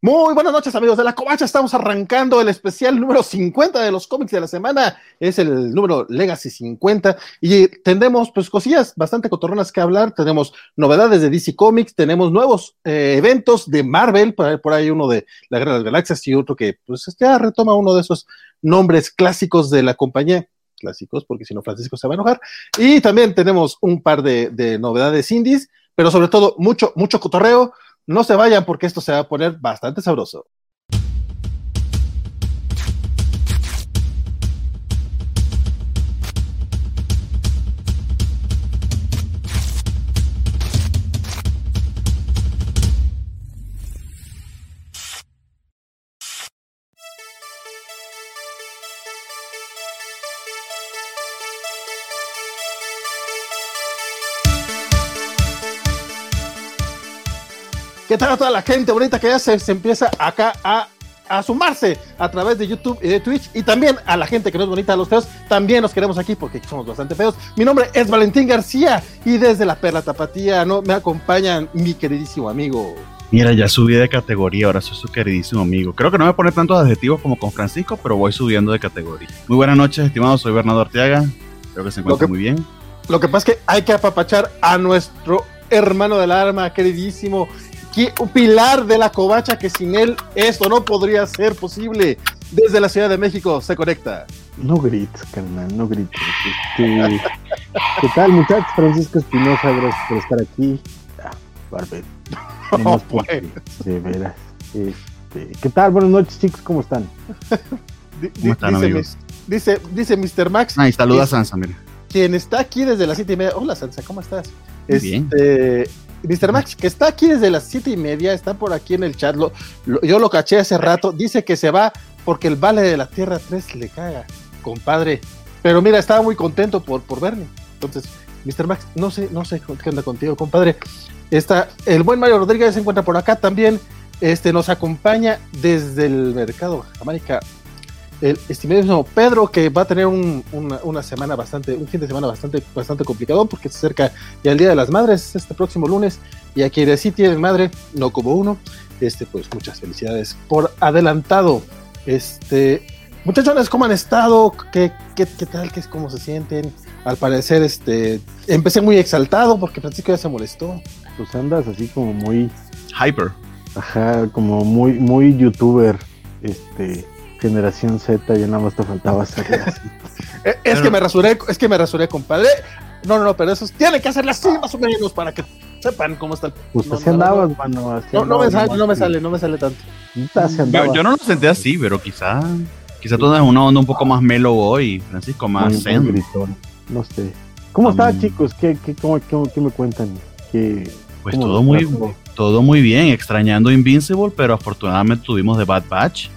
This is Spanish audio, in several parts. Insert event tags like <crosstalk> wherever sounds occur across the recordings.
Muy buenas noches amigos de la Covacha, estamos arrancando el especial número 50 de los cómics de la semana, es el número Legacy 50 y tendremos pues cosillas bastante cotorronas que hablar, tenemos novedades de DC Comics, tenemos nuevos eh, eventos de Marvel, por, por ahí uno de la Guerra de las Galaxias y otro que pues ya retoma uno de esos nombres clásicos de la compañía, clásicos porque si no Francisco se va a enojar, y también tenemos un par de, de novedades indies, pero sobre todo mucho, mucho cotorreo, no se vayan porque esto se va a poner bastante sabroso. ¿Qué tal a toda la gente bonita que ya se, se empieza acá a, a, sumarse a través de YouTube y de Twitch? Y también a la gente que no es bonita, a los feos, también los queremos aquí porque somos bastante feos. Mi nombre es Valentín García y desde la Perla Tapatía no, me acompañan mi queridísimo amigo. Mira, ya subí de categoría, ahora soy su queridísimo amigo. Creo que no me voy a poner tantos adjetivos como con Francisco, pero voy subiendo de categoría. Muy buenas noches, estimados, soy Bernardo Arteaga. Espero que se encuentren muy bien. Lo que pasa es que hay que apapachar a nuestro hermano del alma, queridísimo un pilar de la covacha que sin él esto no podría ser posible. Desde la Ciudad de México se conecta. No grites, carnal, no grites. Este, ¿Qué tal, muchachos? Francisco Espinosa, gracias por estar aquí. Ah, barbet. <laughs> No. De veras. Este, ¿Qué tal? Buenas noches, chicos, ¿cómo están? <laughs> ¿Cómo están, dice, amigos? Dice, dice Mr. Max. Ay, saluda a Sansa, mira. Quien está aquí desde las siete y media. Hola, Sansa, ¿cómo estás? Muy bien. Mr. Max, que está aquí desde las siete y media, está por aquí en el chat, lo, yo lo caché hace rato, dice que se va porque el Vale de la Tierra 3 le caga, compadre. Pero mira, estaba muy contento por, por verme. Entonces, Mr. Max, no sé, no sé qué anda contigo, compadre. Está, el buen Mario Rodríguez se encuentra por acá también. Este nos acompaña desde el mercado Jamaica el estimadísimo Pedro, que va a tener un, una, una, semana bastante, un fin de semana bastante, bastante complicado, porque se acerca ya el Día de las Madres, este próximo lunes, y aquí de sí tiene madre, no como uno, este, pues muchas felicidades por adelantado. Este, muchachones, ¿cómo han estado? ¿Qué, qué, qué tal? ¿Qué, ¿Cómo se sienten? Al parecer, este, empecé muy exaltado porque Francisco ya se molestó. Pues andas así como muy... Hyper. Ajá, como muy, muy youtuber, este generación Z, ya nada más te faltaba hacerle <laughs> así. es pero... que me rasuré, es que me rasuré, compadre. No, no, no, pero eso tiene que hacerle así más o menos para que sepan cómo está el. Pues no, así no, andabas, no, mano. Así no, me sale, no me sale, no me sale tanto. Yo, no lo senté así, pero quizá, quizá tú en una onda un poco más mellow hoy, Francisco, más Muy- muy zen. gritón. No sé. ¿Cómo están, Mm. chicos? ¿Qué, qué, cómo, qué me cuentan? ¿Qué, Pues todo muy, todo muy bien, extrañando Invincible, pero afortunadamente tuvimos The Bad Batch, es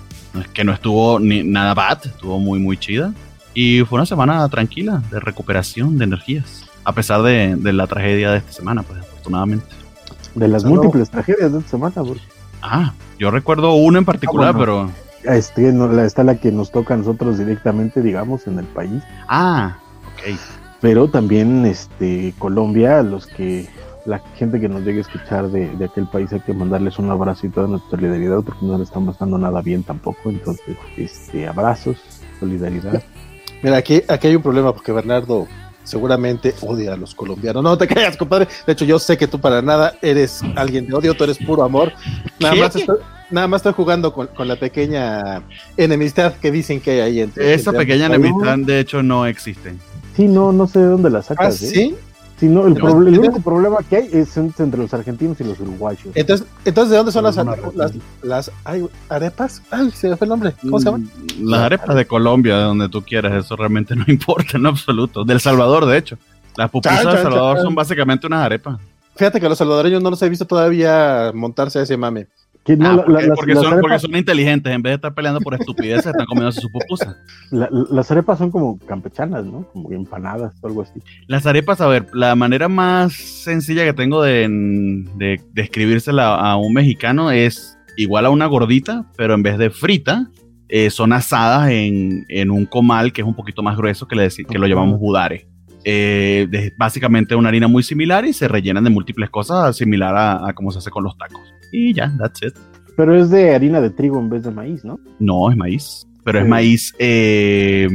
que no estuvo ni nada bad, estuvo muy muy chida. Y fue una semana tranquila, de recuperación de energías, a pesar de, de la tragedia de esta semana, pues afortunadamente. De las múltiples tragedias de esta semana, porque Ah, yo recuerdo una en particular, Ah, pero... este, no, la, está la que nos toca a nosotros directamente, digamos, en el país. Ah, ok. Pero también este, Colombia, los que la gente que nos llegue a escuchar de, de aquel país hay que mandarles un abrazo y toda nuestra solidaridad porque no le están pasando nada bien tampoco. Entonces, este, abrazos, solidaridad. Mira, aquí, aquí hay un problema porque Bernardo seguramente odia a los colombianos. No te creas, compadre. De hecho, yo sé que tú para nada eres alguien de odio, tú eres puro amor. Nada ¿Qué? más estoy, nada más estoy jugando con, con la pequeña enemistad que dicen que hay ahí entre. Esa entre pequeña enemistad, de hecho, no existe. Sí, no, no sé de dónde la Ah, sacas. ¿eh? Sí. No, el, Pero- proble- el único problema que hay es entre los argentinos y los uruguayos. Entonces, entonces ¿de dónde son las, las, las, ay, arepas? Ay, se me fue el nombre. ¿Cómo se llaman? Las arepas de Colombia, de donde tú quieras, eso realmente <laughs> no importa en absoluto. Del Salvador, de hecho. Las pupusas Chan, de chan, Salvador chan. son básicamente unas arepas. Fíjate que los salvadoreños no los he visto todavía montarse a ese mame. No, Ah, porque, la- las, porque las son, porque arepas, son inteligentes. En vez de estar peleando por estupideces, están comiéndose sus pupusas. la- las arepas son como campechanas, ¿no? Como empanadas o algo así. Las arepas, a ver, la manera más sencilla que tengo de, de describírsela a un mexicano es igual a una gordita, pero en vez de frita, eh, son asadas en, en un comal que es un poquito más grueso que, le que lo llamamos budare. Eh, de- básicamente una harina muy similar y se rellenan de múltiples cosas, similar a, a cómo se hace con los tacos. Y ya, that's it. pero es de harina de trigo en vez de maíz, ¿no? No, es maíz. Pero es Sí. maíz eh,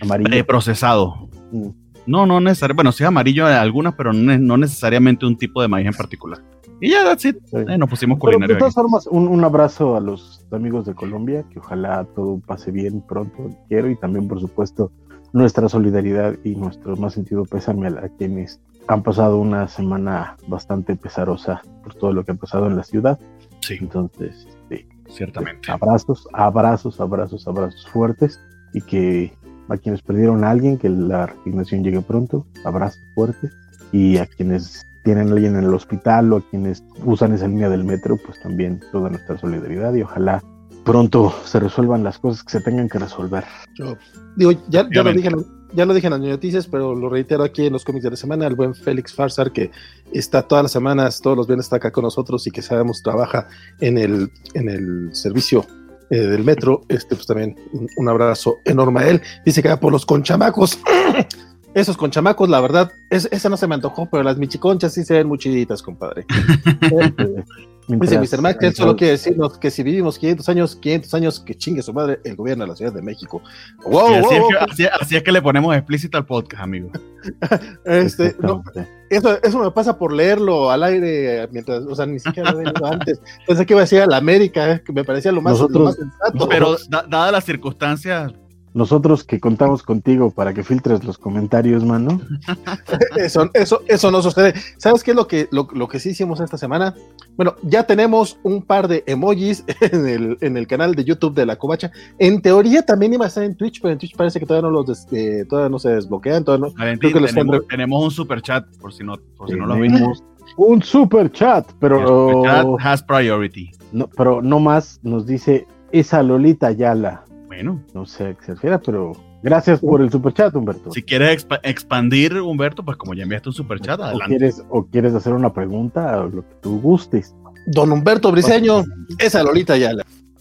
Amarillo. eh, procesado. Mm. No, no necesariamente. Bueno, sí es amarillo en algunas, pero no, no necesariamente un tipo de maíz en particular. Y ya, that's it. Sí. Eh, nos pusimos Pero de culinarios. todas formas, un, un abrazo a los amigos de Colombia, que ojalá todo pase bien pronto, quiero, y también, por supuesto, nuestra solidaridad y nuestro más sentido pésame a, a quienes han pasado una semana bastante pesarosa por todo lo que ha pasado en la ciudad. Sí, Entonces, este, ciertamente. abrazos, abrazos, abrazos, abrazos fuertes y que a quienes perdieron a alguien, que la resignación llegue pronto, abrazos fuertes y a quienes tienen a alguien en el hospital o a quienes usan esa línea del metro, pues también toda nuestra solidaridad y ojalá pronto se resuelvan las cosas que se tengan que resolver. Yo digo, ya, ya lo dije, en ya lo dije en las noticias, pero lo reitero aquí en los cómics de la semana, el buen Félix Farsar, que está todas las semanas, todos los viernes está acá con nosotros y que sabemos trabaja en el, en el servicio eh, del metro, este pues también un, abrazo enorme a él. Dice que va por los conchamacos. <clears throat> Esos conchamacos, la verdad, es, esa no se me antojó, pero las michiconchas sí se ven muy chiditas, compadre. <laughs> Dice Mr. Max, él solo quiere decirnos que si vivimos 500 años, 500 años, que chingue su madre el gobierno de la Ciudad de México. Wow, así, wow, es que, así- así es que le ponemos explícito al podcast, amigo. <laughs> Este, no, eso, eso me pasa por leerlo al aire mientras, o sea, ni siquiera lo he leído antes. Pensé que iba a decir a la América, eh, que me parecía lo más, Nosotros- lo más sensato. Pero da- dadas las circunstancias, Nosotros que contamos contigo para que filtres los comentarios, mano. <laughs> eso, eso, eso no sucede. ¿Sabes qué es lo que, lo, lo que sí hicimos esta semana? Bueno, ya tenemos un par de emojis <laughs> en el, en el canal de YouTube de la Covacha. En teoría también iba a estar en Twitch, pero en Twitch parece que todavía no los des- eh, todavía no se desbloquean, todavía no. Valentín, Creo que los tenemos, un super chat, por si no, por si no lo. Tenemos un super chat, El pero super chat has priority. no, pero no más nos dice esa Lolita Yala. Bueno, No sé a qué se refiere, pero gracias por el super chat, Humberto. si quieres expa- expandir, Humberto, pues como ya enviaste un super chat, o adelante. quieres o quieres hacer una pregunta o lo que tú gustes. Don Humberto Briseño, esa Lolita ya. Sí,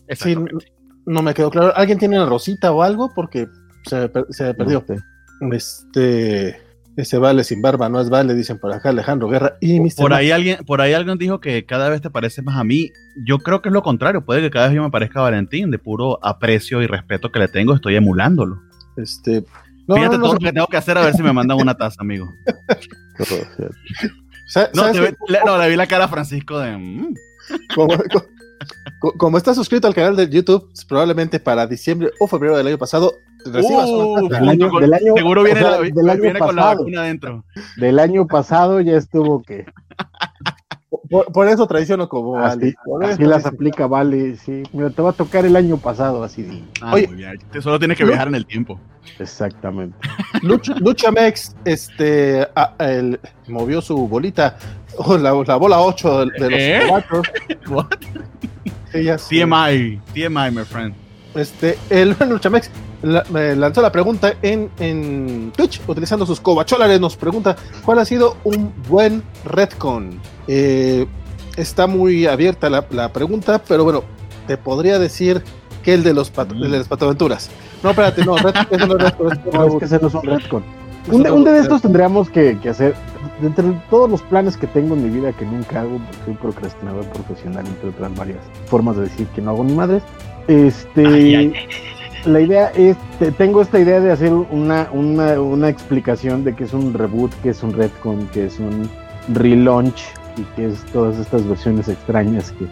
Exactamente. no me quedó claro. ¿Alguien tiene una rosita o algo? Porque se, se perdió. Este, ese vale sin barba, no es vale, dicen por acá Alejandro Guerra y Mr. Por ahí alguien, por ahí alguien dijo que cada vez te parece más a mí. Yo creo que es lo contrario. Puede que cada vez yo me parezca a Valentín, de puro aprecio y respeto que le tengo, estoy emulándolo. Este, no, Fíjate no, todo lo que tengo que hacer a ver si me mandan una taza, amigo. <laughs> No, le, no, le vi la cara a Francisco de. mm, como, <laughs> co- como está suscrito al canal de YouTube, probablemente para diciembre o febrero del año pasado recibas uh, una taza. Del año- con- del año- seguro viene, o sea, la- del año viene con la pasado. vacuna adentro. Del año pasado ya estuvo que Por, por eso traiciono como así, vale. Por así eso las aplica, vale, sí. Mira, te va a tocar el año pasado, así de- Ah, Oye. muy bien. Te- Solo tienes que No. viajar en el tiempo. Exactamente. Lucha, Lucha Mex este, a- el- movió su bolita, oh, la, la bola 8 de, de los ¿Eh? cuatro. <laughs> What? TMI, TMI, my friend. Este, el <laughs> Luchamex la- me lanzó la pregunta en, en Twitch, utilizando sus cobacholares, nos pregunta cuál ha sido un buen retcon. Eh, está muy abierta la, la pregunta, pero bueno, te podría decir que el de los pat- el de las patoaventuras. No, espérate, no, Red- <laughs> no es retcon, ese es No, es que ese no es un retcon. Un, de estos tendríamos que, que hacer, de entre todos los planes que tengo en mi vida que nunca hago, porque soy procrastinador profesional, entre otras varias formas de decir que no hago ni madres, este, Ay, ay, la idea es, te- tengo esta idea de hacer una, una, una explicación de qué es un reboot, qué es un retcon, qué es un relaunch y qué es todas estas versiones extrañas que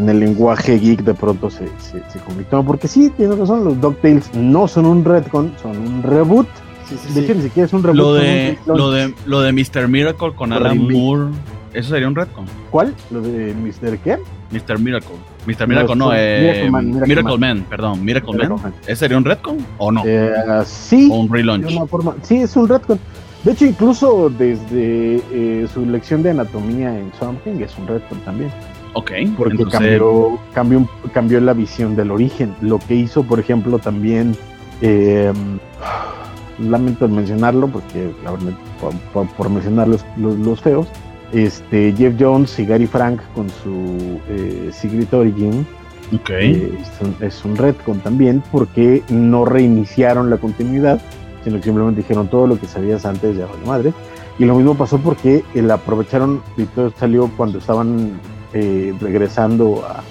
en el lenguaje geek de pronto se, se, se convirtieron. Porque sí, tienes razón, los DuckTales no son un retcon, son un reboot. Sí, sí, De sí. hecho, ni siquiera es un reboot. Lo un de, relaunch. lo, de, lo de Mr. Miracle con Alan. Moore, eso sería un retcon. ¿Cuál? ¿Lo de Mr. qué? Mr. Miracle. Mr. No, Miracle, no, es eh, Miracle Man, Miracle Miracle, Man. Man. perdón, Miracle, Miracle Man. Man. ¿Ese sería un retcon o no? Eh, sí, o un relaunch. una forma. Sí, es un retcon. De hecho, incluso desde eh, su lección de anatomía en Something es un retcon también. Ok, Porque entonces, cambió, cambió, cambió la visión del origen. Lo que hizo, por ejemplo, también. lamento mencionarlo, porque la verdad, por, por- por mencionar los, los, los feos. Este, Jeff Jones y Gary Frank con su eh, Secret Origin eh, es, un, es un retcon también porque no reiniciaron la continuidad, sino que simplemente dijeron todo lo que sabías antes de vale madre. Y lo mismo pasó porque el aprovecharon y todo salió cuando estaban eh, regresando a,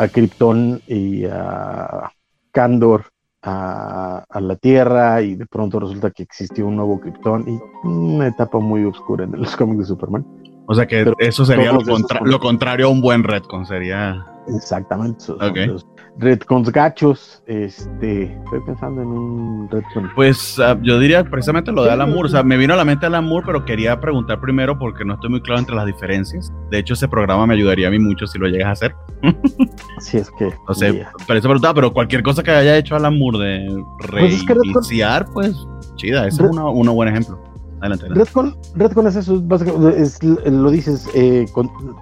a Krypton y a Kandor a, la Tierra y de pronto resulta que existió un nuevo Krypton y una etapa muy oscura en los cómics de Superman. O sea que eso sería lo, contrario a un buen retcon, sería... Exactamente. Redcons gachos, este, estoy pensando en un Redcon. Pues ah, yo diría precisamente lo de Alan Moore, o sea, me vino a la mente Alan Moore, pero quería preguntar primero porque no estoy muy claro entre las diferencias. De hecho, ese programa me ayudaría a mí mucho si lo llegas a hacer. <laughs> Si es que. O sea, parece preguntar, pero cualquier cosa que haya hecho Alan Moore de pues reiniciar, pues, chida, ese es un buen ejemplo. Adelante, Redcon, Redcon es eso, básicamente, es, lo dices, eh,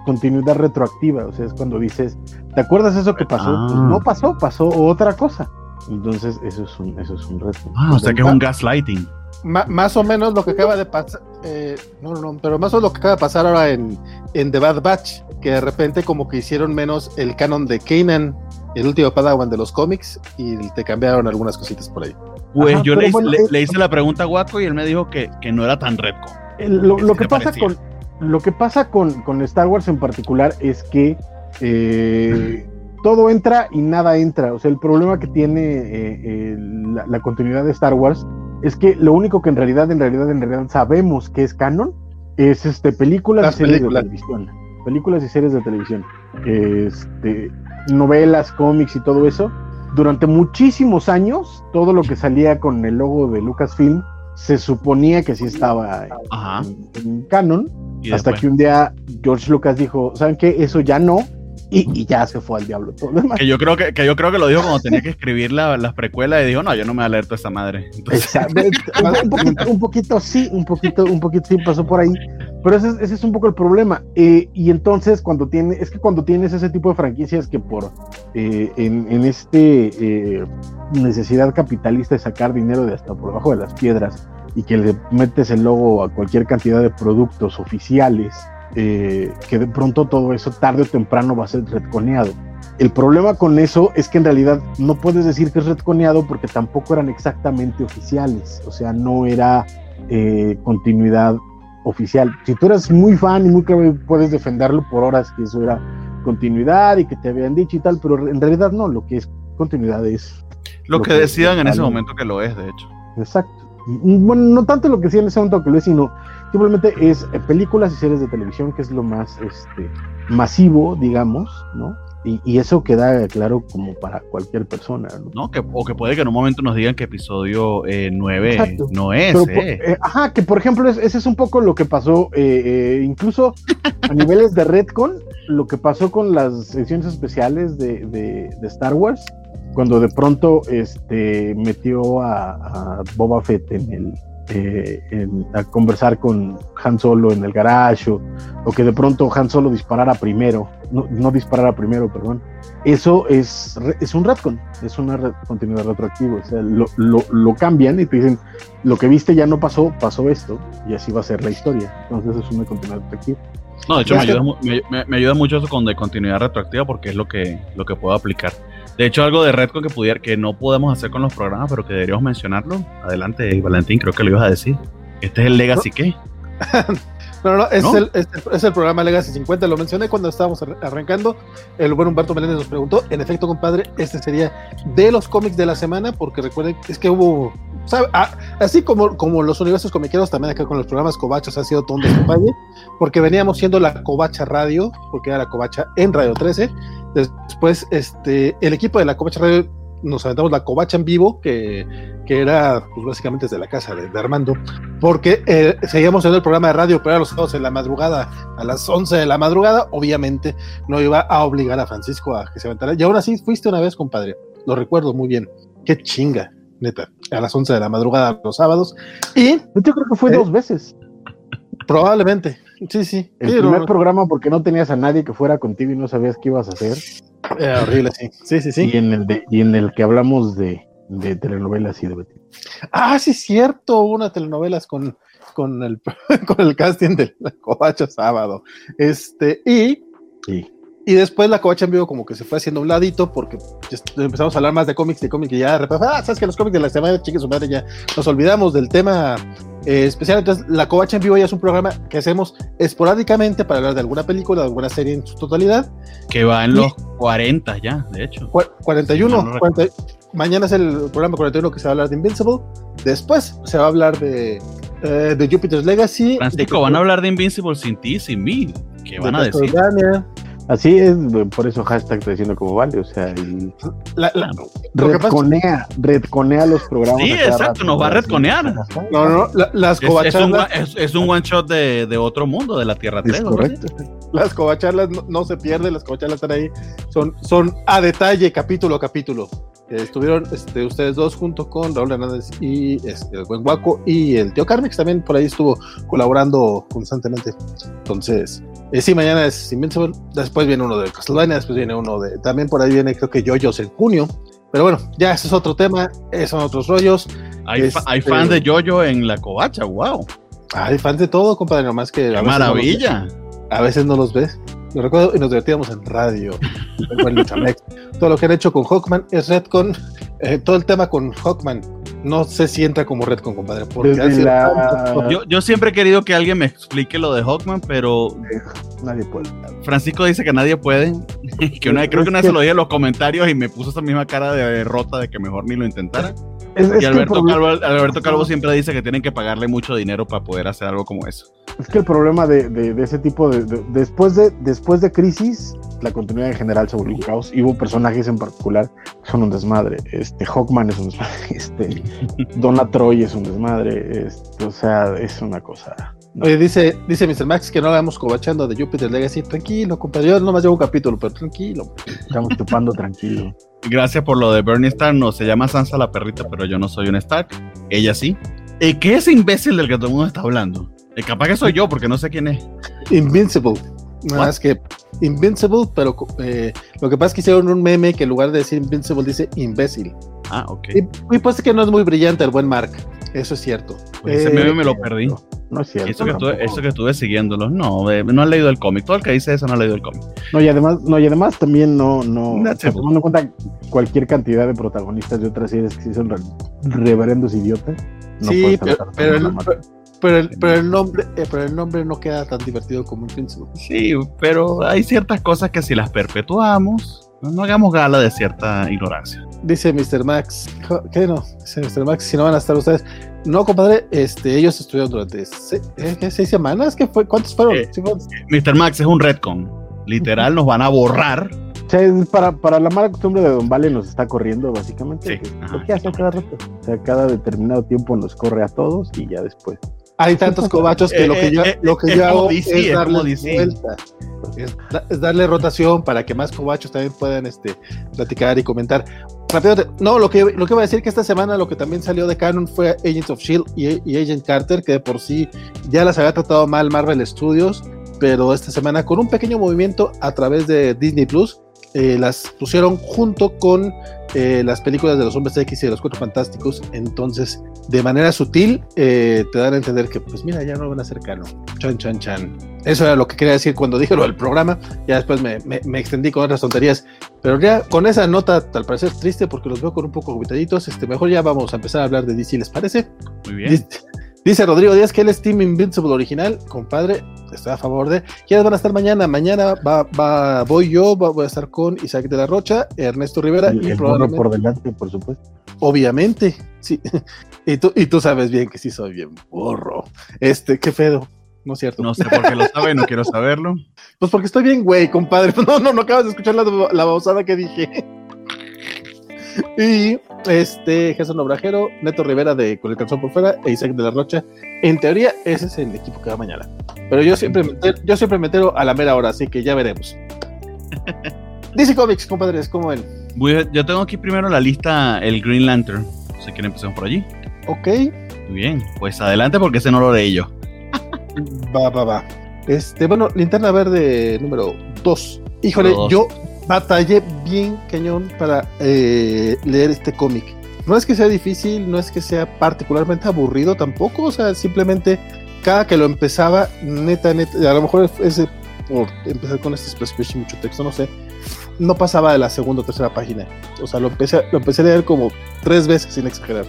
continuidad retroactiva, o sea, es cuando dices, ¿te acuerdas eso que pasó? Pues ah. no pasó, pasó otra cosa. Entonces, eso es un, eso es un Redcon. Ah, o sea que es un gaslighting. más o menos lo que acaba de pasar, eh, no, no, no, pero más o menos lo que acaba de pasar ahora en, en The Bad Batch, que de repente como que hicieron menos el canon de Kanan, el último Padawan de los cómics, y te cambiaron algunas cositas por ahí. Pues yo le, hice la pregunta a Guaco y él me dijo que, no era tan redco. Lo, que pasa con, lo que pasa con, Star Wars en particular es que eh, <laughs> todo entra y nada entra. O sea, el problema que tiene eh, eh, la, continuidad de Star Wars es que lo único que en realidad, en realidad, en realidad sabemos que es canon es este películas y series de televisión. Películas y series de televisión. Este, novelas, cómics y todo eso durante muchísimos años, todo lo que salía con el logo de Lucasfilm se suponía que sí estaba en, canon, hasta que un día George Lucas dijo, ¿saben qué? Eso ya no, y, ya se fue al diablo todo Que yo creo que, yo creo que lo dijo cuando tenía que escribir las la precuelas y dijo, no, yo no me alerto a esa madre. <laughs> un, poquito, sí, un poquito, un poquito sí pasó por ahí. Pero ese, ese es un poco el problema. Eh, y entonces cuando tiene, es que cuando tienes ese tipo de franquicias que por eh, en, en, este eh, necesidad capitalista de sacar dinero de hasta por debajo de las piedras y que le metes el logo a cualquier cantidad de productos oficiales que de pronto todo eso tarde o temprano va a ser retconeado. El problema con eso es que en realidad no puedes decir que es retconeado porque tampoco eran exactamente oficiales, o sea, no era continuidad oficial. Si tú eras muy fan y muy clave, puedes defenderlo por horas que eso era continuidad y que te habían dicho y tal, pero en realidad no, lo que es continuidad es... Lo, que, decían en ese momento que lo es, de hecho. Exacto. Bueno, no tanto lo que decían en ese momento que lo es, sino Simplemente es eh, películas y series de televisión, que es lo más este, masivo, digamos, ¿no? Y, eso queda claro como para cualquier persona. ¿no? Que, o que puede que en un momento nos digan que episodio 9 eh, no es. eh. ajá, que por ejemplo, ese es un poco lo que pasó, eh, incluso a niveles de Redcon, lo que pasó con las ediciones especiales de, de, Star Wars, cuando de pronto este, metió a, a Boba Fett en el, eh, a conversar con Han Solo en el garage o, que de pronto Han Solo disparara primero, no, no disparara primero, perdón. Eso es, es un retcon, es una continuidad retroactiva. O sea, lo, lo, cambian y te dicen, lo que viste ya no pasó, pasó esto, y así va a ser la historia. Entonces es una continuidad retroactiva. No, de hecho me ayuda, me, me ayuda, mucho eso con de continuidad retroactiva porque es lo que, lo que puedo aplicar. De hecho, algo de Redco que pudiera, que no podemos hacer con los programas, pero que deberíamos mencionarlo. Adelante, Valentín, creo que lo ibas a decir. Este es el Legacy, ¿qué? <laughs> No, no, es, El, es, el, programa Legacy 50, lo mencioné cuando estábamos arrancando. El buen Humberto Meléndez nos preguntó, en efecto, compadre, este sería de los cómics de la semana, porque recuerden, es que hubo, ah, así como, como los universos comiqueros, también acá con los programas Cobachos ha sido todo un despapalle, porque veníamos siendo la Covacha Radio, porque era la Covacha en Radio 13. Después, este, el equipo de la Covacha Radio nos aventamos la covacha en vivo, que, que era pues, básicamente desde la casa de, Armando, porque eh, seguíamos en el programa de radio, pero a los sábados en la madrugada, a las 11 de la madrugada, obviamente no iba a obligar a Francisco a que se aventara. Y aún así fuiste una vez, compadre, lo recuerdo muy bien. Qué chinga, neta, a las 11 de la madrugada los sábados. Y yo creo que fue dos veces. Probablemente, sí, sí. El primer programa porque no tenías a nadie que fuera contigo y no sabías qué ibas a hacer. Era horrible, sí. Sí, sí, sí. Y en el, de, y en el que hablamos de, de telenovelas y de. Ah, sí, cierto, hubo una telenovelas con, con, el, <laughs> con el casting de la Covacha sábado. Este, y, y después la Covacha en vivo como que se fue haciendo un ladito porque empezamos a hablar más de cómics, de cómics y ya, ah, sabes que los cómics de la semana, chiques su madre, ya nos olvidamos del tema eh, especial. Entonces, La Covacha en Vivo ya es un programa que hacemos esporádicamente para hablar de alguna película, de alguna serie en su totalidad. Que va en los 40 ya, de hecho. 41. No, no 40, mañana es el programa 41 que se va a hablar de Invincible. Después se va a hablar de, eh, de Jupiter's Legacy. Francisco, van a hablar de Invincible sin ti, sin mí. ¿Qué van a decir? Así es, por eso hashtag está diciendo como vale, o sea, y la, la, redconea, redconea los programas. Sí, exacto, nos va a redconear. No, no, las. Es, es, un, one shot de, de, otro mundo, de la Tierra 3. correcto. Las covacharlas no, no, se pierden, las covacharlas están ahí, son, son a detalle, capítulo a capítulo. estuvieron este, ustedes dos junto con Raúl Hernández y este, el buen Guaco y el tío Carmen, que también por ahí estuvo colaborando constantemente. Entonces, eh, sí, mañana es Invincible, después viene uno de Castlevania, después viene uno de, también por ahí viene creo que Yoyos en junio, pero bueno, ya ese es otro tema, son otros rollos. Hay, este, hay fans de Yoyo en la covacha, wow. Hay fans de todo, compadre, nomás que... ¡Qué maravilla! No a veces no los ves. Lo recuerdo y nos divertíamos en radio. todo lo que han hecho con Hawkman es Redcon. Eh, todo el tema con Hawkman no sé si entra como Redcon, compadre. Porque la... yo, yo, siempre he querido que alguien me explique lo de Hawkman, pero. Nadie puede. Francisco dice que nadie puede. <laughs> que una, creo que una vez se lo dije en los comentarios y me puso esa misma cara de derrota de que mejor ni lo intentara. Es, y Alberto, Calvo, Alberto Calvo siempre dice que tienen que pagarle mucho dinero para poder hacer algo como eso. Es que el problema de, de, de ese tipo de, después de después de crisis la continuidad en general se volvió un caos y hubo personajes en particular que son un desmadre este Hawkman es un desmadre <laughs> este Donna Troy es un desmadre este, o sea es una cosa Oye, dice, dice Mr. Max que no hagamos cobachando de Jupiter Legacy. Tranquilo, compadre. Yo nomás llevo un capítulo, pero tranquilo. Estamos chupando tranquilo. Gracias por lo de Bernie Stark. No, se llama Sansa la perrita, pero yo no soy un Stark. Ella sí. ¿Y qué es imbécil del que todo el mundo está hablando? El capaz que soy yo, porque no sé quién es. Invincible. Nada más que Invincible, pero eh, lo que pasa es que hicieron un meme que en lugar de decir Invincible dice imbécil. Ah, ok. Y, y pues que no es muy brillante el buen Mark. Eso es cierto. Pues ese meme me lo perdí. No es cierto. Eso que, estuve, eso que estuve siguiéndolo. No, eh, no han leído el cómic. Todo el que dice eso no ha leído el cómic. No, y además, no, y además también no, no, tomando en cuenta cualquier cantidad de protagonistas de otras series que sí son reverendos idiotas. No sí, pero, pero, el, pero, el, pero, el, nombre, eh, pero el nombre no queda tan divertido como un príncipe. Sí, pero hay ciertas cosas que si las perpetuamos, no, hagamos gala de cierta ignorancia. Dice Mr. Max, ¿qué no? Dice Mr. Max, si no van a estar ustedes. No, compadre, este, ellos estuvieron durante seis, ¿eh? ¿seis semanas. ¿Qué fue? ¿Cuántos fueron? Eh, Mr. Max es un retcon. Literal, nos van a borrar. O sea, para, para la mala costumbre de Don Vale nos está corriendo, básicamente. Sí, ¿Por qué hace cada rato? O sea, cada determinado tiempo nos corre a todos y ya después. Hay tantos <laughs> cobachos que lo que yo, lo que yo hago es darle vuelta. Es, darle rotación para que más cobachos también puedan este, platicar y comentar. Rápido, no, lo que, lo que voy a decir que esta semana lo que también salió de Canon fue Agents of Shield y, y Agent Carter, que de por sí ya las había tratado mal Marvel Studios, pero esta semana con un pequeño movimiento a través de Disney Plus, eh, las pusieron junto con eh, las películas de los hombres X y de los cuatro fantásticos. Entonces, de manera sutil, eh, te dan a entender que, pues mira, ya no van a ser canon. Chan, chan, chan. Eso era lo que quería decir cuando <laughs> dije lo del programa. Ya después me, me, me extendí con otras tonterías. Pero ya con esa nota, al parecer triste, porque los veo con un poco agüitaditos, este, mejor ya vamos a empezar a hablar de DC, ¿les parece? Muy bien. Dice Rodrigo Díaz que él es Team Invincible original, compadre, estoy a favor de. ¿Quiénes van a estar mañana? Mañana va, va, voy yo, voy a estar con Isaac de la Rocha, Ernesto Rivera y el probablemente, por delante, por supuesto. Obviamente, sí. <laughs> y, tú, y tú sabes bien que sí soy bien burro. Este, qué pedo. No es cierto. No sé por qué lo sabe, no quiero saberlo. <laughs> Pues porque estoy bien, güey, compadre. <laughs> No, no, no acabas de escuchar la, la babosada que dije. y este Jesús Obrajero, Neto Rivera de Con el Calzón por Fuera e Isaac de la Rocha. En teoría, ese es el equipo que va mañana. Pero yo siempre me entero, yo siempre me entero a la mera hora, así que ya veremos. <laughs> DC Comics, compadres, ¿cómo ven? Yo tengo aquí primero la lista El Green Lantern. Si quieren empezamos por allí. Ok. Muy bien, pues adelante porque ese no lo leí yo. va, va, va. Este, bueno, linterna verde número 2. Híjole, yo batallé bien cañón para eh, leer este cómic. No es que sea difícil, no es que sea particularmente aburrido tampoco, o sea, simplemente cada que lo empezaba, neta, neta, a lo mejor es por empezar con este splash y mucho texto, no sé, no pasaba de la segunda o tercera página. O sea, lo empecé, lo empecé a leer como tres veces sin exagerar.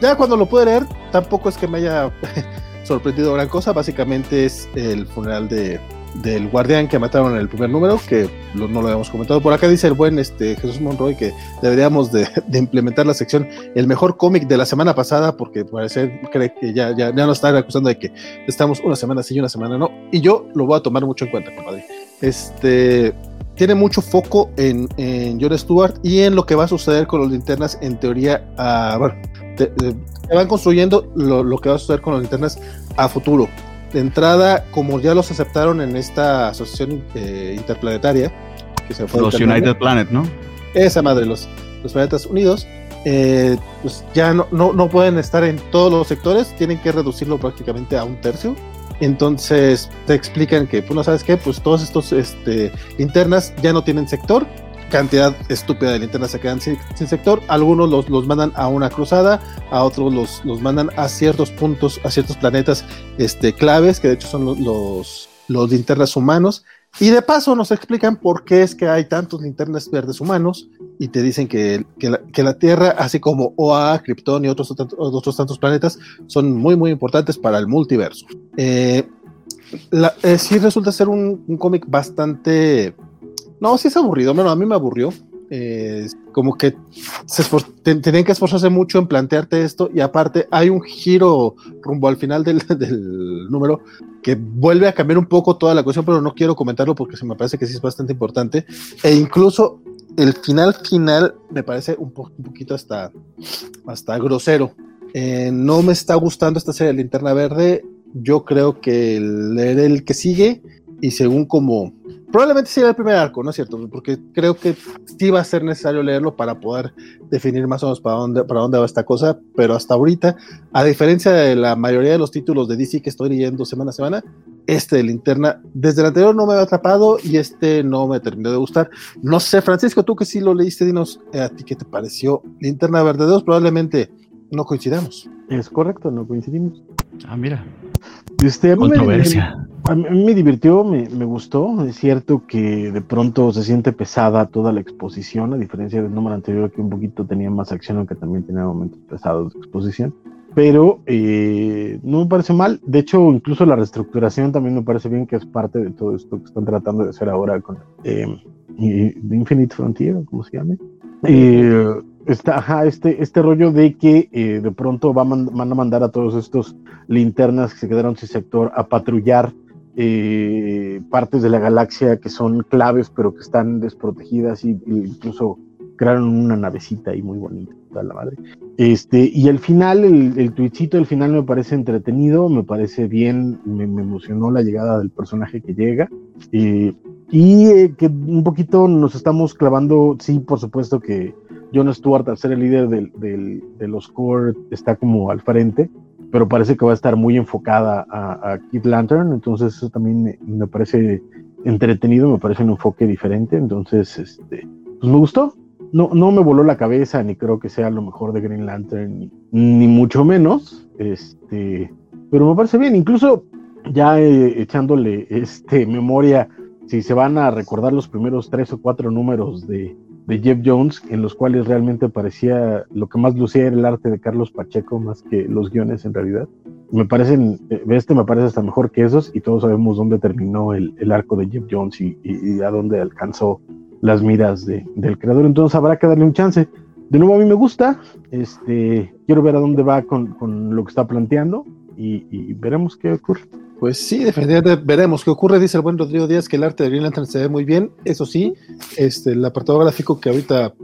ya cuando lo pude leer, tampoco es que me haya <laughs> sorprendido gran cosa. Básicamente es el funeral de, del guardián que mataron en el primer número, que no lo habíamos comentado. Por acá dice el buen este, Jesús Monroy que deberíamos de, <laughs> implementar la sección el mejor cómic de la semana pasada, porque parece cree que ya, ya, ya nos están acusando de que estamos una semana sí y una semana no. Y yo lo voy a tomar mucho en cuenta, compadre. Este tiene mucho foco en, en John Stewart y en lo que va a suceder con los linternas, en teoría, a, bueno, te, van construyendo lo, lo, que va a suceder con los linternas a futuro de entrada, como ya los aceptaron en esta asociación eh, interplanetaria, que se fue los United Planet, ¿no? Esa madre, los, los planetas unidos, eh, pues ya no, no, no, pueden estar en todos los sectores, tienen que reducirlo prácticamente a un tercio. Entonces te explican que, pues no sabes qué, pues todos estos este, internas ya no tienen sector, cantidad estúpida de linternas se quedan sin, sector. Algunos los, los, mandan a una cruzada, a otros los, los, mandan a ciertos puntos, a ciertos planetas este, claves, que de hecho son los, los, linternas humanos. Y de paso nos explican por qué es que hay tantos linternas verdes humanos y te dicen que, que, la, Tierra, así como OA, Krypton y otros, otros tantos planetas, son muy, muy importantes para el multiverso. Eh, eh, sí resulta ser un cómic bastante no, sí es aburrido. Bueno, a mí me aburrió. Eh, como que se tenían que esforzarse mucho en plantearte esto y aparte hay un giro rumbo al final <laughs> del, número que vuelve a cambiar un poco toda la cuestión, pero no quiero comentarlo porque se me parece que sí es bastante importante. E incluso el final final me parece un, po poquito hasta, hasta grosero. Eh, no me está gustando esta serie de Linterna Verde. Yo creo que leer el que sigue y según como Probablemente sea el primer arco, ¿no es cierto? Porque creo que sí va a ser necesario leerlo para poder definir más o menos para dónde, para dónde va esta cosa, pero hasta ahorita, a diferencia de la mayoría de los títulos de DC que estoy leyendo semana a semana, este de Linterna, desde el anterior no me ha atrapado y este no me terminó de gustar. No sé, Francisco, tú que sí lo leíste, dinos eh, a ti qué te pareció. Linterna Verde 2, probablemente no coincidamos. Es correcto, no coincidimos. Ah, mira. Este, Controversia. A mí, me divirtió, me, me, gustó. Es cierto que de pronto se siente pesada toda la exposición, a diferencia del número anterior que un poquito tenía más acción, aunque también tenía momentos pesados de exposición. Pero eh, no me parece mal. De hecho, incluso la reestructuración también me parece bien, que es parte de todo esto que están tratando de hacer ahora con eh, Infinite Frontier, ¿cómo se llama? Eh, está, este, este rollo de que eh, de pronto van, van, a mandar a todos estos linternas que se quedaron sin sector a patrullar eh, partes de la galaxia que son claves pero que están desprotegidas y, incluso crearon una navecita ahí muy bonita, toda la madre. Este, y el final, el, el tuitcito del final me parece entretenido, me parece bien, me, emocionó la llegada del personaje que llega. Eh, y que un poquito nos estamos clavando, sí, por supuesto que John Stewart, al ser el líder del, del, de los core, está como al frente, pero parece que va a estar muy enfocada a, Kid Lantern, entonces eso también me, parece entretenido, me parece un enfoque diferente, entonces, este, pues me gustó. No, no me voló la cabeza, ni creo que sea lo mejor de Green Lantern, ni, ni mucho menos, este, pero me parece bien, incluso ya eh, echándole este, memoria, si se van a recordar los primeros tres o cuatro números de, de Jeff Jones, en los cuales realmente parecía lo que más lucía era el arte de Carlos Pacheco más que los guiones en realidad. Me parecen, eh, este me parece hasta mejor que esos y todos sabemos dónde terminó el, el arco de Jeff Jones y, y, a dónde alcanzó las miras de, del creador. Entonces habrá que darle un chance. De nuevo a mí me gusta, este, quiero ver a dónde va con, con lo que está planteando y veremos qué ocurre. Pues sí, definitivamente veremos qué ocurre. Dice el buen Rodrigo Díaz que el arte de Green Lantern se ve muy bien. Eso sí, este, el apartado gráfico que ahorita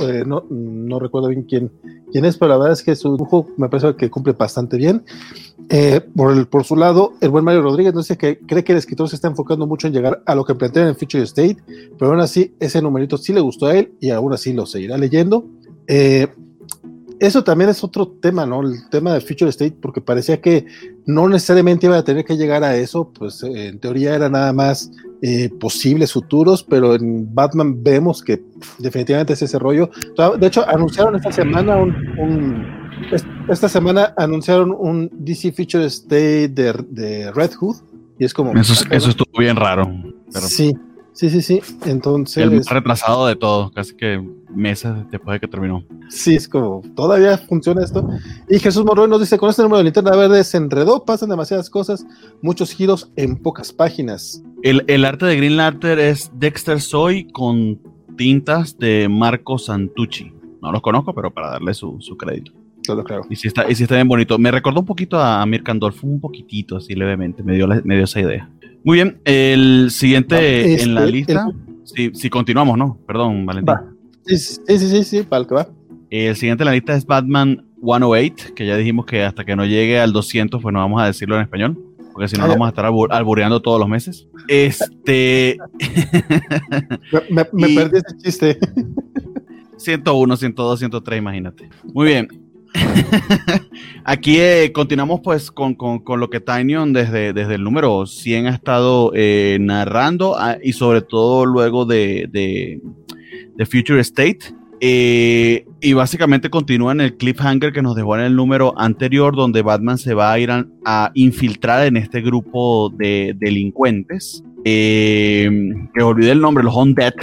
eh, no, no, recuerdo bien quién, quién es, pero la verdad es que su dibujo me parece que cumple bastante bien. Eh, por, el, por su lado, el buen Mario Rodríguez dice que cree que el escritor se está enfocando mucho en llegar a lo que plantea en Future State, pero aún así ese numerito sí le gustó a él y aún así lo seguirá leyendo. Eh, eso también es otro tema, ¿no? El tema de Future State, porque parecía que no necesariamente iba a tener que llegar a eso, pues en teoría era nada más eh, posibles futuros, pero en Batman vemos que definitivamente es ese rollo. De hecho, anunciaron esta semana un, un esta semana anunciaron un DC Future State de, de, Red Hood y es como eso, eso estuvo bien raro. Pero... Sí, Sí, sí, sí. Entonces. El más retrasado de todo, casi que meses después de que terminó. Sí, es como, todavía funciona esto. Y Jesús Morroy nos dice: Con este número de linterna verde se enredó, pasan demasiadas cosas, muchos giros en pocas páginas. El, el arte de Green Lantern es Dexter Soy con tintas de Marco Santucci. No los conozco, pero para darle su, su crédito. Todo claro. Y sí, está, y sí está bien bonito. Me recordó un poquito a Mir Candolfo, un poquitito, así levemente. Me dio, la- me dio esa idea. Muy bien, el siguiente este, en la el- lista. Si sí, continuamos, ¿no? Perdón, Valentín. Va. Sí, sí, sí, sí, para el que va. El siguiente en la lista es Batman 108, que ya dijimos que hasta que no llegue al 200, pues no vamos a decirlo en español, porque si no Ah, vamos a estar albu- albureando todos los meses. Este. <laughs> Me, me- me Y- perdí ese chiste. 101, 102, 103, imagínate. Muy bien. <laughs> Aquí eh, continuamos pues con, con- con lo que Tinyon desde, desde el número 100 ha estado eh, narrando ah, y sobre todo luego de, de, Future State. Eh, y básicamente continúa en el cliffhanger que nos dejó en el número anterior donde Batman se va a ir a, infiltrar en este grupo de delincuentes. que olvidé el nombre, los Undead,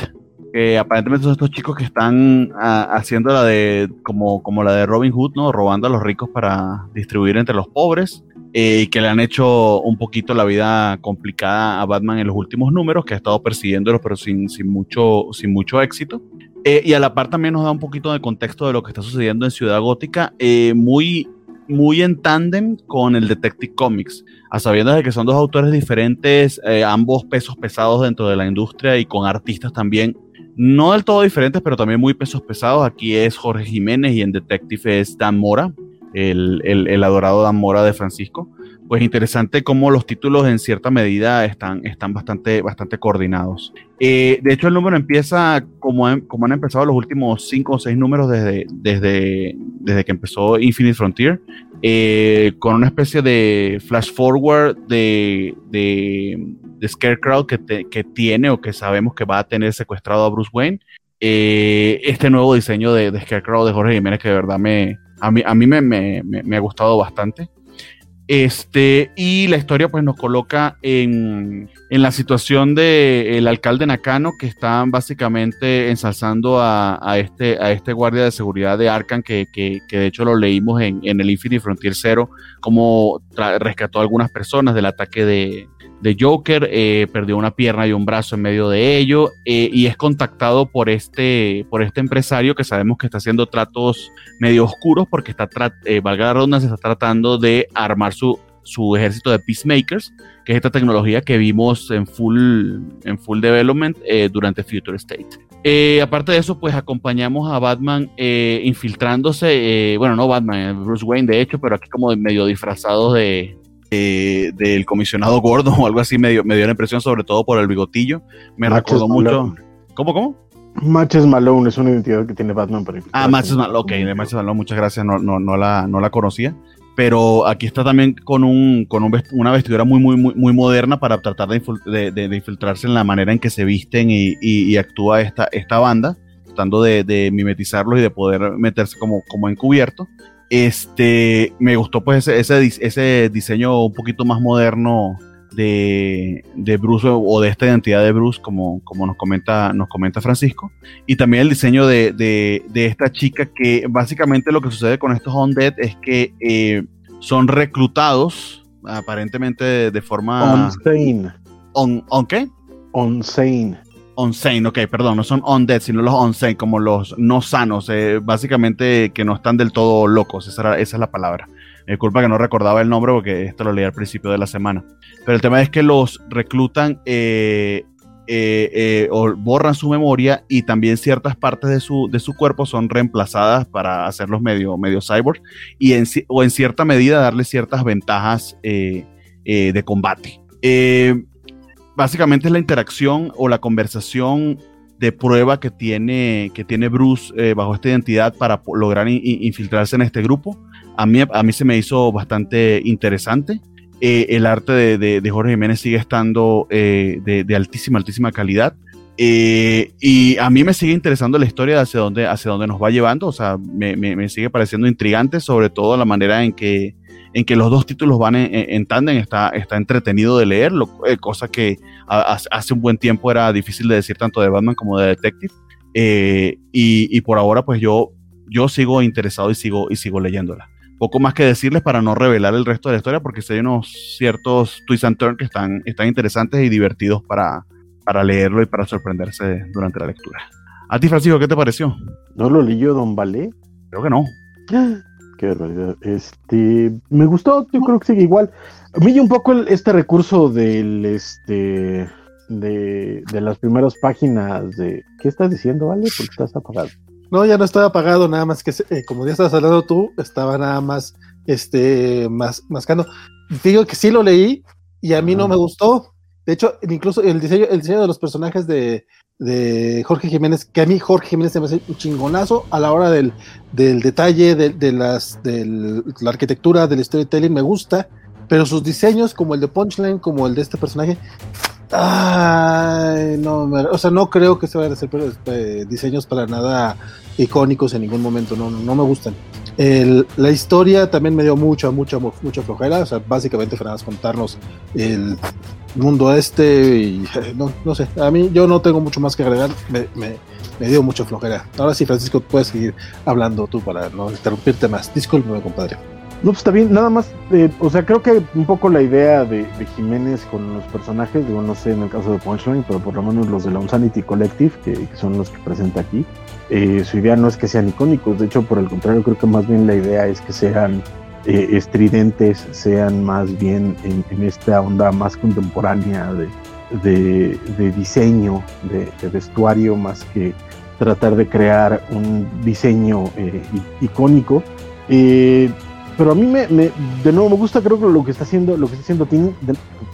que aparentemente son estos chicos que están ah, haciendo la de como, como la de Robin Hood, ¿no? Robando a los ricos para distribuir entre los pobres. eh, y que le han hecho un poquito la vida complicada a Batman en los últimos números, que ha estado persiguiéndolos, pero sin, sin, mucho, sin mucho éxito. Eh, y a la par también nos da un poquito de contexto de lo que está sucediendo en Ciudad Gótica, eh, muy, muy en tándem con el Detective Comics, a sabiendas de que son dos autores diferentes, eh, ambos pesos pesados dentro de la industria y con artistas también no del todo diferentes, pero también muy pesos pesados. Aquí es Jorge Jiménez y en Detective es Dan Mora, el, el, el adorado Dan Mora de Francisco. Pues interesante cómo los títulos en cierta medida están, están bastante, bastante coordinados. Eh, de hecho, el número empieza como como han empezado los últimos cinco o seis números desde, desde, desde que empezó Infinite Frontier, eh, con una especie de flash forward de, de Scarecrow que, te, que, tiene o que sabemos que va a tener secuestrado a Bruce Wayne. Eh, este nuevo diseño de, de, Scarecrow de Jorge Jiménez que de verdad me, a mí, a mí me, me, me, me ha gustado bastante. Este, y la historia pues nos coloca en, en la situación del el alcalde Nakano que están básicamente ensalzando a, a, este, a este guardia de seguridad de Arkham que, que, que de hecho lo leímos en, en, el Infinity Frontier Zero como rescató a algunas personas del ataque de, de Joker, eh, perdió una pierna y un brazo en medio de ello eh, y es contactado por este, por este empresario que sabemos que está haciendo tratos medio oscuros porque está, eh, valga la se está tratando de armar su, su ejército de peacemakers, que es esta tecnología que vimos en full, en full development eh, durante Future State. Eh, aparte de eso, pues acompañamos a Batman infiltrándose, bueno, no Batman, Bruce Wayne de hecho, pero aquí como medio disfrazados de, eh, del comisionado gordo o algo así me dio, me dio, la impresión, sobre todo por el bigotillo. Me Matches recordó mucho. ¿Cómo, cómo? Matches Malone es una identidad que tiene Batman para Ah, Matches Malone, ok, Matches Malone, muchas gracias, no, no, no, la, no la conocía. Pero aquí está también con, un, con un vest una vestidura muy, muy, muy, muy moderna para tratar de, de, de, de, infiltrarse en la manera en que se visten y, y, y actúa esta, esta banda, tratando de, mimetizarlos y de poder meterse como, como encubierto. Este, me gustó pues ese, ese, ese diseño un poquito más moderno de, de, Bruce o de esta identidad de Bruce, como, como nos, comenta, nos comenta Francisco. Y también el diseño de, de, de esta chica, que básicamente lo que sucede con estos Undead es que eh, son reclutados aparentemente de, forma... Unsane. On, ¿On qué? Unsane. Unsane, ok, perdón, no son undead, sino los unsane, como los no sanos, eh, básicamente que no están del todo locos, esa, es la palabra. Me culpa que no recordaba el nombre porque esto lo leí al principio de la semana. Pero el tema es que los reclutan eh, eh, eh, o borran su memoria y también ciertas partes de su, de su cuerpo son reemplazadas para hacerlos medio, medio cyborg y en, o en cierta medida darle ciertas ventajas eh, de combate. Básicamente es la interacción o la conversación de prueba que tiene, que tiene Bruce bajo esta identidad para lograr in, infiltrarse en este grupo a mí, a mí se me hizo bastante interesante. Eh, el arte de, de, de, Jorge Jiménez sigue estando eh, de, de, altísima, altísima calidad. Eh, y a mí me sigue interesando la historia de hacia dónde, hacia dónde nos va llevando. O sea, me, me, me, sigue pareciendo intrigante, sobre todo la manera en que, en que los dos títulos van en, en tándem, está, está entretenido de leer, eh, cosa que hace un buen tiempo era difícil de decir tanto de Batman como de Detective. Eh, y, y, por ahora, pues yo, yo sigo interesado y sigo, y sigo leyéndola. Poco más que decirles para no revelar el resto de la historia, porque hay unos ciertos twists and turns que están, están interesantes y divertidos para, para leerlo y para sorprenderse durante la lectura. A ti, Francisco, ¿qué te pareció? ¿No lo leyó Don Valé? Creo que no. <gasps> <laughs> Qué barbaridad. Este, me gustó, yo creo que sigue igual. Mí un poco este recurso del, este, de, de, las primeras páginas de... ¿Qué estás diciendo, Vale? Porque estás apagado. No, ya no estaba apagado, nada más que, eh, como ya estabas hablando tú, estaba nada más, este, más, mascando. Digo que sí lo leí y a mí no me gustó. De hecho, incluso el diseño, el diseño de los personajes de, de Jorge Jiménez, que a mí Jorge Jiménez se me hace un chingonazo a la hora del, del detalle, de, de las, de la arquitectura, del storytelling, me gusta, pero sus diseños, como el de Punchline, como el de este personaje, ay, no, o sea, no creo que se vayan a hacer eh, diseños para nada icónicos en ningún momento, no, no me gustan. El, la historia también me dio mucha, mucha, mucha flojera, o sea, básicamente fue nada más contarnos el mundo este y <laughs> no, no sé, a mí yo no tengo mucho más que agregar, me, me, me, dio mucha flojera. Ahora sí, Francisco, puedes seguir hablando tú para no interrumpirte más. Discúlpeme, compadre. No, pues está bien, nada más, eh, o sea, creo que un poco la idea de, Jiménez con los personajes, digo, no sé en el caso de Punchline, pero por lo menos los de la Unsanity Collective, que, que son los que presenta aquí, eh, su idea no es que sean icónicos, de hecho, por el contrario, creo que más bien la idea es que sean eh, estridentes, sean más bien en, esta onda más contemporánea de, de, de diseño, de, vestuario, más que tratar de crear un diseño eh, icónico. Eh, pero a mí me, me, de nuevo me gusta creo que lo que está haciendo lo que está haciendo Tim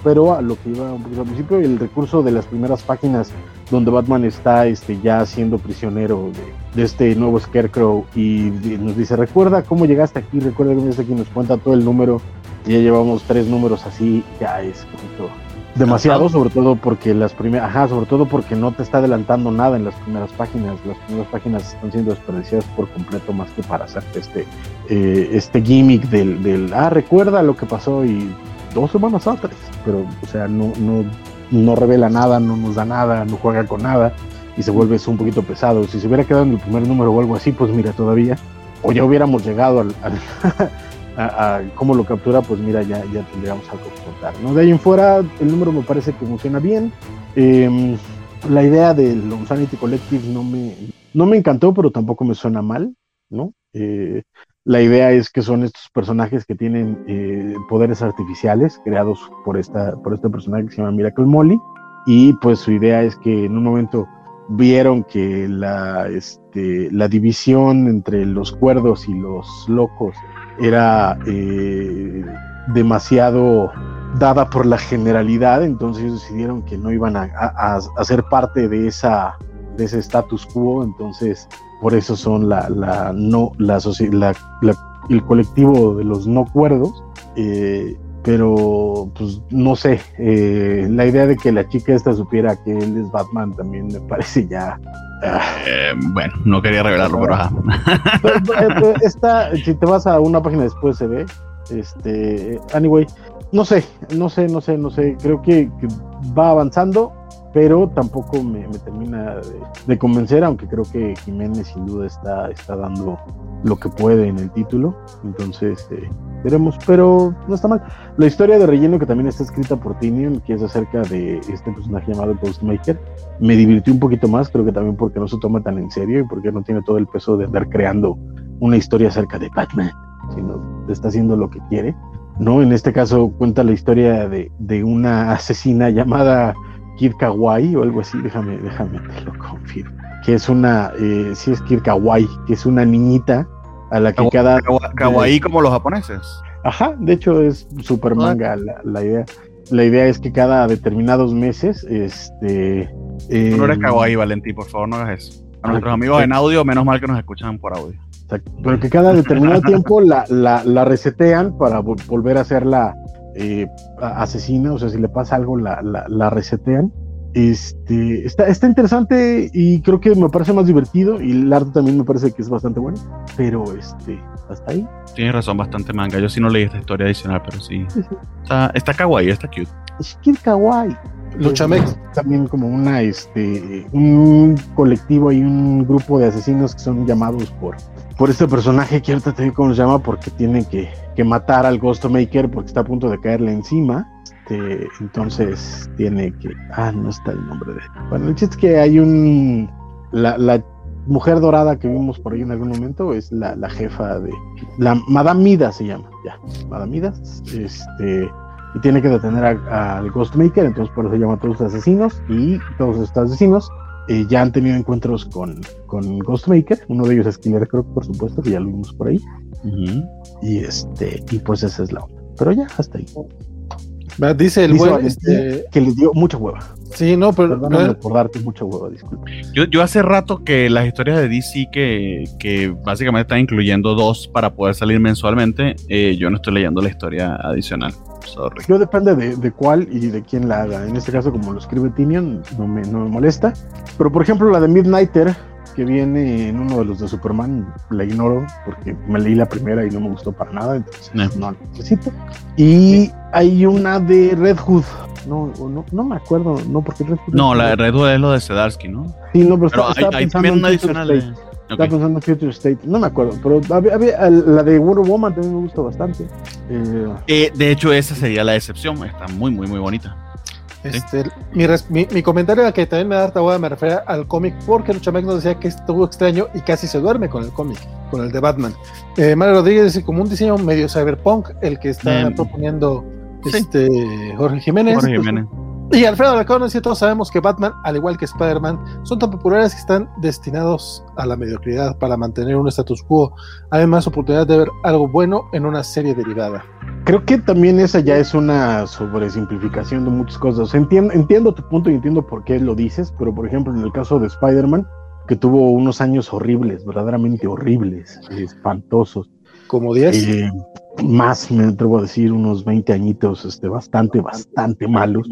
pero a lo que iba un poquito al principio el recurso de las primeras páginas donde Batman está este ya siendo prisionero de, de este nuevo Scarecrow y, y, nos dice recuerda cómo llegaste aquí recuerda cómo llegaste aquí nos cuenta todo el número ya llevamos tres números así ya es poquito demasiado, sobre todo porque las primeras, ajá, sobre todo porque no te está adelantando nada en las primeras páginas. Las primeras páginas están siendo desperdiciadas por completo más que para hacerte este, eh, este gimmick del, del, ah, recuerda lo que pasó y dos semanas antes, pero, o sea, no, no, no revela nada, no nos da nada, no juega con nada y se vuelve un poquito pesado. Si se hubiera quedado en el primer número o algo así, pues mira, todavía, o ya hubiéramos llegado al, <laughs> a, cómo lo captura, pues mira, ya, ya tendríamos algo que contar. ¿no? De ahí en fuera, el número me parece que funciona bien. Eh, la idea del Insanity Collective no me, no me encantó, pero tampoco me suena mal, ¿no? Eh, la idea es que son estos personajes que tienen eh, poderes artificiales creados por, esta, por este personaje que se llama Miracle Molly, y pues su idea es que en un momento vieron que la, este, la división entre los cuerdos y los locos era eh, demasiado dada por la generalidad, entonces decidieron que no iban a, a, a ser parte de esa de ese status quo, entonces por eso son la, la no la, la, la, el colectivo de los no cuerdos, eh, pero pues no sé, eh, la idea de que la chica esta supiera que él es Batman también me parece ya eh, bueno, no quería revelarlo, pero ajá. Esta, si te vas a una página después se ve. Este, anyway, no sé, no sé, no sé, no sé. Creo que, que va avanzando, pero tampoco me, me termina de, de, convencer, aunque creo que Jiménez sin duda está, está dando lo que puede en el título. Entonces, eh, veremos, pero no está mal. La historia de relleno que también está escrita por Tinian, que es acerca de este personaje llamado Ghostmaker, me divirtió un poquito más, creo que también porque no se toma tan en serio y porque no tiene todo el peso de andar creando una historia acerca de Batman, sino está haciendo lo que quiere. ¿no? En este caso cuenta la historia de, de una asesina llamada Kid Kawaii o algo así, déjame, déjame, te lo confirmo. Que es una, eh, sí es Kid Kawaii, que es una niñita a la que cada. Kawaii como los japoneses. Ajá, de hecho es super manga la, la, idea. La idea es que cada determinados meses, este. Eh, no eres kawaii, Valentín, por favor, no hagas eso. A nuestros amigos en audio, menos mal que nos escuchan por audio. Pero que cada determinado <laughs> tiempo la, la, la, resetean para volver a hacerla eh, asesina, o sea, si le pasa algo, la, la, la resetean. Este, está, está interesante y creo que me parece más divertido y el arte también me parece que es bastante bueno, pero este, hasta ahí. Tienes razón, bastante manga. Yo sí no leí esta historia adicional, pero sí. Está, está kawaii, está cute. Es que kawaii. Luchamex. También como una, este, un colectivo y un grupo de asesinos que son llamados por, por este personaje que ahorita te digo cómo se llama porque tiene que, que matar al Ghostmaker porque está a punto de caerle encima. Este, entonces tiene que. Ah, no está el nombre de. Bueno, el chiste es que hay un. La, la mujer dorada que vimos por ahí en algún momento es la, la jefa de. La Madame Midas se llama, ya. Madame Midas. Este. Y tiene que detener al Ghostmaker, entonces por eso llama a todos los asesinos. Y todos estos asesinos eh, ya han tenido encuentros con, con Ghostmaker. Uno de ellos es Killer Croc, por supuesto, que ya lo vimos por ahí. Y este. Y pues esa es la onda. Pero ya, hasta ahí. Va, Dice el Valentín este, que le dio mucha hueva. sí, no, pero Perdóname no, por darte mucha hueva, disculpa. Yo, yo hace rato que las historias de DC que, que básicamente están incluyendo dos para poder salir mensualmente, eh, yo no estoy leyendo la historia adicional. Sorry. Yo depende de, de cuál y de quién la haga. En este caso, como lo escribe Tinion, no me, no me molesta. Pero por ejemplo, la de Midnighter, que viene en uno de los de Superman, la ignoro porque me leí la primera y no me gustó para nada, entonces no la necesito. Y hay una de Red Hood. No, no, no me acuerdo, no, porque Red Hood. No, la de Red Hood es lo de Sedarsky, ¿no? Sí, no, pero, Pero está- hay, estaba hay también una adicional. State. de- Estaba Ok. pensando en Future State, no me acuerdo, pero había, había- la de Wonder Woman también me gusta bastante. Eh, Eh, de hecho, esa sería la excepción. Está muy, muy, muy bonita. Este, mi, res- mi, mi comentario a que también me da harta hueá me refiere al cómic porque Luchamex nos decía que estuvo extraño y casi se duerme con el cómic, con el de Batman. Eh, Mario Rodríguez dice como un diseño medio cyberpunk el que está Bien. proponiendo Sí. este Jorge Jiménez. Jorge Jiménez. Y Alfredo Alarcón dice todos sabemos que Batman, al igual que Spider-Man, son tan populares que están destinados a la mediocridad para mantener un status quo. Hay más oportunidad de ver algo bueno en una serie derivada. Creo que también esa ya es una sobresimplificación de muchas cosas. Entiendo, entiendo tu punto y entiendo por qué lo dices, pero por ejemplo en el caso de Spider-Man, que tuvo unos años horribles, verdaderamente horribles, espantosos, Como 10. eh, más me atrevo a decir unos 20 añitos, este, bastante, bastante malos.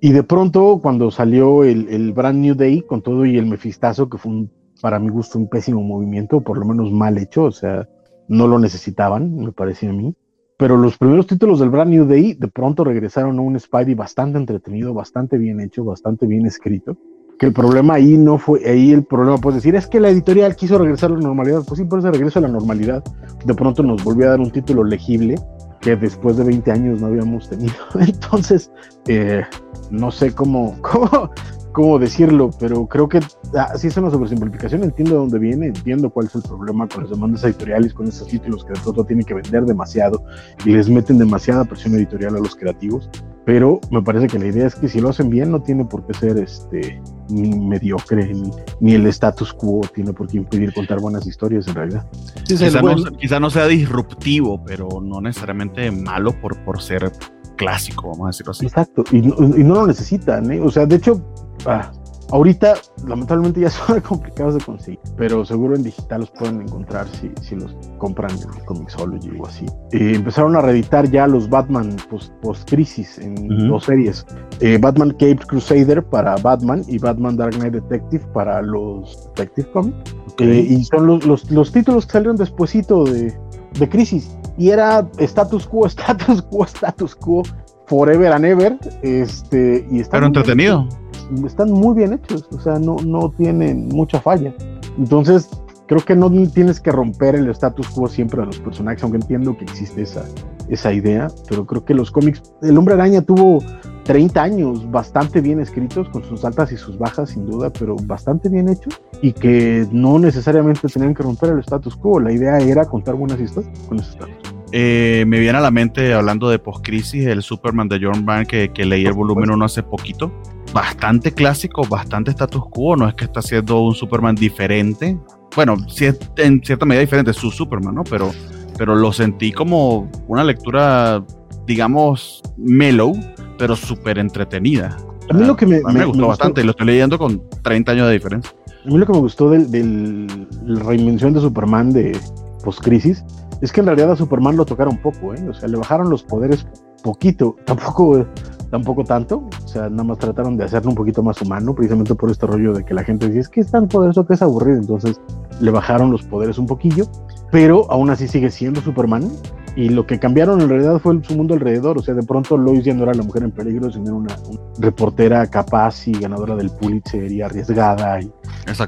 Y de pronto cuando salió el, el Brand New Day con todo y el mefistazo, que fue un, para mi gusto un pésimo movimiento, por lo menos mal hecho, o sea, no lo necesitaban, me parecía a mí. Pero los primeros títulos del Brand New Day de pronto regresaron a un Spidey bastante entretenido, bastante bien hecho, bastante bien escrito. Que el problema ahí no fue, ahí el problema puedes decir, es que la editorial quiso regresar a la normalidad. Pues sí, por ese regreso a la normalidad, de pronto nos volvió a dar un título legible que después de 20 años no habíamos tenido. <laughs> Entonces, eh, no sé cómo, <laughs> cómo, cómo decirlo, pero creo que ah, sí es una sobresimplificación, entiendo de dónde viene, entiendo cuál es el problema con las demandas editoriales, con esos títulos que de pronto tienen que vender demasiado y les meten demasiada presión editorial a los creativos, pero me parece que la idea es que si lo hacen bien no tiene por qué ser este ni mediocre, ni, ni el status quo tiene por qué impedir contar buenas historias en realidad. El Quizá no, quizá no sea disruptivo, pero no necesariamente malo por, por ser clásico, vamos a decirlo así. Exacto, y no, y no lo necesitan, ¿eh? O sea, de hecho, ah, ahorita lamentablemente <laughs> ya son complicados de conseguir, pero seguro en digital los pueden encontrar si, si los compran en Comixology o así. Eh, empezaron a reeditar ya los Batman post- post-crisis en Ujú. dos series. Eh, Batman Caped Crusader para Batman y Batman Dark Knight Detective para los Detective Comics. Eh, y son los, los, los títulos que salieron despuesito de, de Crisis. Y era status quo, <laughs> status quo, status quo, forever and ever. Este, y están Pero entretenido. bien- están muy bien hechos, o sea, no, no tienen mucha falla. Entonces, creo que no tienes que romper el status quo siempre de los personajes, aunque entiendo que existe esa, esa idea, pero creo que los cómics, El Hombre Araña tuvo 30 años bastante bien escritos, con sus altas y sus bajas, sin duda, pero bastante bien hechos, y que no necesariamente tenían que romper el status quo, la idea era contar buenas historias con ese status. Eh, me viene a la mente, hablando de post-crisis, el Superman de John Byrne que, que leí el volumen 1 hace poquito. Bastante clásico, bastante status quo. No es que está haciendo un Superman diferente. Bueno, sí es en cierta medida diferente su Superman, ¿no? Pero, pero lo sentí como una lectura, digamos, mellow, pero súper entretenida. A mí lo que me, A mí me, gustó me bastante lo estoy leyendo con 30 años de diferencia. A mí lo que me gustó del, del la reinvención de Superman de post-crisis es que en realidad a Superman lo tocaron poco, ¿eh? O sea, le bajaron los poderes poquito, <laughs> tampoco, tampoco tanto. sea, nada más trataron de hacerlo un poquito más humano, precisamente por este rollo de que la gente decía, es que es tan poderoso que es aburrido, entonces le bajaron los poderes un poquillo, pero aún así sigue siendo Superman, y lo que cambiaron en realidad fue su mundo alrededor, o sea, de pronto Lois ya no era la mujer en peligro, sino una, una reportera capaz y ganadora del Pulitzer y arriesgada y,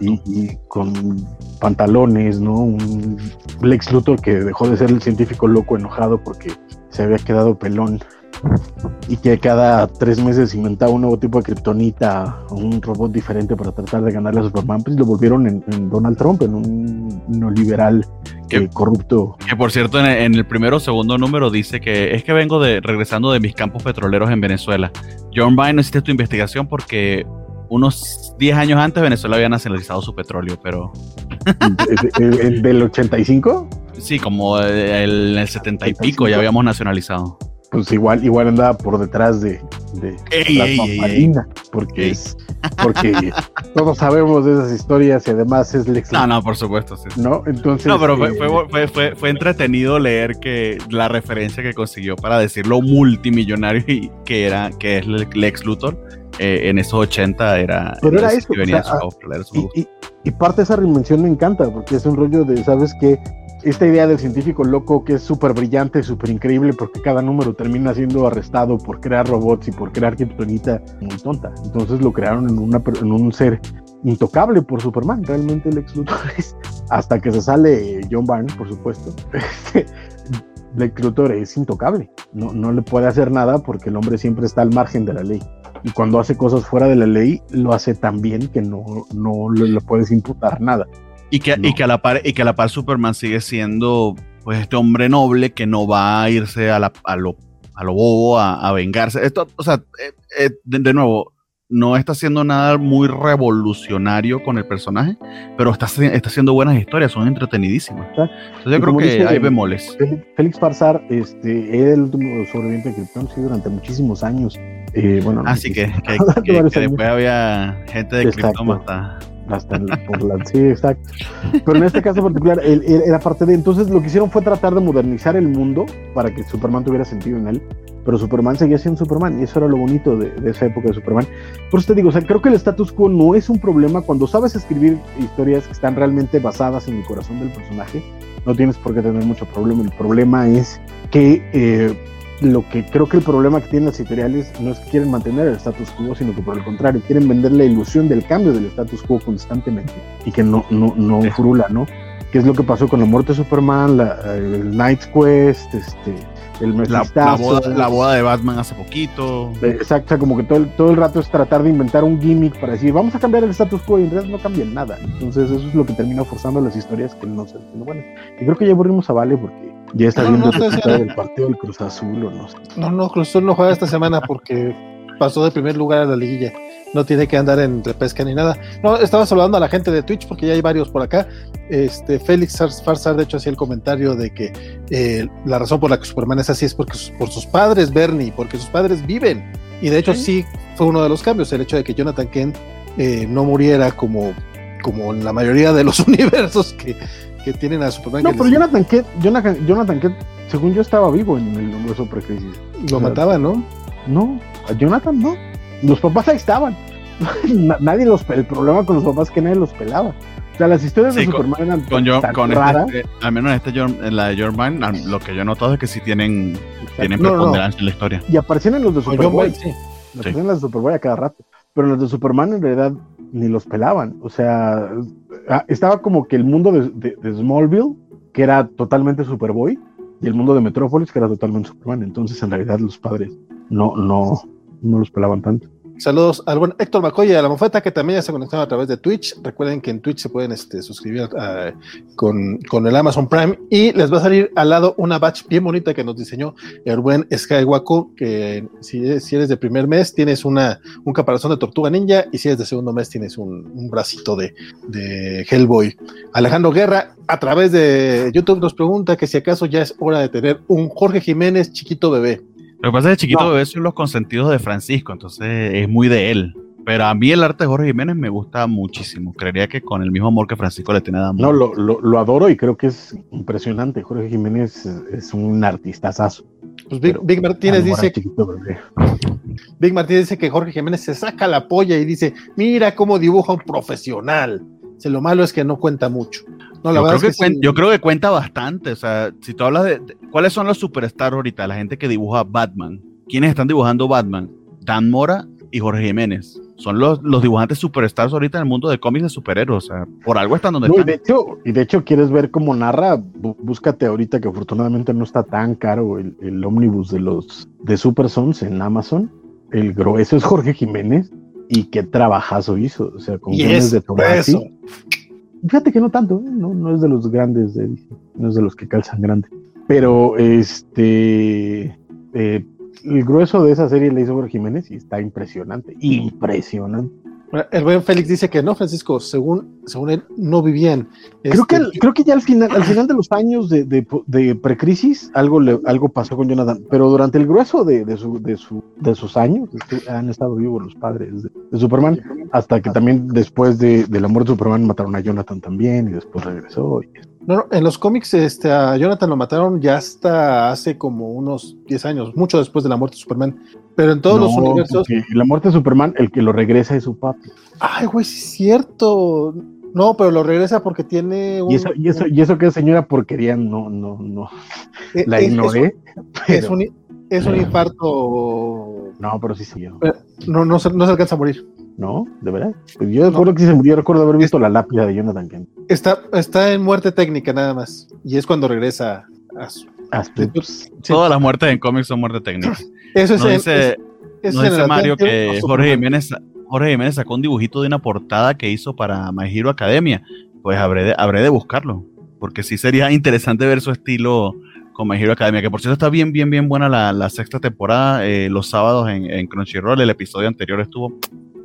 y, y, con pantalones, ¿no? Un Lex Luthor que dejó de ser el científico loco enojado porque se había quedado pelón y que cada tres meses inventaba un nuevo tipo de kriptonita o un robot diferente para tratar de ganarle a Superman, pues lo volvieron en, en Donald Trump, en un neoliberal eh, corrupto. Que por cierto, en el, en el primero o segundo número dice que es que vengo de regresando de mis campos petroleros en Venezuela. John Biden, no hiciste tu investigación porque unos 10 años antes Venezuela había nacionalizado su petróleo, pero... ¿El, del 85? Sí, como el, el 70 y pico ya habíamos nacionalizado pues igual, igual andaba por detrás de, de ey, la ey, marina, porque es, porque todos sabemos de esas historias y además es Lex. No, no, por supuesto, sí. ¿No? Entonces. No, pero fue, fue, fue, fue, fue entretenido leer que la referencia que consiguió para decirlo multimillonario y que era, que es Lex Luthor. Eh, en esos 80 era, pero era eso, que venía o sea, su popular, su y, y, y, parte de esa reinvención me encanta, porque es un rollo de, ¿sabes qué? Esta idea del científico loco que es súper brillante, súper increíble, porque cada número termina siendo arrestado por crear robots y por crear kriptonita muy tonta. Entonces lo crearon en, una, un ser intocable por Superman. Realmente el ex Luthor <laughs> es, hasta que se sale John Barnes, por supuesto. <laughs> Lex Luthor es intocable. No, no le puede hacer nada porque el hombre siempre está al margen de la ley. Y cuando hace cosas fuera de la ley, lo hace tan bien que no, no le puedes imputar nada. Y que, no. y, que a la par, y que a la par Superman sigue siendo pues este hombre noble que no va a irse a, la, a, lo, a lo bobo a, a vengarse. Esto, o sea, eh, eh, de, de, nuevo, no está haciendo nada muy revolucionario con el personaje, pero está, está haciendo buenas historias, son entretenidísimas. Entonces yo creo que dice, hay bemoles. Félix Farsar este, era el último sobreviviente de Krypton, sí, durante muchísimos años. Eh, bueno, Así <laughs> que, que, que, que después había gente de Krypton hasta hasta en, por sí, exacto. Pero en este caso particular, él, él, era parte de. Entonces, lo que hicieron fue tratar de modernizar el mundo para que Superman tuviera sentido en él. Pero Superman seguía siendo Superman, y eso era lo bonito de, de esa época de Superman. Por eso te digo, o sea, creo que el status quo no es un problema cuando sabes escribir historias que están realmente basadas en el corazón del personaje. No tienes por qué tener mucho problema. El problema es que. Eh, lo que creo que el problema que tienen las editoriales no es que quieren mantener el status quo, sino que por el contrario, quieren vender la ilusión del cambio del status quo constantemente y que no, no, no frula, ¿no? Que es lo que pasó con la muerte de Superman, la, el Night's Quest, este, el la, la, boda, la, boda, de Batman hace poquito. Exacto, como que todo el, todo el rato es tratar de inventar un gimmick para decir, vamos a cambiar el status quo y en realidad no cambian nada. Entonces eso es lo que termina forzando las historias que no se no buenas. Y creo que ya aburrimos a Vale porque ya está no, viendo no, no, el partido del Cruz Azul o no sé. No, no, Cruz Azul no juega esta semana porque pasó de primer lugar a la liguilla. No tiene que andar en repesca ni nada. No, estaba saludando a la gente de Twitch porque ya hay varios por acá. Este Félix Farsar, de hecho, hacía el comentario de que eh, la razón por la que Superman es así es porque por sus padres, Bernie, porque sus padres viven. Y de hecho, ¿Sí? sí fue uno de los cambios, el hecho de que Jonathan Kent eh, no muriera como, como en la mayoría de los <laughs> universos que, que tienen a Superman. No, pero les... Jonathan Kent, Jonathan, Jonathan Kent, según yo, estaba vivo en el universo precrisis. Lo o sea, mataba, ¿no? No, a Jonathan no. Los papás ahí estaban. <laughs> nadie los el problema con los papás es que nadie los pelaba. O sea, las historias sí, de Superman con, eran con, yo, con raras. Este, al menos en, este, la de John Byrne, lo que yo he notado es que sí tienen, tienen no, preponderancia no. en la historia. Y aparecían en los de Superboy. Sí. Aparecían en las de Superboy a cada rato. Pero los de Superman en realidad ni los pelaban. O sea, estaba como que el mundo de, de, de Smallville, que era totalmente Superboy, y el mundo de Metrópolis, que era totalmente Superman. Entonces, en realidad, los padres no, no, no los pelaban tanto. Saludos al buen Héctor Macoya a la Mofeta, que también ya se conectaron a través de Twitch. Recuerden que en Twitch se pueden este, suscribir uh, con, con, el Amazon Prime y les va a salir al lado una batch bien bonita que nos diseñó el buen Skywaco, que si, si, eres de primer mes tienes una, un caparazón de tortuga ninja y si eres de segundo mes tienes un, un bracito de, de, Hellboy. Alejandro Guerra a través de YouTube nos pregunta que si acaso ya es hora de tener un Jorge Jiménez chiquito bebé. Lo que pasa es que Chiquito no. Bebé son los consentidos de Francisco, entonces es muy de él. Pero a mí el arte de Jorge Jiménez me gusta muchísimo. Creería que con el mismo amor que Francisco le tiene a No, lo, lo, lo, adoro y creo que es impresionante. Jorge Jiménez es un artistazazo. Pues Big, Martínez dice, chiquito. Big Martínez dice que Jorge Jiménez se saca la polla y dice, mira cómo dibuja un profesional. Lo malo es que no cuenta mucho. No, la yo, creo que es que cuen- sí. yo creo que cuenta bastante. O sea, si tú hablas de, de- ¿Cuáles son los superstars ahorita? La gente que dibuja Batman. ¿Quiénes están dibujando Batman? Dan Mora y Jorge Jiménez. Son los, los dibujantes superstars ahorita en el mundo de cómics de superhéroes. O sea, por algo están donde No, y, están. de hecho, y de hecho, quieres ver cómo narra, bú- búscate ahorita que afortunadamente no está tan caro el, el ómnibus de los de Super Sons en Amazon. El grueso es Jorge Jiménez y qué trabajazo hizo. O sea, con Y guiones es de Tomasi. Fíjate que no tanto, ¿eh? no, es de los grandes, de no es de los que calzan grande. Pero este eh, el grueso de esa serie le hizo Jorge Jiménez y está impresionante, impresionante. El buen Félix dice que no, Francisco, según, según él, no vivían. Creo que, Este, creo que ya al final, al final de los años de, de, de precrisis, algo, le- algo pasó con Jonathan, pero durante el grueso de, de, su, de, su, de sus años estu- han estado vivos los padres de, Superman, hasta que también después de, de la muerte de Superman mataron a Jonathan también y después regresó. y- No, no, en los cómics este, a Jonathan lo mataron ya hasta hace como unos 10 años, mucho después de la muerte de Superman. Pero en todos los No, universos. la muerte de Superman, el que lo regresa es su papi. Ay, güey, sí es cierto. No, pero lo regresa porque tiene un. Y eso, y eso, y eso que es señora porquería, no, no, no. eh, La es- ignoré. Es, pero- un, es un infarto. No, pero sí siguió. No, no, se, no se alcanza a morir. ¿No? ¿De verdad? Yo recuerdo que se murió. Recuerdo haber visto la lápida de Jonathan Kent. Está, está en muerte técnica nada más. Y es cuando regresa a su. Pues, sí. Todas las muertes en cómics son muertes técnicas. <clears throat> Eso es Nos en- dice, es- es nos en dice el Mario que Jorge. Jiménez, Jorge Jiménez sacó un dibujito de una portada que hizo para My Hero Academia. Pues habré de, habré de buscarlo. Porque sí sería interesante ver su estilo con My Hero Academia. Que por cierto está bien, bien, bien buena la, la sexta temporada. eh, los sábados en, en Crunchyroll. El episodio anterior estuvo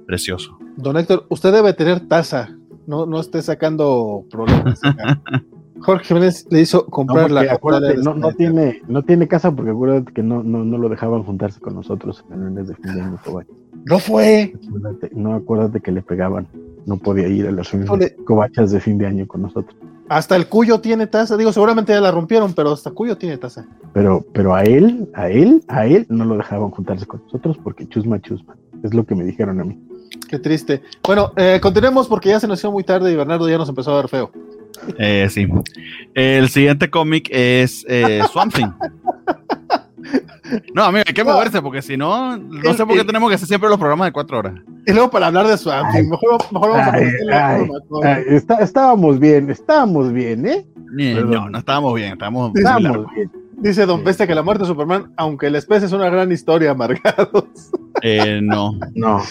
precioso. Don Héctor, usted debe tener taza. No, no esté sacando problemas. acá. <laughs> Jorge Jiménez le hizo no, comprar porque la no, no tiene, no tiene casa porque acuérdate que no, no, no lo dejaban juntarse con nosotros en el mes de fin de año. No fue. Acuérdate- no acuérdate que le pegaban. No podía ir a las reuniones cobachas de fin de año con nosotros. Hasta el Cuyo tiene taza. Digo, seguramente ya la rompieron, pero hasta Cuyo tiene taza. Pero, pero a él, a él, a él no lo dejaban juntarse con nosotros porque chusma, chusma. Es lo que me dijeron a mí. Qué triste. Bueno, eh, continuemos porque ya se nos hizo muy tarde y Bernardo ya nos empezó a ver feo. Eh, sí. El siguiente cómic es eh, <laughs> Swamp Thing. No, amigo, hay que moverse porque si no, no sé por qué tenemos que hacer siempre los programas de cuatro horas. Y luego para hablar de Swamp Thing, mejor, mejor vamos a Ay, ponerle ay, está- estábamos bien, estábamos bien, ¿eh? No, no estábamos bien, estábamos Estábamos bien. Dice Don Sí. Bestia que la muerte de Superman, aunque la especie es una gran historia, amargados. Eh, no. No,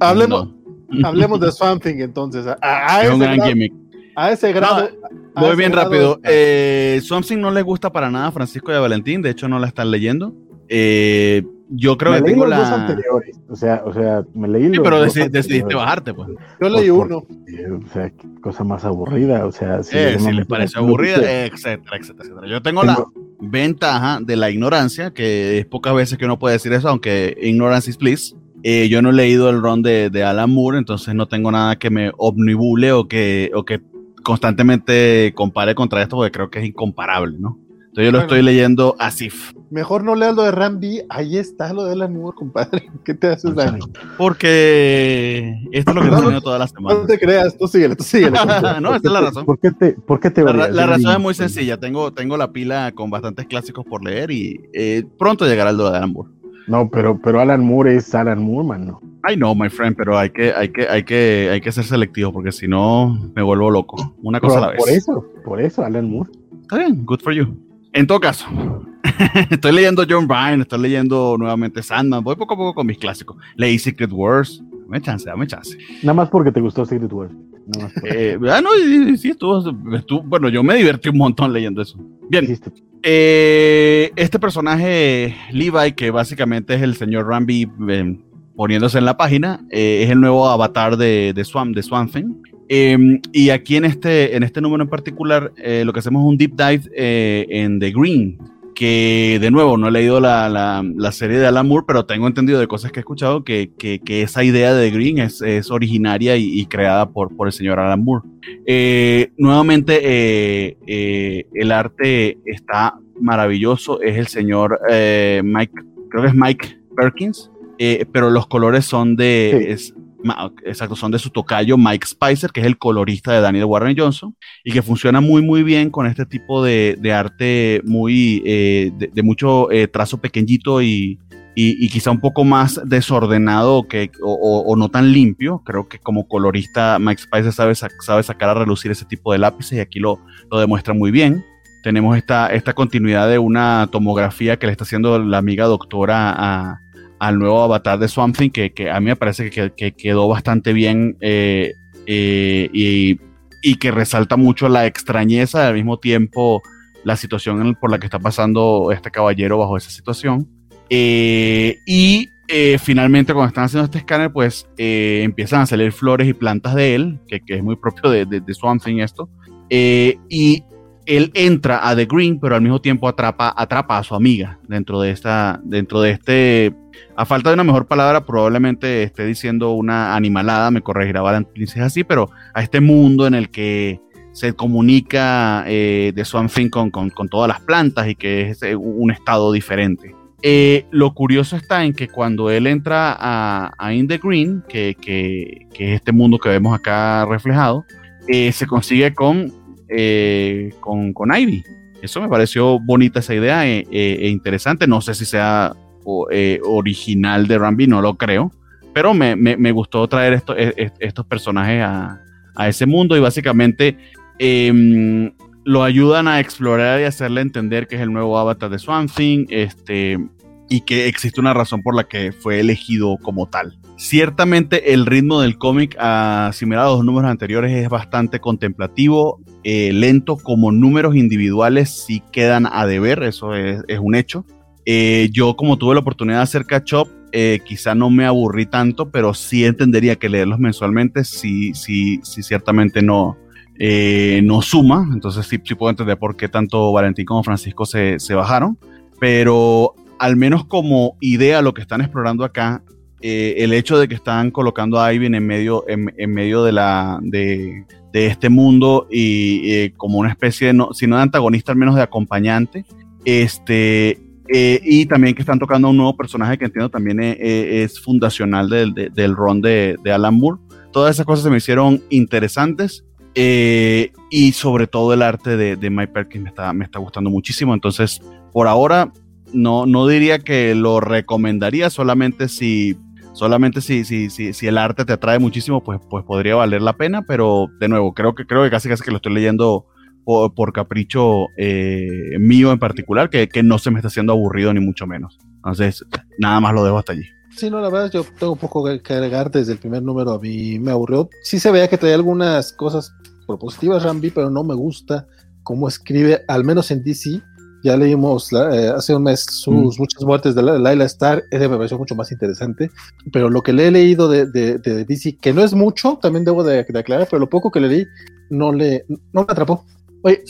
hablemos, no. hablemos de <laughs> Swamp Thing entonces. A, a Es un ese gran grado, gimmick. a ese grado. a Voy ese bien grado- rápido. Eh, Swamp Thing no les gusta para nada a Francisco y a Valentín. De hecho, no la están leyendo. Eh, yo creo me que leí tengo los dos la. anteriores. O sea, o sea, me leí Sí, los pero dos deci- anteriores. decidiste bajarte, pues. Yo leí Por- uno. Eh, O sea, qué cosa más aburrida. O sea, si Eh, yo si no les no- aburrida, no- etcétera, etcétera, etcétera. Yo tengo la tengo- ventaja de la ignorancia, que es pocas veces que uno puede decir eso, aunque ignorance is bliss. Eh, yo no he leído el run de, de Alan Moore, entonces no tengo nada que me omnibule o que, o que constantemente compare contra esto, porque creo que es incomparable, ¿no? Entonces yo lo Bueno. estoy leyendo así, Mejor no leas lo de Rambi. Ahí está lo de Alan Moore, compadre. <laughs> ¿Qué te haces daño? porque esto es lo que No, he tenido toda la semana. No te creas, tú síguele, tú síguele. <laughs> no, esa es la razón. ¿Por qué te, por qué te La, la Yo razón es muy sencilla. Tengo, tengo la pila con bastantes clásicos por leer y eh, pronto llegará el de Alan Moore. No, pero, pero Alan Moore es Alan Moore, man, ¿no? I know, my friend, pero hay que, hay que, hay que, hay que ser selectivo porque si no me vuelvo loco. Una cosa a la vez. por eso, por eso, Alan Moore. Está bien, good for you. En todo caso, <laughs> estoy leyendo John Bryan, estoy leyendo nuevamente Sandman, voy poco a poco con mis clásicos. Leí Secret Wars, dame chance, dame chance. Nada más porque te gustó Secret Wars. Nada más porque Eh, ah, no, y sí, estuvo, estuvo- bueno, yo me divertí un montón leyendo eso. Bien. Eh, este personaje, Levi, que básicamente es el señor Rambi eh, poniéndose en la página, eh, es el nuevo avatar de, de, Swamp, de Swamp. Eh, y aquí en este, en este número en particular, eh, lo que hacemos es un deep dive en The Green, que de nuevo no he leído la, la, serie de Alan Moore, pero tengo entendido de cosas que he escuchado que, que, que esa idea de Green es, es originaria y, creada por, por el señor Alan Moore. Eh, nuevamente, eh, eh, el arte está maravilloso, es el señor Mike, creo que es Mike Perkins, pero los colores son de, exacto, son de su tocayo Mike Spicer, que es el colorista de Daniel Warren Johnson, y que funciona muy, muy bien con este tipo de, arte muy, eh, de, mucho eh, trazo pequeñito y, y, quizá un poco más desordenado que, o, no tan limpio. Creo que como colorista Mike Spicer sabe, sabe sacar a relucir ese tipo de lápices y aquí lo, lo demuestra muy bien tenemos esta, esta continuidad de una tomografía que le está haciendo la amiga doctora a, al nuevo avatar de Swamp Thing, que, a mí me parece que, quedó bastante bien eh, eh, y, que resalta mucho la extrañeza y al mismo tiempo la situación por la que está pasando este caballero bajo esa situación. Eh, y finalmente cuando están haciendo este escáner, pues empiezan a salir flores y plantas de él, que, es muy propio de, de, de Swamp Thing esto. y él entra a The Green, pero al mismo tiempo atrapa, a su amiga dentro de esta, dentro de este, a falta de una mejor palabra, probablemente esté diciendo una animalada, me corregirá Valentín si es así, pero a este mundo en el que se comunica eh, de Swamp Thing con, todas las plantas y que es eh, un estado diferente. Eh, lo curioso está en que cuando él entra a, In the Green, que, es este mundo que vemos acá reflejado, se consigue con eh, con, con, Ivy. Eso me pareció bonita esa idea e, e, e interesante. No sé si sea eh, original de Rambi, no lo creo. Pero me, me, gustó traer e, estos personajes a, a, ese mundo y básicamente em, lo ayudan a explorar y hacerle entender que es el nuevo avatar de Swamp Thing este, y que existe una razón por la que fue elegido como tal. Ciertamente el ritmo del cómic, a similar a los números anteriores, es bastante contemplativo, eh, lento, como números individuales sí quedan a deber, eso es, un hecho. Eh, yo como tuve la oportunidad de hacer catch-up, eh, quizá no me aburrí tanto, pero sí entendería que leerlos mensualmente sí, sí, sí ciertamente no, no suma, entonces sí, sí, puedo entender por qué tanto Valentín como Francisco se, se bajaron, pero al menos como idea lo que están explorando acá eh, el hecho de que están colocando a Ivy en medio, en, medio de, la, de, este mundo y eh, como una especie de, no, si no de antagonista, al menos de acompañante. Este, eh, y también que están tocando un nuevo personaje que entiendo también es, fundacional del, del ron de, Alan Moore. Todas esas cosas se me hicieron interesantes. y sobre todo el arte de, de Mike Perkins me está, me está gustando muchísimo. Entonces, por ahora, no, no diría que lo recomendaría, solamente si Solamente si, si, si, si el arte te atrae muchísimo, pues, pues podría valer la pena, pero de nuevo, creo que, creo que casi casi que lo estoy leyendo por, capricho eh, mío en particular, que, que, no se me está haciendo aburrido ni mucho menos. Entonces, nada más lo dejo hasta allí. Sí, no, la verdad yo tengo poco que agregar desde el primer número, a mí me aburrió. Sí se veía que traía algunas cosas propositivas Rambi, pero no me gusta cómo escribe, al menos en DC ya leímos eh, hace un mes sus mm. muchas muertes de Laila Star, ese me pareció mucho más interesante, pero lo que le he leído de, de, DC, que no es mucho, también debo de, aclarar, pero lo poco que le leí no le no me atrapó. Oye,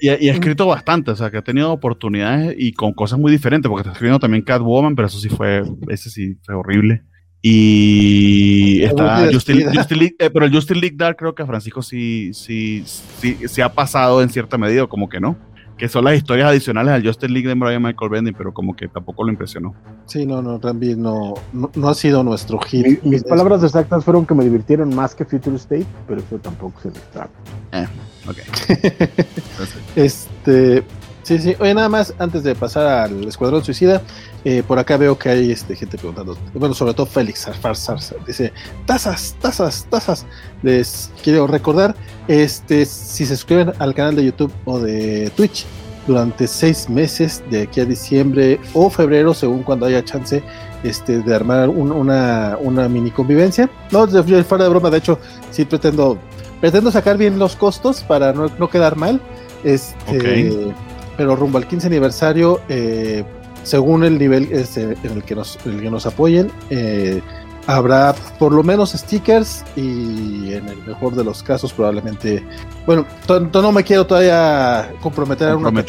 y, ha escrito bastante, o sea, que ha tenido oportunidades y con cosas muy diferentes, porque está escribiendo también Catwoman, pero eso sí fue, ese sí fue horrible. Y está Justin, League, eh, pero el Justin League Dark creo que a Francisco sí, sí, sí, sí, ha pasado en cierta medida, como que no que son las historias adicionales al Justice League de Brian Michael Bending, pero como que tampoco lo impresionó. Sí, no, no, también no, no, ha sido nuestro hit. mis palabras exactas fueron que me divirtieron más que Future State, pero eso tampoco se trata. Eh, ok. <laughs> este, sí, sí. Oye, nada más, antes de pasar al Escuadrón Suicida, eh, por acá veo que hay este, gente preguntando, bueno, sobre todo Félix dice, tazas, tazas, tazas. Les quiero recordar, este, si se suscriben al canal de YouTube o de Twitch durante seis meses, de aquí a diciembre o febrero, según cuando haya chance este, de armar una, una mini convivencia. No, fuera de broma, de hecho, sí pretendo, pretendo sacar bien los costos para no, no quedar mal. Este, Pero rumbo al 15 aniversario, eh, según el nivel este, en el que nos, el que nos apoyen, eh, habrá por lo menos stickers y en el mejor de los casos probablemente, bueno, no me quiero todavía comprometer a una,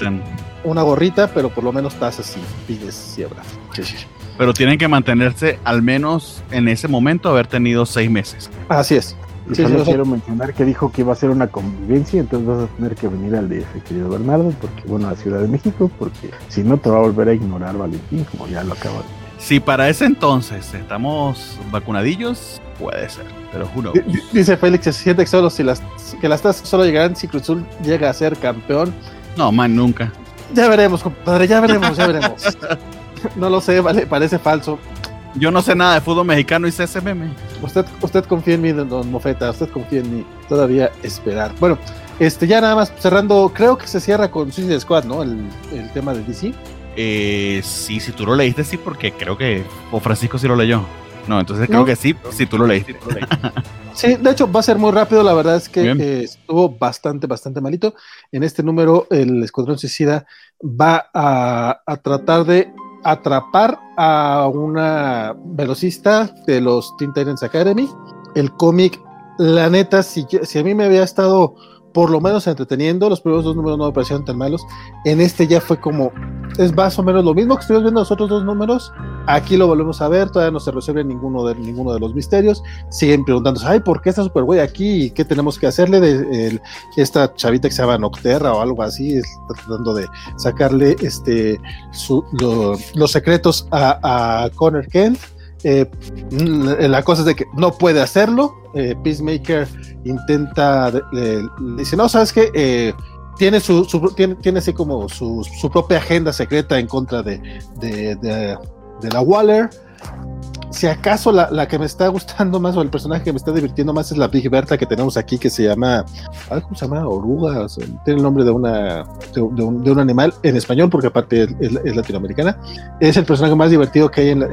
una gorrita, pero por lo menos así, pides siebra. Sí, sí. Pero tienen que mantenerse al menos en ese momento haber tenido seis meses. Así es. Y Sí, solo sí, quiero mencionar que dijo que iba a ser una convivencia, entonces vas a tener que venir al DF, querido Bernardo, porque bueno, a Ciudad de México, porque si no te va a volver a ignorar Valentín, como ya lo acabo de decir. Si para ese entonces estamos vacunadillos, puede ser. Pero di- Dice Félix, se siente que solo si las que las tasas solo llegarán si Cruz Azul llega a ser campeón. No, man, nunca. Ya veremos, compadre, ya veremos, ya <laughs> veremos. No lo sé, vale, parece falso. Yo no sé nada de fútbol mexicano y CSMM. Usted, usted confía en mí, don Mofeta, usted confía en mí. Todavía esperar. Bueno, este ya nada más cerrando, creo que se cierra con Suicide Squad, ¿no? El, el tema de DC. Eh, sí, si tú lo leíste, sí, porque creo que. O Francisco sí lo leyó. No, entonces creo No. que sí, si tú lo leíste. <laughs> Sí, de hecho va a ser muy rápido, la verdad es que eh, estuvo bastante, bastante malito. En este número el Escuadrón Suicida va a, a tratar de atrapar a una velocista de los Teen Academy. El cómic, la neta, si a mí me había estado por lo menos entreteniendo, los primeros dos números no me parecieron tan malos. En este ya fue como, es más o menos lo mismo que estuvimos viendo los otros dos números. Aquí lo volvemos a ver, todavía no se resuelve ninguno de, ninguno de los misterios siguen preguntándose, ay, ¿por qué está Superboy aquí? ¿Y qué tenemos que hacerle de esta chavita que se llama Nocterra o algo así? Tratando de sacarle este los secretos a, a Connor Kent. Eh, mm, la cosa es de que no puede hacerlo. Eh, Peacemaker intenta, le dice, no, ¿sabes qué? Eh, tiene su, tiene, tiene así como su, su propia agenda secreta en contra de, de- de la Waller si acaso la, la que me está <laughs> gustando más o el personaje que me está divirtiendo más es la Big Berta que tenemos aquí que se llama, ¿cómo se llama? Oruga, o sea, tiene el nombre de una de, un- animal en español porque aparte es, latinoamericana. Es el personaje más divertido que hay en,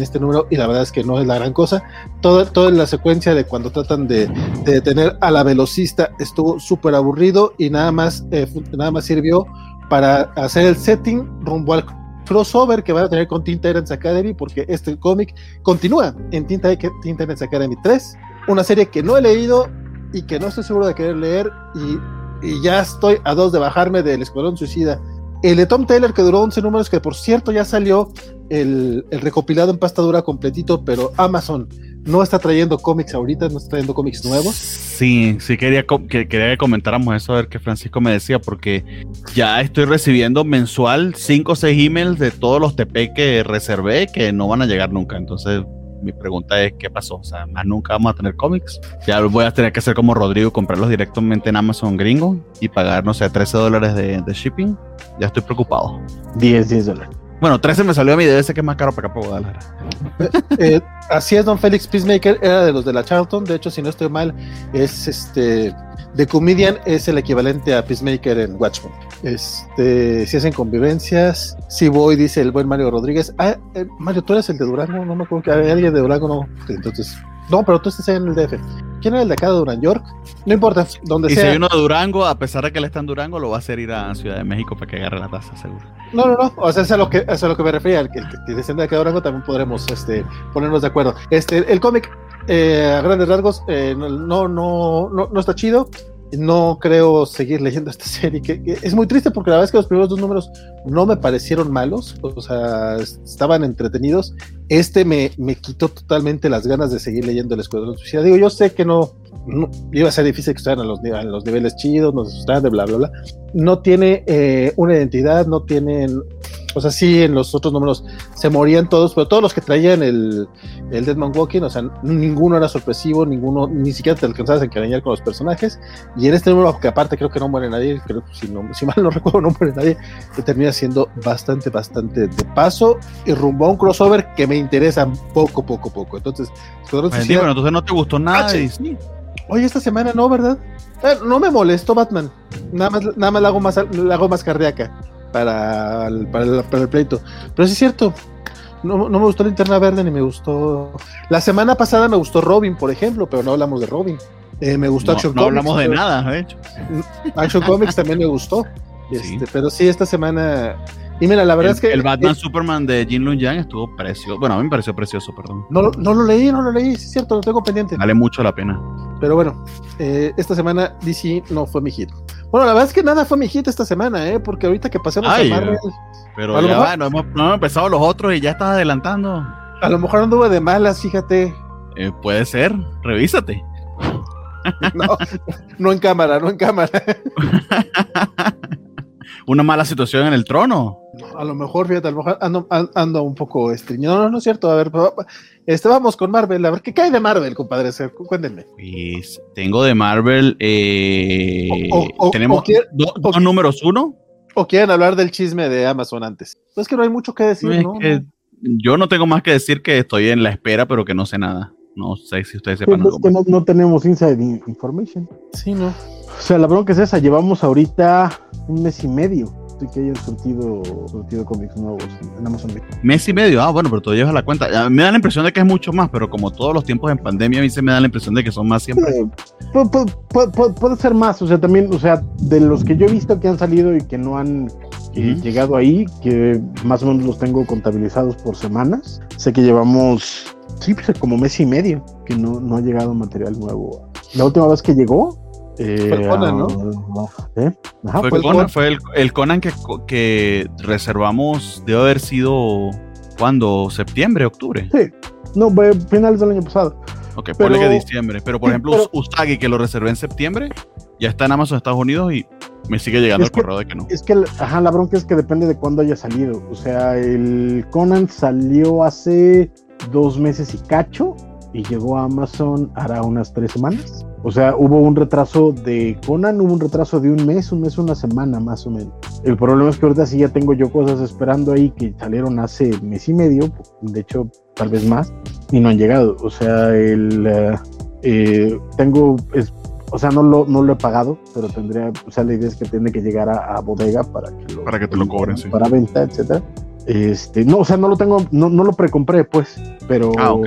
este número y la verdad es que no es la gran cosa. Toda, toda la secuencia de cuando tratan de, de detener a la velocista estuvo súper aburrido y nada más, eh, nada más sirvió para hacer el setting rumbo al crossover que van a tener con Teen Titans Academy porque este cómic continúa en Teen, Teen Titans Academy 3, una serie que no he leído y que no estoy seguro de querer leer y, y ya estoy a dos de bajarme del Escuadrón Suicida. El de Tom Taylor que duró 11 números, que por cierto ya salió el, el recopilado en pasta dura completito, pero Amazon no está trayendo cómics ahorita, no está trayendo cómics nuevos. Sí, sí quería, que, quería que comentáramos eso, a ver qué Francisco me decía, porque ya estoy recibiendo mensual 5 o 6 emails de todos los TP que reservé que no van a llegar nunca. Entonces, mi pregunta es, ¿qué pasó? O sea, más nunca vamos a tener cómics. Ya voy a tener que hacer como Rodrigo, comprarlos directamente en Amazon gringo y pagar, no sé, 13 dólares de, de shipping. Ya estoy preocupado. 10, 10 dólares. Bueno, 13 me salió a mí, debe ser que más caro para acá para Guadalajara. Eh, así es, Don Félix Peacemaker era de los de la Charlton. De hecho, si no estoy mal, es este. The Comedian es el equivalente a Peacemaker en Watchmen. Este, si hacen convivencias, si voy, dice el buen Mario Rodríguez. Ah, eh, Mario, tú eres el de Durango, no me acuerdo que alguien de Durango, no. Entonces, no, pero tú estás en el DF. ¿Quién era el de acá de Durango? York? No importa, donde Y si sea. hay uno de Durango, a pesar de que él está en Durango, lo va a hacer ir a Ciudad de México para que agarre la taza, seguro. No, no, no. O sea, es a lo que, es a lo que me refería. El que, que desciende de acá de Durango también podremos este, ponernos de acuerdo. Este, el cómic, eh, a grandes rasgos, eh, no, no, no, no, no está chido. No creo seguir leyendo esta <laughs> serie. Que, que es muy triste porque la verdad es que los primeros dos números no me parecieron malos. O sea, estaban entretenidos. Este me, me quitó totalmente las ganas de seguir leyendo el Escuadrón Suicida. Digo, yo sé que no, no- iba a ser difícil que estuvieran los, los niveles chidos, nos asustaran de bla, bla, bla no tiene eh, una identidad, no tienen, o sea, sí, en los otros números se morían todos, pero todos los que traían el, el Dead Man Walking, o sea, ninguno era sorpresivo, ninguno, ni siquiera te alcanzabas a encariñar con los personajes, y en este número, que aparte creo que no muere nadie, creo que si, no, si mal no <laughs> recuerdo, no muere nadie, que termina siendo bastante, bastante de paso, y rumbo a un crossover que me interesa poco, poco, poco. Entonces, bueno, entonces no te gustó nada. Ah, y- sí. Oye, esta semana no, ¿verdad? Eh, no me molestó Batman. Nada más, nada más la hago más, la hago más cardíaca para el, para, el, para el pleito. Pero sí es cierto. No, no me gustó Linterna Verde ni me gustó. La semana pasada me gustó Robin, por ejemplo, pero no hablamos de Robin. Eh, me gustó no, Action no Comics. hablamos de pero- nada, de hecho. Action <laughs> Comics también me gustó. Sí. Este, Pero sí, esta semana. Y mira, la verdad el, es que. el Batman eh, Superman de Jin Lun Yang estuvo precioso. Bueno, a mí me pareció precioso, perdón. no, no lo leí, no lo leí, sí es cierto, lo tengo pendiente. Vale mucho la pena. Pero bueno, eh, esta semana DC no fue mi hit. Bueno, la verdad es que nada fue mi hit esta semana, ¿eh? Porque ahorita que pasemos Ay, a Marvel, Pero A lo ya mejor- va, no hemos, no hemos empezado los otros y ya estás adelantando. a lo mejor anduve de malas, fíjate. Eh, puede ser, revísate. <laughs> No, no en cámara, no en cámara. <laughs> Una mala situación en el trono. A lo mejor, fíjate, a lo mejor ando, an- ando un poco estreñido. No, no, no es cierto. A ver, este, vamos con Marvel. A ver, ¿qué cae de Marvel, compadre? Cuéntenme. Pues tengo de Marvel. eh, O- o- o- tenemos o dos números uno. ¿O quieren hablar del chisme de Amazon antes? Pues que no hay mucho que decir, Es ¿no? que yo no tengo más que decir que estoy en la espera, pero que no sé nada. No sé si ustedes sepan Pues algo es que más. no, no tenemos inside in- information. Sí, no. O sea, la bronca es esa, llevamos ahorita un mes y medio de que hayan surtido, surtido cómics nuevos en Amazon. Mes y medio, ah, bueno, pero tú llevas la cuenta. Ah, Me da la impresión de que es mucho más, pero como todos los tiempos en pandemia, a mí se me da la impresión de que son más siempre. Eh, pu- pu- pu- pu- puede ser más, o sea, también, o sea, de los que yo he visto que han salido y que no han eh, llegado ahí, que más o menos los tengo contabilizados por semanas, sé que llevamos, sí, pues como mes y medio que no, no ha llegado material nuevo. La última vez que llegó... eh, Fue Conan, ¿no? ¿eh? Ajá, fue fue el Conan, Conan. fue el, el Conan que, que reservamos, debe haber sido, ¿cuándo? ¿Septiembre, octubre? Sí, no, fue finales del año pasado. Ok, Pero- ponle que diciembre. Pero por Sí, ejemplo, pero- Usagi, que lo reservé en septiembre, ya está en Amazon Estados Unidos y me sigue llegando Es el que- correo de que no. Es que, ajá, la bronca es que depende de cuándo haya salido. O sea, el Conan salió hace dos meses y cacho y llegó a Amazon hará unas tres semanas. O sea, hubo un retraso de Conan, hubo un retraso de un mes, un mes, una semana más o menos. El problema es que ahorita sí ya tengo yo cosas esperando ahí que salieron hace mes y medio, de hecho, tal vez más, y no han llegado. O sea, el eh, eh, tengo es- o sea, no lo, no lo he pagado, pero tendría, o sea, la idea es que tiene que llegar a, a bodega para que lo, Para que te lo cobren, sí. Para venta, etcétera. Este, no, o sea, no lo tengo, no, no lo precompré, pues, pero Ah, ok.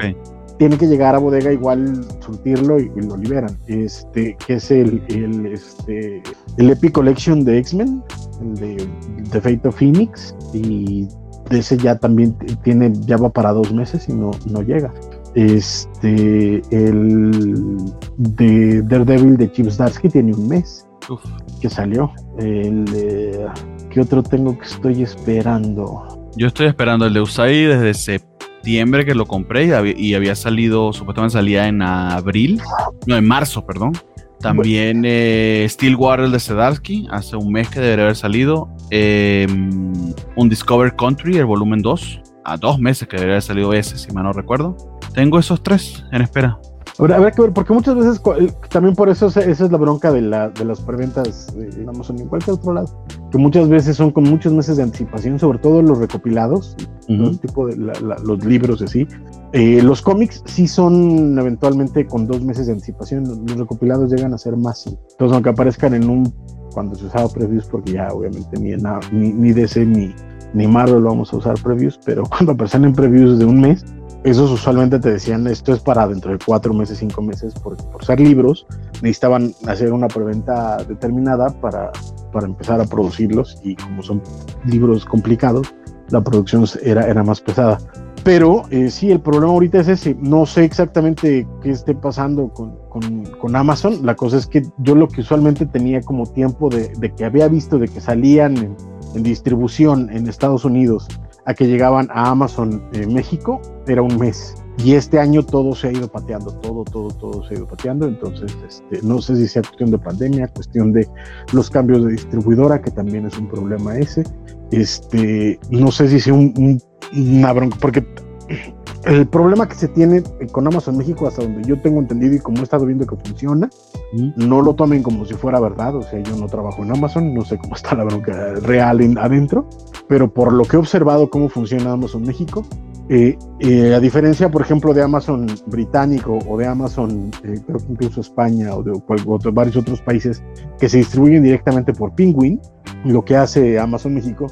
Tiene que llegar a bodega igual surtirlo y, y lo liberan. Este, que es el, el, este, el Epic Collection de X-Men, el de The Fate of Phoenix, y de ese ya también tiene, ya va para dos meses y no, no llega. Este, el de Daredevil de Chip Zdarsky tiene un mes Uf. que salió. El, eh, ¿Qué otro tengo que estoy esperando? Yo estoy esperando el de Usagi desde septiembre que lo compré y había, salido, supuestamente salía en abril, no, en marzo, perdón. También eh, Stillwater de Sedarsky, hace un mes que debería haber salido. Eh, un Discover Country, el volumen 2, a dos meses que debería haber salido ese, si mal no recuerdo. Tengo esos tres en espera. Habrá, habrá que ver, porque muchas veces, el- también por eso esa es la bronca de, la, de las preventas eh, en Amazon y en cualquier otro lado, que muchas veces son con muchos meses de anticipación, sobre todo los recopilados, todo el tipo de la- la- los libros y así. Eh, los cómics sí son eventualmente con dos meses de anticipación, los, recopilados llegan a ser más. Entonces, aunque aparezcan en un, cuando se usaba previews, porque ya obviamente ni, ni, ni DC ni, ni Marvel lo vamos a usar previews, pero <laughs> cuando aparecen en previews de un mes, esos usualmente te decían esto es para dentro de cuatro meses, cinco meses, porque por ser libros necesitaban hacer una preventa determinada para, para empezar a producirlos y como son libros complicados, la producción era, era más pesada. Pero eh, sí, el problema ahorita es ese. No sé exactamente qué esté pasando con, con- Amazon. La cosa es que yo lo que usualmente tenía como tiempo de, de que había visto de que salían en distribución en Estados Unidos a que llegaban a Amazon en México era un mes. Y este año todo se ha ido pateando, todo, todo, todo se ha ido pateando. Entonces, este, no sé si sea cuestión de pandemia, cuestión de los cambios de distribuidora, que también es un problema ese. Este, no sé si sea un, un- una bronca, porque el problema que se tiene con Amazon México, hasta donde yo tengo entendido y como he estado viendo que funciona, no lo tomen como si fuera verdad. O sea, yo no trabajo en Amazon, no sé cómo <laughs> está la bronca real en- adentro, pero por lo que he observado cómo funciona Amazon México, eh, eh, a diferencia, por ejemplo, de Amazon británico o de Amazon, eh, creo que incluso España o de cual- otros- varios otros países que se distribuyen directamente por Penguin, lo que hace Amazon México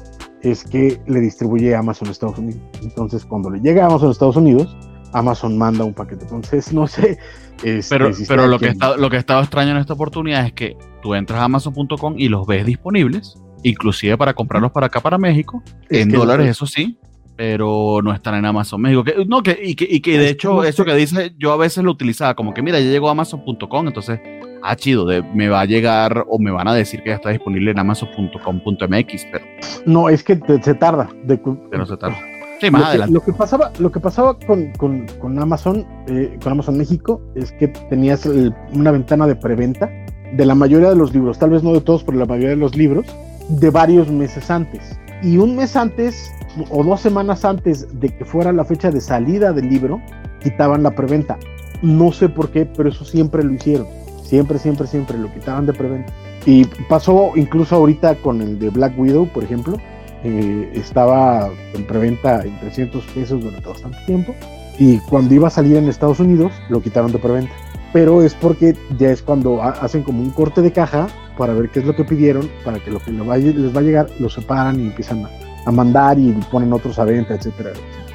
es que le distribuye a Amazon Estados Unidos. Entonces, cuando le llega a Amazon Estados Unidos, Amazon manda un paquete. Entonces, no sé. este, Pero, pero lo, que está, lo que estaba extraño en esta oportunidad es que tú entras a amazon.com y los ves disponibles, inclusive para comprarlos para acá, para México, Es en dólares, eso- sí, pero no están en Amazon México. Que, no, que, y, que, y que de hecho, eso que dice, yo a veces lo utilizaba, como que mira, ya llegó a amazon.com, entonces ah, chido, de- me va a llegar o me van a decir que ya está disponible en amazon.com.mx, pero, No, es que te- se tarda. De, pero se tarda. Sí, más lo, que, adelante. lo que pasaba, lo que pasaba con, con- con Amazon, eh, con Amazon México, es que tenías el- una ventana de preventa de la mayoría de los libros, tal vez no de todos, pero la mayoría de los libros, de varios meses antes. Y un mes antes o dos semanas antes de que fuera la fecha de salida del libro, quitaban la preventa. No sé por qué, pero eso siempre lo hicieron. Siempre, siempre, siempre lo quitaban de preventa. Y pasó incluso ahorita con el de Black Widow, por ejemplo. eh, estaba en preventa en 300 pesos durante bastante tiempo. Y cuando iba a salir en Estados Unidos, lo quitaron de preventa. Pero es porque ya es cuando ha- hacen como un corte de caja para ver qué es lo que pidieron, para que lo que les va a, les va a llegar lo separan y empiezan a, a mandar y ponen otros a venta, etcétera.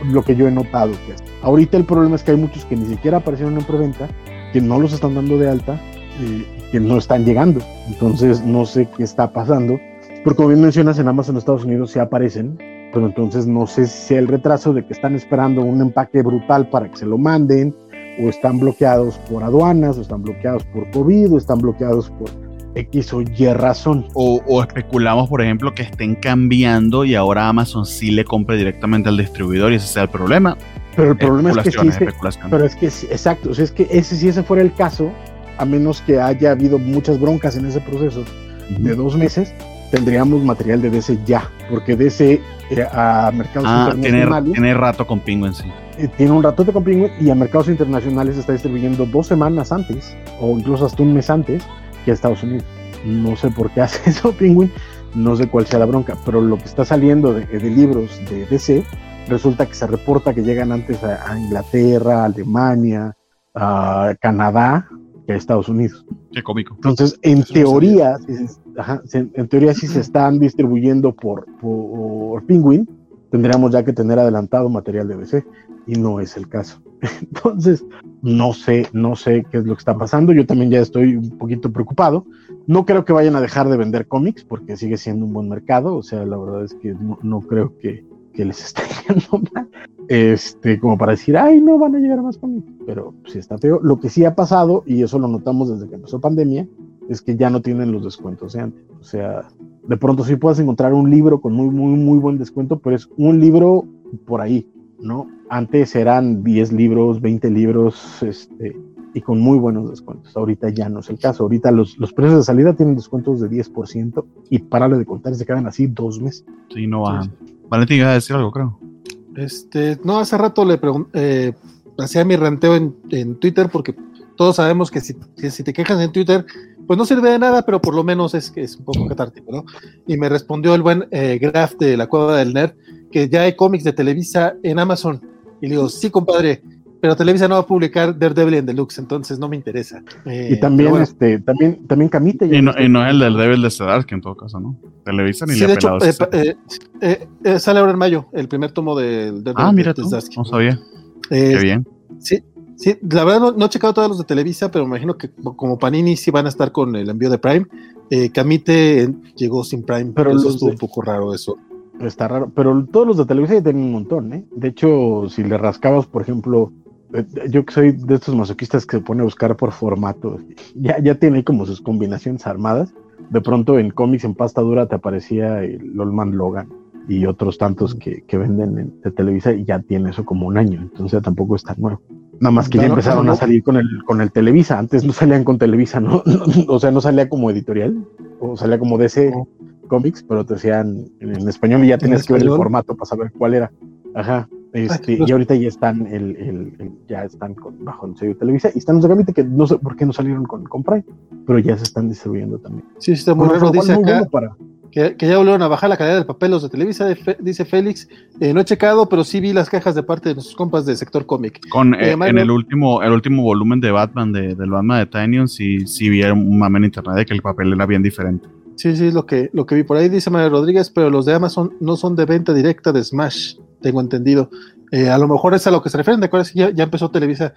Lo que yo he notado. Pues. Ahorita el problema es que hay muchos que ni siquiera aparecieron en preventa, que no los están dando de alta eh, que no están llegando. Entonces no sé qué está pasando. Porque como bien mencionas, en Amazon Estados Unidos sí aparecen, pero entonces no sé si sea el retraso de que están esperando un empaque brutal para que se lo manden, o están bloqueados por aduanas, o están bloqueados por COVID, o están bloqueados por X o Y razón. O, o especulamos, por ejemplo, que estén cambiando y ahora Amazon sí le compre directamente al distribuidor y ese sea el problema. Pero el problema es que sí, pero es que exacto, o sea, es que ese si ese fuera el caso, a menos que haya habido muchas broncas en ese proceso de dos meses, tendríamos material de DC ya, porque DC eh, a mercados Ah, tiene, internacionales tiene rato con Penguin, sí. eh, tiene un ratote con Penguin y a mercados internacionales está distribuyendo dos semanas antes o incluso hasta un mes antes que a Estados Unidos. No sé por qué <laughs> hace eso Penguin, no sé cuál sea la bronca, pero lo que está saliendo de, de libros de DC resulta que se reporta que llegan antes a, a Inglaterra, Alemania, a Canadá a Estados Unidos. Qué cómico. Entonces, en Eso teoría, si se- ajá, en teoría, si se están distribuyendo por, por Penguin, tendríamos ya que tener adelantado material de DC y no es el caso. <laughs> Entonces, no sé, no sé qué es lo que está pasando. Yo también ya estoy un poquito preocupado. No creo que vayan a dejar de vender cómics porque sigue siendo un buen mercado. O sea, la verdad es que no, no creo que, que les esté <laughs> yendo mal. Este, como para decir, ay, no van a llegar más cómics. Pero sí está feo. Lo que sí ha pasado, y eso lo notamos desde que empezó pandemia, es que ya no tienen los descuentos de. O sea, de pronto sí puedes encontrar un libro con muy, muy, muy buen descuento, pero es un libro por ahí, ¿no? Antes eran 10 libros, 20 libros, este, y con muy buenos descuentos. Ahorita ya no es el caso. Ahorita los, los precios de salida tienen descuentos de 10% y párale de contar, se quedan así dos meses. Sí, no bajan. Valentín iba a decir algo, creo. Este, no, hace rato le pregunté, hacía mi ranteo en, en Twitter porque todos sabemos que si, que si te quejas en Twitter, pues no sirve de nada, pero por lo menos es que es un poco catártico, ¿no? Y me respondió el buen eh, Graf de la Cueva del Nerd que ya hay cómics de Televisa en Amazon. Y le digo, sí, compadre, pero Televisa no va a publicar Daredevil en Deluxe, entonces no me interesa. Eh, y también, pero bueno, este, también, también Camite. ya Y no, y no es el del Devil de Cedar, que en todo caso, ¿no? Televisa ni sí, le de ha hecho, pelado eh, eh, eh, eh, sale ahora en mayo el primer tomo del Daredevil Ah, mira de no sabía. Eh, Qué bien. Sí, sí, la verdad no, no he checado todos los de Televisa, pero me imagino que como Panini sí van a estar con el envío de Prime. Eh, Camite eh, llegó sin Prime, Pero eso estuvo de- un poco raro eso. Está raro, pero todos los de Televisa ya tienen un montón, ¿eh? De hecho, si le rascabas, por ejemplo, eh, yo que soy de estos masoquistas que se pone a buscar por formato, <laughs> ya, ya tiene ahí como sus combinaciones armadas. De pronto en cómics en pasta dura te aparecía el Lolman Logan y otros tantos que, que venden en- de Televisa y ya tiene eso como un año, entonces tampoco es tan nuevo. Nada más que ya Claro, empezaron no. a salir con el, con el Televisa, antes no salían con Televisa, ¿no? <laughs> o sea, no salía como editorial, o salía como DC No. Comics, pero te decían en, en español y ya tenías que ver el formato para saber cuál era. Ajá. Este, y ahorita ya están el, el- el- ya están con, bajo el sello de Televisa y están los de Gambit que no sé por qué no salieron con, con Prime, pero ya se están distribuyendo también. Sí, sí, está muy Bueno, Dice igual muy acá bueno para, que, que ya volvieron a bajar la calidad del papel los de Televisa, de Fe- dice Félix. Eh, no he checado, pero sí vi las cajas de parte de nuestros compas de sector cómic. Con, Eh, eh, en el último, el último volumen de Batman, de, del Batman de Tinion, sí, sí vi un mame en internet de que el papel era bien diferente. Sí, sí, lo que, lo que vi por ahí, dice María Rodríguez, pero los de Amazon no son de venta directa de Smash, tengo entendido. Eh, a lo mejor es a lo que se refieren, ¿de acuerdo? Ya, ya empezó Televisa,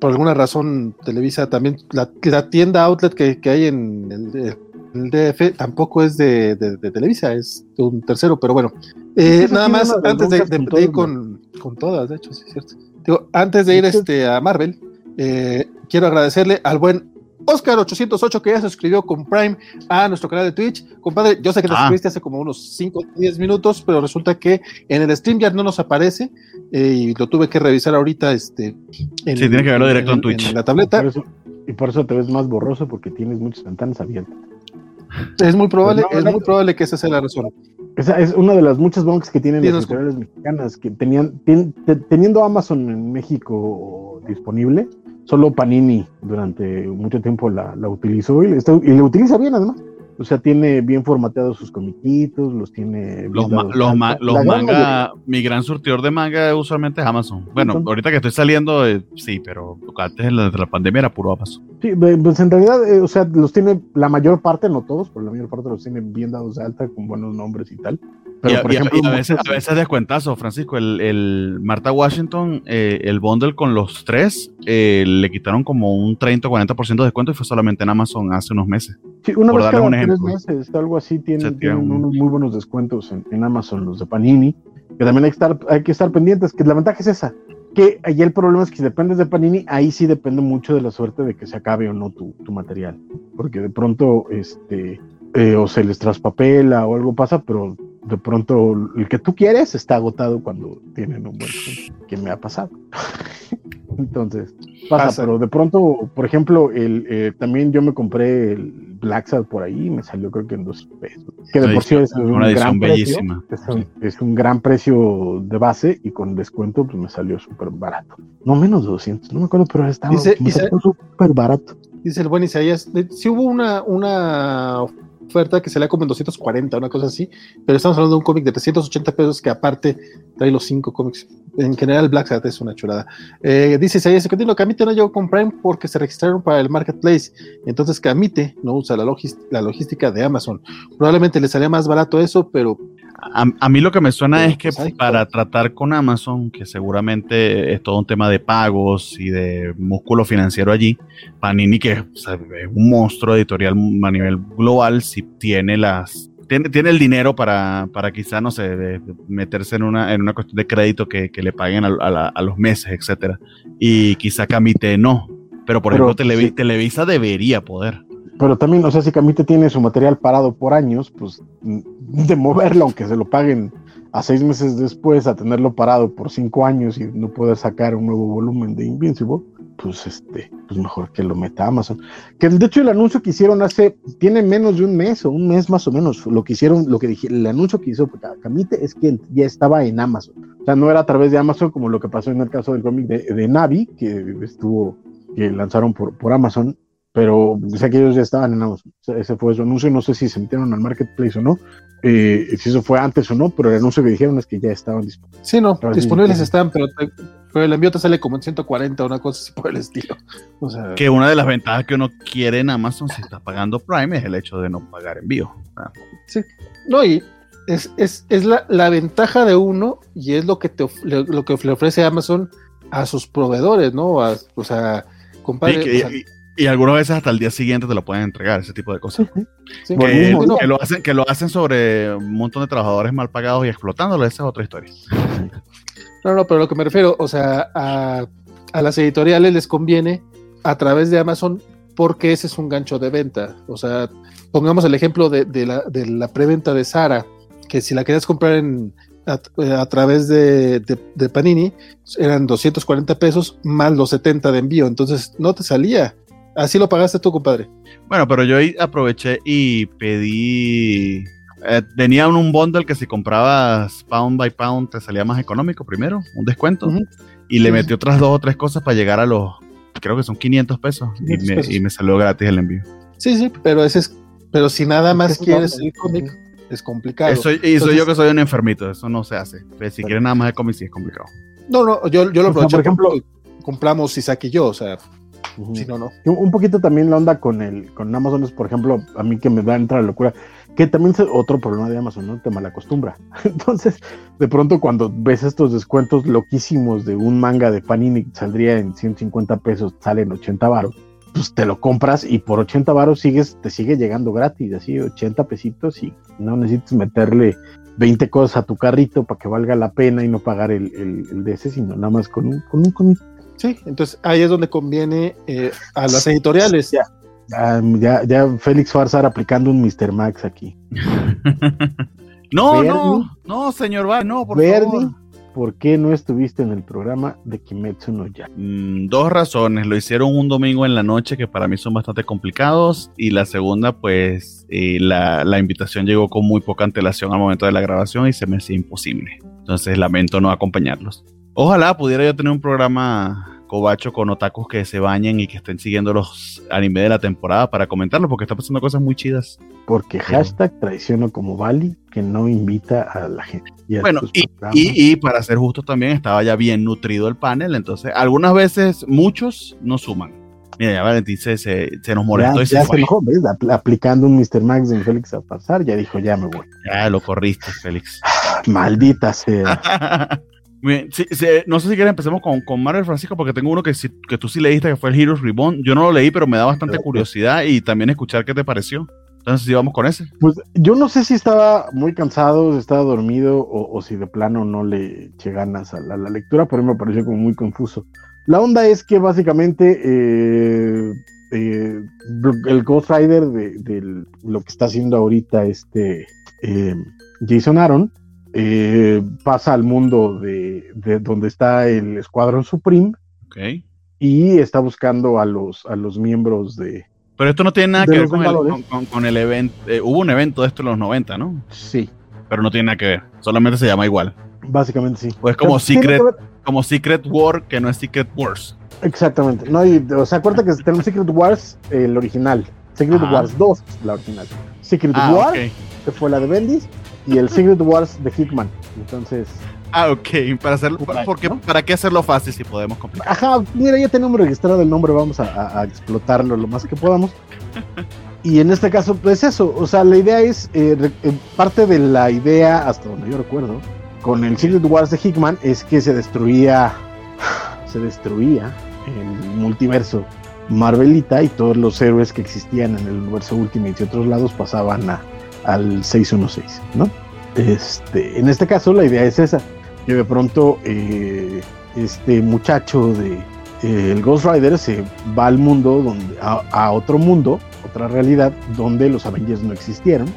por alguna razón, Televisa también, la, la tienda outlet que, que hay en el, el DF tampoco es de, de- de Televisa, es de un tercero, pero bueno. Eh, nada más, antes de, con ir con, con todas, de hecho, sí es cierto. Digo, antes de ir este, a Marvel, eh, quiero agradecerle al buen Oscar808, que ya se suscribió con Prime a nuestro canal de Twitch. Compadre, yo sé que te Ah. suscribiste hace como unos 5 o 10 minutos, pero resulta que en el stream ya no nos aparece eh, y lo tuve que revisar ahorita. Este, en, Sí, tiene que verlo directo en Twitch. la tableta. Por eso- y por eso te ves más borroso porque tienes muchas ventanas abiertas. Es muy probable, Pues no, es no, muy probable que esa sea la razón. Esa es una de las muchas broncas que tienen Sí, las editoriales mexicanas, que tenían, te- teniendo Amazon en México disponible, solo Panini durante mucho tiempo la, la utilizó y, le está- y la utiliza bien además. O sea, tiene bien formateados sus comiquitos, los tiene... Los, ma- los, ma- gran manga, mi gran surtidor de manga usualmente es Amazon. Bueno, Entonces- ahorita que estoy saliendo, eh, sí, pero antes de la, de la pandemia era puro Amazon. Sí, pues en realidad, eh, o sea, los tiene la mayor parte, no todos, pero la mayor parte los tiene bien dados de alta, con buenos nombres y tal. Pero, y, por y ejemplo, y a, veces, a veces descuentazo, Francisco. El, el Marta Washington, eh, el bundle con los tres, eh, le quitaron como un 30 o 40% de descuento y fue solamente en Amazon hace unos meses. Sí, una por vez cada un tres ejemplo. meses, algo así, tienen, tienen un- unos muy buenos descuentos en, en Amazon, los de Panini, que también hay que, estar, hay que estar pendientes, que la ventaja es esa, que ahí el problema es que si dependes de Panini, ahí sí depende mucho de la suerte de que se acabe o no tu, tu material, porque de pronto, este, eh, o se les traspapela o algo pasa, pero de pronto el que tú quieres está agotado cuando tienen un buen descuento, que me ha pasado. <laughs> Entonces, pasa, Pasa. pero de pronto, por ejemplo, el, eh, también yo me compré el Black Sad por ahí y me salió creo que en dos pesos. Que de por sí es un Una edición gran precio. bellísima. Es un, es un gran precio de base y con descuento pues me salió súper barato. No menos de 200, no me acuerdo, pero estaba súper barato. Dice el buen Isaías, sí hubo una, una oferta que salía como en 240, una cosa así, pero estamos hablando de un cómic de 380 pesos que aparte trae los cinco cómics. En general, Black Sat es una chulada. Eh, dice Isaías, continúa, Camite no llegó con Prime porque se registraron para el Marketplace. Entonces Camite no usa la, logis- la logística de Amazon. Probablemente le salía más barato eso, pero A, a mí lo que me suena es que para tratar con Amazon, que seguramente es todo un tema de pagos y de músculo financiero allí, Panini, que o sea, es un monstruo editorial a nivel global, si tiene las tiene, tiene el dinero para, para quizá, no sé, de- de meterse en una, en una cuestión de crédito que, que le paguen a, a la- a los meses, etcétera. Y quizá Camite no. Pero, por Pero, ejemplo, Televi- sí. Televisa debería poder. Pero también, o sea, si Camite tiene su material parado por años, pues de moverlo, aunque se lo paguen a seis meses después, a tenerlo parado por cinco años y no poder sacar un nuevo volumen de Invincible, pues este, pues mejor que lo meta a Amazon. Que de hecho el anuncio que hicieron hace, tiene menos de un mes o un mes más o menos, lo que hicieron, lo que dije, el anuncio que hizo Camite es que ya estaba en Amazon. O sea, no era a través de Amazon como lo que pasó en el caso del cómic de, de Navi, que estuvo, que lanzaron por, por Amazon, pero sé que ellos ya estaban en Amazon. O ese fue su anuncio, no sé si se metieron al marketplace o no, eh, si eso fue antes o no, pero el anuncio que dijeron es que ya estaban disponibles. sí, no, Pero sí, disponibles sí. están, pero, te- pero el envío te sale como en 140, una cosa así por el estilo. <laughs> O sea, Que una de las ventajas que uno quiere en Amazon si está pagando Prime es el hecho de no pagar envío. Ah, No, y es, es, es la, la ventaja de uno y es lo que, te, of- le- lo que le ofrece Amazon a sus proveedores, ¿no? A- o sea, compadre. y, que- o sea, y- y algunas veces hasta el día siguiente te lo pueden entregar, ese tipo de cosas. sí, Que, mismo, no, que lo hacen, que lo hacen sobre un montón de trabajadores mal pagados y explotándolo, esa es otra historia. no, no, pero lo que me refiero, o sea, a, a las editoriales les conviene a través de Amazon porque ese es un gancho de venta. O sea, pongamos el ejemplo de, de la, de la preventa de Sara, que si la querías comprar en, a, a través de, de- de Panini, eran 240 pesos más los 70 de envío, entonces no te salía. Así lo pagaste tú, compadre. Bueno, pero yo ahí aproveché y pedí. eh, tenía un, un bundle que si comprabas pound by pound te salía más económico primero, un descuento. Ujú. Y le metí otras dos o tres cosas para llegar a los, creo que son 500 pesos. 500 y, me, pesos. y me salió gratis el envío. Sí, sí, pero ese es, pero si nada más quieres el cómic, es complicado. Eso- y soy Entonces- yo que soy un enfermito, eso no se hace. Pues, si quieres nada más de cómic, sí es complicado. No, no, yo, yo lo O sea, aproveché por ejemplo- compramos Isaac y yo, o sea, Ujú. si no, no. Y Un un poquito también la onda con el con Amazon es, por ejemplo, a mí que me da entrar la locura, que también es otro problema de Amazon, ¿no? Te malacostumbra. <laughs> Entonces, de pronto cuando ves estos descuentos loquísimos de un manga de Panini que saldría en 150 pesos, sale en 80 varos, pues te lo compras y por 80 varos sigues, te sigue llegando gratis, así 80 pesitos y no necesitas meterle 20 cosas a tu carrito para que valga la pena y no pagar el, el, el de ese, sino nada más con un, con un cómic. Sí, entonces ahí es donde conviene eh, a las editoriales. Ya. Ya, ya Félix Farsar aplicando un Mr. Max aquí. <laughs> no, no, no, señor Va, no, por favor. ¿por qué no estuviste en el programa de Kimetsu no Ya? Mm, dos razones. Lo hicieron un domingo en la noche que para mí son bastante complicados. Y la segunda, pues eh, la, la, invitación llegó con muy poca antelación al momento de la grabación y se me hacía imposible. Entonces lamento no acompañarlos. Ojalá pudiera yo tener un programa cobacho con otakus que se bañen y que estén siguiendo los anime de la temporada para comentarlo, porque está pasando cosas muy chidas. Porque hashtag traiciono como Bali, que no invita a la gente. bueno, y, y, para ser justo también estaba ya bien nutrido el panel, entonces algunas veces muchos no suman. Mira, ya Valentín se, se, nos molestó ya, se, Enojó, Aplicando un Mr. Max en Félix a pasar, ya dijo, ya me voy. Ya lo corriste, Félix. Maldita sea. <laughs> no sé si quieres empecemos con, con Marvel Francisco, porque tengo uno que, que tú sí leíste, que fue el Heroes Reborn. Yo no lo leí, pero me da bastante curiosidad y también escuchar qué te pareció. Entonces, si vamos con ese. Pues yo no sé si estaba muy cansado, si estaba dormido o, si de plano no le eché ganas a la, lectura, pero me pareció como muy confuso. La onda es que básicamente eh, eh, el Ghost Rider de, lo que está haciendo ahorita este eh, Jason Aaron eh, pasa al mundo de, donde está el Escuadrón Supreme. Y está buscando a los, a los miembros de. Pero esto no tiene nada que ver con el, evento. Eh, hubo un evento de esto en los 90, ¿no? Sí. Pero no tiene nada que ver. Solamente se llama igual. Básicamente sí. Pues como Secret, como Secret War, que no es Secret Wars. Exactamente. No, y, o sea, acuérdate que tenemos Secret Wars, el original. Secret Wars 2, la original. Secret ah, War, que fue la de Bendis y el Secret Wars de Hitman. Entonces. Ah, ok. Para hacerlo, porque, ¿Para qué hacerlo fácil si podemos complicar? Ajá, mira, ya tenemos registrado el nombre, vamos a, explotarlo lo más que podamos. y en este caso, pues eso, o sea, la idea es, eh, eh, parte de la idea, hasta donde yo recuerdo, con el Secret Wars de Hickman, es que se destruía, <sighs> se destruía el multiverso Marvelita y todos los héroes que existían en el universo Ultimate y otros lados pasaban a, al 616, ¿no? Este, en este caso la idea es esa, que de pronto eh, este muchacho de eh, el Ghost Rider se va al mundo donde a, otro mundo, otra realidad donde los Avengers no existieron,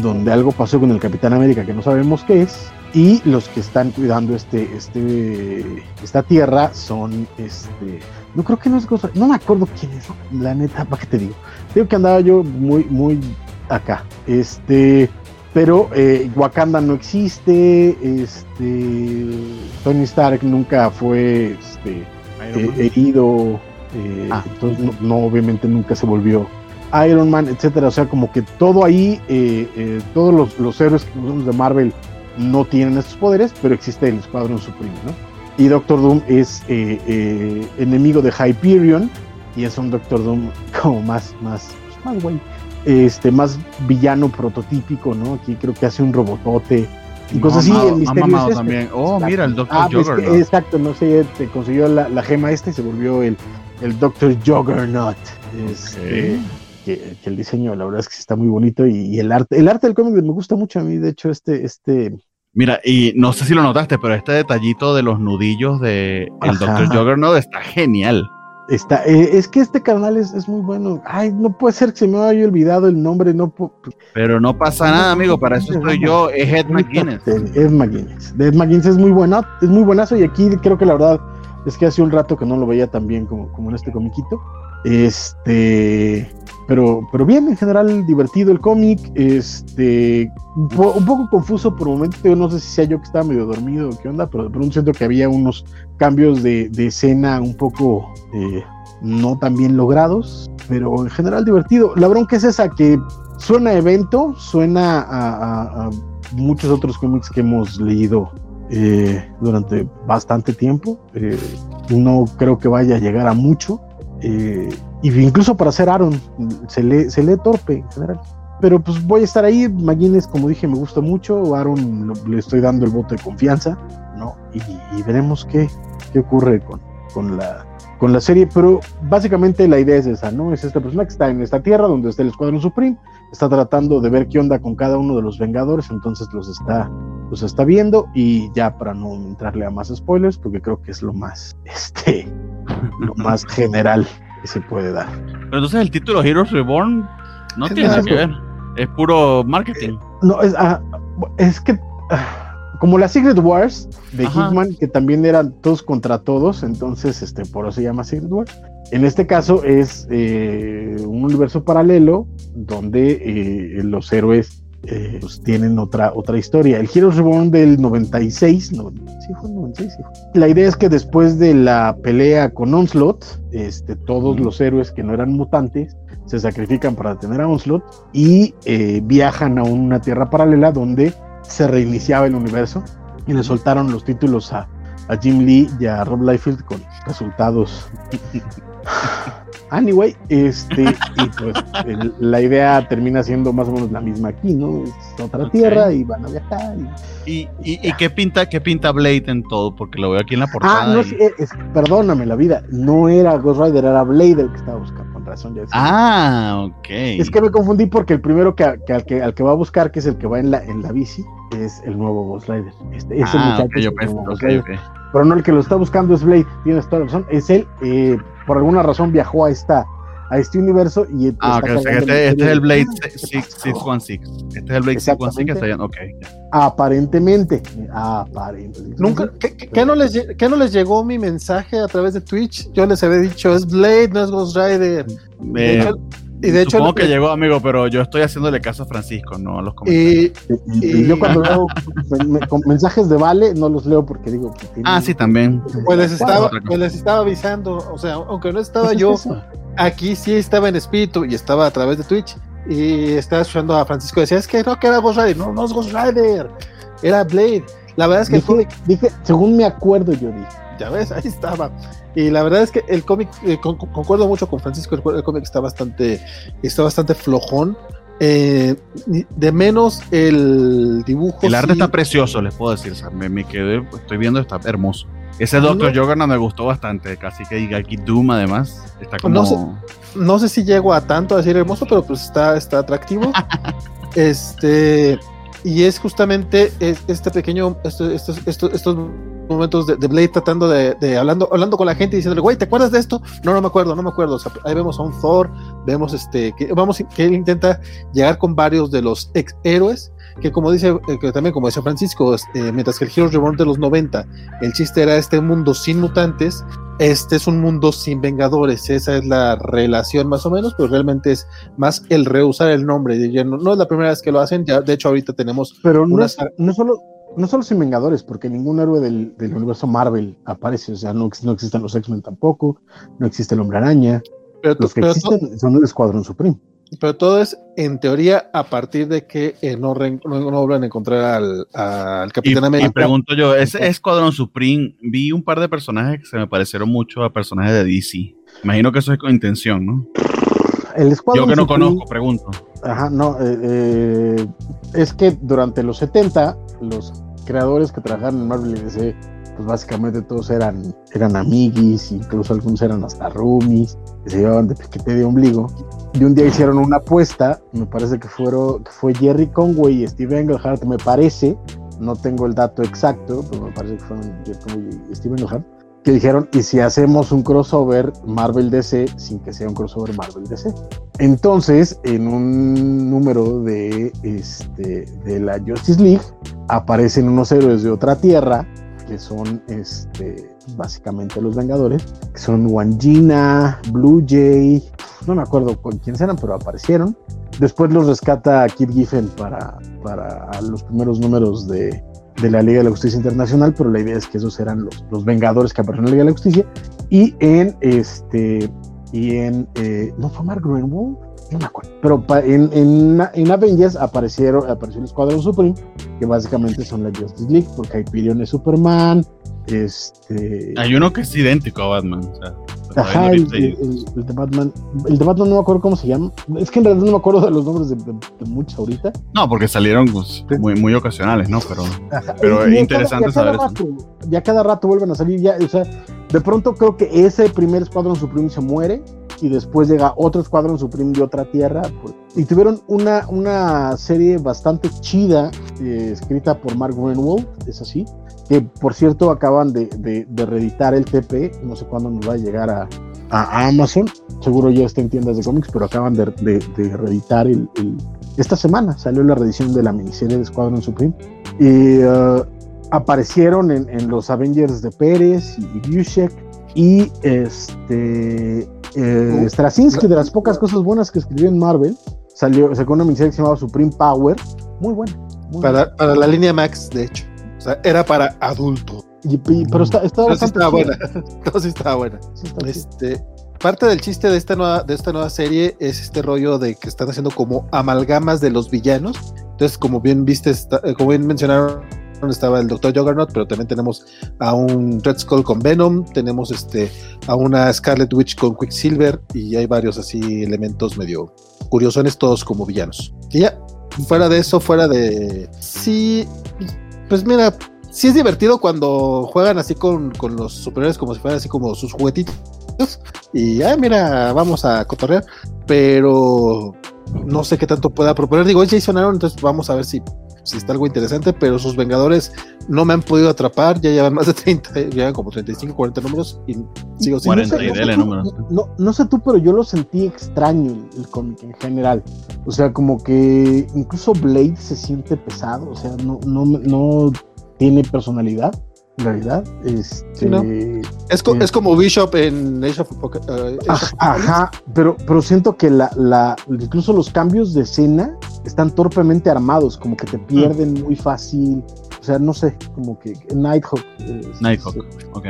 donde algo pasó con el Capitán América que no sabemos qué es y los que están cuidando este este esta tierra son este no creo que no es Ghost Rider, no me acuerdo quién es, la neta, para qué te digo. Digo que andaba yo muy muy acá. Este, pero eh, Wakanda no existe, este, Tony Stark nunca fue este, eh, herido, eh, ah. entonces no, obviamente nunca se volvió Iron Man, etcétera. O sea, como que todo ahí, todos los, los, héroes que conocemos de Marvel no tienen estos poderes, pero existe el Escuadrón Supremo, ¿no? Y Doctor Doom es enemigo de Hyperion y es un Doctor Doom <laughs> como más, más, pues, más güey este más villano prototípico, ¿no? Aquí creo que hace un robotote y cosas así. El misterio es este. también. Oh, mira, el Dr. Ah, pues exacto, no sé, te consiguió la, gema este y se volvió el, el Dr. Juggernaut. Este, que, el diseño, la verdad es que está muy bonito y, el arte, el arte del cómic me gusta mucho a mí. De hecho, este, este. Mira, y no sé si lo notaste, pero este detallito de los nudillos de el Dr. Juggernaut está genial. Está, eh, es que este canal es, muy bueno. Ay, no puede ser que se me haya olvidado el nombre, no Pero no pasa nada, amigo, para eso estoy yo, es Ed McGuinness. Ed McGuinness. Ed McGuinness es muy bueno, es muy buenazo y aquí creo que la verdad es que hace un rato que no lo veía tan bien como, como en este comiquito. Este, pero, pero bien, en general divertido el cómic, este, un, poco confuso por momentos, no sé si sea yo que estaba medio dormido o qué onda, pero de pronto siento que había unos cambios de, escena un poco eh, no tan bien logrados, pero en general divertido. La bronca es esa que suena a evento, suena a, muchos otros cómics que hemos leído eh, durante bastante tiempo. Eh, no creo que vaya a llegar a mucho. Eh, y incluso para ser Aaron, se lee, se lee torpe en general. Pero pues voy a estar ahí. McGuinness, como dije, me gusta mucho. Aaron le estoy dando el voto de confianza, ¿no? Y, veremos qué, qué ocurre con, con, la, con la serie. Pero básicamente la idea es esa, ¿no? Es esta persona que está en esta tierra donde está el Escuadrón Supreme, está tratando de ver qué onda con cada uno de los Vengadores, entonces los está, los está viendo. Y ya para no entrarle a más spoilers, porque creo que es lo más, <laughs> este, lo más general se puede dar. Pero entonces el título Heroes Reborn no Es tiene nada que ver. Es puro marketing. No, es, ah, es que ah, como la Secret Wars de Ajá. Hitman, que también eran todos contra todos, entonces este, por eso se llama Secret Wars. En este caso es eh, un universo paralelo donde eh, los héroes eh, pues, tienen otra, otra historia. El Heroes Reborn del 96, no, sí fue el 96, sí fue. La idea es que después de la pelea con Onslaught, este, todos los héroes que no eran mutantes se sacrifican para detener a Onslaught y eh, viajan a una tierra paralela donde se reiniciaba el universo y le soltaron los títulos a, a Jim Lee y a Rob Liefeld con resultados. <laughs> Anyway, este, y pues el- la idea termina siendo más o menos la misma aquí, ¿no? Es otra tierra y van a viajar. y- ¿Y, y, y qué pinta qué pinta Blade en todo? Porque lo veo aquí en la portada. Ah, no, y- sí, es- perdóname la vida, no era Ghost Rider, era Blade el que estaba buscando, con razón ya decía. Ah, ok. Es que me confundí porque el primero que, que al que al que va a buscar, que es el que va en la, en la bici, es el nuevo Ghost Rider. Este, ese ah, muchacho ok, es yo el pensé, nuevo ok, Ghost Rider. ok. Pero no, el que lo está buscando es Blade, tienes toda la razón. Es él, eh, por alguna razón viajó a esta a este universo y Ah, está ok, o sea, que cargando este, este es el Blade Ah, ¿qué 616. pasó? Este es el Blade 616 que está allá. Ok. ya. Aparentemente, aparentemente. Nunca, ¿qué, qué- qué no les, qué no les llegó mi mensaje a través de Twitch? Yo les había dicho, es Blade, no es Ghost Rider. De Eh, hecho, y de hecho, supongo que eh, llegó, amigo, pero yo estoy haciéndole caso a Francisco, no a los comentarios. y, Y, y yo cuando veo me- con mensajes de Vale, no los leo porque digo que tienen- ah, sí, también. pues, les estaba, pues les estaba avisando, o sea, aunque no estaba es yo, aquí sí estaba en espíritu y estaba a través de Twitch y estaba escuchando a Francisco decía, es que no, que era Ghost Rider, no, no es Ghost Rider, era Blade. La verdad es que el Dije, cómic, dije, según me acuerdo, yo dije. ya ves, ahí estaba. Y la verdad es que el cómic, eh, con- con- concuerdo mucho con Francisco, el, el cómic está bastante, está bastante flojón. Eh, de menos el dibujo. El arte sí- está precioso, les puedo decir. o sea, me, me quedé, estoy viendo, está hermoso. Ese Doctor No. Me gustó bastante, casi que Gaki Doom además. Está como... No sé. no sé si llego a tanto a decir hermoso, pero pues está, está atractivo. <laughs> este, y es justamente es- este pequeño, esto- estos, estos, estos momentos de, de Blade tratando de, de hablando, hablando con la gente y diciéndole, güey, ¿te acuerdas de esto? No, no me acuerdo, no me acuerdo. O sea, ahí vemos a un Thor, vemos este, que, vamos, que él intenta llegar con varios de los ex héroes. Que como dice, eh, que también como dice Francisco, eh, mientras que el Heroes Reborn de los 90, el chiste era este mundo sin mutantes, este es un mundo sin vengadores, esa es la relación más o menos, pero realmente es más el reusar el nombre. No, no es la primera vez que lo hacen, ya, de hecho ahorita tenemos Pero no, Una no solo no solo sin Vengadores, porque ningún héroe del, del universo Marvel aparece, o sea, no, no existen los X-Men tampoco, no existe el Hombre Araña, pero, los que pero existen son el Escuadrón Supreme. pero todo es en teoría a partir de que eh, no, re- no, no a encontrar al, al Y, Capitán y América. pregunto yo, ese Escuadrón Supreme, vi un par de personajes que se me parecieron mucho a personajes de DC. Imagino que eso es con intención, ¿no? El Yo Escuadrón que no Supreme- conozco, pregunto. Ajá, no, eh, eh, es que durante los 70 los creadores que trabajaron en Marvel y DC, pues básicamente todos eran, eran amiguis, incluso algunos eran hasta roomies, que se llevaban de piquete de ombligo. Y un día hicieron una apuesta, me parece que, fueron, que fue Jerry Conway y Steve Englehart, me parece, no tengo el dato exacto, pero me parece que fueron Jerry Conway y Steve Englehart, que dijeron, ¿y si hacemos un crossover Marvel DC sin que sea un crossover Marvel DC? Entonces, en un número de, este, de la Justice League, aparecen unos héroes de otra tierra, que son este, básicamente los Vengadores, que son Wangina, Blue Jay, no me acuerdo con quiénes eran, pero aparecieron. Después los rescata Kid Giffen para, para los primeros números de, de la Liga de la Justicia Internacional, pero la idea es que esos eran los, los Vengadores que aparecieron en la Liga de la Justicia. Y en este y en eh, no fue Mark Greenwald no me acuerdo pero en, en, en Avengers aparecieron apareció el Escuadrón Supreme que básicamente son la Justice League porque Hyperion es Superman este Hay uno que es idéntico a Batman. O sea, Ajá, el, el- el de Batman. El de Batman no me acuerdo cómo se llama. Es que en realidad no me acuerdo de los nombres de, de- de muchos ahorita. No, porque salieron pues, muy, muy ocasionales, ¿no? Pero Ajá, Pero es interesante cada, saber rato, ya cada rato vuelven a salir. Ya, o sea, de pronto creo que ese primer Escuadrón Supreme se muere y después llega otro Escuadrón Supreme de otra tierra. y tuvieron una, una serie bastante chida eh, escrita por Mark Greenwald, es así. Que por cierto acaban de, de- de reeditar el TP. No sé cuándo nos va a llegar a, a Amazon. Seguro ya está en tiendas de cómics, pero acaban de, de, reeditar el, esta semana. Salió la reedición de la miniserie de Squadron Supreme. Y uh, aparecieron en, los Avengers de Pérez y Bushek. Y este eh, uh, Straczynski, de las pocas cosas buenas que escribió en Marvel, salió, sacó una miniserie que se llamaba Supreme Power. Muy buena. para, para la línea Max, de hecho. O sea, era para adultos. pero está, estaba, <laughs> estaba buena. sí estaba buena. este, parte del chiste de esta nueva, de esta nueva serie es este rollo de que están haciendo como amalgamas de los villanos. Entonces, como bien viste, eh, como bien mencionaron, estaba el Dr. Juggernaut, pero también tenemos a un Red Skull con Venom, tenemos este a una Scarlet Witch con Quicksilver y hay varios así elementos medio curiosones todos como villanos. Y ya, fuera de eso, fuera de sí, pues mira, sí es divertido cuando juegan así con, con los superiores como si fueran así como sus juguetitos y ah, mira, vamos a cotorrear, pero no sé qué tanto pueda proponer. Digo, es Jason Aaron, entonces vamos a ver si, si está algo interesante, pero sus Vengadores no me han podido atrapar, ya llevan más de 30, llevan como 35, 40 números y sigo sin... 40 no, sé, números. No, no, sé tú, pero yo lo sentí extraño el, cómic en general. O sea, como que incluso Blade se siente pesado, o sea, no, no, no tiene personalidad en realidad. Este, es, es, como Bishop en Age of, uh, Ajá, pero, pero siento que la, la, incluso los cambios de escena están torpemente armados, como que te pierden muy fácil. O sea, no sé, como que Nighthawk. Nighthawk, ok.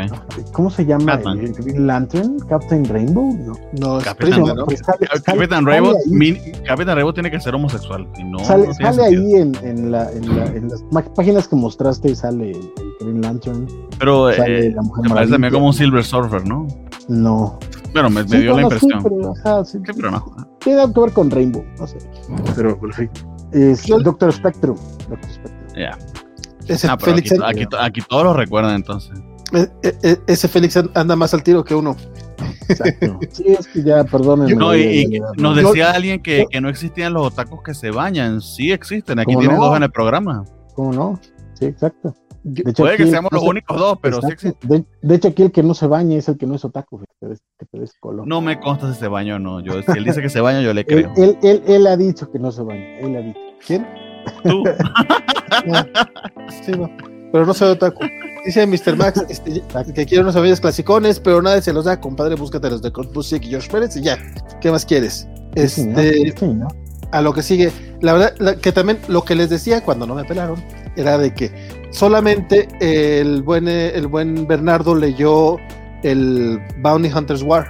¿Cómo se llama? Green Lantern? ¿Captain Rainbow? No, no Captain, ¿no? Captain, Rainbow, Captain Rainbow tiene que ser homosexual. no, sale, sale ahí en, en, la, en, la, en, las páginas que mostraste, sale el Green Lantern. Pero eh, me parece también como un Silver Surfer, ¿no? No. Bueno, me, me dio la impresión. Sí, pero, ajá, sí, sí, pero no. Tiene que ver con Rainbow, no sé. Pero, pero sí. Es Doctor Spectrum. Doctor Spectrum. Ya. Ese ah, Félix aquí, aquí, todos lo recuerdan entonces. E, e, e, ese Félix anda más al tiro que uno. Exacto. <laughs> Sí, es que ya, perdónenme. No, y, nos decía alguien que, que, no existían los otacos que se bañan. Sí existen, aquí tienen dos en el programa. ¿Cómo no? Sí, exacto. De hecho, Puede que seamos los únicos dos, pero sí existen. De, hecho, aquí el que no se baña es el que no es otaku. Que te des color. No me consta si se baña o no. Yo, si él dice que se baña, yo le creo. él, él, él, ha dicho que no se baña. Él ha dicho. ¿Quién? Tú. <laughs> sí, no. Pero no soy otaku. Dice Mr. Max este, que quiere unos aviones clasicones, pero nadie se los da, compadre. Búscate los de Kurt y George Pérez y ya. ¿Qué más quieres? Este, a lo que sigue. La verdad, que también lo que les decía cuando no me pelaron era de que solamente el buen, el buen Bernardo leyó el Bounty Hunters War.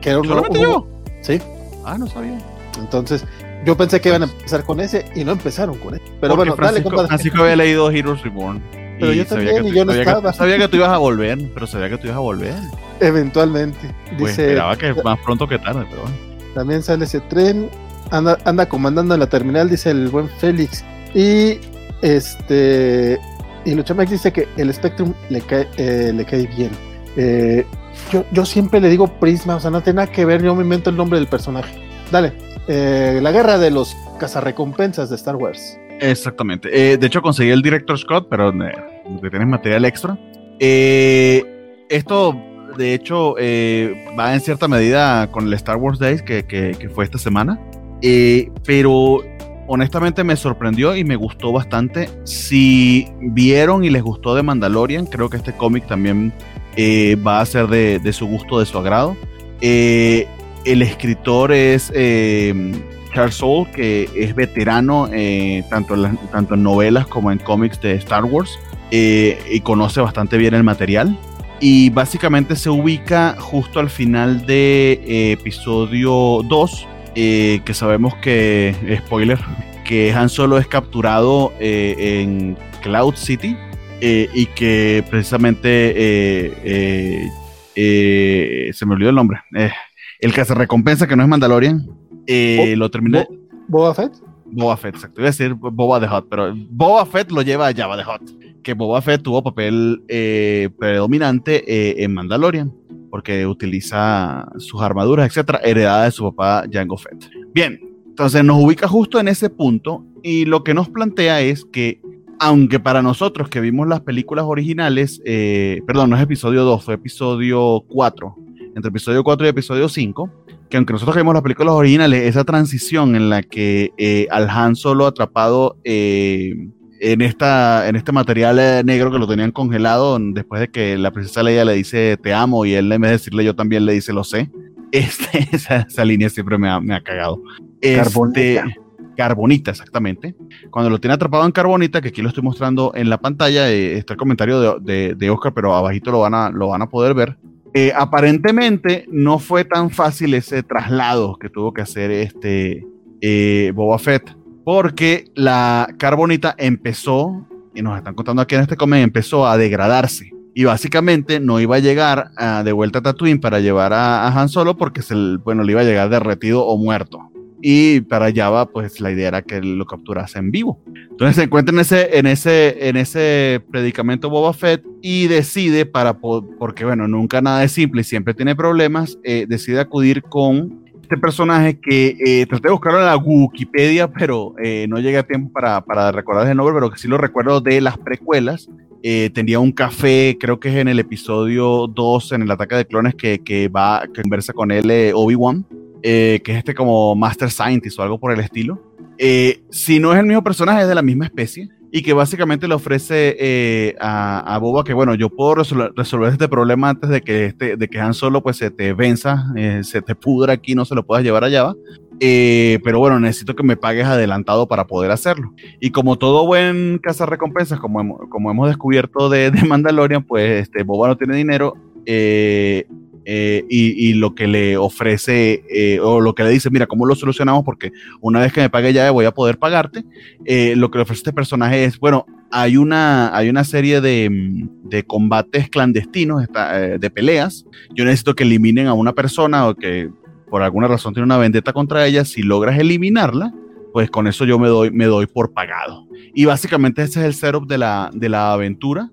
Que era un, Sí. Ah, no sabía. Entonces, yo pensé que iban a empezar con ese y no empezaron con ese. Pero bueno, Francisco, dale, Francisco había leído Heroes Reborn. Pero yo también, y yo no sabía estaba. Que, sabía que tú ibas a volver, pero sabía que tú ibas a volver. Eventualmente. Pues dice, esperaba que más pronto que tarde, pero bueno. También sale ese tren, anda, anda comandando en la terminal, dice el buen Félix. Y este. Y Luchamax dice que el Spectrum le cae, eh, le cae bien. Eh, yo, yo siempre le digo Prisma, o sea, no tiene nada que ver, yo me invento el nombre del personaje. Dale. Eh, la guerra de los cazarrecompensas de Star Wars. Exactamente. Eh, de hecho, conseguí el Director Scott, pero eh, tienes material extra. esto, de hecho, va en cierta medida con el Star Wars Days que, que fue esta semana. pero honestamente me sorprendió y me gustó bastante. Si vieron y les gustó de Mandalorian, creo que este cómic también va a ser de, de, su gusto, de su agrado. Eh, el escritor es eh, Charles Soule, que es veterano eh, tanto, en tanto en novelas como en cómics de Star Wars eh, y conoce bastante bien el material. Y básicamente se ubica justo al final de episodio 2, que sabemos que, spoiler, que Han Solo es capturado en Cloud City y que precisamente se me olvidó el nombre. El que se recompensa que no es Mandalorian, eh, lo terminé. ¿Boba Fett? Boba Fett, exacto. Iba a decir Boba the Hot, pero Boba Fett lo lleva a Java the Hot. Que Boba Fett tuvo papel eh, predominante eh, en Mandalorian, porque utiliza sus armaduras, etcétera, heredada de su papá Jango Fett. Bien, entonces nos ubica justo en ese punto y lo que nos plantea es que, aunque para nosotros que vimos las películas originales, perdón, no es episodio 2, fue episodio 4 entre episodio 4 y episodio 5, que aunque nosotros vimos las películas originales, esa transición en la que eh, al Han Solo atrapado eh, en, esta, en este material eh, negro que lo tenían congelado, después de que la princesa Leia le dice te amo y él en vez de decirle yo también le dice lo sé, este, <laughs> esa, línea siempre me ha, me ha cagado. Este, Carbonita, exactamente. Cuando lo tiene atrapado en Carbonita, que aquí lo estoy mostrando en la pantalla, eh, está el comentario de, de, Oscar, pero abajito lo van a, lo van a poder ver. Eh, aparentemente no fue tan fácil ese traslado que tuvo que hacer este eh, Boba Fett, porque la Carbonita empezó, y nos están contando aquí en este comment, empezó a degradarse. Y básicamente no iba a llegar ah, de vuelta a Tatooine para llevar a, a Han Solo porque se, bueno, le iba a llegar derretido o muerto y para Java pues la idea era que lo capturase en vivo. Entonces se encuentra en ese, en ese, en ese predicamento Boba Fett y decide para, porque bueno, nunca nada es simple y siempre tiene problemas, eh, decide acudir con este personaje que eh, traté de buscarlo en la Wikipedia, pero eh, no llegué a tiempo para, para recordar el nombre, pero que sí lo recuerdo de las precuelas. tenía un café, creo que es en el episodio 2, en el ataque de clones, que, que va, que conversa con él Obi-Wan eh, que es este como Master Scientist o algo por el estilo. Eh, si no es el mismo personaje, es de la misma especie y que básicamente le ofrece eh, a, a, Boba que, bueno, yo puedo resolver, este problema antes de que, este, de que Han Solo pues se te venza, se te pudra aquí, no se lo puedas llevar allá. pero bueno, necesito que me pagues adelantado para poder hacerlo. Y como todo buen cazarrecompensas, como, como hemos descubierto de, de Mandalorian, pues este, Boba no tiene dinero. Eh, eh, y, lo que le ofrece eh, o lo que le dice, mira, ¿cómo lo solucionamos? Porque una vez que me pague ya voy a poder pagarte. Eh, lo que le ofrece este personaje es, bueno, hay una, hay una serie de, de combates clandestinos, de peleas. Yo necesito que eliminen a una persona o que por alguna razón tiene una vendetta contra ella. Si logras eliminarla, pues con eso yo me doy, me doy por pagado. Y básicamente ese es el setup de la, de la aventura.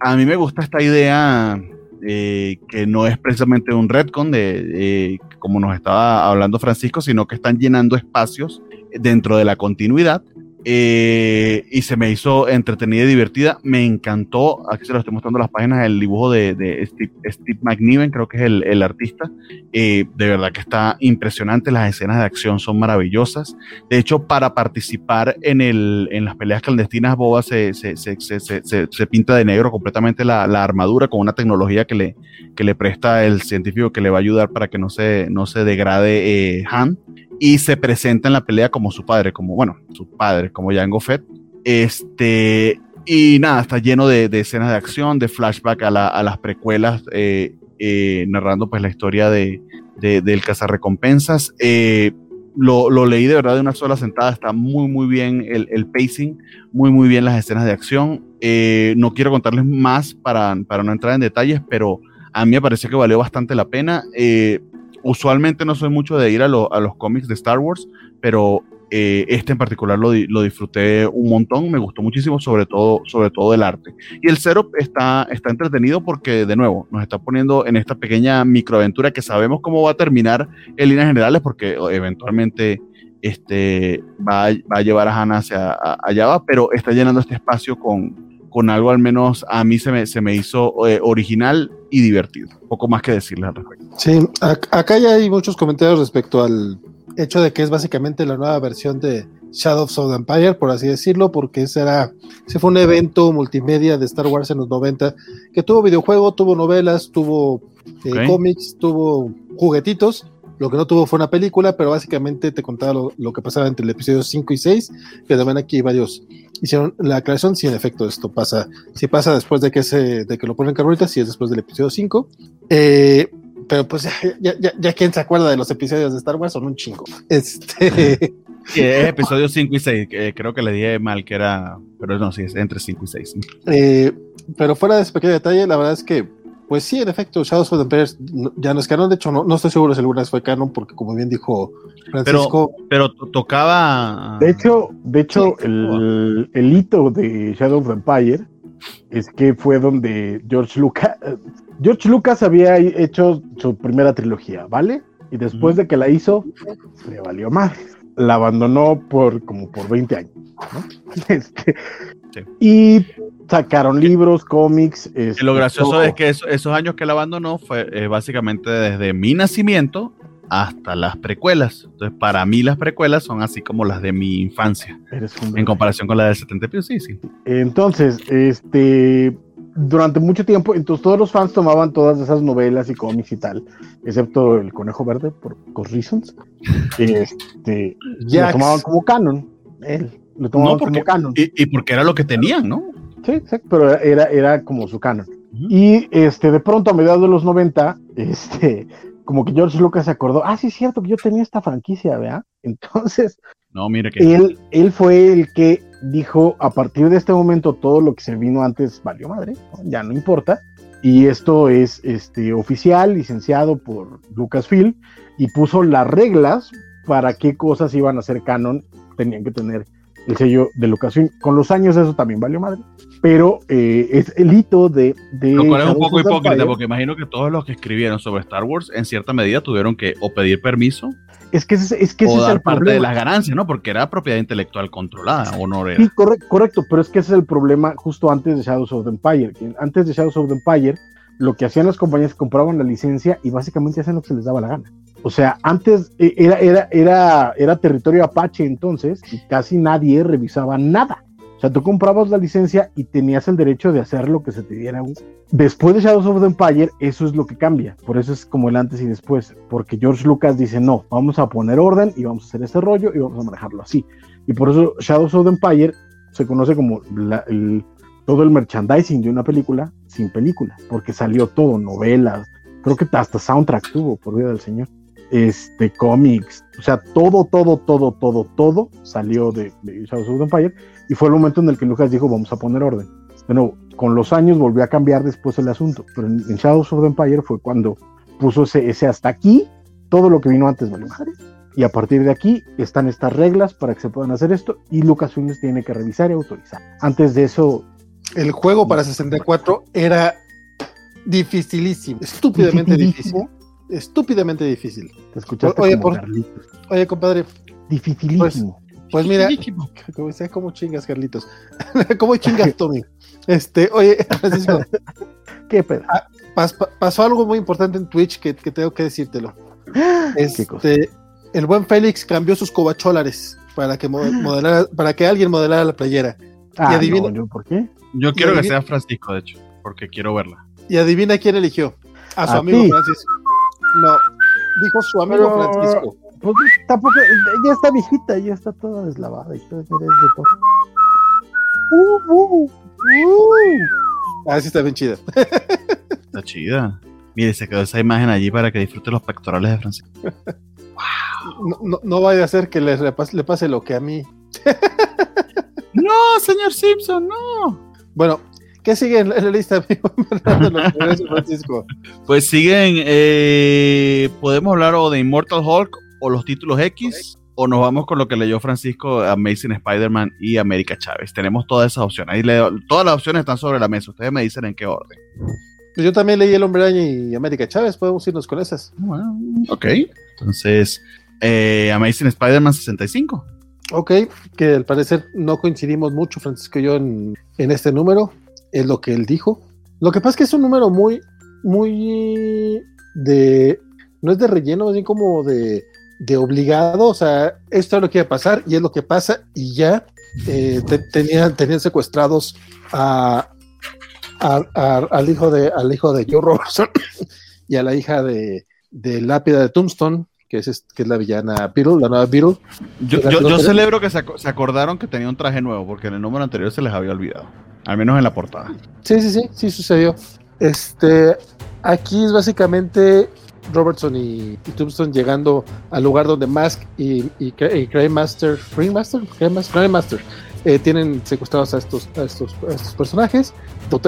a mí me gusta esta idea eh, que no es precisamente un retcon de, como nos estaba hablando Francisco, sino que están llenando espacios dentro de la continuidad eh, y se me hizo entretenida y divertida. Me encantó, aquí se lo estoy mostrando las páginas, el dibujo de, Steve, Steve, McNiven, creo que es el, artista. Eh, de verdad que está impresionante, las escenas de acción son maravillosas. De hecho, para participar en, el, en las peleas clandestinas, Boba se, se, se, se pinta de negro completamente la, la, armadura con una tecnología que le, que le presta el científico que le va a ayudar para que no se, no se degrade eh, Han y se presenta en la pelea como su padre, como, bueno, su padre, como Jango Fett. Este, y nada, está lleno de, escenas de acción, de flashback a, las precuelas, eh, eh, narrando pues la historia de, del cazarrecompensas. Eh, lo, lo, leí de verdad de una sola sentada, está muy muy bien el, el pacing, muy muy bien las escenas de acción. no quiero contarles más para, para, no entrar en detalles, pero a mí me pareció que valió bastante la pena usualmente no soy mucho de ir a, a los cómics de Star Wars, pero eh, este en particular lo, lo, disfruté un montón, me gustó muchísimo, sobre todo, sobre todo el arte. Y el setup está, entretenido porque, de nuevo, nos está poniendo en esta pequeña microaventura que sabemos cómo va a terminar en líneas generales, porque eventualmente este, va, a llevar a Hannah hacia allá, va, pero está llenando este espacio con, algo al menos a mí se me, se me hizo eh, original y divertido. Poco más que decirles al respecto. Sí, acá ya hay muchos comentarios respecto al hecho de que es básicamente la nueva versión de Shadows of the Empire, por así decirlo, porque ese, era, ese fue un evento multimedia de Star Wars en los 90 que tuvo videojuego, tuvo novelas, tuvo eh, cómics, tuvo juguetitos. Lo que no tuvo fue una película, pero básicamente te contaba lo, lo que pasaba entre el episodio 5 y 6, que también aquí varios hicieron la aclaración si en efecto esto pasa, si pasa después de que se, de que lo ponen carbonita, si es después del episodio 5. Eh, pero pues ya, ya, ya, quien se acuerda de los episodios de Star Wars son un chingo. Este. <laughs> Sí, es episodio 5 y 6, creo que le dije mal que era, pero no, sí, es entre 5 y 6. Eh, pero fuera de ese pequeño detalle, la verdad es que pues sí, en efecto, Shadows of the Empire ya no es canon. De hecho, no, no estoy seguro si alguna vez fue canon, porque como bien dijo Francisco. Pero, tocaba. De hecho, de hecho el, el, hito de Shadow of the Empire es que fue donde George Lucas. George Lucas había hecho su primera trilogía, ¿vale? Y después de que la hizo, le valió más. La abandonó por como por 20 años. ¿no? <laughs> Este, y sacaron libros, cómics. Y lo gracioso es que esos años que él abandonó fue eh, básicamente desde mi nacimiento hasta las precuelas. Entonces, para mí las precuelas son así como las de mi infancia. en comparación con la del 70 sí, sí. Entonces, este, durante mucho tiempo, entonces todos los fans tomaban todas esas novelas y cómics y tal, excepto el Conejo Verde, por cos reasons. <laughs> Este, lo tomaban como canon. Él lo tomaban como canon. Y, porque era lo que tenían, ¿no? Sí, exacto, pero era, era como su canon. Y este, de pronto, a mediados de los 90, este, como que George Lucas se acordó, ah, sí, es cierto que yo tenía esta franquicia, ¿vea? Entonces, no, mire que... él, él fue el que dijo, a partir de este momento todo lo que se vino antes valió madre, ya no importa. Y esto es este, oficial, licenciado por Lucasfilm, y puso las reglas para qué cosas iban a ser canon, tenían que tener el sello de Lucasfilm. Con los años eso también valió madre, pero eh, es el hito de... de Lo cual es un poco hipócrita, porque imagino que todos los que escribieron sobre Star Wars en cierta medida tuvieron que o pedir permiso es que, ese, es, que ese es el parte de las ganancias, ¿no? Porque era propiedad intelectual controlada, o no era. Sí, correcto, pero es que ese es el problema justo antes de Shadows of the Empire. Antes de Shadows of the Empire, lo que hacían las compañías compraban la licencia y básicamente hacían lo que se les daba la gana. O sea, antes eh, era, era, era, era territorio apache entonces y casi nadie revisaba nada. O sea, tú comprabas la licencia y tenías el derecho de hacer lo que se te diera Después de Shadows of the Empire, eso es lo que cambia. Por eso es como el antes y después. Porque George Lucas dice, no, vamos a poner orden y vamos a hacer este rollo y vamos a manejarlo así. Y por eso Shadows of the Empire se conoce como todo el merchandising de una película sin película. Porque salió todo, novelas, creo que hasta soundtrack tuvo, por vida del Señor. Este, cómics, o sea, todo, todo, todo, todo, todo salió de, de Shadows of the Empire. Y fue el momento en el que Lucas dijo, vamos a poner orden. Bueno, con los años volvió a cambiar después el asunto, pero en, Shadows of the Empire fue cuando puso ese, hasta aquí, todo lo que vino antes vale madre, y a partir de aquí están estas reglas para que se puedan hacer esto, y Lucasfilm tiene que revisar y autorizar. Antes de eso... El juego para 64 era dificilísimo, estúpidamente difícil. Estúpidamente difícil. Te escuchaste oye, como oye, compadre. Dificilísimo. Pues, pues mira, ¿cómo chingas, Carlitos? <laughs> ¿Cómo chingas, Tommy? Este, oye, <laughs> Francisco, ¿qué pedo? Ah, pasó algo muy importante en Twitch que, tengo que decírtelo. <gasps> Este, el buen Félix cambió sus cobacholares para que <gasps> modelara, para que alguien modelara la playera. Ah, y adivina, ¿yo ¿por qué? Yo quiero que sea Francisco, de hecho, porque quiero verla. Y adivina quién eligió. A su amigo Francisco. No, dijo su amigo Francisco. Pues tampoco, ya está viejita, ya está toda deslavada y todo, es de todo. Uh, uh. Uh. Ah, sí está bien chida. <laughs> Está chida. Mire, se quedó esa imagen allí para que disfrute los pectorales de Francisco. No, no, vaya a ser que le, le pase lo que a mí. <laughs> no, señor Simpson, no. Bueno, ¿qué sigue en la lista, <laughs> Francisco? Pues siguen, eh, podemos hablar o de Immortal Hulk o los títulos X o nos vamos con lo que leyó Francisco, Amazing Spider-Man y América Chávez. Tenemos todas esas opciones. Ahí todas las opciones están sobre la mesa. Ustedes me dicen en qué orden. Yo también leí El Hombre Araña y América Chávez. Podemos irnos con esas. ok. Entonces, eh, Amazing Spider-Man 65. Ok, que al parecer no coincidimos mucho, Francisco y yo, en, en este número. Es lo que él dijo. Lo que pasa es que es un número muy, muy de. No es de relleno, es bien como de de obligado, o sea, esto es lo que iba a pasar y es lo que pasa y ya eh, tenían, tenían secuestrados a, al hijo de al hijo de Joe Robertson <coughs> y a la hija de, de Lápida de Tombstone, que es, que es la villana Beetle, la nueva Beetle. Yo, yo, celebro que se, se, acordaron que tenía un traje nuevo, porque en el número anterior se les había olvidado, al menos en la portada. Sí, sí, sí, sí sucedió. Este, aquí es básicamente Robertson y, Tombstone llegando al lugar donde Mask y, y, y Master, Master, eh, tienen secuestrados a estos, a estos, estos personajes.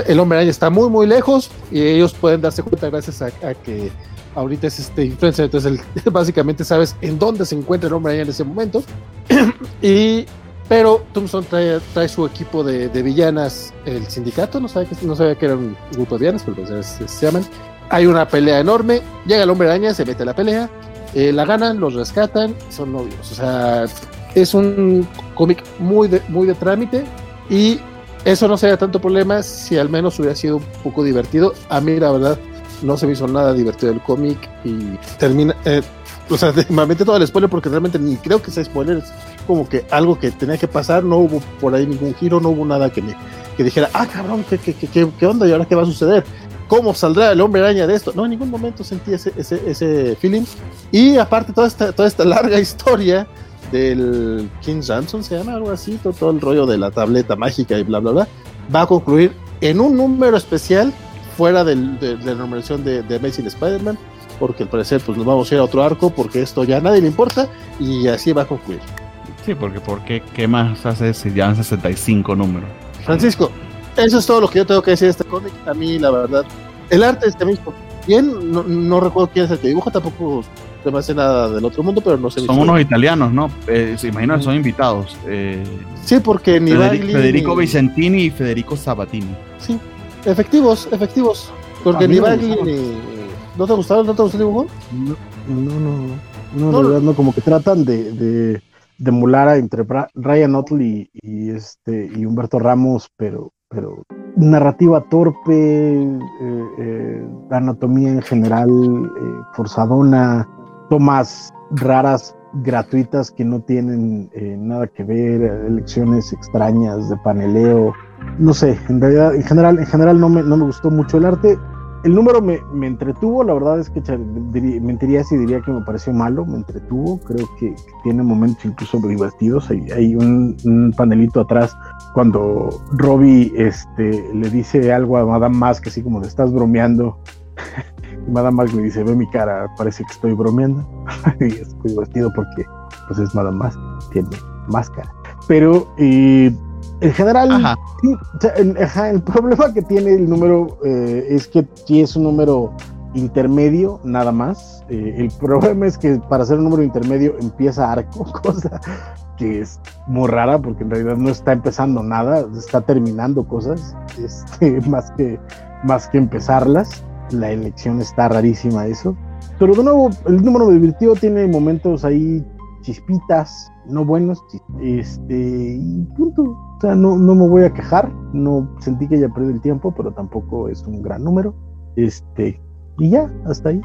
El hombre araña está muy, muy lejos y ellos pueden darse cuenta gracias a, que ahorita es este influencer, entonces <laughs> básicamente sabes en dónde se encuentra el hombre araña en ese momento. <clears throat> y pero Tombstone trae, trae su equipo de, villanas, el sindicato, no sabía, que, no sabía que era un grupo de villanas, pero pues se llaman hay una pelea enorme, llega el hombre araña, se mete a la pelea, eh, la ganan, los rescatan, son novios. O sea, es un cómic muy de, muy de trámite y eso no sería tanto problema si al menos hubiera sido un poco divertido. A mí, la verdad, no se me hizo nada divertido el cómic y termina. Eh, o sea, <laughs> me metí todo el spoiler porque realmente ni creo que sea spoiler. Como que algo que tenía que pasar. No hubo por ahí ningún giro, no hubo nada que me que dijera, ah, cabrón, ¿qué, qué, qué, qué onda y ahora qué va a suceder? ¿Cómo saldrá el hombre araña de esto? No, en ningún momento sentí ese, ese, ese feeling. Y aparte, toda esta, toda esta <laughs> larga historia del King Samson, se llama algo así, todo, todo, el rollo de la tableta mágica y bla, bla, bla, va a concluir en un número especial fuera del, de, de, la numeración de, de Amazing Spider-Man, porque al parecer pues nos vamos a ir a otro arco, porque esto ya a nadie le importa y así va a concluir. Sí, porque ¿por qué, ¿qué más hace si ya 65 números? Francisco, eso es todo lo que yo tengo que decir de este cómic. A mí, la verdad, el arte es mismo. Bien, no, no, recuerdo quién es el que dibuja, tampoco se me hace nada del otro mundo, pero no sé. Son unos italianos, ¿no? Eh, se imaginan, son invitados. Eh, sí, porque ni Federico, Federico ni... Vicentini y Federico Sabatini. Sí, efectivos, efectivos. Porque ni Bagley ni. ¿No te gustaron? ¿No te gustó el dibujo? No, no, no. No, no, la verdad, no, como que tratan de, de, de emular entre Ryan Otley y, este, y Humberto Ramos, pero pero narrativa torpe, eh, eh, anatomía en general eh, forzadona, tomas raras gratuitas que no tienen nada que ver, elecciones extrañas de paneleo, no sé, en realidad, en general, en general no me, no me gustó mucho el arte. El número me, me entretuvo, la verdad es que mentiría si diría que me pareció malo, me entretuvo, creo que, tiene momentos incluso divertidos, hay, hay un, un panelito atrás cuando Robbie este, le dice algo a Madame Mask, así como le estás bromeando. y <laughs> Madame Mask le dice, ve mi cara, parece que estoy bromeando. <laughs> y es muy divertido porque pues es Madame Mask, tiene máscara. Pero eh, en general, ajá. El, ajá, el, problema que tiene el número eh, es que sí es un número intermedio, nada más. Eh, el problema es que para ser un número intermedio empieza arco, <laughs> cosa que es muy rara porque en realidad no está empezando nada, está terminando cosas, este, <laughs> más, que, más que empezarlas. La elección está rarísima eso. Pero de nuevo, el número divirtió tiene momentos ahí chispitas, no buenos, este, y punto. O sea, no, no me voy a quejar, no sentí que haya perdido el tiempo, pero tampoco es un gran número. Este, y ya, hasta ahí.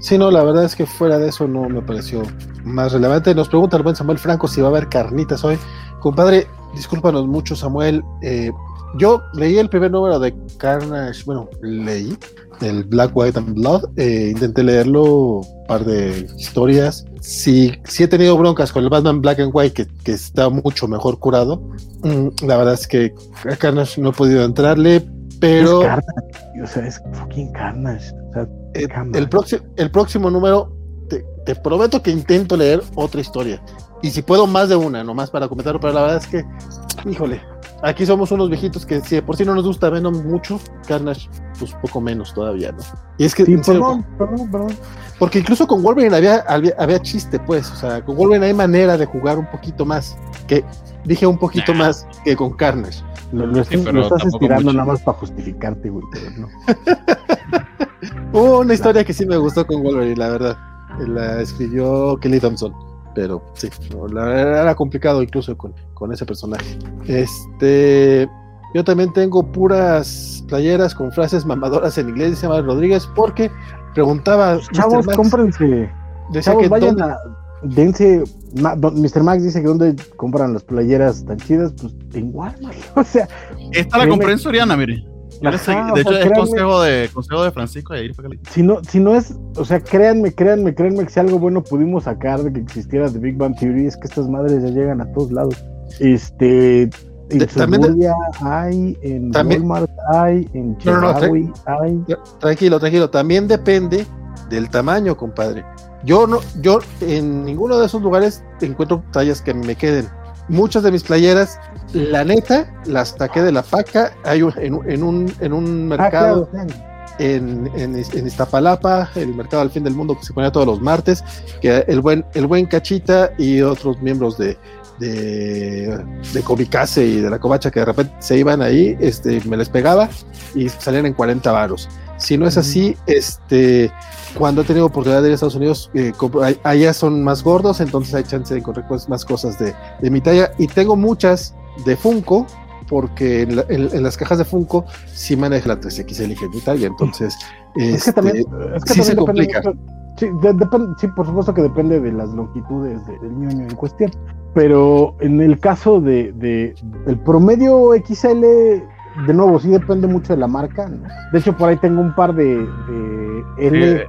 Sí, no, la verdad es que fuera de eso no me pareció más relevante. Nos pregunta el buen Samuel Franco si va a haber carnitas hoy. Compadre, discúlpanos mucho, Samuel. Eh, yo leí el primer número de Carnage, bueno, leí el Black, White and Blood. Eh, intenté leerlo, un par de historias. Sí, sí he tenido broncas con el Batman Black and White, que, que está mucho mejor curado. Mm, la verdad es que a Carnage no he podido entrarle, pero. Es Carnage, o sea, es fucking Carnage. O sea, el, próximo, el próximo número, te, te, prometo que intento leer otra historia. Y si puedo, más de una, nomás para comentarlo, pero la verdad es que, híjole, aquí somos unos viejitos que si de por sí no nos gusta Venom mucho, Carnage, pues poco menos todavía, ¿no? Y es que. Sí, perdón, perdón, perdón. Porque incluso con Wolverine había, había, había, chiste, pues. O sea, con Wolverine hay manera de jugar un poquito más. Que dije un poquito más que con Carnage. Lo, lo, sí, lo estás estirando mucho. nada más para justificarte, güey, pero no. <laughs> Hubo una historia que sí me gustó con Wolverine, la verdad. La escribió Kelly Thompson. Pero sí, no, la verdad era complicado incluso con, con ese personaje. Este. Yo también tengo puras playeras con frases mamadoras en inglés, dice Manuel Rodríguez, porque preguntaba. Chavos, cómprense. Decía Chavos, que vayan a. Dense. Mr. Max dice que dónde compran las playeras tan chidas, pues en Walmart. <laughs> O sea. Esta la compré en Soriana, mire. Ajá, de hecho, sea, es créanme, consejo de, consejo de Francisco de ir si no, si no es, o sea, créanme, créanme, créanme que si algo bueno pudimos sacar de que existiera The Big Bang Theory es que estas madres ya llegan a todos lados. Este, en de, Suburbia hay, en también, Walmart hay, en no, no, no, hay. Tranquilo, tranquilo. También depende del tamaño, compadre. Yo no, yo en ninguno de esos lugares encuentro tallas que me queden. Muchas de mis playeras, la neta, las saqué de la paca. Hay un, en, en, un, en un mercado. Ah, claro, en, en, en, Iztapalapa, el mercado al fin del mundo que se ponía todos los martes, que el buen, el buen Cachita y otros miembros de, de, de Comicase y de la Covacha que de repente se iban ahí, este, me les pegaba y salían en 40 varos. Si no es así, este, cuando he tenido oportunidad de ir a Estados Unidos, eh, allá son más gordos, entonces hay chance de encontrar más cosas de, de, mi talla. Y tengo muchas de Funko, porque en, la- en- en las cajas de Funko sí maneja la 3XL genital y entonces Es que este, también, es que sí se también depende complica. mucho- Sí, de- depende- sí, por supuesto que depende de las longitudes de- del ñoño en cuestión. Pero en el caso de, de el promedio XL, de nuevo, sí depende mucho de la marca. ¿no? De hecho, por ahí tengo un par de, de L. Eh,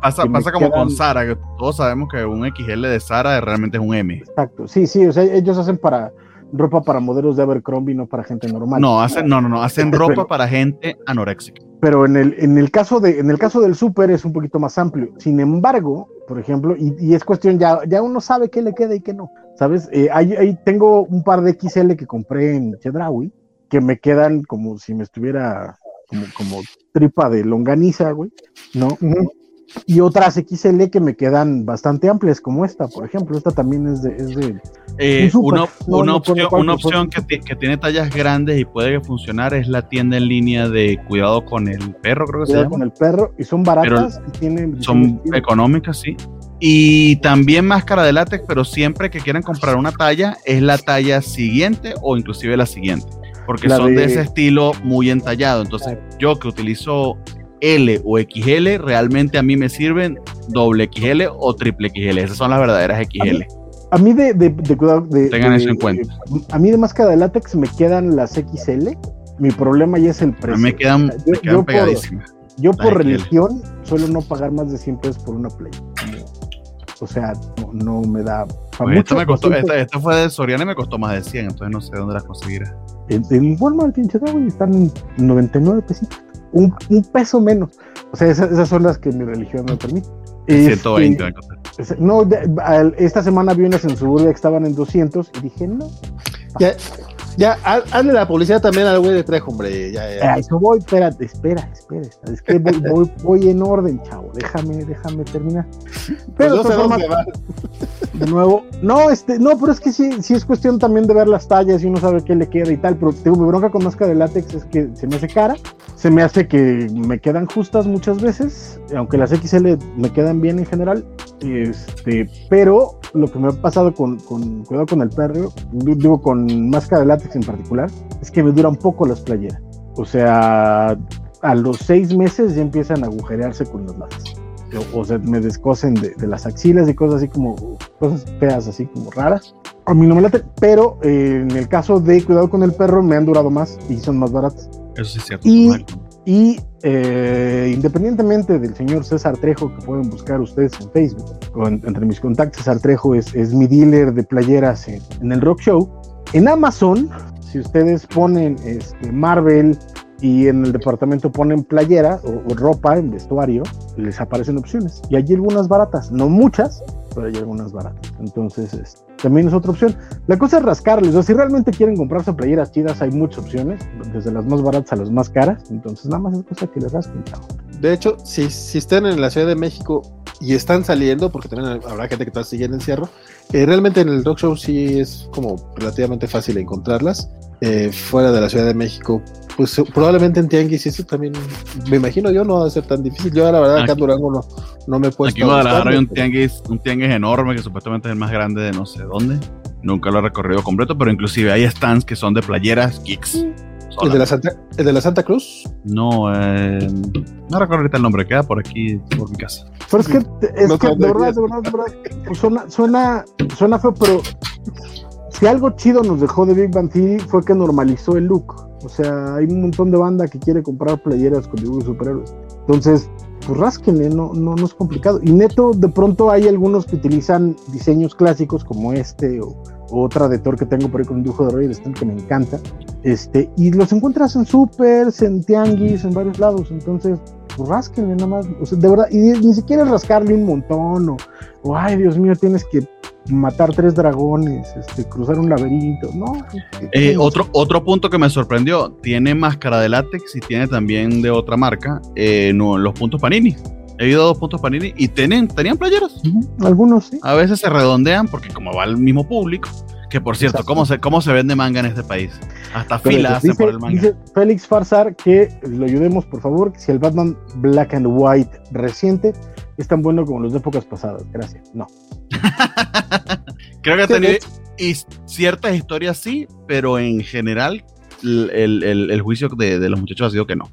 pasa pasa como con Sara, que todos sabemos que un XL de Sara realmente es un M. Exacto. Sí, sí, o sea, ellos hacen para ropa para modelos de Abercrombie, no para gente normal. No, hacen, no, no, no, hacen Pero- ropa para gente anoréxica. pero en el, en el caso de, en el caso del súper es un poquito más amplio. Sin embargo, por ejemplo, y, y es cuestión, ya, ya uno sabe qué le queda y qué no. ¿Sabes? Eh, ahí, ahí tengo un par de XL que compré en Chedraui, que me quedan como si me estuviera como, como tripa de longaniza, güey, ¿no? Ujú. Y otras XL que me quedan bastante amplias, como esta, por ejemplo. Esta también es de, es de Eh, Un una No, una no opción, una que, ti- que tiene tallas grandes y puede funcionar es la tienda en línea de cuidado con el perro, creo que se cuidado llama. con el perro, y son baratas, y tienen Son tienen- económicas, sí. Y también máscara de látex, pero siempre que quieran comprar una talla, es la talla siguiente o inclusive la siguiente. Porque La son de... de- ese estilo muy entallado. Entonces, yo que utilizo L o XL, realmente a mí me sirven doble XL o triple XL. Esas son las verdaderas XL. A mí de, de, de cuidado de, Tengan eso en cuenta. A mí de máscara de látex me quedan las XL. Mi problema ya es el A precio. mí me quedan, Yo- me yo quedan por- pegadísimas. Yo por XL. religión suelo no pagar más de 100 pesos por una play. O sea, no, no me da. Oye, esto mucho, me costó, 200. esta, esta fue de Soriana y me costó más de 100, entonces no sé dónde las conseguirá. En, en Walmart, pinche güey, están en 99 pesitos. Un, un peso menos. O sea, esas, esas son las que mi religión me permite. Este, 120 me costó. es- No, de- al- esta semana vi unas en Suburbia que estaban en 200 y dije, no, Ya, ya, ha- hazle la publicidad también al güey de Trejo, hombre. Ya, eso voy, espérate, espera, espera. Es que voy, <laughs> voy, voy en orden, chavo. Déjame, déjame terminar. Pues Pero no de sé dónde va. de nuevo, no, este, no, pero es que sí, sí es cuestión también de ver las tallas y uno sabe qué le queda y tal. Pero tengo mi bronca con máscara de látex es que se me hace cara, se me hace que me quedan justas muchas veces, aunque las XL me quedan bien en general. Este, pero lo que me ha pasado con, con cuidado con el perro, digo con máscara de látex en particular, es que me duran poco las playeras. O sea, a los seis meses ya empiezan a agujerearse con los lados. O, sea, me descosen de, de las axilas y cosas así como, cosas feas, así como raras. A mí no me late, pero eh, en el caso de Cuidado con el Perro me han durado más y son más baratas. Eso sí es cierto. Y-. Y eh, independientemente del señor César Trejo, que pueden buscar ustedes en Facebook, con- entre mis contactos, César Trejo es, es mi dealer de playeras en, el Rock Show. En Amazon, si ustedes ponen este, Marvel y en el departamento ponen playera o, o ropa en vestuario, les aparecen opciones. Y hay algunas baratas, no muchas, pero hay algunas baratas. Entonces, este, también es otra opción. La cosa es rascarles, o si realmente quieren comprarse playeras chidas, hay muchas opciones, desde las más baratas a las más caras. Entonces, nada más es cosa que les rasquen. De hecho, si, si están en la Ciudad de México y están saliendo, porque también habrá gente que está siguiendo encierro, eh, realmente en el Rock Show sí es como relativamente fácil encontrarlas. Eh, fuera de la Ciudad de México, pues probablemente en Tianguis, eso también, me imagino yo, no va a ser tan difícil. Yo, la verdad, acá en Aquí- Durango no, no me he puesto Aquí en a Guadalajara hay un tianguis, un tianguis enorme que supuestamente es el más grande de no sé dónde. Nunca lo he recorrido completo, pero inclusive hay stands que son de playeras geeks. ¿El de, la Santa, ¿El de la Santa Cruz? No, eh, no recuerdo ahorita el nombre, queda por aquí, por mi casa. Pero es que, es No que de verdad, de verdad, de verdad, pues suena, suena, suena feo, pero si algo chido nos dejó de Big Bang Theory fue que normalizó el look. O sea, hay un montón de banda que quiere comprar playeras con dibujos superhéroes. Entonces, pues rásquenle, no, no, no es complicado. Y neto, de pronto hay algunos que utilizan diseños clásicos como este o otra de Thor que tengo por ahí con un dibujo de Roger Stern que me encanta. Este, y los encuentras en supers, en tianguis, en varios lados. Entonces, pues rásquenle nada más. O sea, de verdad, y ni siquiera rascarle un montón o, o, ay, Dios mío, tienes que matar tres dragones, este, cruzar un laberinto. No. Eh, otro, otro punto que me sorprendió, tiene máscara de látex y tiene también de otra marca, eh, no, los puntos Panini. He ido a dos puntos Panini y tienen, tenían playeras. Ujú, Algunos sí. A veces se redondean porque como va el mismo público, que por cierto, Exacto. ¿cómo se, ¿cómo se vende manga en este país? Hasta Pero fila eso, hacen por el manga. dice Félix Farsar que lo ayudemos, por favor, si el Batman Black and White reciente es tan bueno como los de épocas pasadas. Gracias. No. <laughs> Creo que ha tenido ciertas historias sí, pero en general el, el- el juicio de, de los muchachos ha sido que no.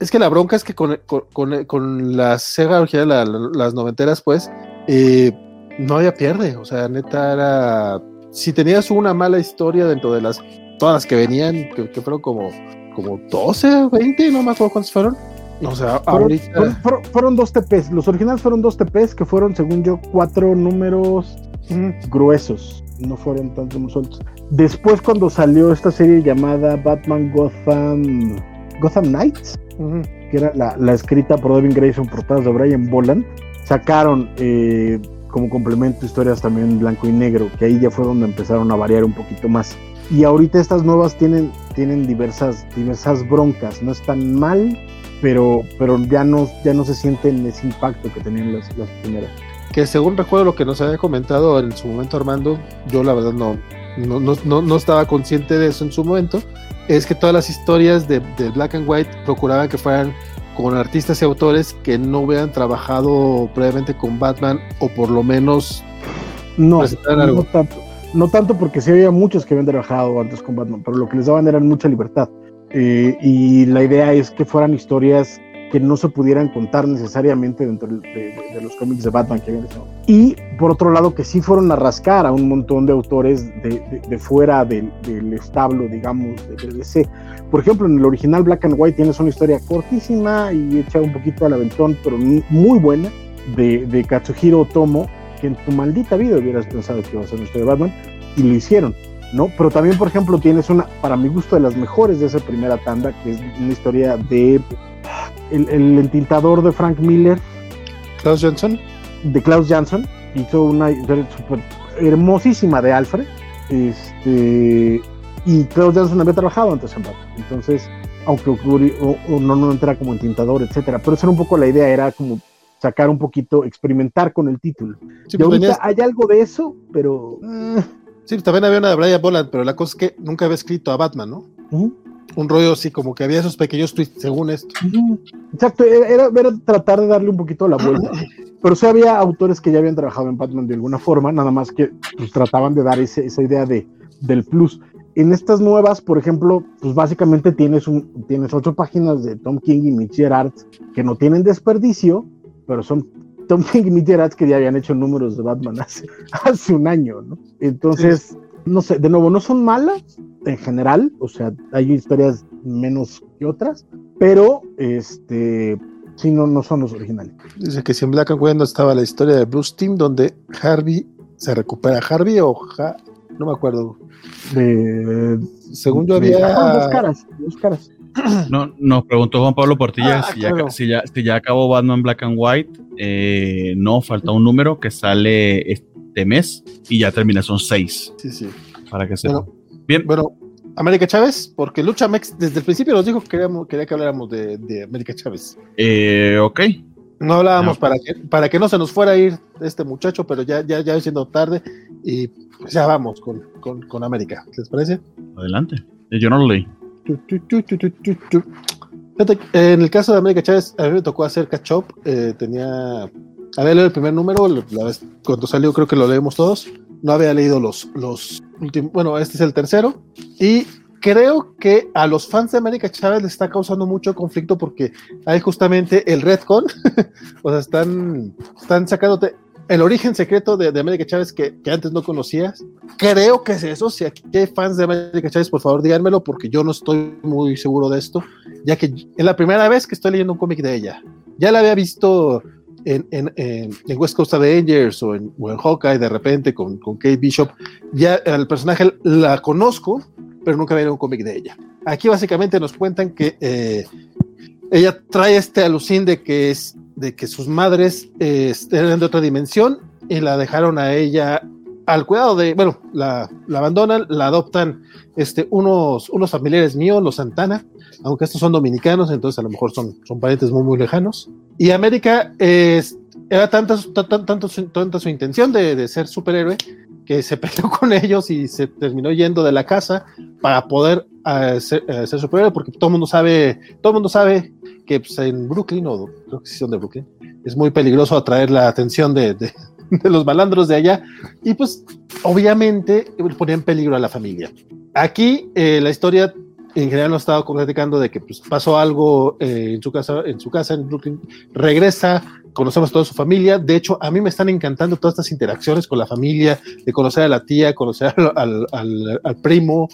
Es que la bronca es que con, con, con- con la Sega original, la- la- las noventeras, pues, eh, no había pierde. O sea, neta era. Si tenías una mala historia dentro de las. Todas las que venían, que, que fueron como, como 12, 20, no me acuerdo cuántos fueron. O sea, Fueron, ahorita. fueron- fueron- fueron dos TPs. Los originales fueron dos TPs que fueron, según yo, cuatro números gruesos. No fueron tantos sueltos. Después, cuando salió esta serie llamada Batman Gotham. Gotham Knights, Ujú. que era la, la escrita por Devin Grayson, portadas de Brian Boland, sacaron eh, como complemento historias también en blanco y negro, que ahí ya fue donde empezaron a variar un poquito más. Y ahorita estas nuevas tienen, tienen diversas, diversas broncas, no están mal, pero, pero ya, no, ya no se sienten ese impacto que tenían las, las primeras. que según recuerdo lo que nos había comentado en su momento Armando, yo la verdad no, no, no, no, no estaba consciente de eso en su momento, es que todas las historias de, de Black and White procuraban que fueran con artistas y autores que no hubieran trabajado previamente con Batman o por lo menos No, algo. no tanto, no tanto porque sí había muchos que habían trabajado antes con Batman, pero lo que les daban era mucha libertad. Eh, y la idea es que fueran historias que no se pudieran contar necesariamente dentro de, de- de los cómics de Batman que habían. Y por otro lado, que sí fueron a rascar a un montón de autores de, fuera del, del establo, digamos, de, DC. Por ejemplo, en el original Black and White tienes una historia cortísima y hecha un poquito al aventón, pero mu- muy buena, de, de Katsuhiro Otomo, que en tu maldita vida hubieras pensado que iba a ser una historia de Batman, y lo hicieron. ¿no? Pero también, por ejemplo, tienes una, para mi gusto, de las mejores de esa primera tanda, que es una historia de el, el entintador de Frank Miller, Klaus Johnson. de Klaus Jansson, hizo una súper hermosísima de Alfred, este, y Klaus Jansson había trabajado antes en Batman, entonces, aunque ocurrió, o, o no, no entra como entintador, etcétera, pero esa era un poco la idea, era como sacar un poquito, experimentar con el título. Sí, y pues ahorita hay algo de eso, pero... eh, sí, también había una de Brian Boland, pero la cosa es que nunca había escrito a Batman, ¿no? Un rollo así, como que había esos pequeños twists según esto. Exacto, era, era- era tratar de darle un poquito la vuelta. <clears throat> Pero sí había autores que ya habían trabajado en Batman de alguna forma, nada más que pues, trataban de dar ese- esa idea de, del plus. En estas nuevas, por ejemplo, pues básicamente tienes, un, tienes ocho páginas de Tom King y Mitch Gerard que no tienen desperdicio, pero son Tom King y Mitch Gerard que ya habían hecho números de Batman hace, <laughs> hace un año, ¿no? Entonces, no sé, de nuevo, no son malas en general, o sea, hay historias menos que otras, pero este sí no, no son los originales. Dice que si en Black and White no estaba la historia de Bruce Team, donde Harvey se recupera. ¿Harvey o Ja- No me acuerdo. De, Según yo de- había. ah, dos caras, dos caras. <clears throat> No, nos preguntó Juan Pablo Portilla Ah, si, ya, si, ya, si ya acabó Batman Black and White. Eh, no, falta un número que sale este mes y ya termina, son seis, Sí, sí. para que se... Bueno, Bien, Bueno, América Chávez, porque Lucha Mex desde el principio nos dijo que queríamos, quería que habláramos de, de América Chávez. eh, ok. No hablábamos para que, para que no se nos fuera a ir este muchacho, pero ya, ya, ya siendo tarde y pues ya vamos con, con, con América. ¿Les parece? Adelante. Eh, Yo no lo leí. Tu, tu, en el caso de América Chávez, a mí me tocó hacer catch up. eh, tenía. Había leído el primer número, la vez, cuando salió creo que lo leemos todos. No había leído los, los últimos. Bueno, este es el tercero. Y creo que a los fans de América Chávez les está causando mucho conflicto porque hay justamente el Redcon. <laughs> o sea, están, están sacándote el origen secreto de, de América Chávez que, que antes no conocías. Creo que es eso. Si aquí hay fans de América Chávez, por favor díganmelo porque yo no estoy muy seguro de esto, ya que es la primera vez que estoy leyendo un cómic de ella. Ya la había visto en, en, en, West Coast Avengers o en, o en Hawkeye de repente con, con Kate Bishop. Ya el personaje la conozco, pero nunca había un cómic de ella. Aquí básicamente nos cuentan que eh, ella trae este alucín de que es de que sus madres eh, eran de otra dimensión y la dejaron a ella al cuidado de, bueno, la, la abandonan, la adoptan este, unos, unos familiares míos, los Santana, aunque estos son dominicanos, entonces a lo mejor son, son parientes muy, muy lejanos. Y América era tanta, tanto, tanto, su, tanta su intención de, de ser superhéroe que se <laughs> peleó con ellos y se terminó yendo de la casa para poder uh, ser, uh, ser, superhéroe, porque todo el mundo sabe, todo mundo sabe que pues, en Brooklyn, o creo que sí son de Brooklyn, es muy peligroso atraer la atención de, de, <laughs> de los malandros de allá, y pues obviamente ponía en peligro a la familia. Aquí eh, la historia en general nos estaba platicando de que pues, pasó algo eh, en su casa, en su casa en Brooklyn, regresa, conocemos toda su familia. De hecho, a mí me están encantando todas estas interacciones con la familia, de conocer a la tía, conocer al, al, al primo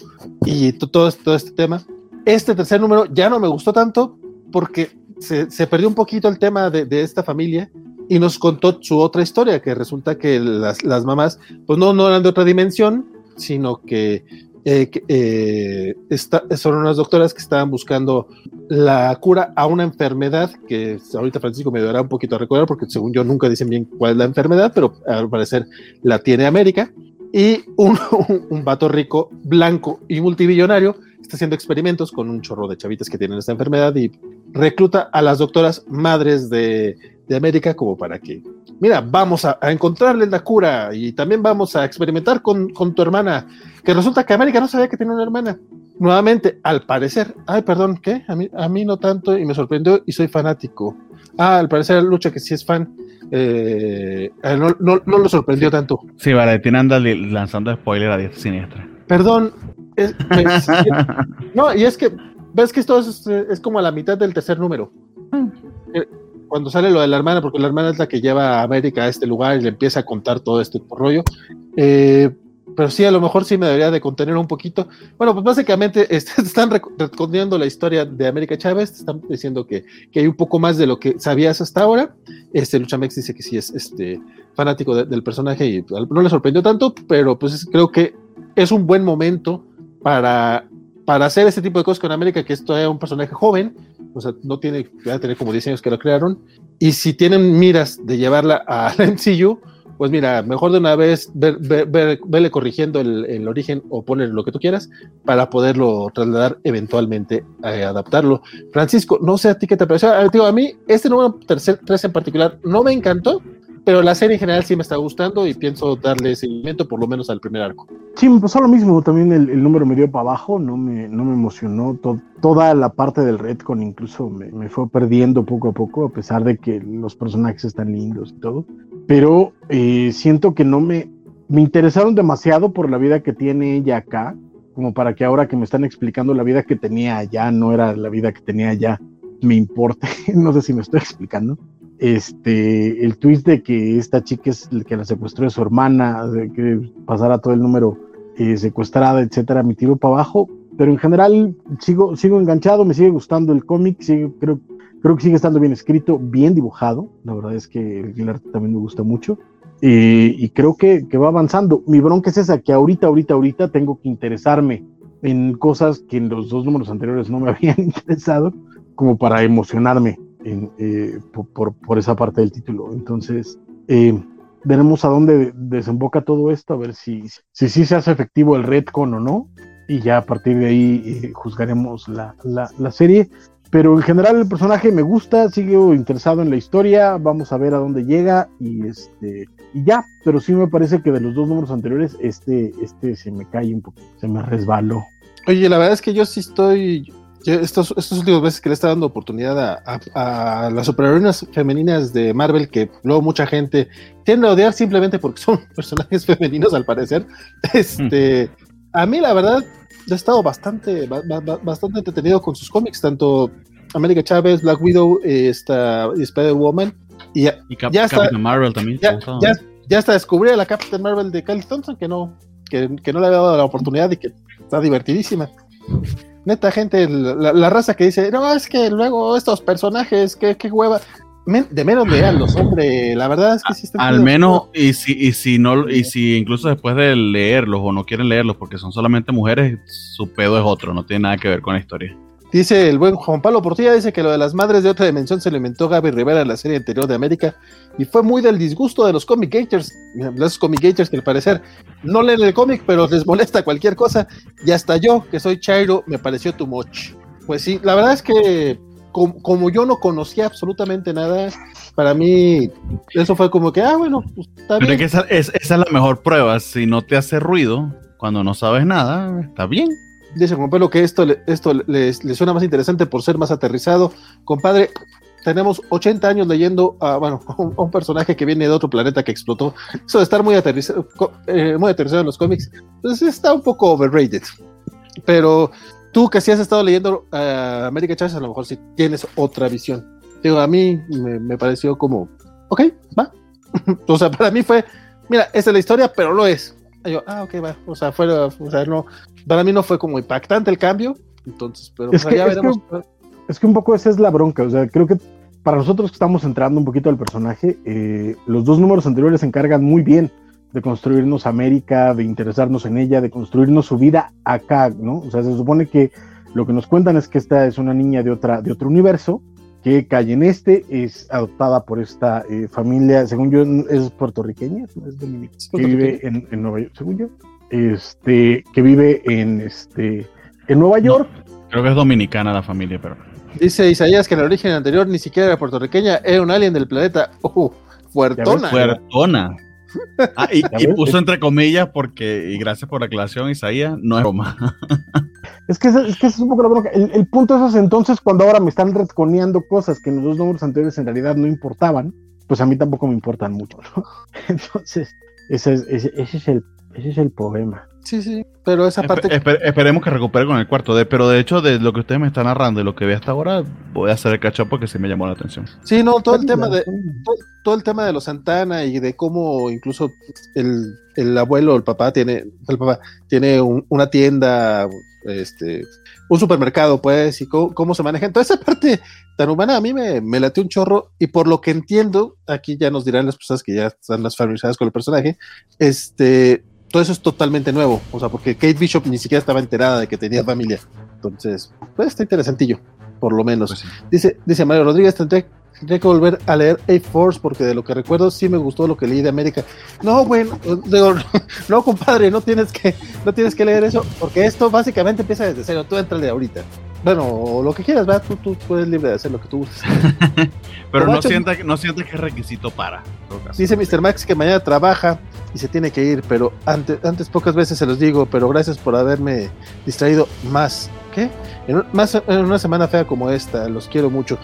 y todo, todo este tema. Este tercer número ya no me gustó tanto porque se, se perdió un poquito el tema de, de, esta familia y nos contó su otra historia, que resulta que las, las mamás, pues no, no eran de otra dimensión, sino que eh, eh, está, son unas doctoras que estaban buscando la cura a una enfermedad que ahorita Francisco me dará un poquito a recordar porque según yo nunca dicen bien cuál es la enfermedad, pero al parecer la tiene América. Y un, <laughs> un vato rico, blanco y multimillonario está haciendo experimentos con un chorro de chavitas que tienen esta enfermedad y recluta a las doctoras madres de, de América como para que, mira, vamos a, a, encontrarle la cura y también vamos a experimentar con, con, tu hermana, que resulta que América no sabía que tenía una hermana. Nuevamente, al parecer, ay, perdón, ¿qué? A mí, a mí no tanto y me sorprendió y soy fanático. Ah, al parecer Lucha que sí es fan. Eh, no, no, no, lo sorprendió tanto. Sí, vale, tiene anda lanzando spoiler a 10 siniestra. Perdón. Es, <laughs> no, y es que, ves que esto es, es, como a la mitad del tercer número. Cuando sale lo de la hermana, porque la hermana es la que lleva a América a este lugar y le empieza a contar todo este rollo. Eh, pero sí, a lo mejor sí me debería de contener un poquito. Bueno, pues básicamente <laughs> este, están recontando la historia de América Chávez, están diciendo que, que, hay un poco más de lo que sabías hasta ahora. Este Luchamex dice que sí es este, fanático de, del personaje y no le sorprendió tanto, pero pues creo que es un buen momento para, para hacer este tipo de cosas con América, que es todavía un personaje joven, o sea, no tiene, va a tener como 10 años que lo crearon, y si tienen miras de llevarla a <laughs> la MCU, pues mira, mejor de una vez ver, ver, ver, verle corrigiendo el, el, origen o poner lo que tú quieras para poderlo trasladar eventualmente, eh, adaptarlo. Francisco, no sé a ti qué te. A, a mí este número tercer, 3 en particular no me encantó, pero la serie en general sí me está gustando y pienso darle seguimiento por lo menos al primer arco. Sí, me pasó lo mismo, también el, el número me dio para abajo, no me, no me emocionó, to, toda la parte del Redcon incluso me, me, fue perdiendo poco a poco, a pesar de que los personajes están lindos y todo, pero eh, siento que no me, me interesaron demasiado por la vida que tiene ella acá, como para que ahora que me están explicando la vida que tenía allá, no era la vida que tenía allá, me importe, <laughs> no sé si me estoy explicando este, el twist de que esta chica es el que la secuestró de su hermana, de que pasara todo el número eh, secuestrada, etcétera, me tiró para abajo, pero en general sigo, sigo enganchado, me sigue gustando el cómic, creo, creo que sigue estando bien escrito, bien dibujado, la verdad es que el arte también me gusta mucho, eh, y creo que, que va avanzando. Mi bronca es esa, que ahorita, ahorita, ahorita tengo que interesarme en cosas que en los dos números anteriores no me <laughs> habían interesado, como para emocionarme en, eh, por, por, esa parte del título. Entonces, eh, veremos a dónde desemboca todo esto, a ver si, si, si se hace efectivo el retcon o no, y ya a partir de ahí eh, juzgaremos la, la, la, serie. Pero en general el personaje me gusta, sigo interesado en la historia, vamos a ver a dónde llega y este y ya, pero sí me parece que de los dos números anteriores este este se me cae un poco, se me resbaló. Oye, la verdad es que yo sí estoy estos, estos últimos meses que le está dando oportunidad a, a, a, las superheroínas femeninas de Marvel, que luego mucha gente tiende a odiar simplemente porque son <laughs> personajes femeninos al parecer. Este, mm. a mí la verdad he estado bastante, bastante entretenido con sus cómics, tanto América Chávez, Black Widow, eh, esta Spider-Woman y, ya, y Cap ya está, Captain Marvel también. Ya, ya, ya, hasta descubrí a la Captain Marvel de Kelly Thompson que no, que, que no le había dado la oportunidad y que está divertidísima neta gente, la, la, raza que dice, no, es que luego estos personajes, qué, qué hueva. Men, de menos leanlos, hombre, la verdad es que sí están Al menos, y si, y si no, y si incluso después de leerlos o no quieren leerlos porque son solamente mujeres, su pedo es otro, no tiene nada que ver con la historia. Dice el buen Juan Pablo Portilla, dice que lo de las madres de otra dimensión se lo inventó Gaby Rivera en la serie anterior de América y fue muy del disgusto de los comic gators, los comic gators que al parecer no leen el cómic pero les molesta cualquier cosa y hasta yo, que soy Chairo, me pareció too much. Pues sí, la verdad es que como, como yo no conocía absolutamente nada, para mí eso fue como que, ah, bueno, pues está pero bien. Que esa, es, esa es la mejor prueba, si no te hace ruido cuando no sabes nada, está bien. Dice Juan Pablo que esto, esto le, suena más interesante por ser más aterrizado. Compadre, tenemos 80 años leyendo a, bueno, <laughs> un, a un personaje que viene de otro planeta que explotó. Eso de estar muy aterrizado, eh, muy aterrizado en los cómics, pues está un poco overrated. Pero tú que sí has estado leyendo uh, American Chávez, a lo mejor sí tienes otra visión. Digo, a mí me, me pareció como, ok, va. <laughs> o sea, para mí fue, mira, esta es la historia, pero lo es. Y yo, ah, ok, va. O sea, fue, o sea, no, para mí no fue como impactante el cambio. Entonces, pero es o sea, que, ya es veremos. que- Es que un poco esa es la bronca, o sea, creo que para nosotros que estamos entrando un poquito al personaje, eh, los dos números anteriores se encargan muy bien de construirnos América, de interesarnos en ella, de construirnos su vida acá, ¿no? O sea, se supone que lo que nos cuentan es que esta es una niña de, otra, de otro universo que cae en este, es adoptada por esta eh, familia, según yo, es puertorriqueña, es dominicana, que vive en, en Nueva York, según yo, este, que vive en, este, en Nueva York. Creo que es dominicana la familia, pero. Dice Isaías que en el origen anterior ni siquiera era puertorriqueña, era un alien del planeta. Uh, fuertona. Fuertona. <laughs> Ah, y, y puso entre comillas porque, y gracias por la aclaración, Isaías, no es broma. <laughs> Es que, ese- es que es un poco la bronca. El, el punto es ese, entonces cuando ahora me están retconeando cosas que en los dos números anteriores en realidad no importaban, pues a mí tampoco me importan mucho, ¿no? <laughs> Entonces, ese es, ese, ese es, el, ese es el problema. Sí, sí, pero esa parte. Espe- espe- esperemos que recupere con el cuarto D, pero de hecho, de lo que ustedes me están narrando y lo que vi hasta ahora, voy a hacer el catch up porque sí me llamó la atención. Sí, no, todo el tema de todo, todo el tema de los Santana y de cómo incluso el, el abuelo, el papá tiene, el papá tiene un- una tienda, este, un supermercado, pues, y cómo, cómo se maneja. Toda esa parte tan humana a mí me, me late un chorro y por lo que entiendo, aquí ya nos dirán las personas que ya están más familiarizadas con el personaje, este, todo eso es totalmente nuevo, o sea, porque Kate Bishop ni siquiera estaba enterada de que tenía familia. Entonces, pues está interesantillo, por lo menos. Pues sí. Dice, dice Mario Rodríguez, tendré, tendré que volver a leer A-Force porque de lo que recuerdo sí me gustó lo que leí de América. No, bueno, digo, <laughs> no, compadre, no tienes que, no tienes que leer eso porque esto básicamente empieza desde cero. Tú entrale ahorita. Bueno, o lo que quieras, ¿verdad? Tú, tú puedes libre de hacer lo que tú gustes. <laughs> Pero no sienta, no sienta que es requisito para. en. Dice Mr. Max que mañana trabaja y se tiene que ir, pero antes, antes pocas veces se los digo, pero gracias por haberme distraído más. ¿Qué? En, un- más en una semana fea como esta, los quiero mucho.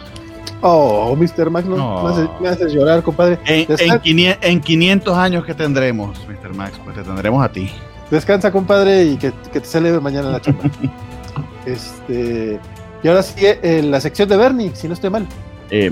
Oh, Mr. Max, no, No. Me, haces, me haces llorar, compadre. En, en, 500, en 500 años que tendremos, Mr. Max, pues te tendremos a ti. Descansa, compadre, y que, que te celebre mañana la <laughs> chamba. Este. Y ahora sigue eh, la sección de Bernie, si no estoy mal. Eh,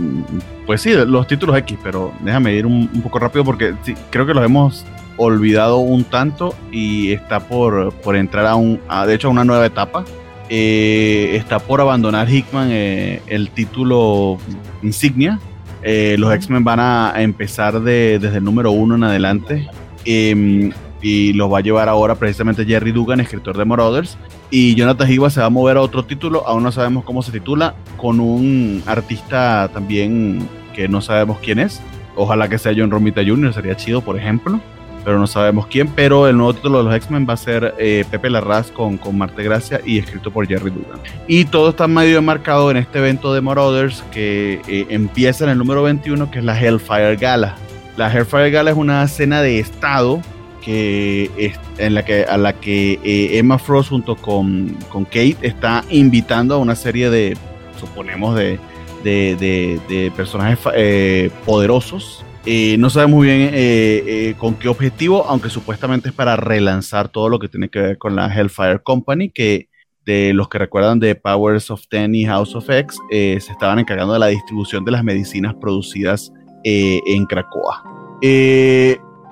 pues sí, los títulos X, pero déjame ir un, un poco rápido porque sí, creo que los hemos olvidado un tanto y está por, por entrar a un, a, de hecho, a una nueva etapa. Eh, está por abandonar Hickman eh, el título insignia. Eh, los X-Men van a empezar de- desde el número uno en adelante. Eh, y los va a llevar ahora precisamente Jerry Dugan, escritor de Marauders. Y Jonathan Hickman se va a mover a otro título, aún no sabemos cómo se titula, con un artista también que no sabemos quién es. Ojalá que sea John Romita Jr., sería chido, por ejemplo, pero no sabemos quién. Pero el nuevo título de los X-Men va a ser eh, Pepe Larraz con, con Marte Gracia y escrito por Jerry Dugan. Y todo está medio enmarcado en este evento de Marauders que eh, empieza en el número 21, que es la Hellfire Gala. La Hellfire Gala es una cena de estado que en la que a la que eh, Emma Frost junto con, con Kate está invitando a una serie de suponemos de, de, de- personajes eh, poderosos. Eh, no sabemos muy bien con qué objetivo aunque supuestamente es para relanzar todo lo que tiene que ver con la Hellfire Company que de los que recuerdan de Powers of Ten y House of X se estaban encargando de la distribución de las medicinas producidas en Cracoa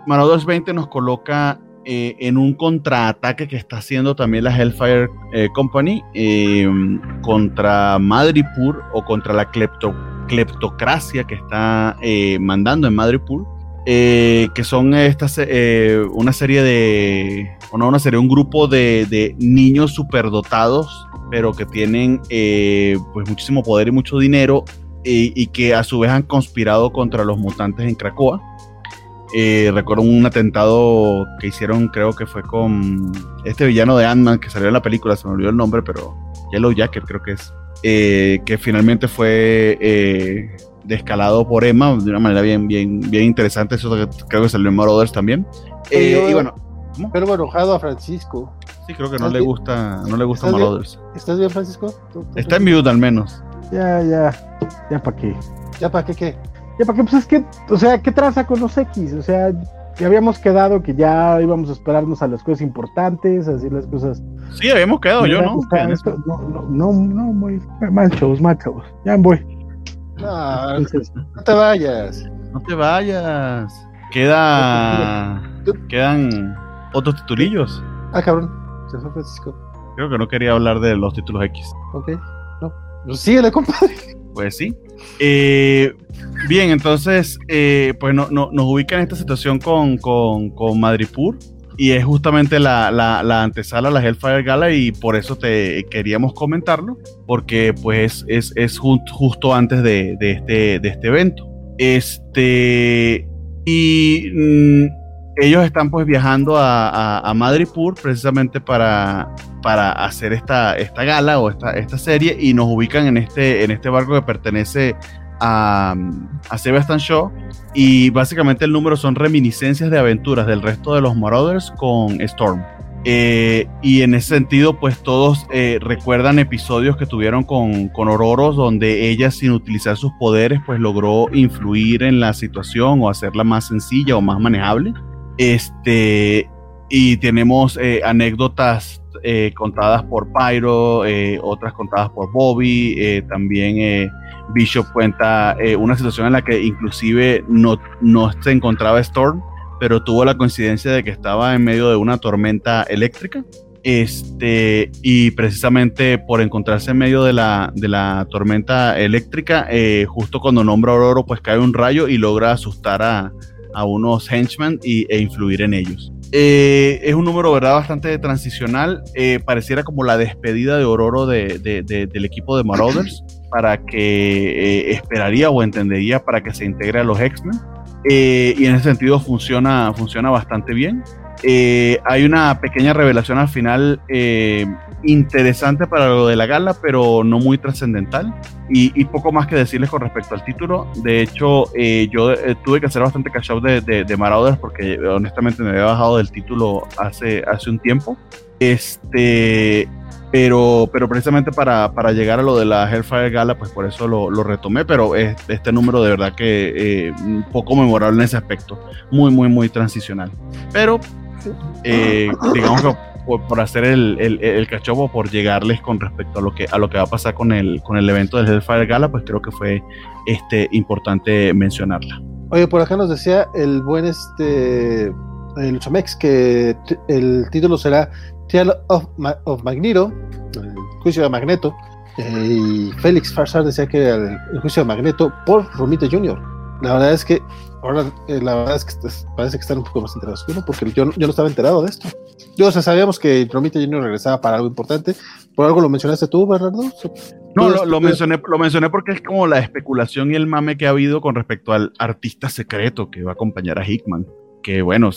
Marauders 20 nos coloca eh, en un contraataque que está haciendo también la Hellfire eh, Company eh, contra Madripur o contra la clepto- cleptocracia que está eh, mandando en Madripur. que son estas, una serie de, o no una serie, un grupo de, de niños superdotados, pero que tienen pues muchísimo poder y mucho dinero, y- y que a su vez han conspirado contra los mutantes en Cracoa. Eh, recuerdo un atentado que hicieron, creo que fue con este villano de Ant-Man que salió en la película, se me olvidó el nombre, pero Yellow Jacket creo que es, eh, que finalmente fue eh, descalado por Emma de una manera bien, bien, bien interesante. Eso creo que salió en Marauders también. Eh, Pero yo- y bueno, Pero enojado a Francisco. sí, creo que no ¿Estás le gusta, no le gusta ¿Estás bien? Marauders. ¿Estás bien, Francisco? ¿Tú- tú- Está en mute al menos. Ya, ya, ya para qué. ¿Ya para qué qué? Ya para qué, pues es que, o sea, ¿qué traza con los X? O sea, que habíamos quedado que ya íbamos a esperarnos a las cosas importantes, así las cosas. Sí, habíamos quedado, yo no. no, no, no, muy mal, chavos, mal, chavos. Ya voy. No, no te vayas. No te vayas. Queda. Quedan otros titulillos. Ah, cabrón. Se fue Francisco. Creo que no quería hablar de los títulos X. Ok. No. Pues síguele, compadre. Pues sí. Eh, bien, entonces, eh, pues no, nos ubica en esta situación con, con, con Madripur y es justamente la, la, antesala a la Hellfire Gala y por eso te queríamos comentarlo, porque pues es, justo antes este, de este evento. Este, y mm, ellos están pues viajando a, a, Madripur precisamente para, para hacer esta, esta gala o esta, esta serie y nos ubican en este, en este barco que pertenece a, a Sebastian Shaw y básicamente el número son reminiscencias de aventuras del resto de los Marauders con Storm. Eh, y en ese sentido, pues todos eh, recuerdan episodios que tuvieron con, con Ororos, donde ella sin utilizar sus poderes, pues logró influir en la situación o hacerla más sencilla o más manejable. Este, y tenemos eh, anécdotas eh, contadas por Pyro, eh, otras contadas por Bobby, también Bishop cuenta una situación en la que inclusive no, no se encontraba Storm, pero tuvo la coincidencia de que estaba en medio de una tormenta eléctrica. Este, y precisamente por encontrarse en medio de la, de la tormenta eléctrica, justo cuando nombra a pues cae un rayo y logra asustar a, a unos henchmen y, e influir en ellos. Eh, es un número, ¿verdad? Bastante transicional. Eh, pareciera como la despedida de Ororo de, del equipo de Marauders <clears throat> para que eh, esperaría o entendería para que se integre a los X-Men. y en ese sentido funciona, funciona bastante bien. Hay una pequeña revelación al final interesante para lo de la gala, pero no muy trascendental. Y, poco más que decirles con respecto al título. De hecho, eh, yo eh, tuve que hacer bastante cash out de, de, Marauders porque honestamente me había bajado del título hace, hace un tiempo. Este, pero, pero precisamente para, para, llegar a lo de la Hellfire Gala, pues por eso lo, lo retomé, pero este número de verdad que eh, un poco memorable en ese aspecto, muy, muy, muy transicional. Pero, digamos que por, hacer el, el, el, cachopo, por llegarles con respecto a lo que a lo que va a pasar con el, con el evento del Hellfire Gala, pues creo que fue este importante mencionarla. Oye, por acá nos decía el buen este el Chamex que el título será Tale of, of Magneto, el juicio de Magneto, eh, y Félix Farsar decía que el, el, juicio de Magneto por Romita Jr. La verdad es que ahora eh, la verdad es que parece que están un poco más enterados porque yo, yo no estaba enterado de esto. Yo, o sea, sabíamos que Romita Junior regresaba para algo importante. ¿Por algo lo mencionaste tú, Bernardo? No, lo, lo, mencioné, lo mencioné porque es como la especulación y el mame que ha habido con respecto al artista secreto que va a acompañar a Hickman. Que bueno,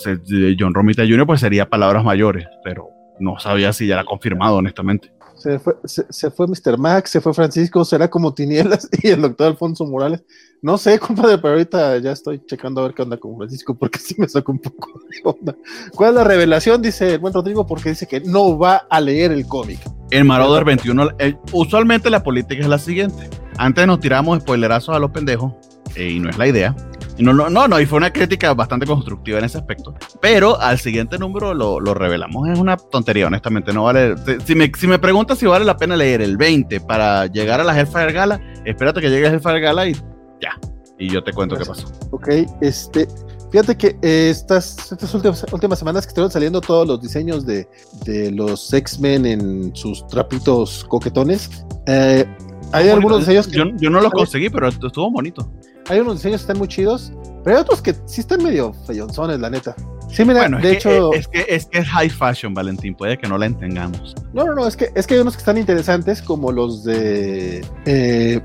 John Romita Jr. pues sería palabras mayores, pero no sabía si ya era confirmado, honestamente. Se fue, se, fue Mr. Max, se fue Francisco, será como Tinieblas <laughs> y el doctor Alfonso Morales. No sé, <laughs> compadre, pero ahorita ya estoy checando a ver qué onda con Francisco, porque <laughs> sí me sacó un poco de onda. ¿Cuál es la revelación? Dice el buen Rodrigo, porque dice que no va a leer el cómic. En Marauder 21, eh, usualmente la política es la siguiente. Antes nos tiramos spoilerazos a los pendejos, eh, y no es la idea. No, no, no, no, y fue una crítica bastante constructiva en ese aspecto. Pero al siguiente número lo, lo revelamos. Es una tontería, honestamente. No vale. Si me, si me preguntas si vale la pena leer el 20 para llegar a la Hellfire Gala, espérate que llegue a Hellfire Gala y ya. Y yo te cuento qué pasó. Ok, este. Fíjate que eh, estas, estas últimas, últimas semanas que estuvieron saliendo todos los diseños de, de los X-Men en sus trapitos coquetones, eh, hay algunos diseños que. Yo, yo no los conseguí, pero estuvo bonito. Hay unos diseños que están muy chidos, pero hay otros que sí están medio feyonzones, la neta. Sí, mira, bueno, de hecho. es, que, es que es high fashion, Valentín, puede que no la entendamos. No, no, no, es que, es que hay unos que están interesantes, como los de. Eh,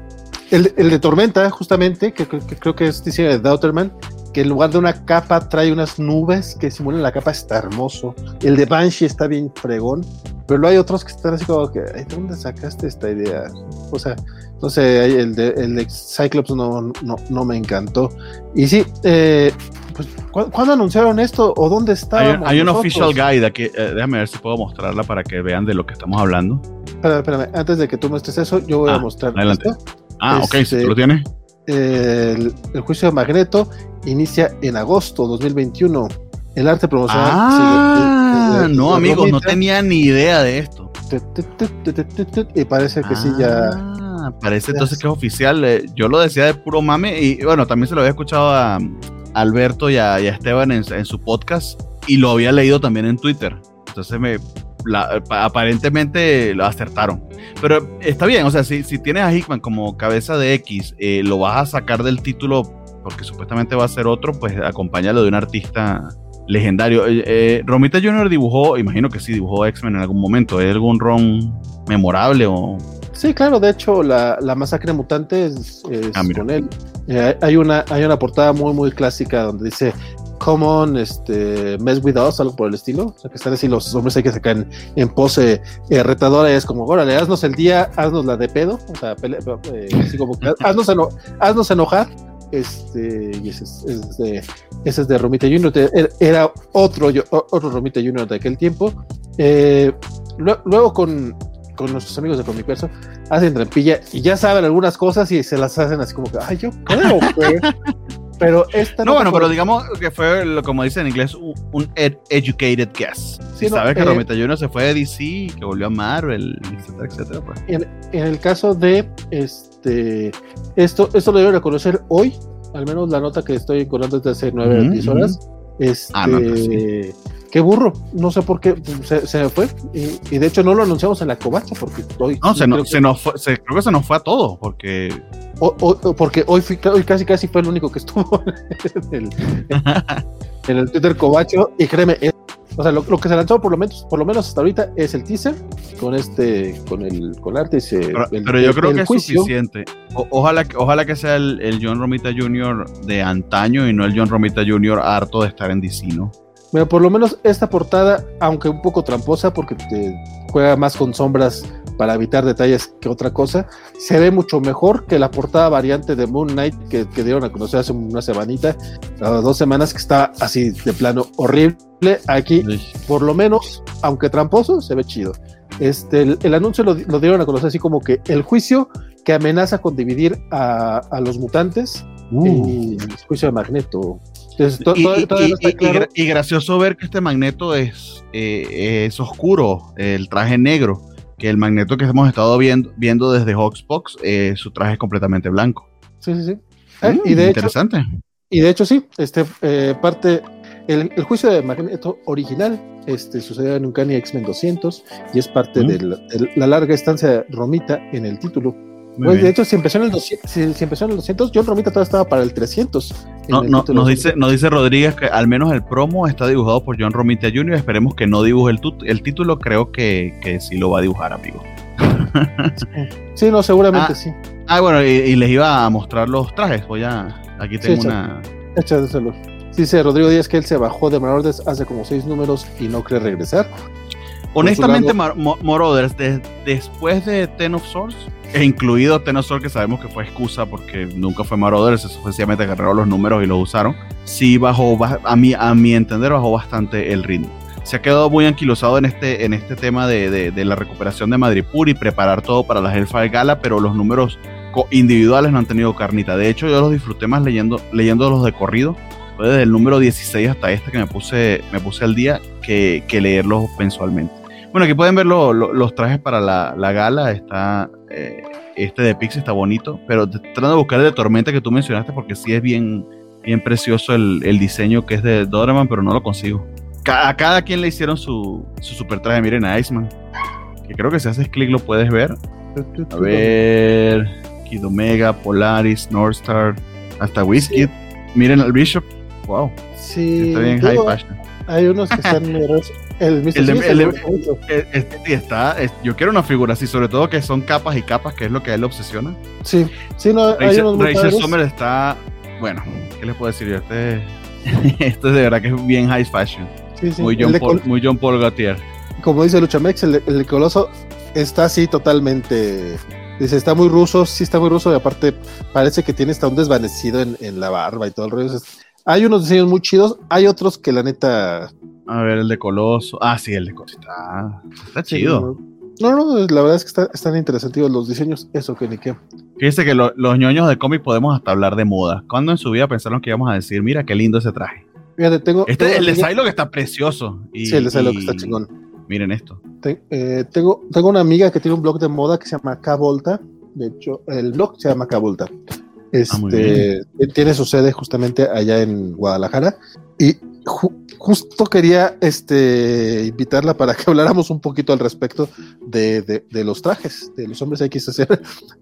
el, de Tormenta, justamente, que, creo que es de Dauterman, que en lugar de una capa trae unas nubes que simulan la capa, está hermoso. El de Banshee está bien fregón, pero luego hay otros que están así como que, ¿de dónde sacaste esta idea? O sea, no sé, el de, el Cyclops no, no, me encantó. Y sí, eh, pues, ¿cuándo anunciaron esto o dónde está? Hay, un official guide aquí, eh, déjame ver si puedo mostrarla para que vean de lo que estamos hablando. Espérame, espérame, antes de que tú muestres eso, yo voy a ah, mostrar adelante. Ah, ok, este, ¿lo tiene? El, juicio de Magneto inicia en agosto 2021. el arte promocional. Ah, no, amigos, no tenía ni idea de esto. Y parece que sí ya. Ah, parece entonces que es oficial. Eh, yo lo decía de puro mame y bueno, también se lo había escuchado a Alberto y a, Esteban en, su podcast y lo había leído también en Twitter. Entonces me aparentemente lo acertaron. Pero está bien, o sea, si, si tienes a Hickman como cabeza de X, eh, lo vas a sacar del título porque supuestamente va a ser otro, pues acompáñalo de un artista legendario. Eh, eh, Romita Jr. dibujó, imagino que sí, dibujó X-Men en algún momento. ¿Hay algún ron memorable o...? Sí, claro, de hecho la, la masacre mutante es, ah, con él. Eh, hay, una, hay una portada muy, muy clásica donde dice Common, este, Mess With Us, algo por el estilo. O sea, que están así los hombres ahí que se en pose retadora y es como, órale, haznos el día, haznos la de pedo. O sea, así como haznos, haznos enojar este, ese es, de, Romita Junior, era otro, otro Romita Junior de aquel tiempo. Eh, luego con, con, nuestros amigos de Comiperso hacen trampilla y ya saben algunas cosas y se las hacen así como que, ay, yo creo que... <laughs> pero esta no, bueno, pero digamos que fue, como dice en inglés, un educated guess. Si sabes que eh, Romita Junior se fue de DC, que volvió a Marvel, etcétera, etcétera. Pues. En, en, el caso de este esto, esto lo debo reconocer hoy, al menos la nota que estoy encontrando desde hace nueve o 10 horas. Este, ah, pues Qué burro, no sé por qué se, me fue. Y, de hecho no lo anunciamos en la covacha porque hoy. No, se, nos, fue, creo que se nos fue a todo porque. porque hoy, hoy casi casi fue el único que estuvo <laughs> en el, en el Twitter covacho. Y créeme, o sea, lo, que se lanzó por lo menos, por lo menos hasta ahorita es el teaser con este, con el, con arte. pero, yo creo que es suficiente. ojalá, ojalá que sea el, John Romita Jr. de antaño y no el John Romita Jr. harto de estar en DC, ¿no? Mira, por lo menos esta portada, aunque un poco tramposa porque te juega más con sombras para evitar detalles que otra cosa, se ve mucho mejor que la portada variante de Moon Knight que, dieron a conocer hace una semanita, dos semanas, que está así de plano horrible. Aquí, por lo menos, aunque tramposo, se ve chido. Este, el, anuncio lo, dieron a conocer así como que el juicio que amenaza con dividir a, los mutantes uh. y el juicio de Magneto. y, gracioso ver que este Magneto es, eh, es oscuro, el traje negro que el Magneto que hemos estado viendo, viendo desde Hawksbox, eh, su traje es completamente blanco. Sí, sí, sí. Eh, y de interesante. Hecho, y de hecho, sí, este, eh, parte, el, juicio de Magneto original este, sucedió en Uncanny X-Men 200 y es parte de, la, larga estancia Romita en el título. De hecho, si empezó, en el 200, si, empezó en el 200, John Romita todavía estaba para el 300. No, no, nos, dice, nos dice Rodríguez que al menos el promo está dibujado por John Romita Jr. Esperemos que no dibuje el, el título. Creo que, que, sí lo va a dibujar, amigo. <laughs> Sí, no, seguramente ah, sí. Ah, bueno, y, les iba a mostrar los trajes. Voy a. Aquí tengo una. Échaselo. Dice Rodrigo Díaz que él se bajó de Marauders hace como seis números y no cree regresar. Honestamente, Marauders, después de Ten of Swords, e incluido Ten of Swords, que sabemos que fue excusa porque nunca fue Marauders, eso sencillamente agarraron los números y los usaron, sí bajó, a mi, a mi entender, bajó bastante el ritmo se ha quedado muy anquilosado en este, en este tema de, de, la recuperación de Madripoor y preparar todo para la Hellfire Gala, pero los números individuales no han tenido carnita. De hecho, yo los disfruté más leyendo, leyendo los de corrido. Desde el número 16 hasta este que me puse, me puse al día que, leerlos mensualmente. Bueno, aquí pueden ver los trajes para la, la gala. Está eh, este de Pix está bonito, pero tratando de buscar el de Tormenta que tú mencionaste porque sí es bien, bien precioso el, el diseño que es de Doraemon, pero no lo consigo a cada quien le hicieron su, su super traje. Miren a Iceman. Que creo que si haces clic lo puedes ver. A ver. Kid Omega, Polaris, Northstar, hasta Whiskey. Miren al Bishop. Wow. Sí. Está bien high fashion. Hay unos que están <laughs> El, el, el, este está, yo quiero una figura así, sobre todo que son capas y capas, que es lo que a él le obsesiona. Sí, sí, no, Razer, Summer está, bueno, ¿qué les puedo decir? Este, <laughs> esto es de verdad que es bien high fashion. Muy, John Paul, muy John Paul Gautier. Como dice Luchamex, el, el Coloso está así totalmente. Dice, está muy ruso, sí está muy ruso, y aparte parece que tiene hasta un desvanecido en, la barba y todo el rollo. hay unos diseños muy chidos, hay otros que la neta. A ver, el de Coloso. Ah, sí, el de Coloso. Está, chido. No, no, la verdad es que están interesantes los diseños, eso que ni qué. Fíjese que los ñoños de cómic podemos hasta hablar de moda. ¿Cuándo en su vida pensaron que íbamos a decir, mira qué lindo ese traje? Fíjate, tengo, Este, tengo el de amiga- Psylocke está precioso. Y, Sí, el de Psylocke está chingón. Miren esto. Eh, tengo, tengo una amiga que tiene un blog de moda que se llama K-Volta. De hecho, el blog se llama K-Volta. Ah, Este, tiene su sede justamente allá en Guadalajara. Y ju- justo quería este, invitarla para que <laughs> habláramos un poquito al respecto de, de- de los trajes, de los hombres X. <laughs> hacer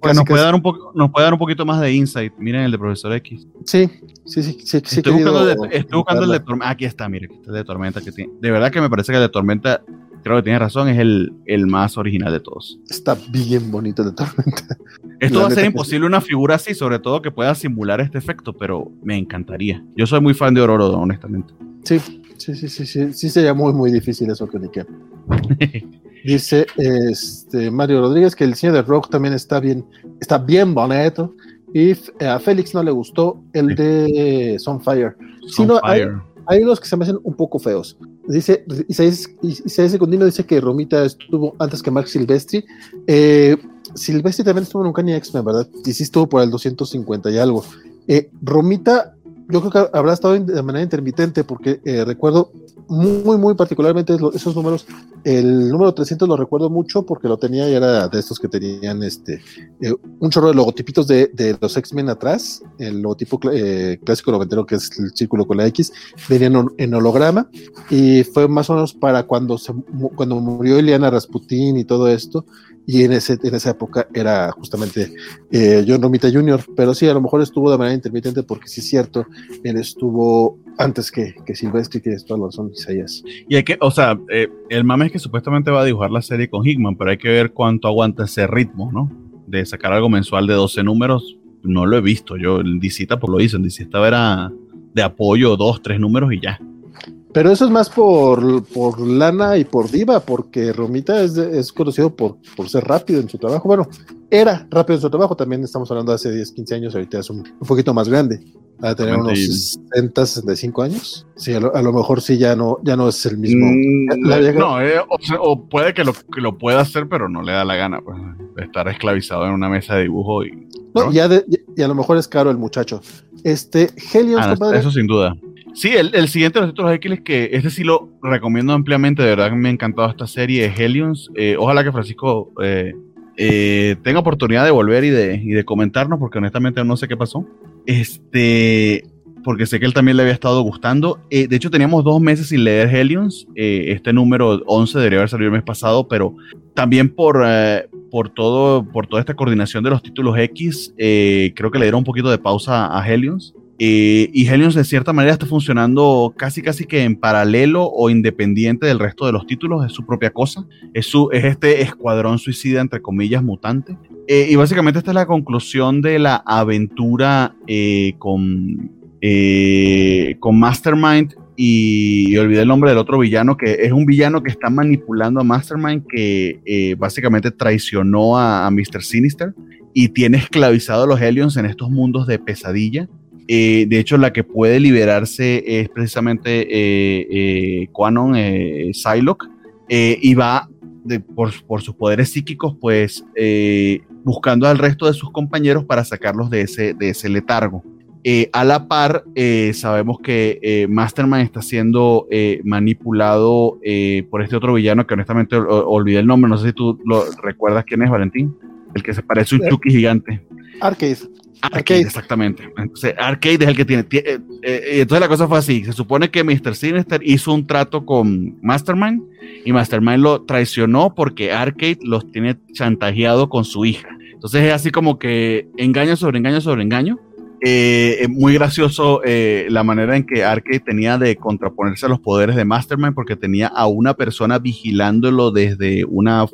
Pues nos, puede dar un nos puede dar un poquito más de insight. Miren el de Profesor X. Sí, sí, sí. sí, estoy, buscando el querido de, estoy buscando el de. Tormenta. Aquí está, mire. El de Tormenta. Que tiene. De verdad que me parece que el de Tormenta, creo que tiene razón, es el, el más original de todos. Está bien bonito de tormenta. Esto La va a ser imposible una figura así, sobre todo que pueda simular este efecto, pero me encantaría. Yo soy muy fan de Ororo, honestamente. Sí, sí, sí, sí, sí, sí sería muy, muy difícil eso que qué. <laughs> Dice este Mario Rodríguez que el diseño de Rock también está bien, está bien bonito. Y a Félix no le gustó el de Sunfire. Sí, On no, hay- fire. Hay unos que se me hacen un poco feos. Dice Isaías, Secundino dice que Romita estuvo antes que Mark Silvestri. Eh, Silvestri también estuvo en un Kanye X-Men, ¿verdad? Y sí estuvo por el 250 y algo. Eh, Romita, yo creo que habrá estado de manera intermitente porque eh, recuerdo muy, muy particularmente esos números. El número 300 lo recuerdo mucho porque lo tenía y era de estos que tenían este eh, un chorro de logotipitos de, de los X-Men atrás. El logotipo cl- eh, clásico noventero que es el círculo con la X venían en- holograma y fue más o menos para cuando se cuando murió Ileana Rasputin y todo esto y en ese en esa época era justamente eh, John Romita Jr. pero sí a lo mejor estuvo de manera intermitente porque sí es cierto él estuvo antes que, que Silvestri tienes toda la razón Isaías Y hay que, o sea, eh, el mame es que supuestamente va a dibujar la serie con Hickman, pero hay que ver cuánto aguanta ese ritmo, ¿no? De sacar algo mensual de 12 números, no lo he visto. Yo, el DC por lo hizo, DC estaba era de apoyo, dos, tres números y ya. Pero eso es más por, por lana y por diva porque Romita es, es conocido por, por ser rápido en su trabajo bueno era rápido en su trabajo también estamos hablando de hace 10 15 años ahorita es un, un poquito más grande a tener unos Exactamente. 60, 65 años. Sí, a lo, a lo mejor sí ya no, ya no es el mismo. Mm, no, eh, o, sea, o puede que lo, que lo pueda hacer, pero no le da la gana, pues, de estar esclavizado en una mesa de dibujo y... No, ya de- y a lo mejor es caro el muchacho. Este, Helios, Ah, compadre. eso sin duda. Sí, el, el siguiente de los títulos X que este sí lo recomiendo ampliamente, de verdad me ha encantado esta serie de Helions. Eh, ojalá que Francisco eh, eh, tenga oportunidad de volver y de, y de comentarnos, porque honestamente no sé qué pasó. Este, porque sé que él también le había estado gustando. De hecho, teníamos dos meses sin leer Helions. Este número 11 debería haber salido el mes pasado, pero también por, por, todo, por toda esta coordinación de los títulos X, creo que le dieron un poquito de pausa a Helions. Eh, y Helions de cierta manera está funcionando casi casi que en paralelo o independiente del resto de los títulos, es su propia cosa, es, su, es este escuadrón suicida entre comillas mutante. Eh, y básicamente esta es la conclusión de la aventura eh, con, eh, con Mastermind y, olvidé el nombre del otro villano, que es un villano que está manipulando a Mastermind, que básicamente traicionó a, a Mr. Sinister y tiene esclavizado a los Helions en estos mundos de pesadilla. Eh, de hecho, la que puede liberarse es precisamente eh, eh, Quanon Psylocke y va de- por, por sus poderes psíquicos, pues buscando al resto de sus compañeros para sacarlos de ese, de ese letargo. Eh, a la par, eh, sabemos que eh, Mastermind está siendo manipulado por este otro villano que honestamente ol- ol- olvidé el nombre, no sé si tú lo recuerdas quién es, Valentín. El que se parece a un. Chucky gigante. Arcade. Arcade, Arcade. exactamente. Entonces, Arcade es el que tiene. tie- eh, eh, entonces la cosa fue así. Se supone que Mr. Sinister hizo un trato con Mastermind y Mastermind lo traicionó porque Arcade los tiene chantajeado con su hija. Entonces es así como que engaño sobre engaño sobre engaño. Eh, es muy gracioso eh, la manera en que Arcade tenía de contraponerse a los poderes de Mastermind porque tenía a una persona vigilándolo desde una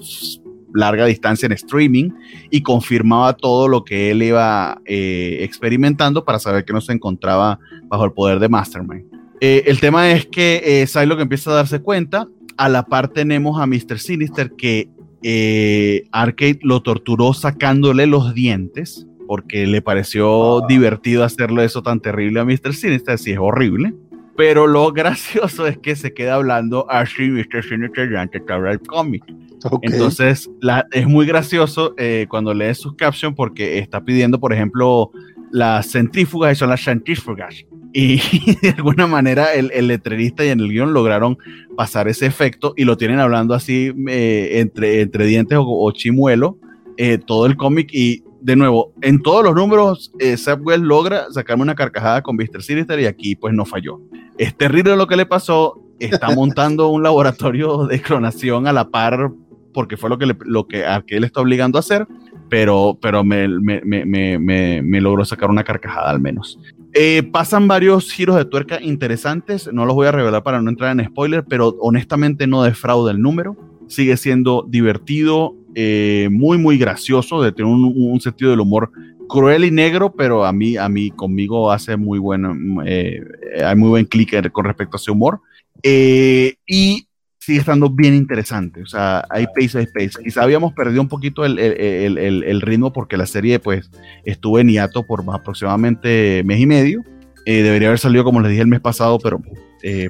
larga distancia en streaming y confirmaba todo lo que él iba eh, experimentando para saber que no se encontraba bajo el poder de Mastermind. Eh, el tema es que eh, Psylocke empieza a darse cuenta, a la par tenemos a Mr. Sinister que eh, Arcade lo torturó sacándole los dientes porque le pareció divertido hacerlo eso tan terrible a Mr. Sinister, así es horrible. Pero lo <laughs> gracioso es que se queda hablando así Mr. Sinister que abra el cómic. Ok. Entonces, la- es muy gracioso eh, cuando lees sus captions porque está pidiendo, por ejemplo, las centrífugas y son las centrífugas. Y <laughs> de alguna manera el, el, letrerista y en el guion lograron pasar ese efecto y lo tienen hablando así eh, entre, entre dientes o, o chimuelo eh, todo el cómic y de nuevo, en todos los números, eh, logra sacarme una carcajada con Mr. Sinister y aquí pues no falló. Es terrible lo que le pasó, está montando un laboratorio de clonación a la par porque fue lo que, lo que, a que él está obligando a hacer, pero, pero me, me, me, me logró sacar una carcajada al menos. Eh, pasan varios giros de tuerca interesantes, no los voy a revelar para no entrar en spoiler, pero honestamente no defrauda el número, sigue siendo divertido, eh, muy, muy gracioso, de tener un, sentido del humor cruel y negro, pero a mí, a mí conmigo hace muy buen, eh, hay muy buen clic con respecto a ese humor. Eh, y sigue estando bien interesante, o sea, hay pace, hay pace. Quizá habíamos perdido un poquito el, el, el, el ritmo porque la serie pues estuvo en hiato por aproximadamente mes y medio. debería haber salido como les dije el mes pasado, pero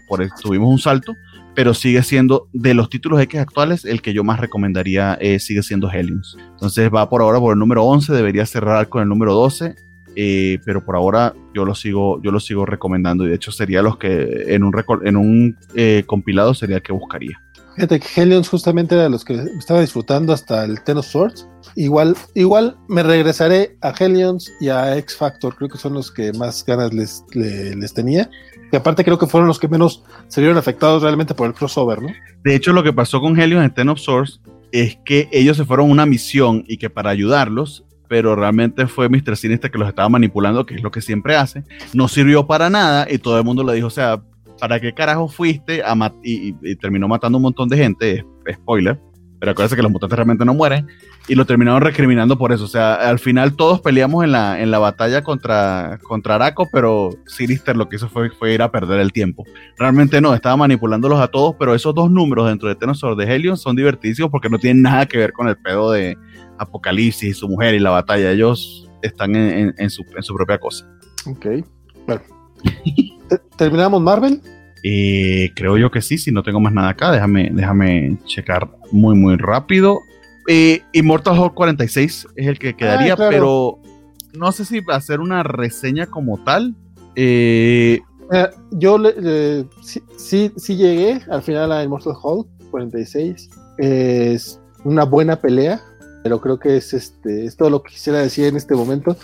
por tuvimos un salto pero sigue siendo de los títulos X actuales el que yo más recomendaría eh, sigue siendo Hellions. Entonces va por ahora por el número 11, debería cerrar con el número 12, eh, pero por ahora yo lo sigo yo lo sigo recomendando y de hecho sería los que en un en un eh, compilado sería el que buscaría. Fíjate que Hellions justamente era de los que estaba disfrutando hasta el Ten of Swords. Igual, igual me regresaré a Hellions y a X Factor, creo que son los que más ganas les, les tenía que aparte creo que fueron los que menos se vieron afectados realmente por el crossover, ¿no? De hecho, lo que pasó con Helios en Ten of Source es que ellos se fueron a una misión y que para ayudarlos, pero realmente fue Mr. Sinister que los estaba manipulando, que es lo que siempre hace, no sirvió para nada y todo el mundo le dijo, o sea, ¿para qué carajo fuiste a y, y, terminó matando un montón de gente? Spoiler pero acuérdense que los mutantes realmente no mueren, y lo terminaron recriminando por eso. O sea, al final todos peleamos en la, en la batalla contra, contra Araco, pero Sinister lo que hizo fue, fue ir a perder el tiempo. Realmente no, estaba manipulándolos a todos, pero esos dos números dentro de Tenosor de Helion son divertísimos porque no tienen nada que ver con el pedo de Apocalipsis y su mujer y la batalla. Ellos están en, en, su, en su propia cosa. Ok, bueno. <laughs> ¿Terminamos Marvel? Eh, creo yo que sí, si no tengo más nada acá, déjame, déjame checar muy, muy rápido. Eh, Immortal Hulk 46 es el que quedaría, ah, pero no sé si va a ser una reseña como tal. Eh, eh yo sí, sí, llegué al final a Immortal Hulk 46. Es una buena pelea, pero creo que es, este, es todo lo que quisiera decir en este momento.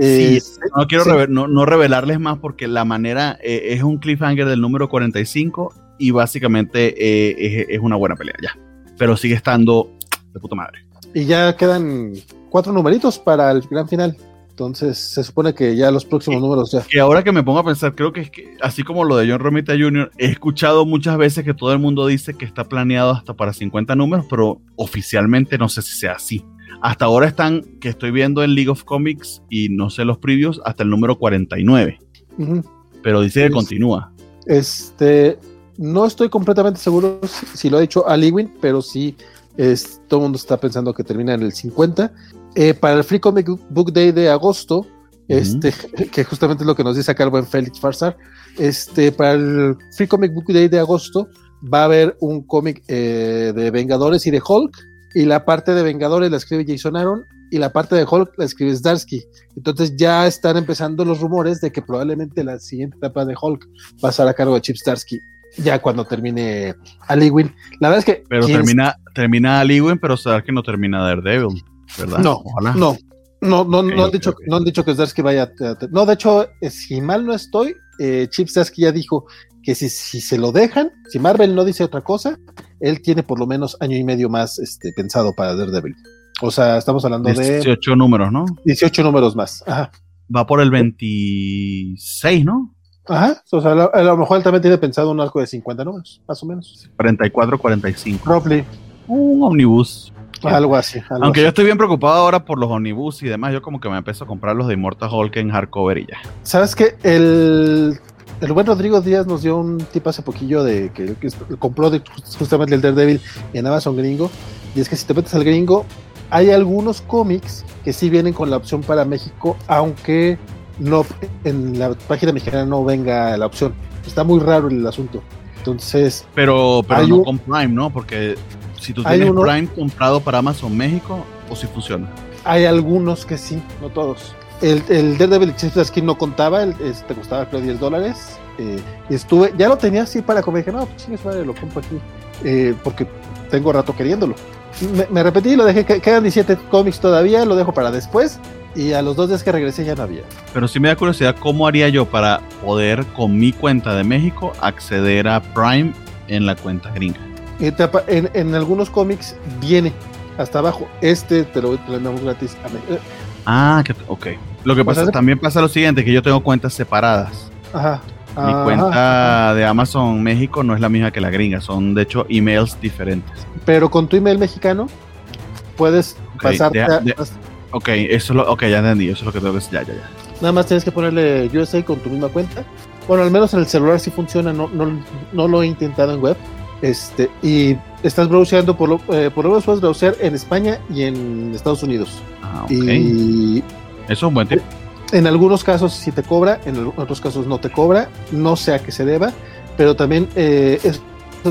Sí, no quiero no, revelarles más porque la manera eh, es un cliffhanger del número 45 y básicamente eh, es, una buena pelea ya. Pero sigue estando de puta madre. Y ya quedan cuatro numeritos para el gran final. Entonces se supone que ya los próximos números ya. Y ahora que me pongo a pensar, creo que es que, así como lo de John Romita Jr., he escuchado muchas veces que todo el mundo dice que está planeado hasta para 50 números, pero oficialmente no sé si sea así. Hasta ahora están, que estoy viendo en League of Comics y no sé los previos, hasta el número 49. Pero dice que continúa. Este, no estoy completamente seguro si, lo ha dicho Aliwin, pero sí es, todo el mundo está pensando que termina en el 50. Eh, para el Free Comic Book Day de agosto, este, <laughs> que justamente es lo que nos dice acá el buen Félix Farsar, este, para el Free Comic Book Day de agosto va a haber un cómic eh, de Vengadores y de Hulk y la parte de Vengadores la escribe Jason Aaron y la parte de Hulk la escribe Zdarsky. Entonces ya están empezando los rumores de que probablemente la siguiente etapa de Hulk va a estar a cargo de Chip Zdarsky ya cuando termine Aliwin. La verdad es que... Pero termina, termina Aliwin, pero que no termina Daredevil, ¿verdad? No, no. No, no, no, han dicho, no han dicho que Zdarsky vaya a, No, de hecho, eh, si mal no estoy, eh, Chip Zdarsky ya dijo que si, si se lo dejan, si Marvel no dice otra cosa, él tiene por lo menos año y medio más este, pensado para Daredevil. O sea, estamos hablando de... 18 números, ¿no? 18 números más. Ajá. Va por el 26, ¿no? Ajá. O sea, a lo, mejor él también tiene pensado un arco de 50 números, más o menos. 44, 45. Roughly. Un omnibus. Algo así. Aunque yo estoy bien preocupado ahora por los omnibus y demás, yo como que me empiezo a comprar los de Immortal Hulk en hardcover y ya. ¿Sabes qué? El el buen Rodrigo Díaz nos dio un tip hace poquillo de que, compró justamente el Daredevil en Amazon gringo. Y es que si te metes al gringo, hay algunos cómics que sí vienen con la opción para México, aunque no en la página mexicana no venga la opción. Está muy raro el asunto. Entonces. Pero, pero no con Prime, ¿no? Porque si tú tienes Prime comprado para Amazon México, o si funciona. Hay algunos que sí, no todos. El, el Daredevil Extra Skin no contaba, el, este costaba creo 10 dólares. Eh, estuve, ya lo tenía así para comer, dije, no, pues chingues madre, lo compro aquí, eh, porque tengo rato queriéndolo. Me, me repetí y lo dejé, que- quedan 17 cómics todavía, lo dejo para después. Y a los dos días que regresé ya no había. Pero sí me da curiosidad cómo haría yo para poder con mi cuenta de México acceder a Prime en la cuenta gringa. Te En, en algunos cómics viene hasta abajo. Este te lo, te lo damos gratis. a Ah, que, ok. Lo que Pues pasa también pasa lo siguiente, que yo tengo cuentas separadas. Ajá. Mi Ajá. cuenta de Amazon México no es la misma que la gringa, son de hecho emails diferentes. Pero con tu email mexicano puedes Ok, pasarte deja- a- de- Ok, eso es lo, ok, ya entendí, eso es lo que tengo que decir. Ya, ya, ya. Nada más tienes que ponerle USA con tu misma cuenta. Bueno, al menos en el celular sí funciona, no, no, no lo he intentado en web. Este, y estás browseando, por lo, eh, por lo menos puedes browsear en España y en Estados Unidos. Ah, ok. Y Eso es un buen tip. en algunos casos sí te cobra, en otros casos no te cobra, no sé a qué se deba, pero también eh, eso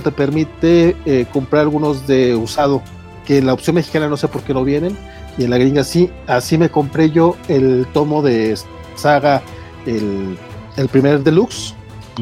te permite eh, comprar algunos de usado, que en la opción mexicana no sé por qué no vienen, y en la gringa sí, así me compré yo el tomo de saga, el, el primer deluxe,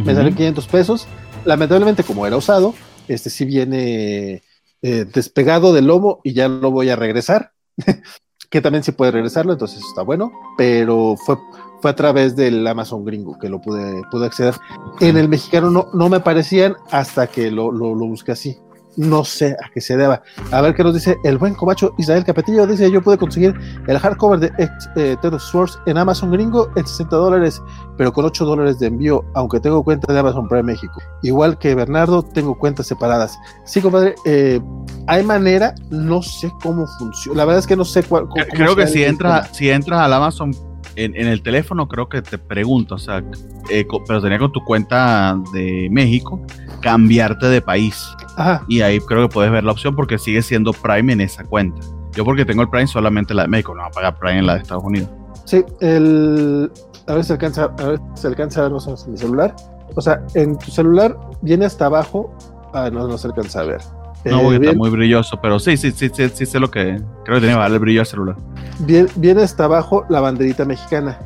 me salió 500 pesos, lamentablemente como era usado, este sí viene eh, despegado del lomo y ya lo voy a regresar, <laughs> que también sí puede regresarlo, entonces está bueno, pero fue, fue a través del Amazon gringo que lo pude, pude acceder. En el mexicano no, no me aparecían hasta que lo, lo, lo busqué así. No sé a qué se deba. A ver qué nos dice el buen comacho Israel Capetillo. Dice: Yo pude conseguir el hardcover de X- eh, Terror Swords en Amazon gringo en 60 dólares, pero con 8 dólares de envío, aunque tengo cuenta de Amazon Prime México. Igual que Bernardo, tengo cuentas separadas. Sí, compadre, eh, hay manera, no sé cómo funciona. La verdad es que no sé cuál. cómo- Creo que si entras, si entras al Amazon en, en el teléfono, creo que te pregunta, o sea, eh, pero tenía con tu cuenta de México, cambiarte de país. Ajá. Y ahí creo que puedes ver la opción porque sigue siendo Prime en esa cuenta. Yo porque tengo el Prime solamente la de México, no voy a pagar Prime en la de Estados Unidos. Sí, el. A ver si alcanza, a ver si alcanza a ver más o menos en mi celular. O sea, en tu celular viene hasta abajo. Ah, no, no se alcanza a ver. No, Eh, porque está bien- muy brilloso, pero sí, sí, sí, sí, sí sé lo que... Creo que tiene que el brillo al celular. bien- viene hasta abajo la banderita mexicana.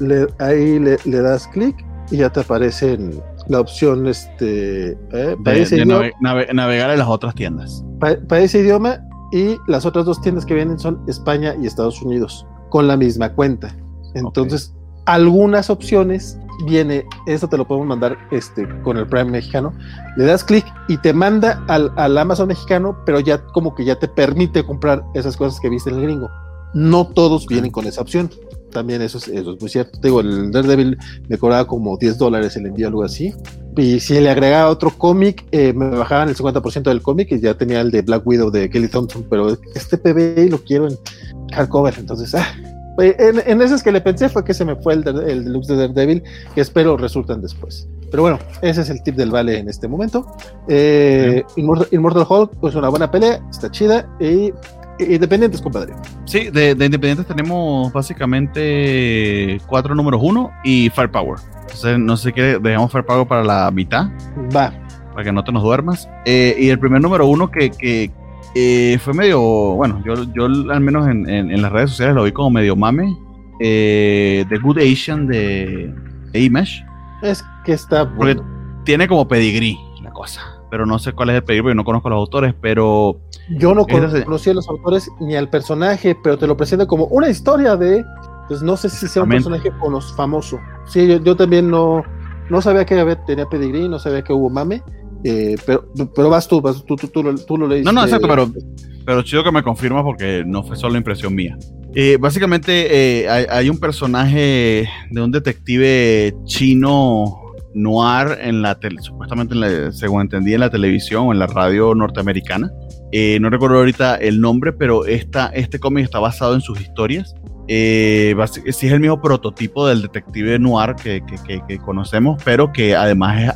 Le- ahí le, le das clic y ya te aparece en la opción este eh, De, país, e de idioma, nave- nave- navegar en las otras tiendas. pa- país e idioma y las otras dos tiendas que vienen son España y Estados Unidos con la misma cuenta. Entonces, algunas opciones viene, esto te lo podemos mandar este, con el Prime mexicano, le das clic y te manda al, al Amazon mexicano, pero ya como que ya te permite comprar esas cosas que viste en el gringo. No todos vienen con esa opción. También eso es, eso es muy cierto. Te Digo, el Daredevil me cobraba como 10 dólares el envío, algo así. Y si le agregaba otro cómic, eh, me bajaban el 50% del cómic y ya tenía el de Black Widow de Kelly Thompson, pero este PB lo quiero en hardcover. Entonces, ah, en, en esas que le pensé fue que se me fue el, el deluxe de Daredevil, que espero resulten después. Pero bueno, ese es el tip del Vale en este momento. Eh, Immortal, Immortal Hulk, pues una buena pelea, está chida. Y, y independientes, compadre. Sí, de, de Independientes tenemos básicamente cuatro números uno y Firepower. Entonces, no sé qué, dejamos Firepower para la mitad, Va. para que no te nos duermas. Eh, y el primer número uno que, que eh, fue medio, bueno, yo, yo al menos en, en- en las redes sociales lo vi como medio mame. Eh, The Good Asian de, de Image. Es que está Porque tiene como pedigrí la cosa. Pero no sé cuál es el pedigrí porque no conozco a los autores, pero Yo no conocía a los autores ni al personaje, pero te lo presenta como una historia de. Pues no sé si sea un personaje famoso. Sí, yo, yo también no, no sabía que tenía pedigrí, no sabía que hubo mame. Eh, pero, pero vas tú, vas, tú, tú, tú, lo, tú lo leíste. No, no, exacto, pero, pero chido que me confirma porque no fue solo impresión mía. Eh, básicamente eh, hay, hay un personaje de un detective chino noir en la tele, supuestamente en la- según entendí en la televisión o en la radio norteamericana. Eh, no recuerdo ahorita el nombre, pero esta, este cómic está basado en sus historias. Eh, sí es el mismo prototipo del detective noir que, que- conocemos, pero que además es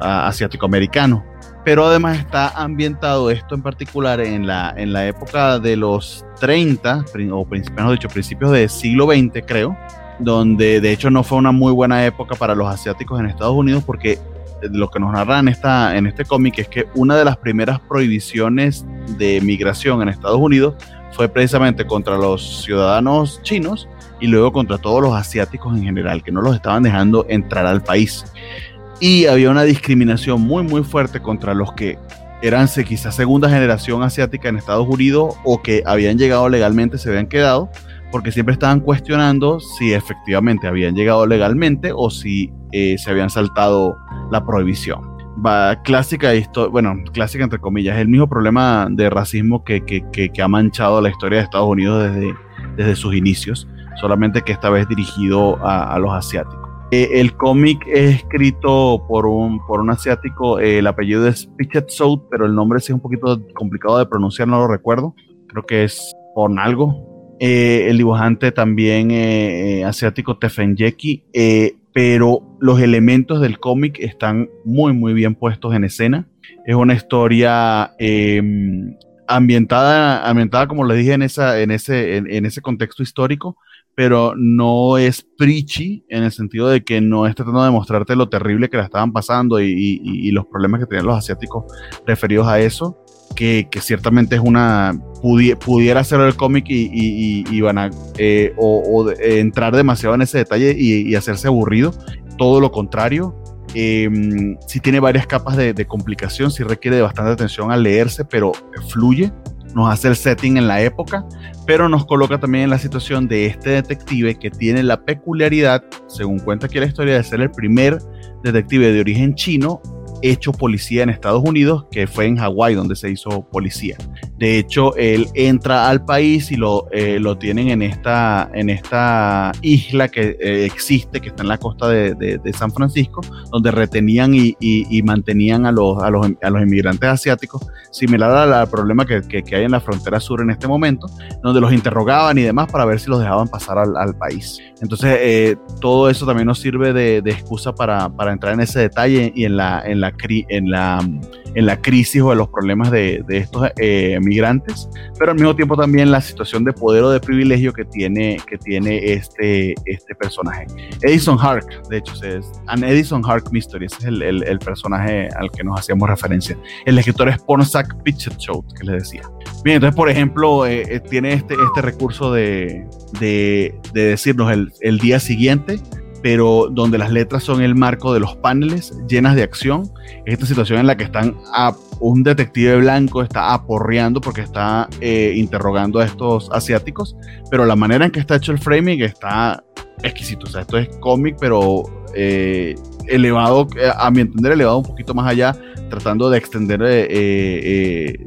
asiático-americano. Pero además está ambientado esto en particular en la, en la época de los 30, pri- o princip- mejor dicho, principios del siglo XX, creo, donde de hecho no fue una muy buena época para los asiáticos en Estados Unidos, porque eh, lo que nos narra en, en este cómic es que una de las primeras prohibiciones de migración en Estados Unidos fue precisamente contra los ciudadanos chinos y luego contra todos los asiáticos en general, que no los estaban dejando entrar al país. Y había una discriminación muy, muy fuerte contra los que eran quizás segunda generación asiática en Estados Unidos o que habían llegado legalmente, se habían quedado, porque siempre estaban cuestionando si efectivamente habían llegado legalmente o si eh, se habían saltado la prohibición. Va, clásica, bueno, clásica entre comillas, es el mismo problema de racismo que, que, que, ha manchado la historia de Estados Unidos desde, desde sus inicios, solamente que esta vez dirigido a, a los asiáticos. Eh, el cómic es escrito por un, por un asiático, eh, el apellido es Pichet Sout, pero el nombre sí es un poquito complicado de pronunciar, no lo recuerdo. Creo que es Pornalgo. Eh, el dibujante también asiático Tefenyeki, pero los elementos del cómic están muy, muy bien puestos en escena. Es una historia em, ambientada, ambientada, como les dije, en, esa, en, ese, en ese contexto histórico, pero no es preachy en el sentido de que no está tratando de mostrarte lo terrible que la estaban pasando y, los problemas que tenían los asiáticos referidos a eso, que, ciertamente es una, pudiera ser el cómic y, van a, eh, o, entrar demasiado en ese detalle y, hacerse aburrido, todo lo contrario. Eh, sí tiene varias capas de, complicación, sí requiere de bastante atención al leerse, pero fluye nos hace el setting en la época, pero nos coloca también en la situación de este detective que tiene la peculiaridad, según cuenta aquí la historia, de ser el primer detective de origen chino hecho policía en Estados Unidos, que fue en Hawái donde se hizo policía. De hecho, él entra al país y lo, eh, lo tienen en esta, en esta isla que eh, existe, que está en la costa de, de, San Francisco, donde retenían y, mantenían a los, a, los, a los, inmigrantes asiáticos, similar al problema que, que, hay en la frontera sur en este momento, donde los interrogaban y demás para ver si los dejaban pasar al, al país. Entonces, eh, todo eso también nos sirve de, de excusa para, para, entrar en ese detalle y en la, en la en la, en la crisis o en los problemas de, estos eh, migrantes, pero al mismo tiempo también la situación de poder o de privilegio que tiene, que tiene este, este personaje. Edison Hark, de hecho, es An Edison Hark Mystery, ese es el, el, personaje al que nos hacíamos referencia. El escritor es Pornsack Show que les decía. Bien, entonces, por ejemplo, eh, eh, tiene este, este recurso de, de, de decirnos el, el día siguiente pero donde las letras son el marco de los paneles llenas de acción. esta situación en la que están a, un detective blanco está aporreando porque está eh, interrogando a estos asiáticos, pero la manera en que está hecho el framing está exquisito. O sea, esto es cómic, pero eh, elevado, eh, a mi entender, elevado un poquito más allá, tratando de extender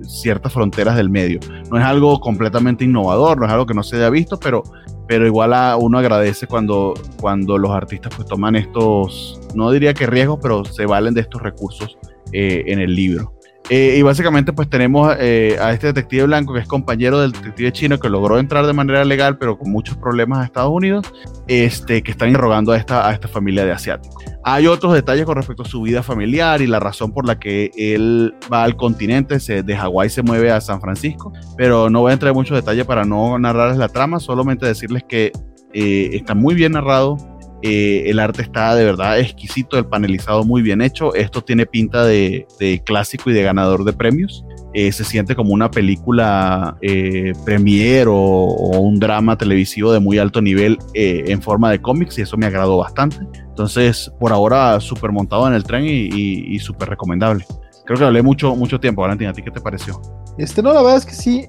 ciertas fronteras del medio. No es algo completamente innovador, no es algo que no se haya visto, pero pero igual a uno agradece cuando, cuando los artistas pues toman estos, no diría que riesgos, pero se valen de estos recursos eh, en el libro. Eh, y básicamente pues tenemos eh, a este detective blanco que es compañero del detective chino que logró entrar de manera legal pero con muchos problemas a Estados Unidos, este, que están interrogando a esta, a esta familia de asiáticos. Hay otros detalles con respecto a su vida familiar y la razón por la que él va al continente, se, de Hawái se mueve a San Francisco, pero no voy a entrar en muchos detalles para no narrarles la trama, solamente decirles que eh, está muy bien narrado, eh, el arte está de verdad exquisito, el panelizado muy bien hecho, esto tiene pinta de, clásico y de ganador de premios. Eh, se siente como una película eh, premier o, un drama televisivo de muy alto nivel eh, en forma de cómics y eso me agradó bastante. Entonces, por ahora, súper montado en el tren y, y, súper recomendable. Creo que hablé mucho, mucho tiempo, Valentín. ¿A ti qué te pareció? Este, no, la verdad es que sí.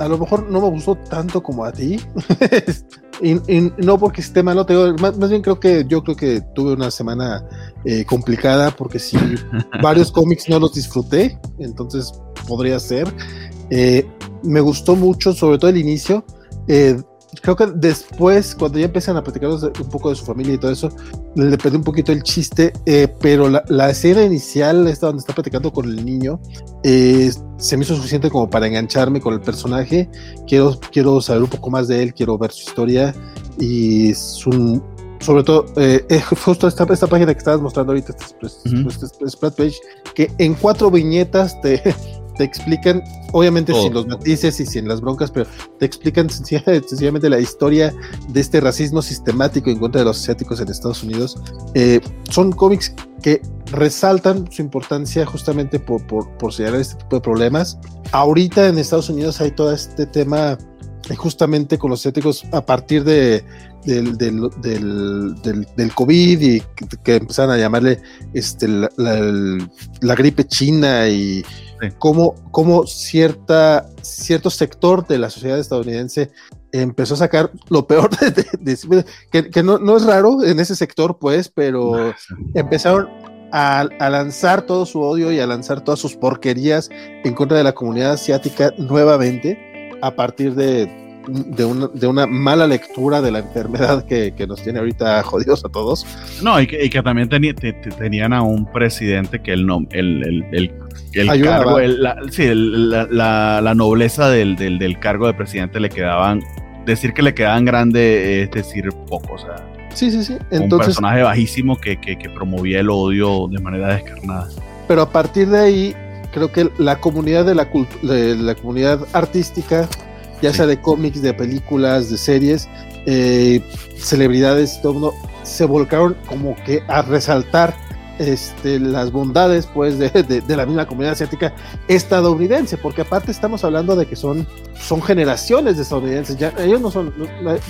a lo mejor no me gustó tanto como a ti. <laughs> y, no porque esté malo, te más, más, bien creo que yo creo que tuve una semana complicada porque sí, <laughs> varios cómics no los disfruté. Entonces, podría ser. Eh, me gustó mucho, sobre todo el inicio. Eh, creo que después, cuando ya empiezan a platicar un poco de su familia y todo eso, le perdí un poquito el chiste, eh, pero la, escena inicial, esta donde está platicando con el niño, se me hizo suficiente como para engancharme con el personaje. Quiero, quiero saber un poco más de él, quiero ver su historia y su, sobre todo, justo esta, esta página que estabas mostrando ahorita, este, este page, que en cuatro viñetas te, te explican, obviamente sin los matices y sin las broncas, pero te explican <laughs> sencillamente, la historia de este racismo sistemático en contra de los asiáticos en Estados Unidos. Eh, son cómics que resaltan su importancia justamente por, por, por señalar este tipo de problemas. Ahorita en Estados Unidos hay todo este tema eh, justamente con los éticos a partir de, del, del, del, del, COVID y que, empezaron a llamarle este, la, la, la gripe china y sí. cómo, cómo cierta, cierto sector de la sociedad estadounidense empezó a sacar lo peor de, de, de que, que no, no, es raro en ese sector, pues, pero empezaron a, a, lanzar todo su odio y a lanzar todas sus porquerías en contra de la comunidad asiática nuevamente a partir de, de, una, de una mala lectura de la enfermedad que, que, nos tiene ahorita jodidos a todos. No, y que, y que también teni, te, te tenían a un presidente que el, no, el, el, el el cargo, el, la, sí, la, la, la, nobleza del, del, del, cargo de presidente le quedaban, decir que le quedaban grande es decir poco, o sea, sí, sí, sí. Entonces, un personaje bajísimo que, que, que, promovía el odio de manera descarnada. Pero a partir de ahí, creo que la comunidad de la, de la comunidad artística, ya sí. sea de cómics, de películas, de series, eh, celebridades, todo mundo, se volcaron como que a resaltar este, las bondades pues de, de, de, la misma comunidad asiática estadounidense, porque aparte estamos hablando de que son, son generaciones de estadounidenses, ya, ellos no son,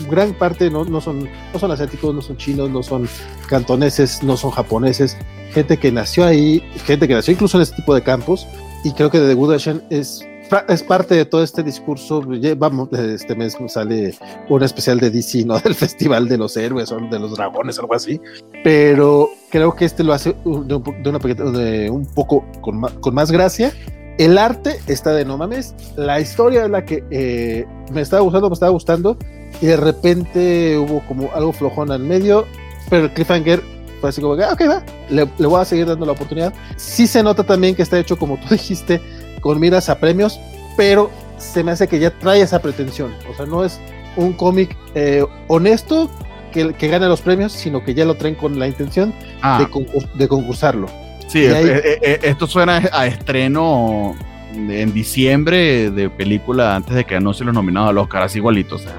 gran parte no, no, son, no son asiáticos, no son chinos, no son cantoneses, no son japoneses, gente que nació ahí, gente que nació incluso en este tipo de campos, y creo que The Good Asian es es parte de todo este discurso. Vamos, este mes sale un especial de DC, ¿no? <laughs> Del Festival de los Héroes o de los Dragones, algo así. Pero creo que este lo hace de, una, de un poco con más, con más, gracia. El arte está de no mames. La historia es la que eh, me estaba gustando, me estaba gustando. Y de repente hubo como algo flojón al medio. Pero el cliffhanger fue así como, ah, ok, va, le, le voy a seguir dando la oportunidad. Sí se nota también que está hecho, como tú <laughs> dijiste, con miras a premios, pero se me hace que ya trae esa pretensión. O sea, no es un cómic eh, honesto que, que gane los premios, sino que ya lo traen con la intención ah. de, concurs de, concursarlo. Sí, ahí... eh, eh, esto suena a estreno en diciembre de película antes de que anuncien los nominados al Oscar, así igualito. O sea.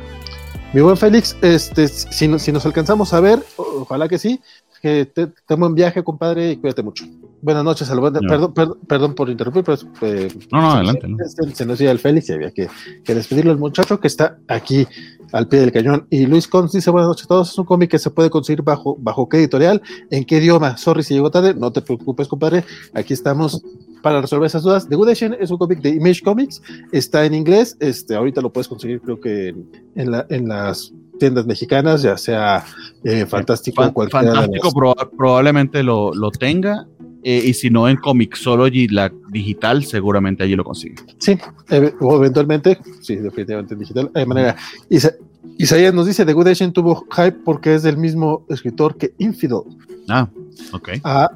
Mi buen Félix, este, si, si nos alcanzamos a ver, ojalá que sí, que te, te buen viaje, compadre, y cuídate mucho. Buenas noches, no. perdón, perdón, perdón, por interrumpir, pero eh, no, no, adelante. Se, no. se, nos iba el Félix y había que, que, despedirlo al muchacho que está aquí al pie del cañón. Y Luis Cons dice, buenas noches a todos, es un cómic que se puede conseguir bajo, bajo qué editorial, en qué idioma. Sorry si llegó tarde, no te preocupes, compadre, aquí estamos para resolver esas dudas. The Good Asian es un cómic de Image Comics, está en inglés, este, ahorita lo puedes conseguir creo que en, en, la, en las tiendas mexicanas, ya sea eh, Fantástico Fan, Fantástico proba probablemente lo, lo tenga eh, y si no en Comixology, la digital, seguramente allí lo consigue. Sí, eh, eventualmente, sí, definitivamente digital. De manera, Isa Isaías nos dice: The Good Asian tuvo hype porque es del mismo escritor que Infidel. Ah, ok. A,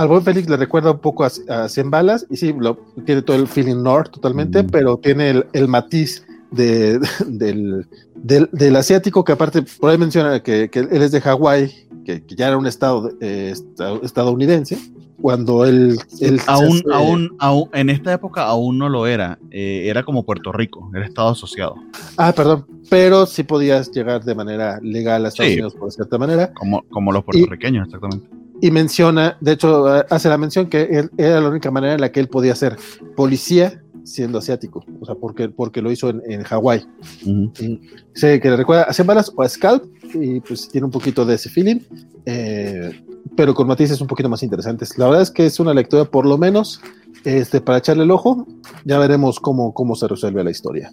al buen Félix le recuerda un poco a, a 100 balas, y sí, lo, tiene todo el feeling north totalmente, mm. pero tiene el, el matiz de, de, <laughs> del, del, del, asiático, que aparte por ahí menciona que, que él es de Hawái, que, que, ya era un estado eh, estadounidense, cuando él, él aún, hace, aún, aún, en esta época aún no lo era, eh, era como Puerto Rico, era estado asociado. Ah, perdón, pero sí podías llegar de manera legal a Estados sí, Unidos por cierta manera. Como, como los puertorriqueños, y, exactamente. Y menciona, de hecho, hace la mención que él, era la única manera en la que él podía ser policía siendo asiático, o sea, porque, porque lo hizo en, en Hawái. Uh -huh. Sé que le recuerda a balas o a Scalp, y pues tiene un poquito de ese feeling, eh, pero con matices un poquito más interesantes. La verdad es que es una lectura, por lo menos, este, para echarle el ojo, ya veremos cómo, cómo se resuelve la historia.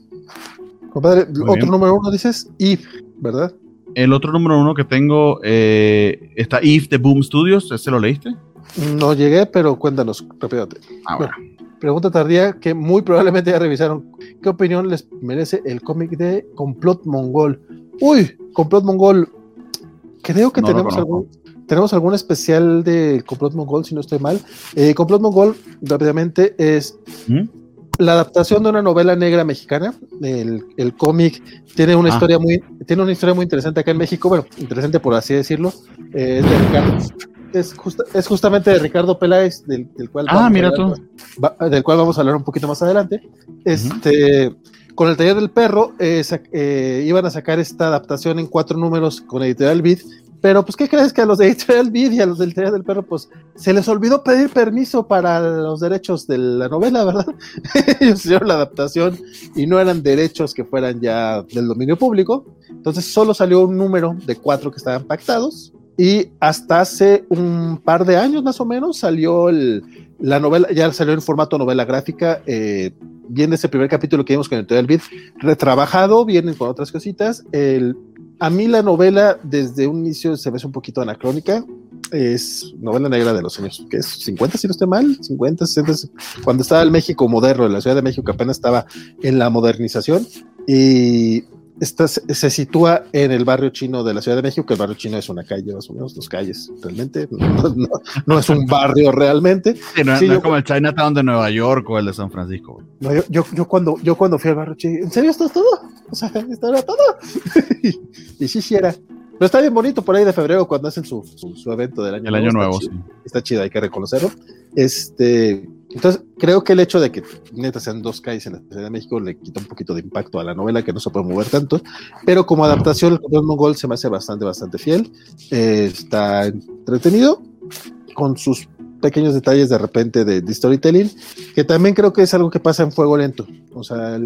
Compadre, Muy otro bien. número uno dices, Eve, ¿verdad? El otro número uno que tengo eh, está Eve de Boom Studios, ¿ese lo leíste? No llegué, pero cuéntanos rápidamente. Ah, bueno. bueno pregunta tardía que muy probablemente ya revisaron. ¿Qué opinión les merece el cómic de Complot Mongol? Uy, Complot Mongol. Creo que no tenemos algún, tenemos algún especial de Complot Mongol, si no estoy mal. Eh, Complot Mongol, rápidamente, es ¿Mm? La adaptación de una novela negra mexicana. El, el cómic tiene una ah. historia muy, tiene una historia muy interesante acá en México. Bueno, interesante por así decirlo. Eh, es de Ricardo, es, justa, es, justamente de Ricardo Peláez, del, del cual ah, mira tú. Va, del cual vamos a hablar un poquito más adelante. Este, uh -huh. Con el taller del perro eh, eh, iban a sacar esta adaptación en cuatro números con Editorial Vid Pero pues, ¿qué crees que a los de Editorial Vid y a los del Taller del Perro, pues se les olvidó pedir permiso para los derechos de la novela, ¿verdad? <laughs> Ellos hicieron la adaptación y no eran derechos que fueran ya del dominio público. Entonces solo salió un número de cuatro que estaban pactados. Y hasta hace un par de años más o menos salió la novela, ya salió en formato novela gráfica. Eh, viene ese primer capítulo que vimos con Editorial Vid, retrabajado, vienen con otras cositas. El a mí la novela desde un inicio se ve un poquito anacrónica. Es novela negra de los años, es 50, si no estoy mal, 50, 60, cuando estaba el México moderno, la Ciudad de México, que apenas estaba en la modernización. Y esta se sitúa en el barrio chino de la Ciudad de México, que el barrio chino es una calle, más o menos, dos calles, realmente. No, es un barrio realmente. no, es como el Chinatown de Nueva York o el de San Francisco. yo, yo, cuando, yo cuando fui al barrio chino, ¿en serio esto es todo? O sea, esto era todo. <laughs> y, sí, sí era. Pero está bien bonito por ahí de febrero cuando hacen su, su, evento del año el año nuevo. sí. está chido, hay que reconocerlo. Este, entonces, creo que el hecho de que neta sean dos calles en la Ciudad de México le quita un poquito de impacto a la novela, que no se puede mover tanto, pero como adaptación, el campeón mongol se me hace bastante, bastante fiel. Eh, está entretenido, con sus pequeños detalles de repente de, storytelling, que también creo que es algo que pasa en Fuego Lento. O sea,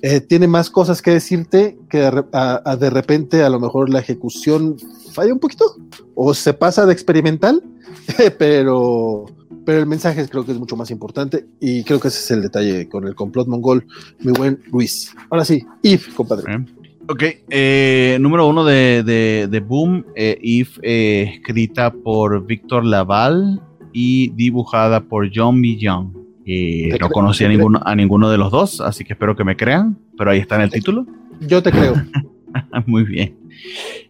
eh, tiene más cosas que decirte que de repente a lo mejor la ejecución falla un poquito, o se pasa de experimental, <laughs> pero pero el mensaje creo que es mucho más importante y creo que ese es el detalle con el complot mongol, mi buen Luis. Ahora sí, If, compadre. Ok, eh, número uno de, de, Boom, eh, If, eh, escrita por Víctor Laval y dibujada por John B. Young. no conocí a ninguno, a ninguno de los dos, así que espero que me crean, pero ahí está en el título. Yo te creo. <laughs> Muy bien.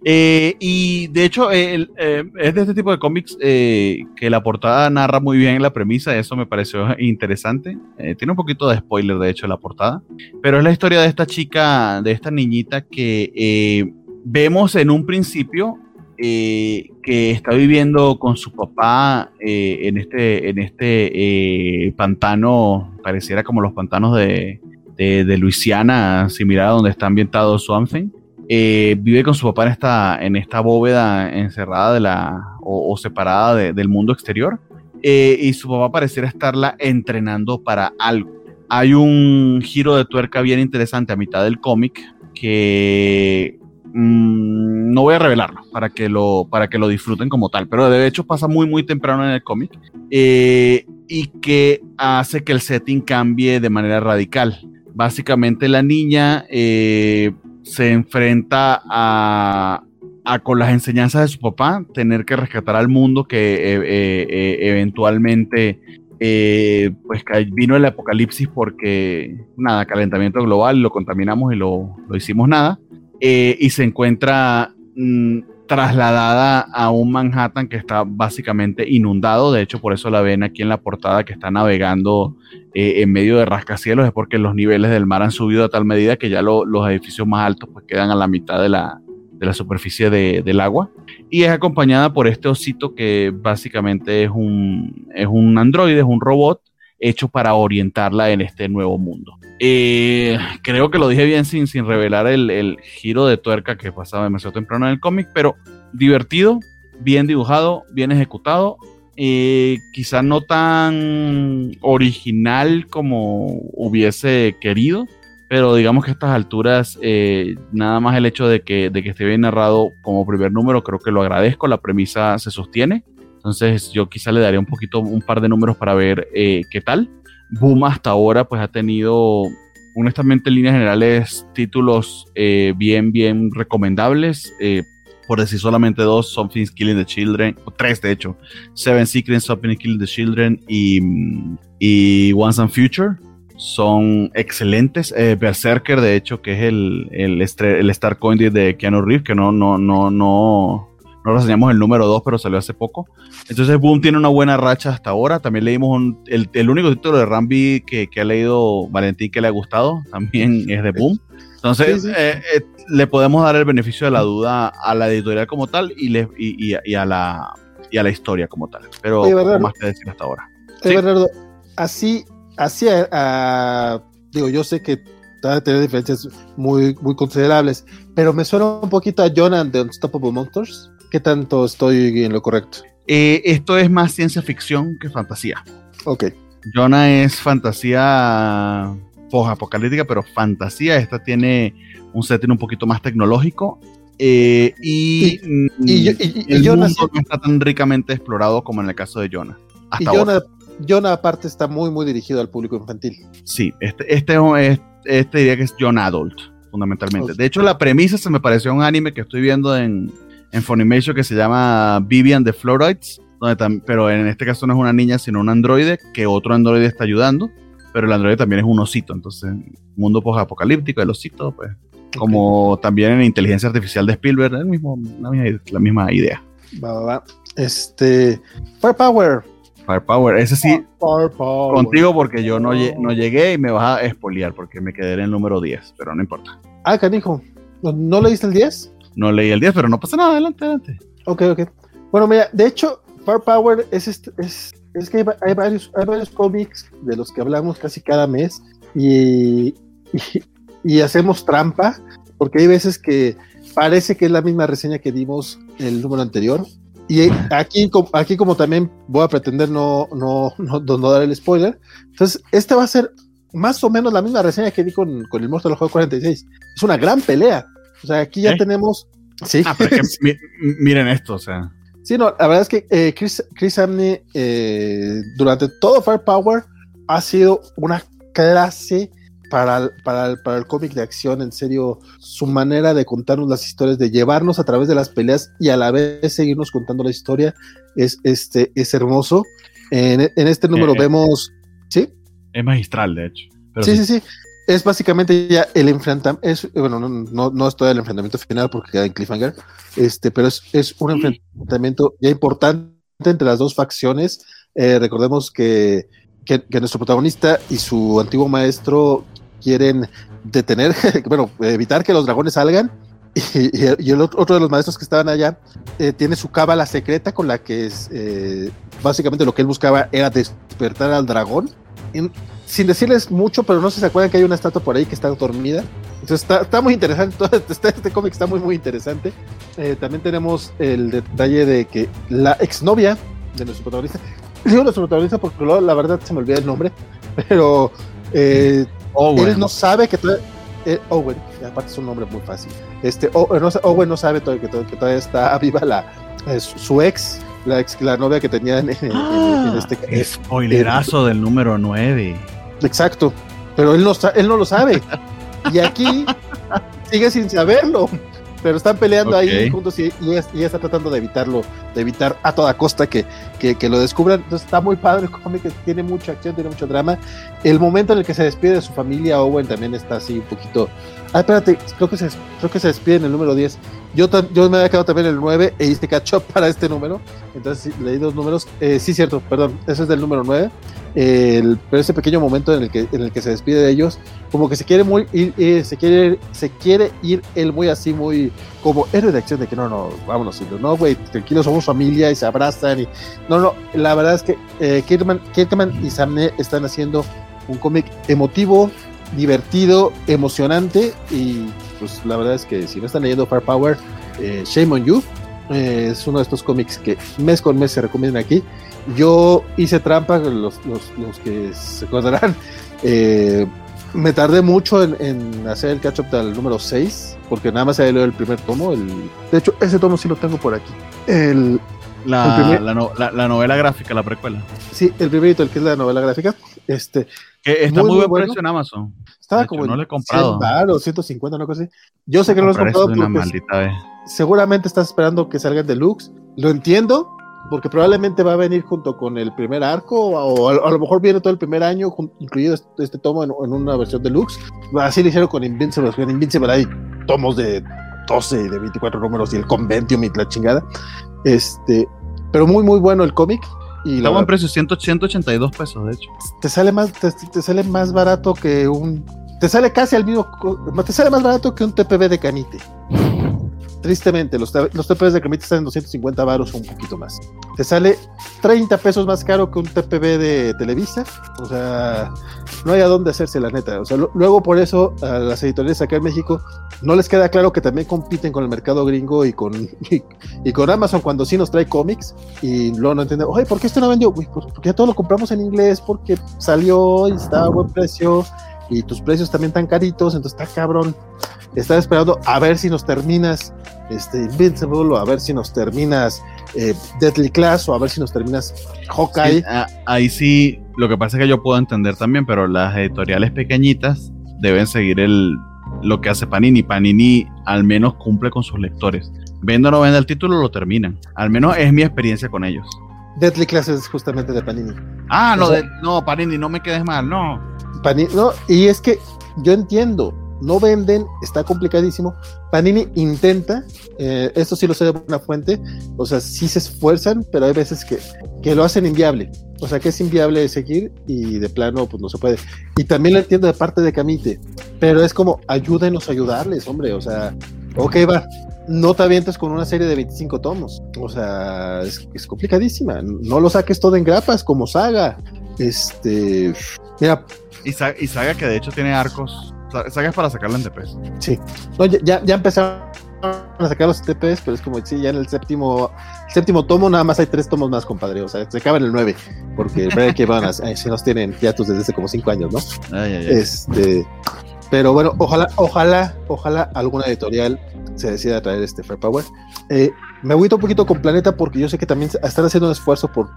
Eh, y de hecho, eh, eh, es de este tipo de cómics que la portada narra muy bien la premisa, eso me pareció interesante. tiene un poquito de spoiler, de hecho, la portada, pero es la historia de esta chica, de esta niñita que vemos en un principio que está viviendo con su papá en este, en este pantano, pareciera como los pantanos de, de, Luisiana, similar a donde está ambientado Swamping. Eh, vive con su papá en esta, en esta bóveda encerrada de la, o, separada del mundo exterior. Eh, y su papá pareciera estarla entrenando para algo. Hay un giro de tuerca bien interesante a mitad del cómic que mm, no voy a revelarlo para que, lo, para que lo disfruten como tal, pero de hecho pasa muy muy temprano en el cómic eh, y que hace que el setting cambie de manera radical. Básicamente la niña se enfrenta a, con las enseñanzas de su papá, tener que rescatar al mundo que eh, eh, eh, eventualmente pues vino el apocalipsis porque nada, calentamiento global, lo contaminamos y lo, hicimos nada, y se encuentra mm, trasladada a un Manhattan que está básicamente inundado. De hecho, por eso la ven aquí en la portada que está navegando eh, en medio de rascacielos. Es porque los niveles del mar han subido a tal medida que ya los edificios más altos pues, quedan a la mitad de la, de la superficie del agua. Y es acompañada por este osito que básicamente es un, es un androide, es un robot hecho para orientarla en este nuevo mundo. Eh, creo que lo dije bien sin, sin revelar el, giro de tuerca que pasaba demasiado temprano en el cómic, pero divertido, bien dibujado, bien ejecutado. Eh, quizá no tan original como hubiese querido, pero digamos que a estas alturas, eh, nada más el hecho de que, de que esté bien narrado como primer número, creo que lo agradezco, la premisa se sostiene. Entonces yo quizá le daría un poquito, un par de números para ver eh, qué tal. Boom hasta ahora pues ha tenido, honestamente en líneas generales, títulos eh, bien, bien recomendables. Eh, por decir solamente dos, Something's Killing the Children, o tres de hecho, Seven Secrets, Something's Killing the Children y, y Once and Future son excelentes. Berserker, de hecho, que es el, el, el Star Coin de Keanu Reeves, que no, no, no, no, no reseñamos el número 2, pero salió hace poco. Entonces Boom tiene una buena racha hasta ahora. También leímos el, único título de Rambi que, ha leído Valentín que le ha gustado, también es de Boom. Entonces eh, eh, le podemos dar el beneficio de la duda a la editorial como tal y, le, y, a, la, y a la historia como tal. Pero más que decir hasta ahora. Bernardo, así, así digo, yo sé que va a tener diferencias muy, muy considerables, pero me suena un poquito a and the Unstoppable Monsters ¿Qué tanto estoy en lo correcto? Eh, esto es más ciencia ficción que fantasía. Ok. Jonah es fantasía post-apocalíptica, pero fantasía. Esta tiene un setting un poquito más tecnológico. eh, y, Y- mm, y y- y el Jonah mundo no está tan ricamente explorado como en el caso de Jonah. Y Hasta ahora. Jonah, Jonah aparte está muy, muy dirigido al público infantil. Sí, este, este, es- este diría que es John Adult, fundamentalmente. De hecho, la premisa se me pareció a un anime que estoy viendo en, en Funimation que se llama Vivian the Fluorides, donde pero en este caso no es una niña, sino un androide que otro androide está ayudando, pero el androide también es un osito, entonces, mundo post-apocalíptico, el osito, pues, como también en Inteligencia Artificial de Spielberg, el mismo, la, misma, la misma idea. Va, va, va. Este. Firepower. Firepower, ese sí, Firepower. contigo porque yo no llegué y me vas a espolear porque me quedé en el número 10, pero no importa. Ah, canijo. ¿No, ¿No leíste el 10? No leí el 10, pero no pasa nada, adelante, adelante. Ok, ok. Bueno, mira, de hecho, Firepower es, este- es, es que hay, va- hay varios, hay varios cómics de los que hablamos casi cada mes y, y, y hacemos trampa porque hay veces que parece que es la misma reseña que dimos el número anterior. Y aquí, aquí como también voy a pretender no, no, no, no dar el spoiler, entonces este va a ser más o menos la misma reseña que di con, con el Mortal Kombat 46. Es una gran pelea. O sea, aquí ya ¿Eh? tenemos... Sí, Ah, pero es que mi- miren esto, o sea. Sí, no, la verdad es que eh, Chris, Chris Amney eh, durante todo Firepower ha sido una clase para, el- para, el- para el cómic de acción, en serio, su manera de contarnos las historias, de llevarnos a través de las peleas y a la vez seguirnos contando la historia, es, este, es hermoso. En, en este número Eh, vemos, ¿sí? Es magistral, de hecho. Pero sí, sí, sí, sí. Es básicamente ya el enfrentamiento, es, bueno, no, no, no estoy el enfrentamiento final porque queda en Cliffhanger, este, pero es, es un enfrentamiento ya importante entre las dos facciones. Eh, recordemos que, que, que nuestro protagonista y su antiguo maestro quieren detener, <laughs> bueno, evitar que los dragones salgan. <laughs> Y, y- y el otro, otro de los maestros que estaban allá eh, tiene su cábala secreta con la que es, eh, básicamente lo que él buscaba era despertar al dragón. En- sin decirles mucho, pero no sé si se acuerdan que hay una estatua por ahí que está dormida. Entonces está, está muy interesante, <laughs> todo este, este, este cómic está muy, muy interesante. Eh, también tenemos el detalle de que la exnovia de nuestro protagonista, <laughs> digo nuestro protagonista porque luego, la verdad se me olvida el nombre, <laughs> pero eh, Owen. él no sabe que todavía, eh, Owen, aparte es un nombre muy fácil. Este, O- no, Owen no sabe todavía que, todavía- que todavía está viva la, eh, su, su ex, la ex, la novia que tenía en, en- en- en este. eh, Spoilerazo del número 9. Exacto, pero él no, él no lo sabe. Y aquí sigue sin saberlo. Pero están peleando ahí juntos y, y y está tratando de evitarlo, de evitar a toda costa que, que, que lo descubran. Entonces está muy padre el cómic, tiene mucha acción, tiene mucho drama. El momento en el que se despide de su familia, Owen también está así un poquito. Ah, espérate, creo que se, creo que se despide en el número 10. Yo, yo me había quedado también en el 9 e hice catch up para este número. Entonces leí dos números. Eh, sí, cierto, perdón, ese es del número 9. El- pero ese pequeño momento en el que en el que se despide de ellos, como que se quiere muy ir, eh, se quiere se quiere ir él muy así muy como héroe de acción de que no no vámonos no güey tranquilos somos familia y se abrazan y no no la verdad es que eh, Kirkman, Kirkman y Samne están haciendo un cómic emotivo divertido emocionante y pues la verdad es que si no están leyendo Firepower eh, shame on you Eh, es uno de estos cómics que mes con mes se recomiendan aquí yo hice trampa, los, los, los que se acordarán. <laughs> eh, me tardé mucho en, en hacer el catch up del número 6, porque nada más había leído el primer tomo. El, de hecho, ese tomo sí lo tengo por aquí. El, La, El primer- la, no- la- la novela gráfica, la precuela. sí, el primerito, el que es la novela gráfica. Este, Que está Muy, buen bueno. precio en Amazon. estaba hecho, como no lo he comprado. 100 varos, 150, una cosa así. Yo sé que no lo has comprado porque seguramente estás esperando que salga en deluxe. Lo entiendo, porque probablemente va a venir junto con el primer arco, o a, a lo mejor viene todo el primer año, incluido este, este tomo en, en una versión deluxe. Así lo hicieron con Invincible. En Invincible hay tomos de 12 y de 24 números y el Conventium y la chingada. Este, pero muy, muy bueno el cómic. Y Está buen precio, 100 182 pesos, de hecho. te sale más, te, te sale más barato que un. Te sale casi al mismo. Te sale más barato que un TPB de Canite. Tristemente, los, los TPBs de Camite están en 250 varos o un poquito más. Te sale 30 pesos más caro que un TPB de Televisa. O sea, no hay a dónde hacerse la neta. O sea, luego por eso a las editoriales acá en México no les queda claro que también compiten con el mercado gringo y con, <laughs> y, con Amazon cuando sí nos trae cómics y luego no entienden, oye, ¿por qué esto no vendió? Pues porque ya todo lo compramos en inglés, porque salió y está a buen precio y tus precios también tan caritos, entonces está cabrón. Estaba esperando a ver si nos terminas este, Invincible o a ver si nos terminas eh, Deadly Class o a ver si nos terminas Hawkeye. ahí sí, lo que pasa es que yo puedo entender también, pero las editoriales pequeñitas deben seguir el, lo que hace Panini. Panini al menos cumple con sus lectores. Vendo o no venda el título, lo terminan. Al menos es mi experiencia con ellos. Deadly Class es justamente de Panini. Ah, no, de, no, Panini, no me quedes mal, no. Panini, y es que yo entiendo, no venden, está complicadísimo. Panini intenta, eh, esto sí lo sé de buena fuente, o sea, sí se esfuerzan, pero hay veces que, que lo hacen inviable. O sea, que es inviable seguir y de plano, pues no se puede. Y también lo entiendo de parte de Camite, pero es como, ayúdenos a ayudarles, hombre, o sea, ok, va, no te avientes con una serie de 25 tomos. O sea, es, es, complicadísima. No lo saques todo en grapas como saga. Este, mira, y, Saga, que de hecho tiene arcos. Saga es para sacarla en TPS. Sí. ya, ya empezaron a sacar los TPS, pero es como sí, ya en el séptimo, séptimo tomo nada más hay tres tomos más, compadre. O sea, se acaba en el 9, porque que van a, si nos tienen hiatus desde hace como cinco años, ¿no? Este, pero bueno, ojalá, ojalá, ojalá alguna editorial se decida traer este Fair Power. Eh, me agüito un poquito con Planeta porque yo sé que también están haciendo un esfuerzo por,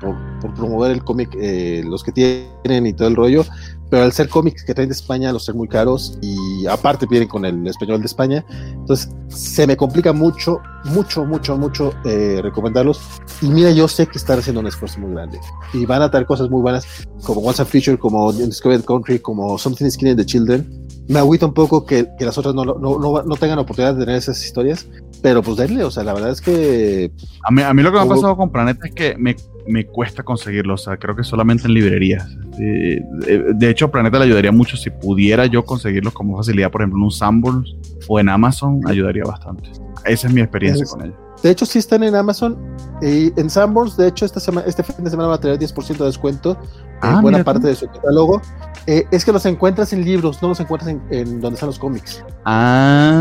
promover el cómic, eh, los que tienen y todo el rollo, pero al ser cómics que traen de España, los ser muy caros y aparte vienen con el español de España, entonces se me complica mucho, mucho, mucho, mucho eh, recomendarlos. Y mira, yo sé que están haciendo un esfuerzo muy grande y van a traer cosas muy buenas como Once a Future, como Discovered Country, como Something is Killing the Children. Me agüita un poco que, que las otras no, no, no, no, tengan oportunidad de tener esas historias, pero pues denle, o sea, la verdad es que... A mí, a mí lo que me ha pasado con Planeta es que me, me cuesta conseguirlo, o sea, creo que solamente en librerías. de hecho, Planeta le ayudaría mucho si pudiera yo conseguirlos como facilidad, por ejemplo, en un Sanborns o en Amazon, ayudaría bastante. Esa es mi experiencia con ellos. De hecho, sí están en Amazon y en Sanborns. De hecho, esta semana, este fin de semana va a tener 10% de descuento en ah, buena parte de su catálogo. Eh, es que los encuentras en libros, no los encuentras en, donde están los cómics. Ah,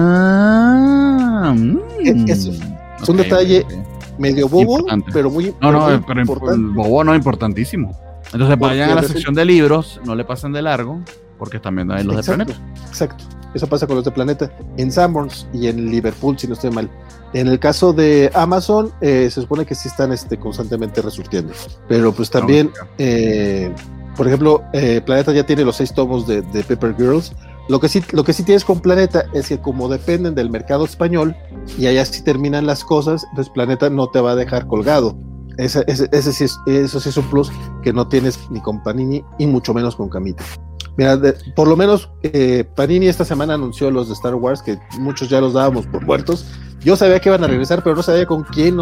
mm. es, un detalle medio bobo, pero muy No, no, pero bobo no, importantísimo. Entonces vayan a la sección de libros, no le pasen de largo, porque también hay los de Planeta. Exacto, eso pasa con los de Planeta. En Sanborns y en Liverpool, si no estoy mal. En el caso de Amazon, eh, se supone que sí están este, constantemente resurtiendo. Pero pues también, eh, por ejemplo, eh, Planeta ya tiene los seis tomos de, de Pepper Girls. Lo que, sí, lo que sí tienes con Planeta es que como dependen del mercado español y allá sí terminan las cosas, pues Planeta no te va a dejar colgado. Ese, ese, sí es, eso sí es un plus que no tienes ni con Panini y mucho menos con Camita. Mira, por lo menos Panini esta semana anunció los de Star Wars, que muchos ya los dábamos por muertos, yo sabía que iban a regresar, pero no sabía con quién.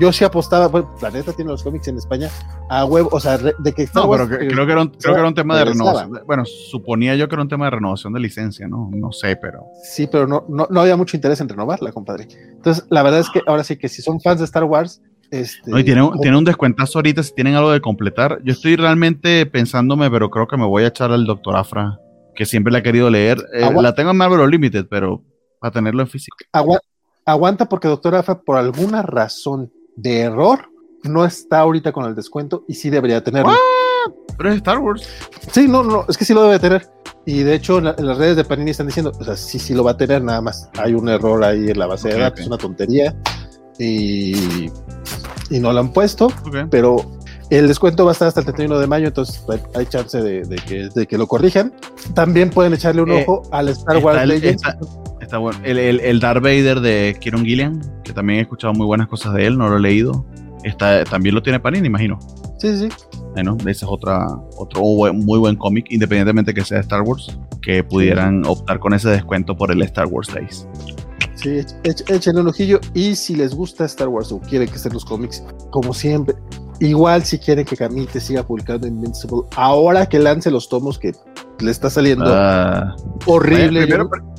yo, sí apostaba, bueno, Planeta tiene los cómics en España a huevo, o sea, de que No, pero creo, que era un, creo que era un tema de renovación. Bueno, suponía yo que era un tema de renovación de licencia, ¿no? No sé, pero. Sí, pero no, no, no había mucho interés en renovarla, compadre. Entonces, la verdad es que ahora sí que si son fans de Star Wars, este, no, y tiene, un, tiene un descuentazo ahorita si tienen algo de completar. Yo estoy realmente pensándome, pero creo que me voy a echar al Doctor Afra, que siempre la he querido leer. Eh, la tengo en Marvel Limited, pero para tenerlo en físico aguanta porque Doctor Afa, por alguna razón de error, no está ahorita con el descuento y sí debería tenerlo. Pero es Star Wars. Sí, no, no, es que sí lo debe tener. Y de hecho, en, las redes de Panini están diciendo, o sea, sí, sí lo va a tener, nada más. Hay un error ahí en la base de datos, una tontería. Y, y no lo han puesto, pero el descuento va a estar hasta el 31 de mayo, entonces hay chance de, que, de que, lo corrijan. También pueden echarle un eh, ojo al Star Wars Legends. Está bueno. El, el, Darth Vader de Kieron Gillian, que también he escuchado muy buenas cosas de él, no lo he leído. Está, también lo tiene Panini, imagino. Sí, sí. Bueno, ese es otra, otro muy buen cómic, independientemente que sea Star Wars, que pudieran optar con ese descuento por el Star Wars Days. Sí, échenle un ojillo. Y si les gusta Star Wars o quieren que estén los cómics, como siempre, igual si quieren que Camite siga publicando Invincible, ahora que lance los tomos que le está saliendo ah. horrible.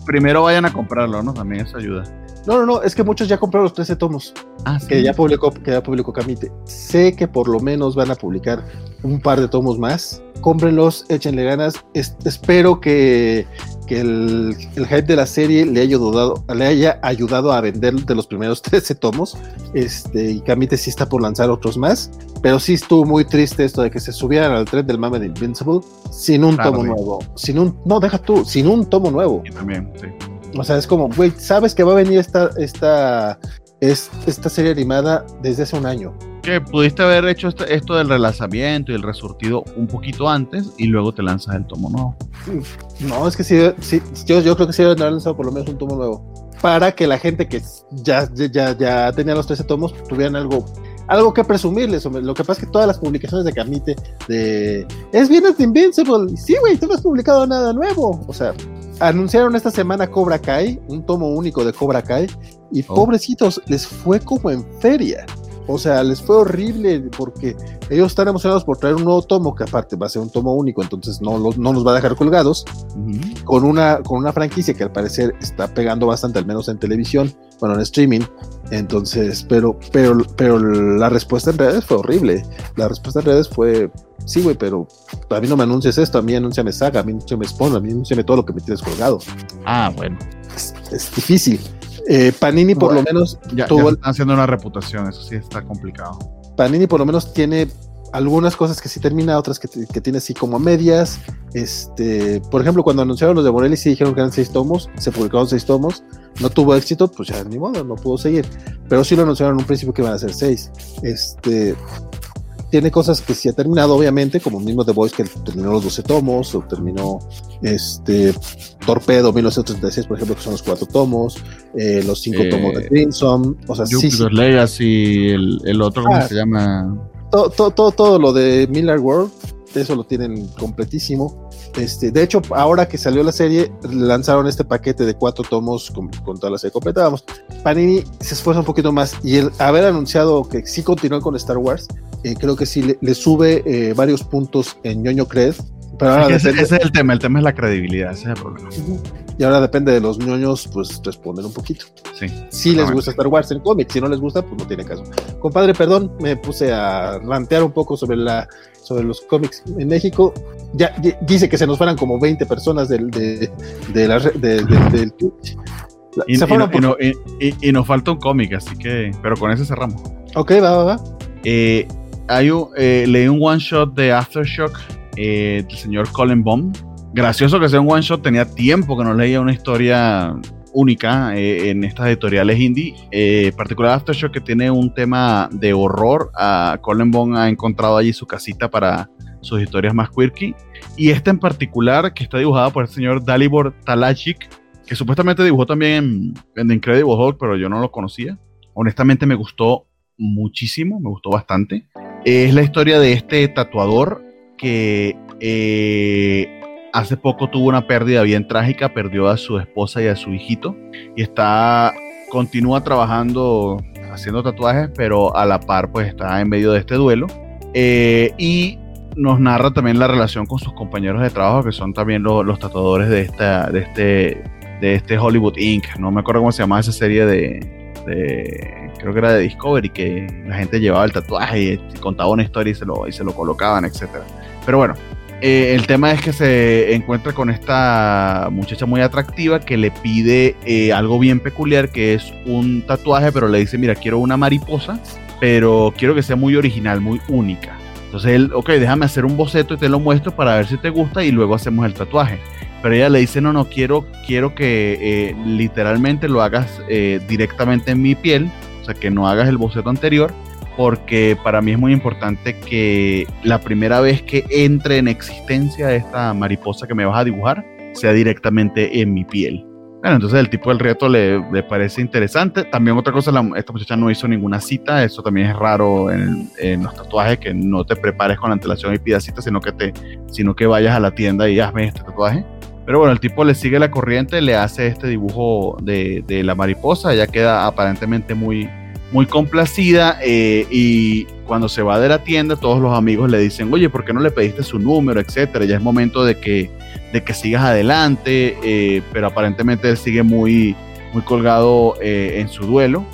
primero, vayan a comprarlo, ¿no? También eso ayuda. No, no, no, es que muchos ya compraron los 13 tomos Ah, que ya publicó, que ya publicó Camite. Sé que por lo menos van a publicar un par de tomos más. Cómprenlos, échenle ganas. Es- espero que, que el, el hype de la serie le haya, ayudado, le haya ayudado a vender de los primeros <laughs> 13 tomos. Este, y Camite sí está por lanzar otros más. Pero sí estuvo muy triste esto de que se subieran al tren del mame de Invincible sin un Claro, tomo sí. nuevo. Sin un, no, deja tú, sin un tomo nuevo. Y también, sí. O sea, es como, güey, sabes que va a venir esta, esta, es- esta serie animada desde hace un año. Que pudiste haber hecho esto del relanzamiento y el resurtido un poquito antes y luego te lanzas el tomo nuevo. No, es que sí, sí, yo, yo creo que sí deben haber lanzado por lo menos un tomo nuevo. Para que la gente que ya, ya, ya tenía los 13 tomos tuvieran algo, algo que presumirles. hombre. Lo que pasa es que todas las publicaciones de Camite de es viernes de Invincible. Sí, güey, tú no has publicado nada nuevo. O sea, anunciaron esta semana Cobra Kai, un tomo único de Cobra Kai, y Oh. pobrecitos, les fue como en feria. O sea, les fue horrible porque ellos están emocionados por traer un nuevo tomo, que aparte va a ser un tomo único, entonces no, los- no nos va a dejar colgados Ujú. con una, con una franquicia que al parecer está pegando bastante, al menos en televisión, bueno, en streaming. Entonces, pero, pero, pero la respuesta en redes fue horrible. La respuesta en redes fue, sí, güey, pero a mí no me anuncies esto, a mí anúnciame Saga, a mí anúnciame Spawn, a mí anúnciame todo lo que me tienes colgado. Ah, bueno. Es, es difícil. Eh, Panini por Bueno, lo menos Ya, ya tuvo el- están haciendo una reputación, eso sí está complicado. Panini por lo menos tiene algunas cosas que sí termina, otras que, que tiene así como a medias. Este, por ejemplo, cuando anunciaron los de Morelli sí dijeron que eran seis tomos, se publicaron seis tomos, no tuvo éxito, pues ya ni modo, no pudo seguir. Pero sí lo anunciaron en un principio que iban a ser seis. Este tiene cosas que sí ha terminado, obviamente, como mismo The Voice que terminó los 12 tomos, o terminó este Torpedo 1936, por ejemplo, que son los cuatro tomos, eh, los cinco Eh, tomos de Crimson, o sea, sí, sí, Legacy, el, el otro, ¿cómo Ah. se llama? todo, todo, todo, todo lo de Miller World, eso lo tienen completísimo. Este, de hecho, ahora que salió la serie, lanzaron este paquete de cuatro tomos con, con toda la serie completa. Vamos, Panini se esfuerza un poquito más y el haber anunciado que sí continúan con Star Wars, eh, creo que sí le, le sube eh, varios puntos en ñoño cred. Pero ahora Es depende, ese es el tema, el tema es la credibilidad, ese es el problema. Y ahora depende de los ñoños, pues responder un poquito. Sí. Si les Exactamente. gusta Star Wars en cómics, si no les gusta, pues no tiene caso. Compadre, perdón, me puse a rantear un poco sobre la sobre los cómics en México. Ya, ya- dice que se nos fueran como 20 personas del, de, de la de- de- del Twitch. Y, se y no- por- no- y- y- y nos falta un cómic, así que, pero con ese cerramos. Ok, va, va, va. Eh, hay un, eh, leí un one shot de Aftershock eh, del señor Colin Baum. Gracioso que sea un one shot, tenía tiempo que no leía una historia única eh, en estas editoriales indie. Eh, particular Aftershock que tiene un tema de horror. A Colin Baum ha encontrado allí su casita para sus historias más quirky. Y esta en particular, que está dibujada por el señor Dalibor Talajic, que supuestamente dibujó también en, en The Incredible Hulk, pero yo no lo conocía. Honestamente me gustó muchísimo, me gustó bastante. Es la historia de este tatuador que eh, hace poco tuvo una pérdida bien trágica, perdió a su esposa y a su hijito y está continúa trabajando haciendo tatuajes, pero a la par pues está en medio de este duelo Eh, y nos narra también la relación con sus compañeros de trabajo que son también lo- los tatuadores de esta de este de este Hollywood Inc. No me acuerdo cómo se llamaba esa serie de, de- creo que era de Discovery que la gente llevaba el tatuaje y contaba una historia y se lo, y se lo colocaban, etcétera. Pero bueno, eh, el tema es que se encuentra con esta muchacha muy atractiva que le pide eh, algo bien peculiar que es un tatuaje, pero le dice, mira, quiero una mariposa, pero quiero que sea muy original, muy única. Entonces él, ok, déjame hacer un boceto y te lo muestro para ver si te gusta y luego hacemos el tatuaje. Pero ella le dice, no, no, quiero, quiero que eh, literalmente lo hagas directamente en mi piel, o sea, que no hagas el boceto anterior, porque para mí es muy importante que la primera vez que entre en existencia esta mariposa que me vas a dibujar sea directamente en mi piel. Bueno, entonces el tipo del reto le, le parece interesante. También otra cosa, la- esta muchacha no hizo ninguna cita, eso también es raro en, en los tatuajes, que no te prepares con antelación y pidas cita, sino que, te, sino que vayas a la tienda y hazme este tatuaje. Pero bueno, el tipo le sigue la corriente, le hace este dibujo de, de la mariposa, ella queda aparentemente muy, muy complacida eh, y cuando se va de la tienda todos los amigos le dicen, oye, ¿por qué no le pediste su número, etcétera? Ya es momento de que, de que sigas adelante, eh, pero aparentemente él sigue muy, muy colgado eh, en su duelo.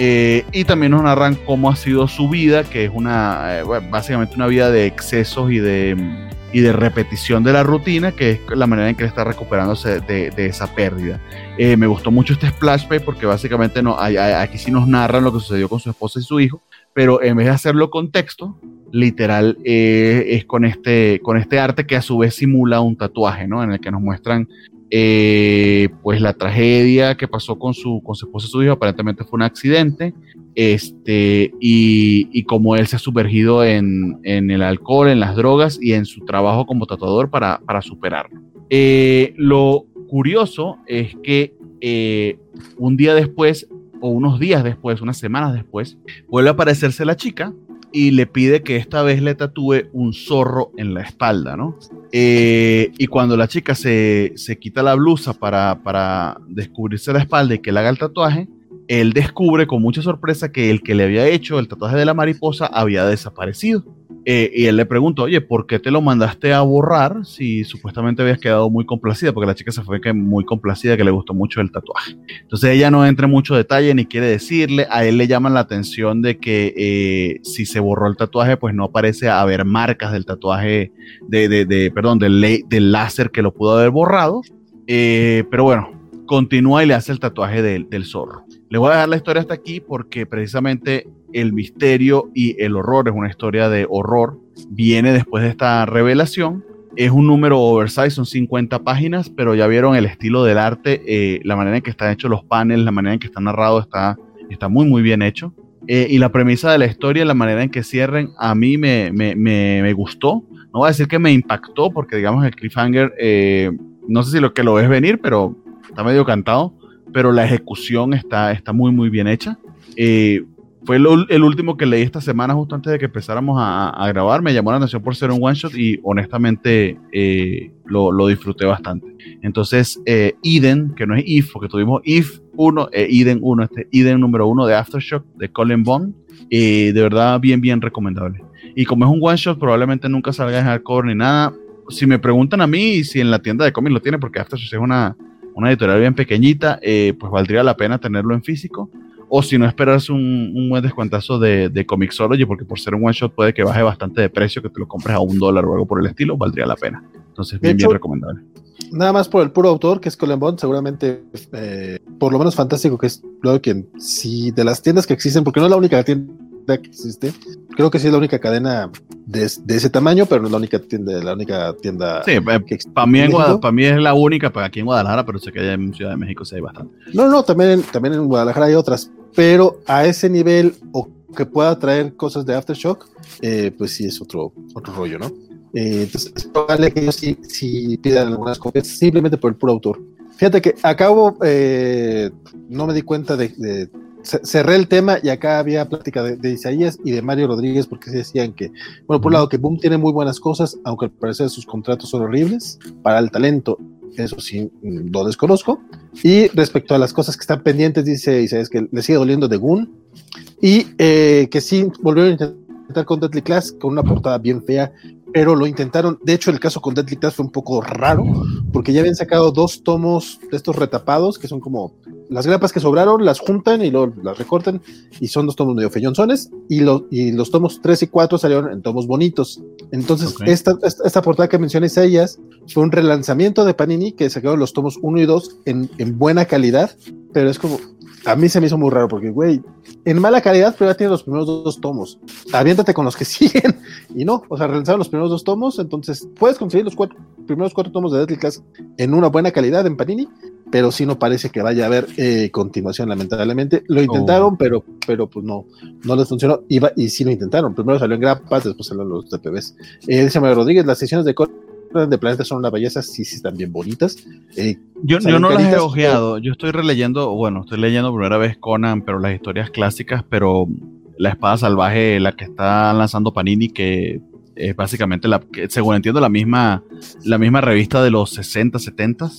Y también nos narran cómo ha sido su vida, que es una, básicamente una vida de excesos y de, y de repetición de la rutina, que es la manera en que está recuperándose de, esa pérdida. me gustó mucho este splashback porque básicamente no, aquí sí nos narran lo que sucedió con su esposa y su hijo, pero en vez de hacerlo con texto, literal es con este, con este arte que a su vez simula un tatuaje, ¿no? En el que nos muestran eh, pues la tragedia que pasó con su, con su esposa y su hijo, aparentemente fue un accidente, este, y, y como él se ha sumergido en, en, el alcohol, en las drogas y en su trabajo como tatuador para, para superarlo. Eh, lo curioso es que eh, un día después, o unos días después, unas semanas después, vuelve a aparecerse la chica y le pide que esta vez le tatúe un zorro en la espalda, ¿no? Eh, y cuando la chica se, quita la blusa para, para, descubrirse la espalda y que le haga el tatuaje, él descubre con mucha sorpresa que el que le había hecho el tatuaje de la mariposa había desaparecido. Eh, y él le pregunta, oye, ¿por qué te lo mandaste a borrar si supuestamente habías quedado muy complacida? Porque la chica se fue muy complacida, que le gustó mucho el tatuaje. Entonces ella no entra en mucho detalle ni quiere decirle. A él le llaman la atención de que eh, si se borró el tatuaje, pues no parece haber marcas del tatuaje, de, de, perdón, del, láser que lo pudo haber borrado. Eh, pero bueno, continúa y le hace el tatuaje del zorro. Le voy a dejar la historia hasta aquí porque precisamente el misterio y el horror es una historia de horror. Viene después de esta revelación. Es un número oversize, son 50 páginas, pero ya vieron el estilo del arte, eh, la manera en que están hechos los paneles, la manera en que está narrado está, está muy, muy bien hecho. Eh, y la premisa de la historia, la manera en que cierren, a mí me, me, me, gustó. No voy a decir que me impactó, porque digamos el cliffhanger, eh, no sé si lo que lo ves venir, pero está medio cantado pero la ejecución está, está muy, muy bien hecha. Eh, fue el último que leí esta semana justo antes de que empezáramos a, grabar. Me llamó la atención por ser un one shot y honestamente eh, lo, disfruté bastante. Entonces, eh, Eden, que no es If, porque tuvimos If 1, Eden 1, este Eden número 1 de Aftershock de Colin Bond, de verdad bien, bien recomendable. Y como es un one shot, probablemente nunca salga en hardcore ni nada. Si me preguntan a mí si en la tienda de cómics lo tiene, porque Aftershock es una, una editorial bien pequeñita, eh, pues valdría la pena tenerlo en físico. O si no, esperarse un, un buen descuentazo de, de Comixology, porque por ser un one shot puede que baje bastante de precio, que te lo compres a un dólar o algo por el estilo, valdría la pena. Entonces, bien, bien recomendable. Nada más por el puro autor, que es Colin Bond, seguramente, eh, por lo menos fantástico, que es lo que sí, de las tiendas que existen, porque no es la única tienda que existe. Creo que sí es la única cadena de, ese tamaño, pero no es la única tienda, la única tienda. Sí, eh, para mí, para mí es la única, para aquí en Guadalajara, pero sé que allá en Ciudad de México sí hay bastante. No, no, también, también en Guadalajara hay otras, pero a ese nivel o que pueda traer cosas de Aftershock, eh, pues sí es otro, otro rollo, ¿no? Eh, entonces, es probable que ellos sí, sí pidan algunas copias simplemente por el puro autor. Fíjate que acabo, no me di cuenta de cerré el tema y acá había plática de, Isaías y de Mario Rodríguez porque decían que, bueno, por un lado que Boom tiene muy buenas cosas, aunque al parecer sus contratos son horribles para el talento, eso sí mm, lo desconozco. Y respecto a las cosas que están pendientes, dice Isaías que le sigue doliendo de Goon y eh, que sí volvieron a intentar con Deadly Class con una portada bien fea pero lo intentaron. De hecho, el caso con Deadly Class fue un poco raro, porque ya habían sacado dos tomos de estos retapados, que son como las grapas que sobraron, las juntan y luego las recortan, y son dos tomos medio feyonzones, y, y los tomos 3 y 4 salieron en tomos bonitos. Entonces, esta, esta, portada que mencioné ellas fue un relanzamiento de Panini que sacaron los tomos 1 y 2 en, en buena calidad, pero es como, a mí se me hizo muy raro porque, güey, en mala calidad, pero ya tiene los primeros dos, tomos. Aviéntate con los que <laughs> siguen. Y no, o sea, realizaron los primeros dos tomos, entonces puedes conseguir los cuatro, primeros cuatro tomos de Deadly Class en una buena calidad en Panini, pero sí no parece que vaya a haber eh, continuación, lamentablemente. Lo intentaron, oh. pero, pero pues no, no les funcionó. Y, y sí lo intentaron. Primero salió en grapas, después salieron los TPBs. Eh, dice Mario Rodríguez, las sesiones de de Planeta son una belleza, sí, sí, están bien bonitas. Eh, yo, yo no las he ojeado, yo estoy releyendo, bueno, estoy leyendo primera vez Conan, pero las historias clásicas, pero la espada salvaje, la que está lanzando Panini, que es básicamente, la, que, según entiendo, la misma, la misma revista de los 60, 70.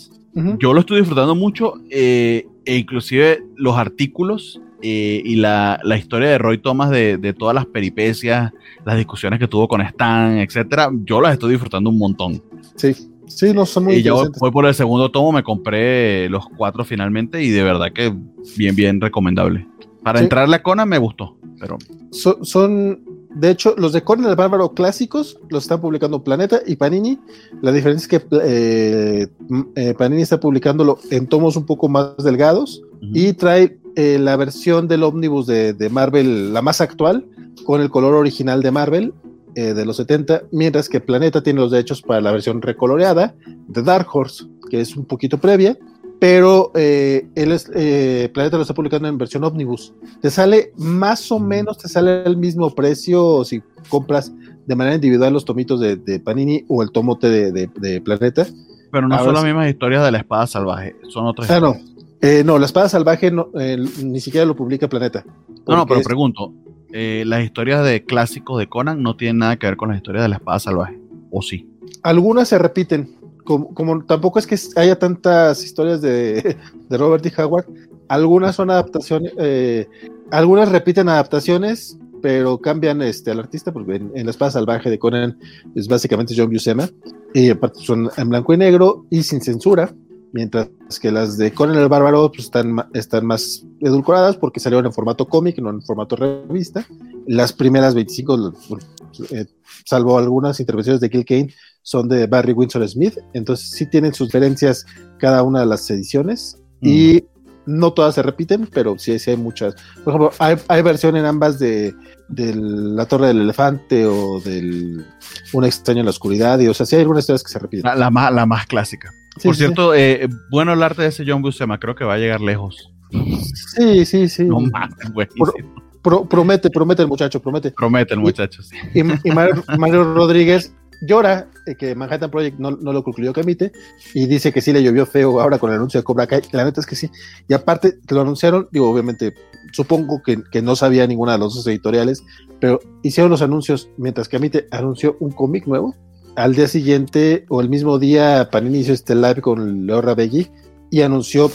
Yo lo estoy disfrutando mucho, eh, e inclusive los artículos eh, y la, la, historia de Roy Thomas de, de, todas las peripecias, las discusiones que tuvo con Stan, etcétera, yo las estoy disfrutando un montón. Sí, Sí, no son muy y ya voy, por el segundo tomo, me compré los cuatro finalmente y de verdad que bien, bien recomendable. Para Sí. entrarle a Conan me gustó, pero So- son, de hecho, los de Conan el Bárbaro clásicos los están publicando Planeta y Panini. La diferencia es que eh, eh, Panini está publicándolo en tomos un poco más delgados y trae eh, la versión del ómnibus de, de Marvel, la más actual, con el color original de Marvel eh, de los 70, mientras que Planeta tiene los derechos para la versión recoloreada de Dark Horse, que es un poquito previa. Pero eh, él es, eh, Planeta lo está publicando en versión ómnibus. Te sale más o menos, te sale el mismo precio si compras de manera individual los tomitos de, de Panini o el tomote de, de- Planeta. pero no son las mismas historias de la espada salvaje, son otras. Ah, no. historias. Eh, no, la espada salvaje no, eh, ni siquiera lo publica Planeta. No, no, pero es- pregunto, eh, las historias de clásicos de Conan no tienen nada que ver con las historias de la espada salvaje, ¿o sí? algunas se repiten. Como, como tampoco es que haya tantas historias de, de Robert D. Howard, algunas son adaptaciones, eh, algunas repiten adaptaciones, pero cambian este, al artista, porque en, en La Espada Salvaje de Conan es básicamente John Buscema, y aparte son en blanco y negro y sin censura, mientras que las de Conan el Bárbaro pues, están, están más edulcoradas porque salieron en formato cómic, no en formato revista. Las primeras 25, eh, salvo algunas intervenciones de Gil Kane, son de Barry Windsor Smith, entonces sí tienen sus diferencias cada una de las ediciones y no todas se repiten, pero sí, sí hay muchas. Por ejemplo, hay, hay versión en ambas de, de La Torre del Elefante o del Un extraño en la oscuridad, y o sea, sí hay algunas historias que se repiten. La, la más, la más clásica. Sí, Por sí, cierto, eh, bueno el arte de ese John Buscema, creo que va a llegar lejos. Sí, sí, sí. No mames, buenísimo. Pro- promete, promete el muchacho, promete. Promete el muchacho, sí. Y, y Mario, Mario Rodríguez llora eh, que Manhattan Project no, no lo concluyó Camite y dice que sí le llovió feo ahora con el anuncio de Cobra Kai. La neta es que sí. Y aparte, que lo anunciaron, digo, obviamente, supongo que, que no sabía ninguna de los dos editoriales, pero hicieron los anuncios mientras Camite anunció un cómic nuevo. Al día siguiente o el mismo día, Panini hizo este live con Leo Rabelli y anunció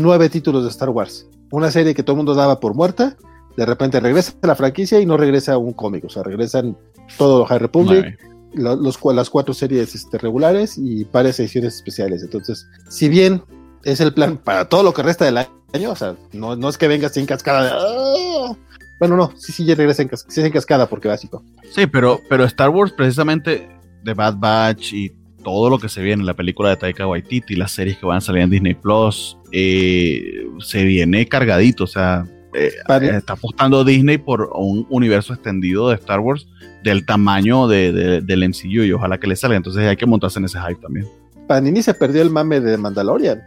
nueve títulos de Star Wars. Una serie que todo el mundo daba por muerta. De repente regresa a la franquicia y no regresa a un cómic. O sea, regresan todo High Republic, la- los, las cuatro series este, regulares y varias ediciones especiales. Entonces, si bien es el plan para todo lo que resta del año, o sea, no, no es que venga sin cascada de, "Ah". Bueno, no, sí, sí, ya regresa en, cas- sí en cascada porque básico. Sí, pero, pero Star Wars, precisamente, The Bad Batch y todo lo que se viene, la película de Taika Waititi, las series que van a salir en Disney Plus, eh, se viene cargadito. O sea, eh, Vale. está apostando Disney por un universo extendido de Star Wars del tamaño de, de- del MCU y ojalá que le salga. Entonces hay que montarse en ese hype también. Panini se perdió el mame de Mandalorian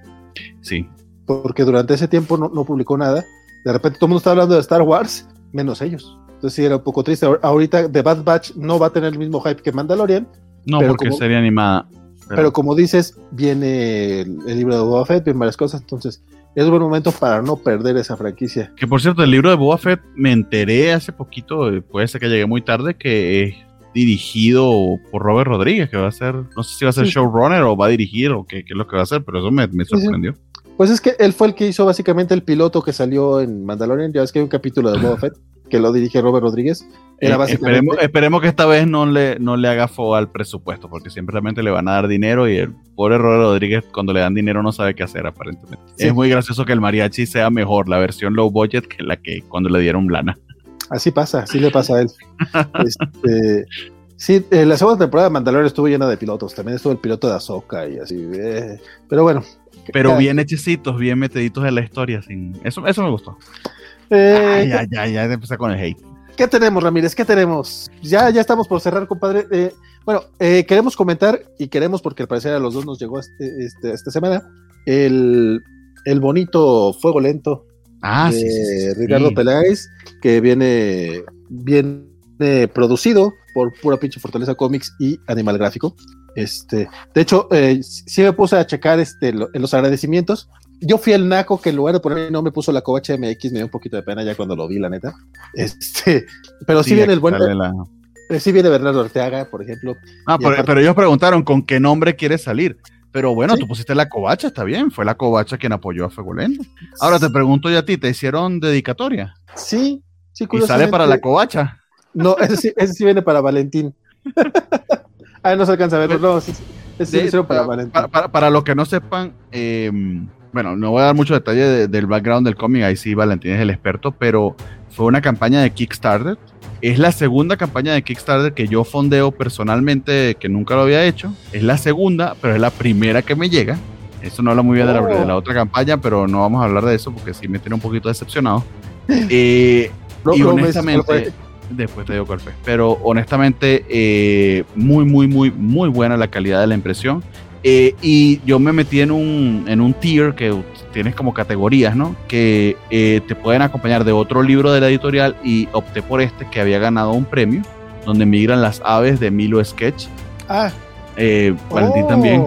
Sí. porque durante ese tiempo no, no publicó nada. De repente todo el mundo está hablando de Star Wars, menos ellos. Entonces sí era un poco triste. Ahor- Ahorita The Bad Batch no va a tener el mismo hype que Mandalorian, No, Pero porque como- sería animada. Pero, Pero como dices, viene el, el libro de Boba Fett, vienen varias cosas, entonces es buen momento para no perder esa franquicia. que por cierto, el libro de Boba Fett me enteré hace poquito, eh, puede ser que llegué muy tarde, que es dirigido por Robert Rodríguez, que va a ser, no sé si va a ser Sí. showrunner o va a dirigir o qué, qué es lo que va a hacer, pero eso me, me Sí, sí. Pues es que él fue el que hizo básicamente el piloto que salió en Mandalorian, ya ves que hay un capítulo de Boba Fett que lo dirige Robert Rodríguez. Era Eh, básicamente... esperemos, esperemos que esta vez no le, no le haga fo al presupuesto, porque simplemente le van a dar dinero y el pobre Robert Rodríguez cuando le dan dinero no sabe qué hacer aparentemente. Sí. Es muy gracioso que el mariachi sea mejor, la versión low budget, que la que cuando le dieron lana. Así pasa, así le pasa a él. <laughs> Este, sí, eh, la segunda temporada de Mandalorian estuvo llena de pilotos, también estuvo el piloto de Ahsoka y así. eh, pero bueno. Pero bien hechecitos, bien metiditos en la historia. Sin... Eso, eso me gustó. eh, Ay, ya, ya, ya empecé con el hate. ¿Qué tenemos, Ramírez? ¿Qué tenemos? Ya, ya estamos por cerrar, compadre. Eh, bueno, eh, queremos comentar y queremos, porque al parecer a los dos nos llegó este- este- esta semana, el, el bonito Fuego Lento Ah, de sí, sí, sí. Ricardo Peláez, que viene, viene producido por Pura Pinche Fortaleza Comics y Animal Gráfico. Este, de hecho, eh, sí me puse a checar este, lo- en los agradecimientos. Yo fui el naco que en lugar de poner mi nombre puso la covacha MX, me dio un poquito de pena ya cuando lo vi, la neta. Este, <laughs> pero sí, Sí, viene el buen, la- eh, sí viene Bernardo Orteaga, por ejemplo. Ah, pero, aparte- pero ellos preguntaron con qué nombre quiere salir. Pero bueno, Sí. tú pusiste la covacha, está bien. Fue la covacha quien apoyó a Fegolendo. Ahora te pregunto yo a ti, ¿te hicieron dedicatoria? Sí, sí, ¿Y sale para la covacha? No, ese sí, ese sí viene para Valentín. <laughs> ah, no se alcanza a ver, no, sí, sí. para, para, los que no sepan, eh, bueno, no voy a dar mucho detalle del background del cómic, ahí sí Valentín es el experto, pero fue una campaña de Kickstarter. Es la segunda campaña de Kickstarter que yo fondeo personalmente, que nunca lo había hecho. Es la segunda, pero es la primera que me llega. Eso no habla muy bien de, la, oh. otra campaña, pero no vamos a hablar de eso porque sí me tiene un poquito decepcionado. <laughs> Eh, y honestamente, después te cuál fue. Pero honestamente, eh, muy, muy, muy, muy buena la calidad de la impresión. Eh, y yo me metí en un, en un tier que tienes como categorías, ¿no? Que eh, te pueden acompañar de otro libro de la editorial y opté por este que había ganado un premio, donde migran las aves de Milo Sketch. Ah. Eh, Valentín también.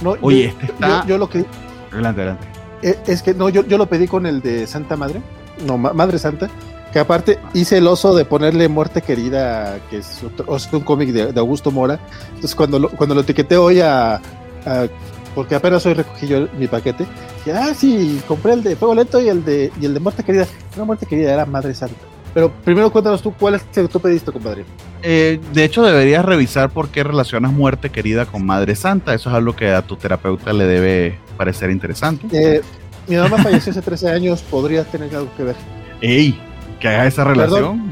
No, Oye, este está. Yo, lo que. Adelante, adelante. Es que no, yo, yo lo pedí con el de Santa Madre. No, Madre Santa. Que aparte hice el oso de ponerle Muerte Querida, que es, un cómic de, Augusto Mora. Entonces cuando lo, cuando lo etiqueté hoy a, porque apenas hoy recogí yo mi paquete, dije, ah, sí, compré el de Fuego Lento y el de, y el de Muerte Querida. No, Muerte Querida era Madre Santa. Pero primero cuéntanos tú, ¿cuál es el que tú pediste, compadre? Eh, de hecho, deberías revisar por qué relacionas muerte querida con Madre Santa. Eso es algo que a tu terapeuta le debe parecer interesante. Eh, mi mamá falleció hace 13 años, podría tener algo que ver. ¡Ey! Que haga esa relación.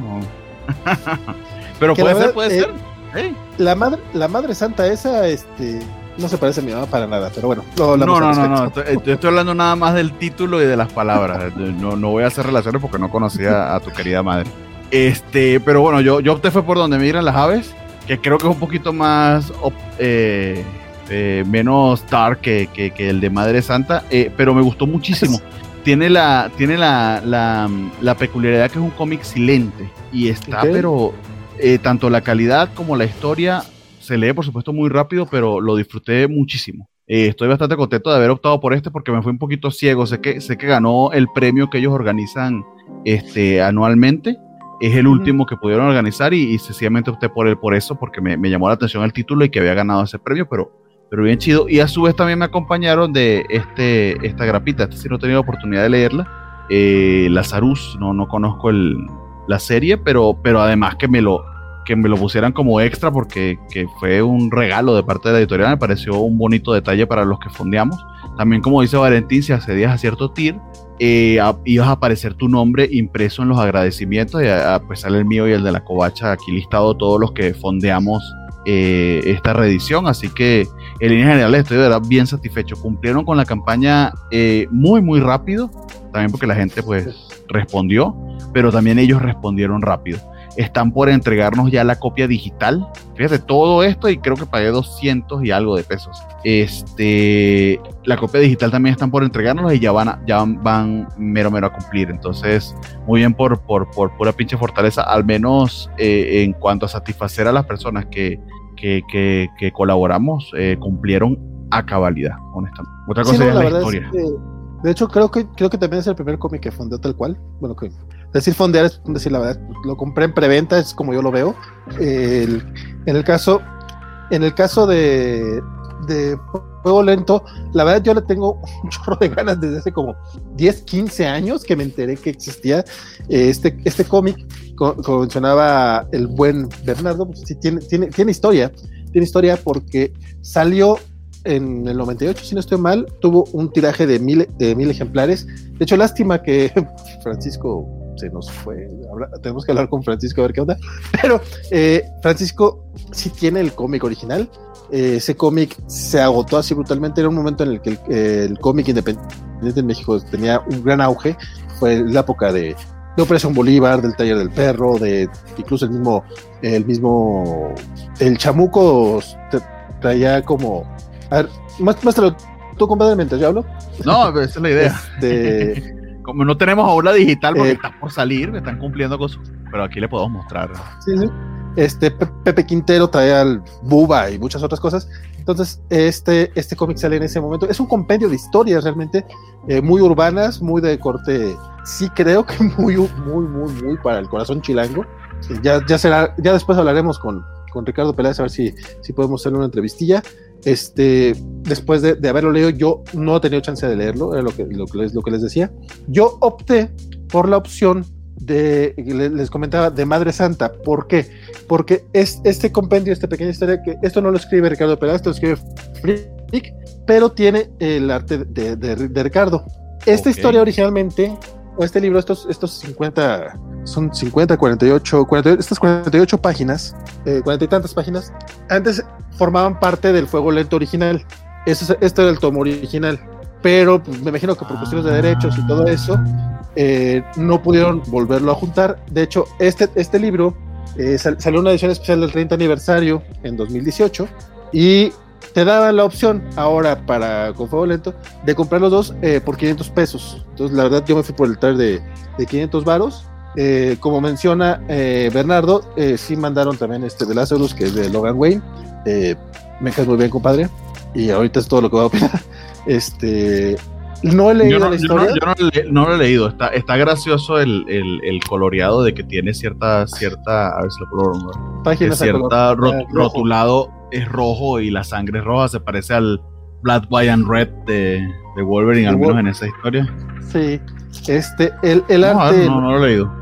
<laughs> Pero puede ser, puede ser. Eh, la madre, la madre santa esa, este, no se parece a mi mamá para nada, pero bueno. No, no, no, no, estoy, estoy, hablando nada más del título y de las palabras. No, no voy a hacer relaciones porque no conocía <laughs> a tu querida madre. Este, pero bueno, yo, yo opté fue por donde miran las aves, que creo que es un poquito más eh, eh, menos dark que, que, que, el de Madre Santa, pero me gustó muchísimo <laughs> tiene la, tiene la, la, peculiaridad que es un cómic silente y está, pero eh, tanto la calidad como la historia se lee, por supuesto, muy rápido, pero lo disfruté muchísimo. Eh, estoy bastante contento de haber optado por este porque me fui un poquito ciego. Sé que, sé que ganó el premio que ellos organizan este, anualmente. Es el último que pudieron organizar y, sencillamente opté por él por eso, porque me, me, llamó la atención el título y que había ganado ese premio, pero pero bien chido. Y a su vez también me acompañaron de este, esta grapita, esta sí no he tenido oportunidad de leerla. Eh, Lazarus, no, no conozco el, la serie, pero, pero además que me lo que me lo pusieran como extra porque que fue un regalo de parte de la editorial, me pareció un bonito detalle para los que fondeamos. También como dice Valentín, si accedías a cierto tier, eh, ibas a aparecer tu nombre impreso en los agradecimientos, y a, pues sale el mío y el de la covacha aquí listado todos los que fondeamos eh, esta reedición, así que en líneas generales estoy de verdad bien satisfecho. Cumplieron con la campaña eh, muy, muy rápido, también porque la gente pues respondió, pero también ellos respondieron rápido. Están por entregarnos ya la copia digital. Fíjate, todo esto y creo que pagué 200 y algo de pesos. Este, la copia digital también están por entregarnos y ya van, ya van, mero mero a cumplir. Entonces, muy bien por, por, por pura pinche fortaleza, al menos eh, en cuanto a satisfacer a las personas que, que, que, colaboramos eh, cumplieron a cabalidad, honestamente. Otra cosa es la, historia. de hecho, creo que, creo que también es el primer cómic que fondeó tal cual. Bueno, que decir fondear es decir la verdad. Lo compré en preventa, es como yo lo veo. en el caso, en el caso de, de Juego Lento, la verdad yo le tengo <laughs> un chorro de ganas desde hace como 10, 15 años que me enteré que existía eh, este, este cómic, como mencionaba el buen Bernardo, pues sí tiene, tiene, tiene historia, tiene historia porque salió en el 98, si no estoy mal, tuvo un tiraje de mil, de mil ejemplares. De hecho, lástima que <laughs> Francisco se nos fue. tenemos que hablar con Francisco a ver qué onda. <laughs> Pero eh, Francisco sí tiene el cómic original. Eh, ese cómic se agotó así brutalmente. Era un momento en el que el, cómic independiente en México tenía un gran auge. Fue la época de, de Operación Bolívar, del Taller del Perro, de incluso el mismo, el mismo, el chamuco traía como, a ver, muéstralo tú compadre mientras yo hablo. No, esa es la idea. Este, <laughs> como no tenemos aula digital porque eh, está por salir, me están cumpliendo con su. Pero aquí le podemos mostrar. Sí, sí. Este Pepe Quintero trae al Buba y muchas otras cosas. Entonces, este, este cómic sale en ese momento. Es un compendio de historias realmente eh, muy urbanas, muy de corte. Sí, creo que muy, muy, muy, muy para el corazón chilango. Ya, ya será, ya después hablaremos con, con Ricardo Peláez a ver si, si podemos hacer una entrevistilla. Este, después de, haberlo leído, yo no he tenido chance de leerlo, era lo que, lo, que les, lo que les decía. Yo opté por la opción de, les comentaba, de Madre Santa. ¿Por qué? Porque es este compendio, esta pequeña historia, que esto no lo escribe Ricardo esto lo escribe Frick, pero tiene el arte de, de, Ricardo. Esta historia originalmente, o este libro, estos, estos 50, son 50, 48, 48 estas 48 páginas, eh, 40 y tantas páginas, antes formaban parte del Fuego Lento original. Eso, este era el tomo original. Pero pues, me imagino que por cuestiones de derechos y todo eso, eh, no pudieron volverlo a juntar. De hecho, este, este libro eh, salió una edición especial del 30 aniversario en 2018 y te daba la opción ahora para con fuego lento de comprar los dos eh, por 500 pesos. Entonces, la verdad, yo me fui por el tal de, de 500 varos. como menciona Bernardo, sí mandaron también este de Lazarus, que es de Logan Wayne. me caes muy bien, compadre. Y ahorita es todo lo que voy a opinar. <laughs> Este, no he leído no, la historia. Yo no, lo he leído. Está, está gracioso el, el, coloreado de que tiene cierta, cierta, a ver si lo puedo Páginas cierta rotulado es rojo y la sangre es roja. Se parece al Blood, White and Red de, de Wolverine, al menos en esa historia. Sí. Este, el, el arte. No, no, lo he leído.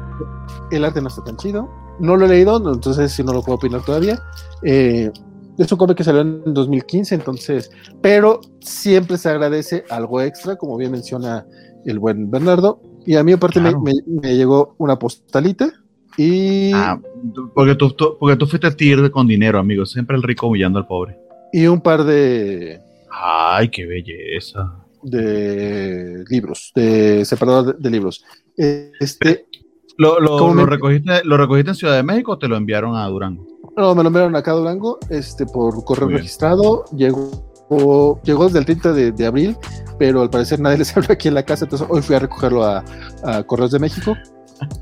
El arte no está tan chido. No lo he leído, entonces si no lo puedo opinar todavía. Eh, es un cómic que salió en 2015, entonces, pero siempre se agradece algo extra, como bien menciona el buen Bernardo. Y a mí, aparte, me, llegó una postalita y. Ah, porque tú, porque tú fuiste a con dinero, amigo. Siempre el rico humillando al pobre. Y un par de. ¡Ay, qué belleza! De libros, de separador de, libros. Este. ¿Lo, lo, recogiste, ¿Lo recogiste en Ciudad de México o te lo enviaron a Durango? No, me lo enviaron acá a Durango, este, por correo registrado. Llegó, llegó desde el 30 de, abril, pero al parecer nadie <laughs> les habló aquí en la casa, entonces hoy fui a recogerlo a, Correos de México.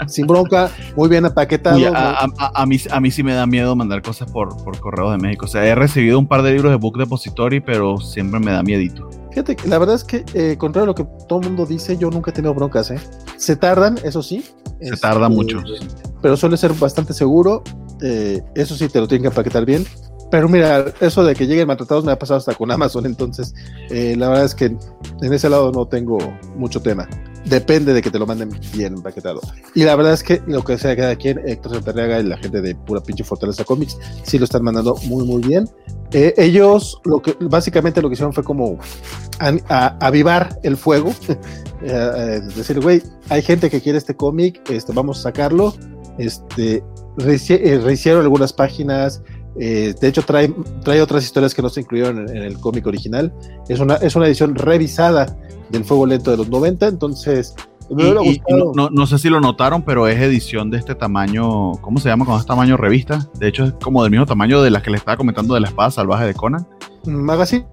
Sin bronca, muy bien apaquetado. a, mí, a mí sí me da miedo mandar cosas por, por Correo de México. O sea, he recibido un par de libros de Book Depository, pero siempre me da miedito. Fíjate la verdad es que, eh, contrario a lo que todo el mundo dice, yo nunca he tenido broncas, ¿eh? Se tardan, eso sí. Se tarda este, mucho. Pero suele ser bastante seguro. Eh, eso sí, te lo tienen que empaquetar bien. Pero mira, eso de que lleguen maltratados me ha pasado hasta con <laughs> Amazon, entonces eh, la verdad es que en ese lado no tengo mucho tema. Depende de que te lo manden bien empaquetado. Y la verdad es que lo que sea cada quien, Héctor Santarriaga y la gente de Pura Pinche Fortaleza Comics, sí lo están mandando muy, muy bien. Eh, ellos, lo que, básicamente lo que hicieron fue como avivar el fuego. <laughs> decir, güey, hay gente que quiere este cómic, este, vamos a sacarlo. Este, eh, rehicieron algunas páginas. Eh, de hecho, trae, trae otras historias que no se incluyeron en, el cómic original. Es una, es una edición revisada del Fuego Lento de los 90. Entonces, no, sé si lo notaron, pero es edición de este tamaño. ¿Cómo se llama con este tamaño revista? De hecho, es como del mismo tamaño de las que le estaba comentando de la espada salvaje de Conan. Magazine.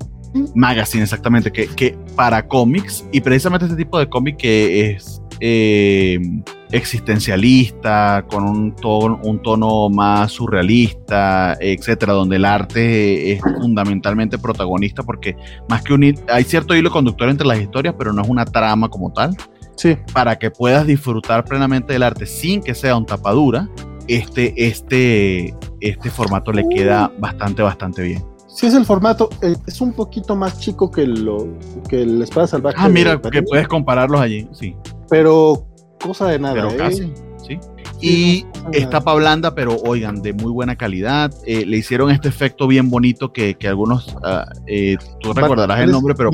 Magazine, exactamente. Que, que para cómics, y precisamente este tipo de cómic que es. Eh, existencialista, con un tono, un tono más surrealista, etcétera, donde el arte es fundamentalmente protagonista, porque más que un hay cierto hilo conductor entre las historias, pero no es una trama como tal. Sí. Para que puedas disfrutar plenamente del arte sin que sea un tapadura, este, este, este formato le queda bastante, bastante bien. Sí, es el formato, eh, es un poquito más chico que, lo, que el Espada Salvaje. Ah, mira, que puedes compararlos allí, sí. Pero cosa de nada. Pero ¿eh? casi, sí. Y es tapa blanda, pero oigan, de muy buena calidad. Eh, le hicieron este efecto bien bonito que, que algunos, uh, eh, tú recordarás el nombre, pero...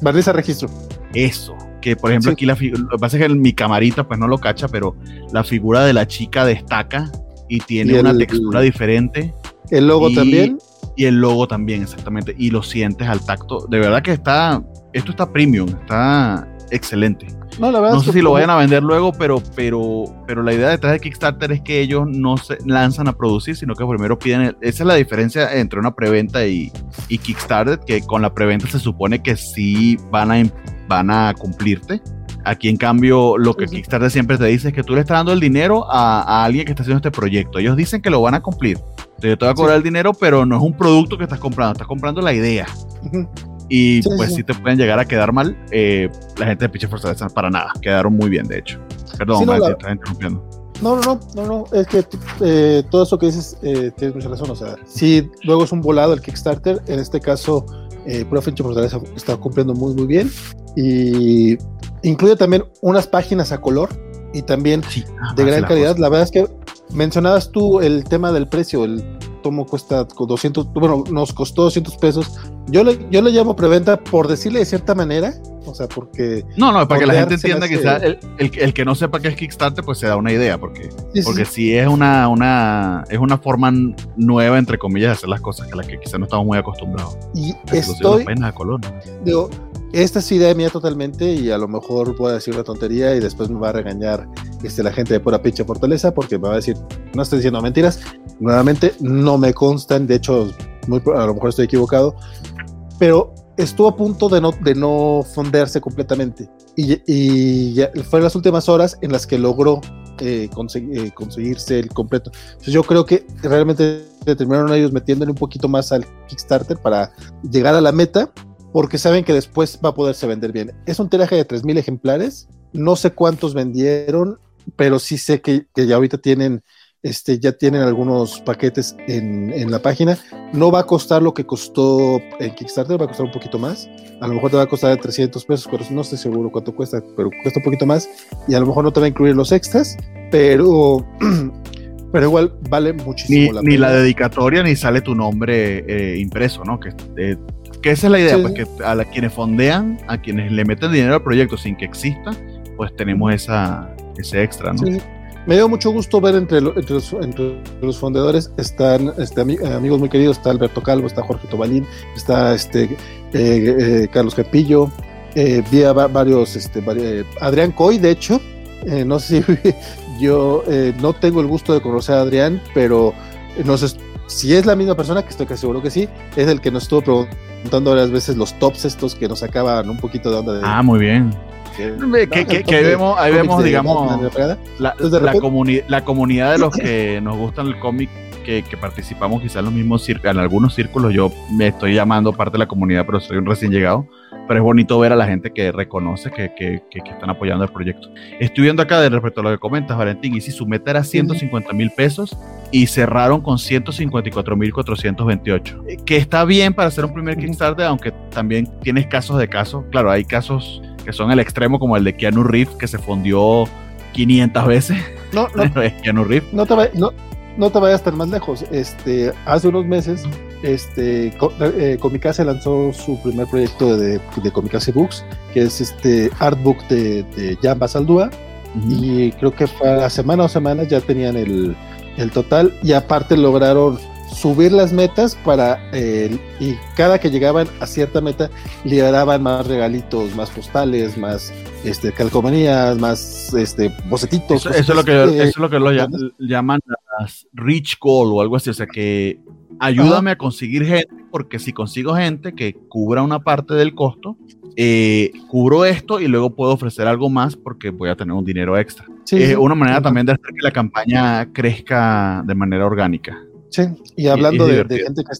Barniz registro. Eso, que por ejemplo aquí la figura, lo que pasa es que mi camarita pues no lo cacha, pero la figura de la chica destaca y tiene una textura diferente. El logo también. Y el logo también, exactamente. Y lo sientes al tacto. De verdad que está, esto está premium, está excelente. No, sé si lo vayan a vender luego, pero, pero, pero la idea detrás de Kickstarter es que ellos no se lanzan a producir, sino que primero piden. esa es la diferencia entre una preventa y, y Kickstarter, que con la preventa se supone que sí van a, van a cumplirte. Aquí, en cambio, lo que Kickstarter siempre te dice es que tú le estás dando el dinero a, alguien que está haciendo este proyecto. Ellos dicen que lo van a cumplir. Entonces, yo te voy a cobrar el dinero, pero no es un producto que estás comprando, estás comprando la idea. Y pues si te pueden llegar a quedar mal. Eh, la gente de Pitcher Fortaleza para nada. Quedaron muy bien, de hecho. Perdón, no, estás interrumpiendo. No, no, no, no, es que eh, todo eso que dices eh, tienes mucha razón. O sea, si luego es un volado el Kickstarter, en este caso, eh, Pura Fortaleza está cumpliendo muy, muy bien. Y incluye también unas páginas a color y también Sí, de gran la calidad. cosa. La verdad es que mencionabas tú el tema del precio, el tomo cuesta 200, bueno, nos costó 200 pesos. Yo le, yo le llamo preventa por decirle de cierta manera, o sea, porque No, no, para que la gente entienda que sea el, el- el que no sepa qué es Kickstarter, pues se da una idea, porque, sí, porque sí. sí es una, una, es una forma nueva, entre comillas, de hacer las cosas que a las que quizás no estamos muy acostumbrados. y estoy, apenas a color. digo, esta es idea mía totalmente y a lo mejor voy a decir una tontería y después me va a regañar este, la gente de pura pinche fortaleza porque me va a decir, no estoy diciendo mentiras. Nuevamente, no me constan, de hecho, muy, a lo mejor estoy equivocado, pero estuvo a punto de no, de no fondearse completamente. Y, y ya fueron las últimas horas en las que logró eh, eh, conseguirse el completo. Entonces yo creo que realmente terminaron ellos metiéndole un poquito más al Kickstarter para llegar a la meta, porque saben que después va a poderse vender bien. Es un tiraje de 3.000 ejemplares, no sé cuántos vendieron, pero sí sé que, que ya ahorita tienen, este, ya tienen algunos paquetes en, en la página. No va a costar lo que costó en Kickstarter, va a costar un poquito más. A lo mejor te va a costar 300 pesos, pero no estoy seguro cuánto cuesta, pero cuesta un poquito más. Y a lo mejor no te va a incluir los extras, pero, <clears throat> pero igual vale Ni, muchísimo la ni pena. la dedicatoria ni sale tu nombre eh, impreso, ¿no? Que, eh, que esa es la idea, Sí, pues que a la- quienes fondean, a quienes le meten dinero al proyecto sin que exista, pues tenemos esa, ese extra, ¿no? Sí, me dio mucho gusto ver entre, lo- entre los, entre los fundadores están este, ami- amigos muy queridos, está Alberto Calvo, está Jorge Tobalín, está este eh, eh, Carlos Capillo, eh, vi a va- varios, este, eh, Adrián Coy, de hecho, no sé si <laughs> yo no tengo el gusto de conocer a Adrián, pero no sé si es la misma persona, que estoy casi seguro que sí, es el que nos estuvo preguntando varias veces los tops estos que nos sacaban un poquito de onda de... Ah, muy bien. Que- Que, que- que ahí vemos, ahí vemos digamos, la, la, comuni- la comunidad de los que nos gustan el cómic, que, participamos quizás en los mismos círculos, en algunos círculos, yo me estoy llamando parte de la comunidad, pero soy un recién llegado, pero es bonito ver a la gente que reconoce que, están apoyando el proyecto. Estoy viendo acá de respecto a lo que comentas, Valentín, y si su meta era 150 mil pesos y cerraron con 154 mil 428, eh, que está bien para hacer un primer. Kickstarter, aunque también tienes casos de casos, claro, hay casos que son el extremo como el de Keanu Reeves que se fundió 500 veces, No, <laughs> no, Keanu Reeves. no te, vay- no, no te vayas tan más lejos. Este, hace unos meses, este, eh, Comicase lanzó su primer proyecto de, de Comicase Books, que es este artbook de, de Jan Basaldúa, y creo que fue a la semana o semanas ya tenían el, el total, y aparte lograron subir las metas para eh, y cada que llegaban a cierta meta liberaban más regalitos, más postales, más este calcomanías, más este bocetitos. Eso, eso es lo que, eso es lo que lo ll- llaman las rich goal o algo así. O sea que ayúdame a conseguir gente, porque si consigo gente que cubra una parte del costo, eh, cubro esto y luego puedo ofrecer algo más porque voy a tener un dinero extra. sí, es una manera también de hacer que la campaña crezca de manera orgánica. Sí, y hablando y de, divertido. de gente que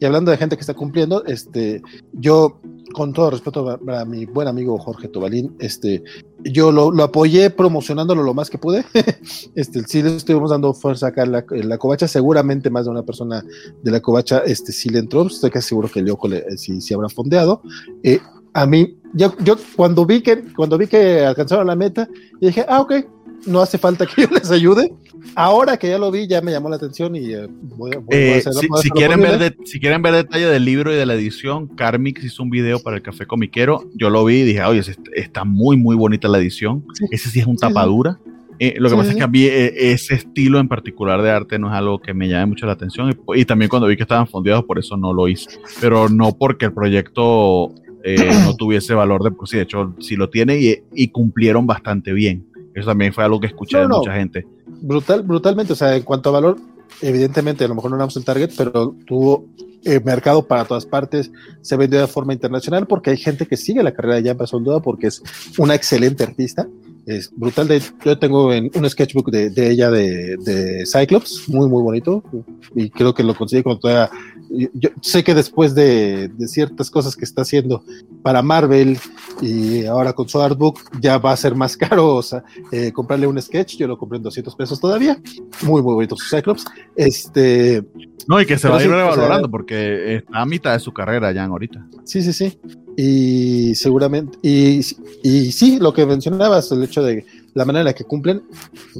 y hablando de gente que está cumpliendo, este, yo con todo respeto para, para mi buen amigo Jorge Tobalín, este, yo lo, lo apoyé promocionándolo lo más que pude. <laughs> este, sí le estuvimos dando fuerza acá en la, en la covacha, seguramente más de una persona de la covacha, este, sí le entró, estoy casi seguro que el Yoko le, sí, sí habrá fondeado. Eh, a mí, yo, yo cuando vi que cuando vi que alcanzaron la meta, dije, ah, ok, no hace falta que yo les ayude. Ahora que ya lo vi, ya me llamó la atención y eh, voy, a- Eh, si, voy a si quieren ver de- si quieren ver detalle del libro y de la edición, Carmix hizo un video para el Café Comiquero. Yo lo vi y dije, oye, est- está muy, muy bonita la edición. Sí. Ese sí es un sí. tapadura. Eh, lo que pasa es que a mí ese estilo en particular de arte no es algo que me llame mucho la atención. Y, y también cuando vi que estaban fondeados, por eso no lo hice. Pero no porque el proyecto <clears throat> no tuviese valor de por sí. De hecho, sí lo tiene y, y cumplieron bastante bien. Eso también fue algo que escuché No, de no. mucha gente. Brutal, brutalmente, o sea, en cuanto a valor, evidentemente a lo mejor no éramos el target, pero tuvo eh, mercado para todas partes, se vendió de forma internacional porque hay gente que sigue la carrera de Jan Pasón Duda porque es una excelente artista, es brutal, de, yo tengo en un sketchbook de, de ella de, de Cyclops, muy muy bonito, y creo que lo conseguí cuando todavía, yo sé que después de, de ciertas cosas que está haciendo para Marvel y ahora con su artbook ya va a ser más <laughs> caro, o sea, eh, comprarle un sketch, yo lo compré en 200 pesos todavía, muy muy bonito su Cyclops, este, No, y que se va a ir sea- revalorando porque está a mitad de su carrera ya ahorita. sí, sí, sí, y seguramente, y, y sí, lo que mencionabas, el hecho de la manera en la que cumplen.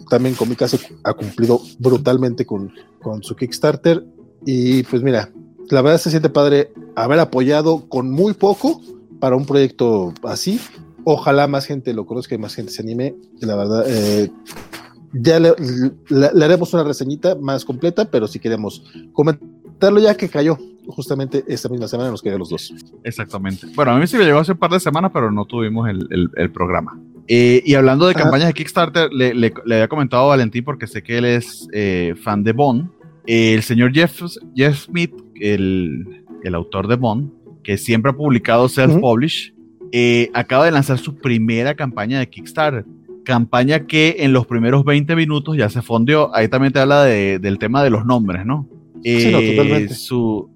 También con mi caso ha cumplido brutalmente con, con su Kickstarter. Y pues mira, la verdad se siente padre haber apoyado con muy poco para un proyecto así. Ojalá más gente lo conozca y más gente se anime. La verdad, eh, ya le, haremos una reseñita más completa, pero si queremos comentarlo ya que cayó justamente esta misma semana nos quedan los dos. Exactamente. Bueno, a mí sí me llegó hace un par de semanas, pero no tuvimos el, programa. Eh, y hablando de campañas de Kickstarter, le, había comentado a Valentín porque sé que él es eh, fan de Bond. El señor Jeff, Jeff Smith, el, autor de Bond, que siempre ha publicado self-publish, eh, acaba de lanzar su primera campaña de Kickstarter. Campaña que en los primeros 20 minutos ya se fondió. Ahí también te habla del tema de los nombres, ¿no? sí, no, totalmente. Su,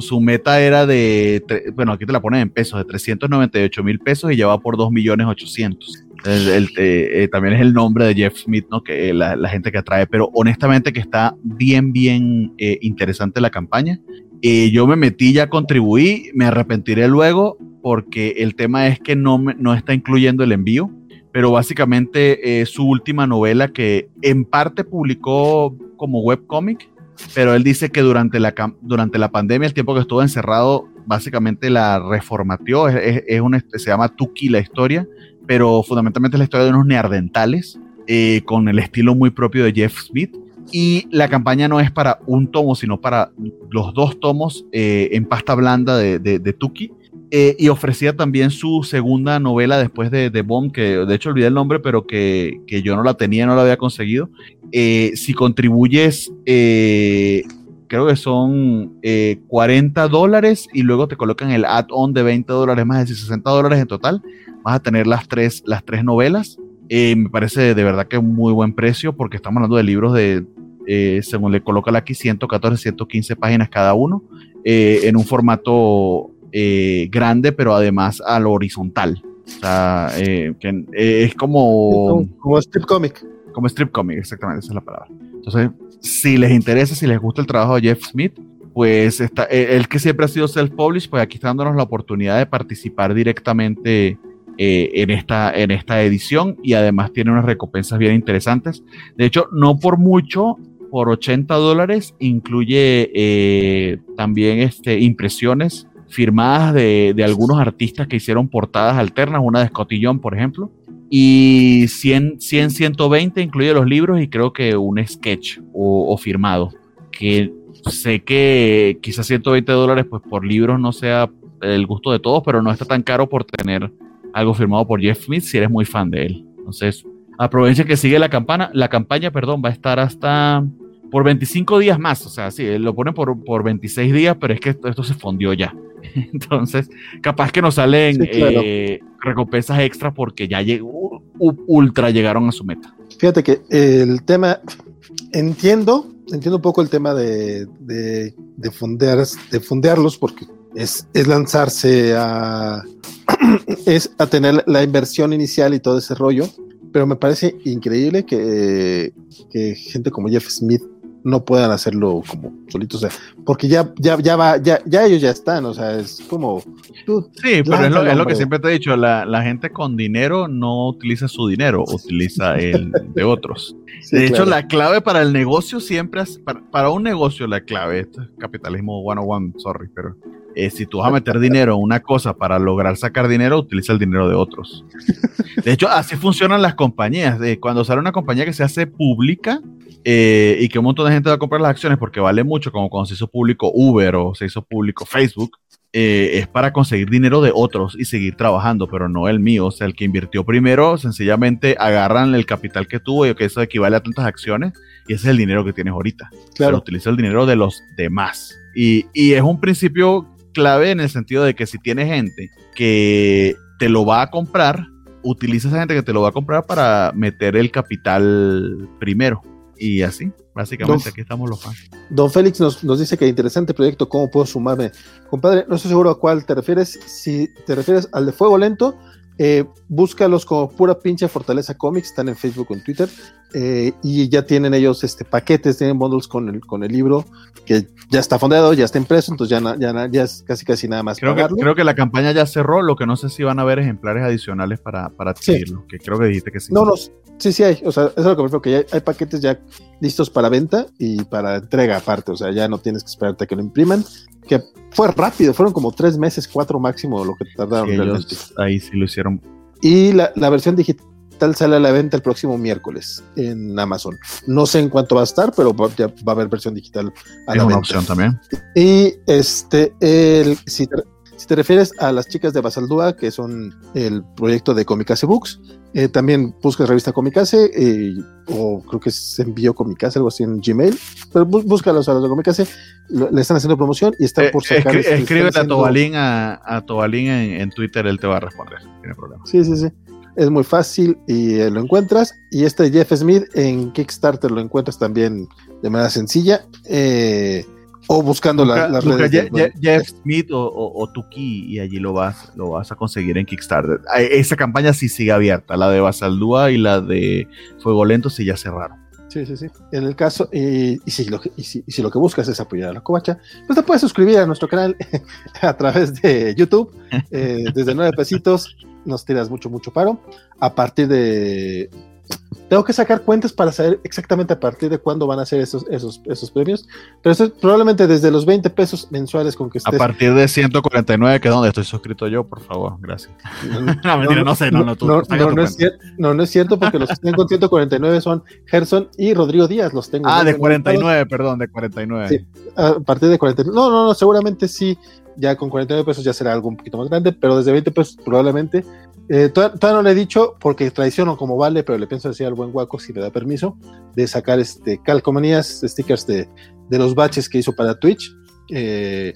su, meta era de, bueno, aquí te la ponen en pesos, de 398 mil pesos y lleva por 2 millones 800. Eh, eh, también es el nombre de Jeff Smith, ¿no? Que la, gente que atrae, pero honestamente que está bien, bien eh, interesante la campaña. yo me metí, ya contribuí, me arrepentiré luego porque el tema es que no, no está incluyendo el envío, pero básicamente su última novela que en parte publicó como webcomic, pero él dice que durante la, durante la pandemia, el tiempo que estuvo encerrado, básicamente la reformateó. Es, es una, se llama Tuki la historia, pero fundamentalmente es la historia de unos neardentales eh, con el estilo muy propio de Jeff Smith. Y la campaña no es para un tomo, sino para los dos tomos eh, en pasta blanda de, Tuki. Eh, y ofrecía también su segunda novela después de, de Bond, que de hecho olvidé el nombre, pero que, que yo no la tenía, no la había conseguido. Si contribuyes, creo que son 40 dólares y luego te colocan el add-on de 20 dólares más, de 60 dólares en total, vas a tener las tres, las tres novelas. me parece de verdad que es un muy buen precio porque estamos hablando de libros de, según le coloca aquí, 114, 115 páginas cada uno, en un formato eh, grande, pero además al horizontal. O sea, eh, que, eh, es como... Como strip comic. Como strip comic, exactamente, esa es la palabra. Entonces, si les interesa, si les gusta el trabajo de Jeff Smith, pues está, el que siempre ha sido self-published, pues aquí está dándonos la oportunidad de participar directamente en, esta, en esta edición y además tiene unas recompensas bien interesantes. De hecho, no por mucho, por 80 dólares incluye también este, impresiones firmadas de, algunos artistas que hicieron portadas alternas, una de Scotillon, por ejemplo. Y 100, 100, 120 incluye los libros y creo que un sketch o, firmado. Que sé que quizás 120 dólares pues por libros no sea el gusto de todos, pero no está tan caro por tener algo firmado por Jeff Smith si eres muy fan de él. Entonces, aproveche que sigue la campana, la campaña, perdón, va a estar hasta por 25 días más, o sea, sí, lo ponen por, por 26 días, pero es que esto, se fondió ya. <laughs> Entonces, capaz que nos salen eh, recompensas extra porque ya llegó, ultra llegaron a su meta. Fíjate que el tema, entiendo, entiendo un poco el tema de, de, de, fondear, de fondearlos porque es, es lanzarse a, <clears throat> es a tener la inversión inicial y todo ese rollo, pero me parece increíble que, que gente como Jeff Smith no puedan hacerlo como solitos, o sea, porque ya, ya, ya va, ya, ya ellos ya están, o sea, es como. sí, pero es lo, que siempre te he dicho, la, gente con dinero no utiliza su dinero, utiliza el de otros. <laughs> de hecho, la clave para el negocio siempre es, para, un negocio la clave, esto es capitalismo 101, sorry, pero eh, si tú vas a meter dinero en una cosa para lograr sacar dinero, utiliza el dinero de otros. De hecho, así funcionan las compañías. cuando sale una compañía que se hace pública, eh, y que un montón de gente va a comprar las acciones porque vale mucho, como cuando se hizo público Uber o se hizo público Facebook, eh, es para conseguir dinero de otros y seguir trabajando, pero no el mío. O sea, el que invirtió primero, sencillamente agarran el capital que tuvo y que eso equivale a tantas acciones y ese es el dinero que tienes ahorita. Claro. utiliza el dinero de los demás. Y, y es un principio clave en el sentido de que si tienes gente que te lo va a comprar, utiliza esa gente que te lo va a comprar para meter el capital primero. Y así, básicamente, aquí estamos los fans. Don Félix nos, nos, dice que interesante proyecto, ¿cómo puedo sumarme? Compadre, no estoy seguro a cuál te refieres. Si te refieres al de Fuego Lento, eh, búscalos como pura pinche Fortaleza Comics, están en Facebook o en Twitter, eh, y ya tienen ellos este paquetes, tienen bundles con el, con el libro, que ya está fondeado, ya está impreso, entonces ya, ya, ya es casi casi nada más Creo que, creo que la campaña ya cerró, lo que no sé si van a haber ejemplares adicionales para, para Sí. adquirirlo, que creo que dijiste que sí. No, no, sí, sí hay, o sea, eso es lo que me refiero, que ya hay, hay paquetes ya listos para venta y para entrega aparte, o sea, ya no tienes que esperarte a que lo impriman, que fue rápido, fueron como tres meses, cuatro máximo lo que tardaron Sí, ellos ahí sí lo hicieron. Y la, la versión digital sale a la venta el próximo miércoles en Amazon. No sé en cuánto va a estar, pero va, ya va a haber versión digital a Es la una venta. opción también. Y este, el, si, te, si te refieres a las chicas de Basaldúa, que son el proyecto de Comicase Books, eh, también buscas revista Comicase, eh, o creo que es envío Comicase, algo así en Gmail, pero bú- búscalos a los de Comicase, lo- le están haciendo promoción y están Eh, por sacar. escri- este, escríbele a Tobalín, a, a Tobalín en, en Twitter, él te va a responder. Tiene problema. Sí, sí, sí. Es muy fácil y eh, lo encuentras. Y este Jeff Smith en Kickstarter lo encuentras también de manera sencilla. eh, o buscando la- Busca- las redes. Je- de- Je- Jeff Smith o, o, o Tuki y allí lo vas, lo vas a conseguir en Kickstarter. Ah, Esa campaña sí sigue abierta, la de Basaldúa y la de Fuego Lento sí ya cerraron. Sí, sí, sí. En el caso, y, y si lo que, y si, y si lo que buscas es apoyar a la covacha, pues te puedes suscribir a nuestro canal <laughs> a través de YouTube. eh, desde nueve pesitos nos tiras mucho, mucho paro. A partir de. Tengo que sacar cuentas para saber exactamente a partir de cuándo van a ser esos, esos, esos premios. Pero eso es probablemente desde los 20 pesos mensuales con que A estés. partir de 149, que es donde estoy suscrito yo, por favor, gracias. No, <laughs> mentira, no sé, no, no, tú- no, no, no es cuenta. cier- no, no es cierto porque los que están con 149 son Gerson y Rodrigo Díaz. Los tengo. Ah, de tengo 49, perdón, de 49. Sí. a partir de 49. No, no, no, seguramente sí, ya con 49 pesos ya será algo un poquito más grande, pero desde 20 pesos probablemente. Eh, todavía, no le he dicho porque traiciono como vale, pero le pienso decir al buen guaco si me da permiso de sacar este calcomanías, stickers de, de los baches que hizo para Twitch. Eh,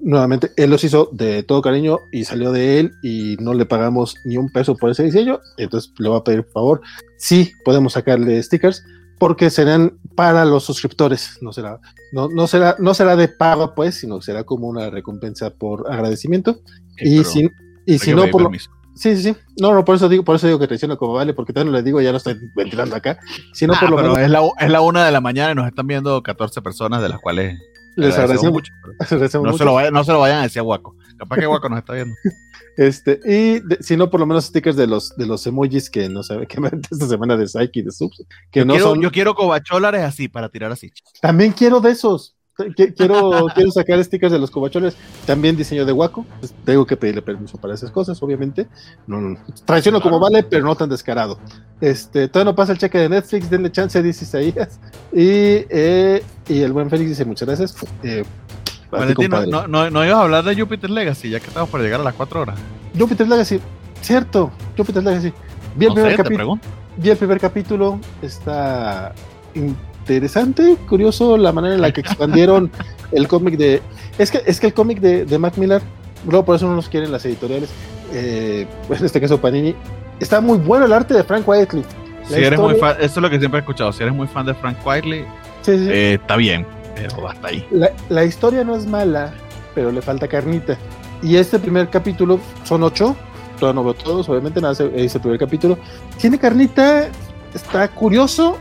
nuevamente, él los hizo de todo cariño y salió de él y no le pagamos ni un peso por ese diseño, entonces le voy a pedir por favor, sí podemos sacarle stickers porque serán para los suscriptores, no será, no, no será, no será de pago, pues, sino será como una recompensa por agradecimiento. y si, y si no, por lo, sí, sí, sí, no, no, por eso digo, por eso digo que traiciona como vale, porque todavía no le digo, ya lo estoy ventilando acá. Si no, Ah, por lo pero menos es la, es la una de la mañana y nos están viendo 14 personas, de las cuales les agradecemos mucho. <laughs> les agradecemos No mucho. se, lo vayan, no se lo vayan a decir a Guaco. Capaz que Guaco nos está viendo. <laughs> Este, y de- si no, por lo menos stickers de los, de los emojis que no sabe que me <laughs> esta semana de Psyche y de Subs, que Yo, no quiero, son. yo quiero cobacholares así para tirar así. También quiero de esos. Qui- Quiero, <laughs> quiero sacar stickers de los covachones, también diseño de Waco. Pues tengo que pedirle permiso para esas cosas, obviamente. No, no, traiciono como vale, pero no tan descarado. Este, todavía no pasa el cheque de Netflix, denle chance, dice Isaías. Y, eh, y el buen Félix dice muchas gracias. Eh, Valentín, no, ibas a hablar de Jupiter Legacy, ya que estamos por llegar a las 4 horas. Jupiter Legacy, cierto, Jupiter Legacy. Vi el No primer sé, capítulo. Vi el primer capítulo, está interesante, curioso la manera en la que <laughs> expandieron el cómic de... Es que, es que el cómic de, de Mac Miller, luego por eso no nos quieren las editoriales, eh, pues en este caso Panini, está muy bueno el arte de Frank Whiteley. Si eres muy fan, eso es lo que siempre he escuchado. Si eres muy fan de Frank Whiteley, Sí, sí. eh, está bien, pero hasta ahí. La, la historia no es mala, pero le falta carnita. Y este primer capítulo, son ocho, todavía no veo todos, obviamente nada, es el primer capítulo. Tiene carnita, está curioso,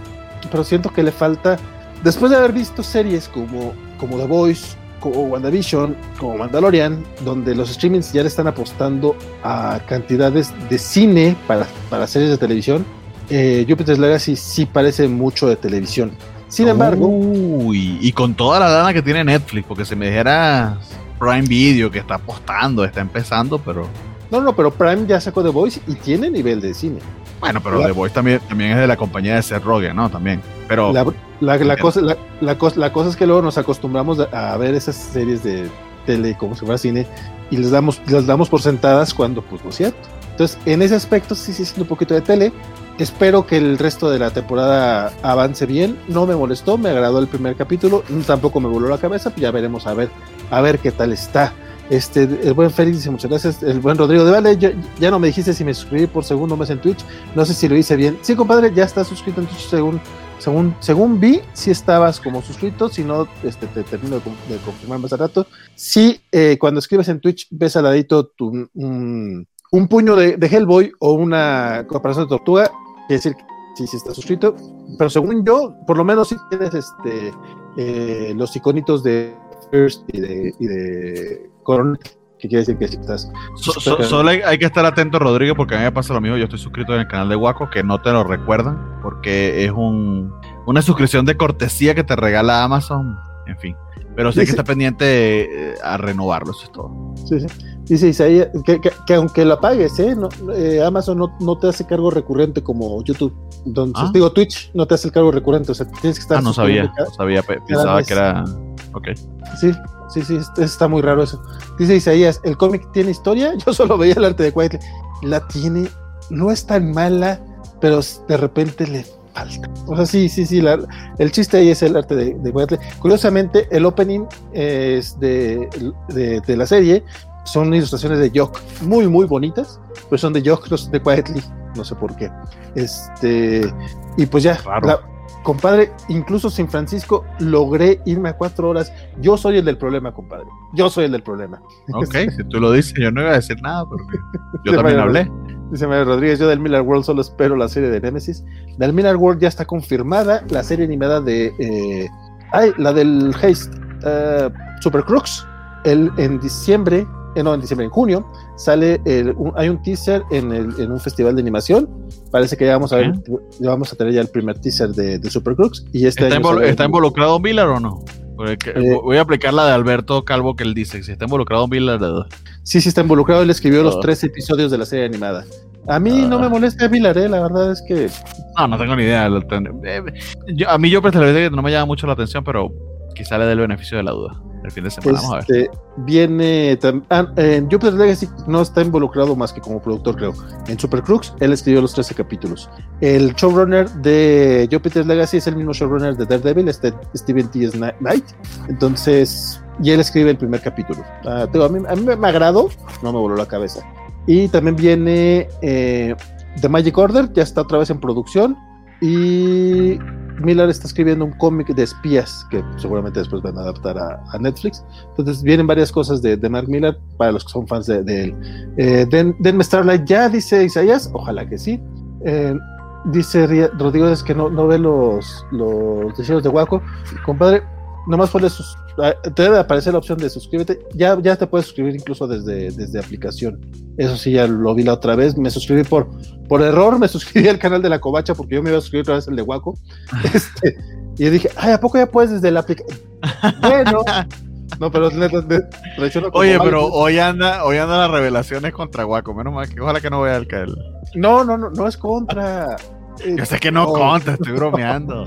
pero siento que le falta, después de haber visto series como, como The Voice, como WandaVision, como Mandalorian, donde los streamings ya le están apostando a cantidades de cine para, para series de televisión, eh, Jupiter's Legacy sí parece mucho de televisión. Sin embargo, Uy, y con toda la lana que tiene Netflix, porque si me dijera Prime Video que está apostando, está empezando, pero No, no, pero Prime ya sacó The Voice y tiene nivel de cine. bueno, pero La- The Voice también, también es de la compañía de Seth Rogen, ¿no? También. Pero La, la- la cosa, la, cosa, la cosa es que luego nos acostumbramos a, a ver esas series de tele como si fuera cine y les damos, las damos por sentadas cuando pues no es cierto. Entonces, en ese aspecto sí, sí, siendo un poquito de tele. Espero que el resto de la temporada avance bien. No me molestó, me agradó el primer capítulo. Tampoco me voló la cabeza, pues ya veremos a ver, a ver qué tal está. Este, el buen Félix dice muchas gracias. El buen Rodrigo de Vale, ya, no me dijiste si me suscribí por segundo mes en Twitch. No sé si lo hice bien. Sí, compadre, ya estás suscrito en Twitch según, según, según vi, si estabas como suscrito. Si no, este, te termino de, confirmar más al rato. Si cuando escribes en Twitch ves al ladito tu, un, un puño de, de Hellboy o una comparación de tortuga, quiere decir que sí, sí está suscrito. Pero según yo, por lo menos sí tienes este, eh, los iconitos de First y de, y de Coronel, que quiere decir que sí estás. So- so- solo hay, hay que estar atento, Rodrigo, porque a mí me pasa lo mismo. Yo estoy suscrito en el canal de Waco, que no te lo recuerdan, porque es un, una suscripción de cortesía que te regala Amazon. En fin. Pero sí hay que Dice- estar pendiente eh, a renovarlo, eso es todo. Sí, sí. Dice Isaías que, que- que aunque lo pagues, ¿eh? No, eh, Amazon no, no te hace cargo recurrente como YouTube. Entonces, Ah. digo, Twitch no te hace el cargo recurrente. O sea, tienes que estar. Ah, no sabía, no sabía, pe- pensaba mes. que era. Ok. Sí, sí, sí, es- está muy raro eso. Dice Isaías, ¿el cómic tiene historia? <laughs> Yo solo veía el arte de Quietly. La tiene, no es tan mala, pero de repente le falta. O sea, sí, sí, sí, la- el chiste ahí es el arte de, de. Curiosamente, el opening es de, de, de la serie son ilustraciones de Jock, muy, muy bonitas, pero son de Jock, no son de Quietly, no sé por qué. Este, y pues ya, la- compadre, incluso sin Francisco logré irme a cuatro horas. Yo soy el del problema, compadre. Yo soy el del problema. Ok, <laughs> si tú lo dices, yo no iba a decir nada, porque yo <laughs> también hablé. Dice Mario Rodríguez, yo del Miller World solo espero la serie de Nemesis. Del Miller World ya está confirmada la serie animada de... eh, ay, la del Haste, eh, Super Crooks. El, en diciembre, eh, no, en diciembre, en junio, sale, el- un- hay un teaser en, el- en un festival de animación. Parece que ya vamos a ver, ya vamos a tener ya el primer teaser de, de Super. Y este ¿Está, invol- está involucrado Miller o no? Porque Eh, voy a aplicar la de Alberto Calvo que él dice. Si está involucrado Miller, Sí, sí está involucrado. Él escribió los Ah. tres episodios de la serie animada. A mí no Ah. me molesta Miller, eh, la verdad es que No, no tengo ni idea. Eh, yo- a mí yo que no me llama mucho la atención, pero quizá le dé el beneficio de la duda. El fin de semana. Este, viene ah, en Jupiter Legacy no está involucrado más que como productor, creo. En Super Crooks, él escribió los 13 capítulos. El showrunner de Jupiter Legacy es el mismo showrunner de Daredevil, este Steven T. Knight. Entonces, y él escribe el primer capítulo. Ah, a mí me agradó, no me voló la cabeza. Y también viene eh, The Magic Order, ya está otra vez en producción. Y Miller está escribiendo un cómic de espías que seguramente después van a adaptar a, Netflix. Entonces vienen varias cosas de, de Mark Miller para los que son fans de, él. Eh, Den, Denme Starlight ya, dice Isaías, ojalá que sí. Eh, dice es que no, no ve los, los deseos de Waco. Compadre, nomás ponle sus. ah, Te debe aparecer la opción de suscríbete. Ya, ya te puedes suscribir incluso desde, desde aplicación. Eso sí, ya lo vi la otra vez. Me suscribí por, por error, me suscribí al canal de la Covacha porque yo me iba a suscribir otra vez el de Waco. <laughs> Este, y yo dije, ay, ¿a poco ya puedes desde la aplicación? bueno, no, pero de- traiciono como Oye, mal, pero hoy anda, hoy anda las revelaciones contra Guaco. Menos mal que ojalá que no vea el caer. No, no, no, no es contra. Eh, <laughs> Yo sé que no no. conta, estoy bromeando.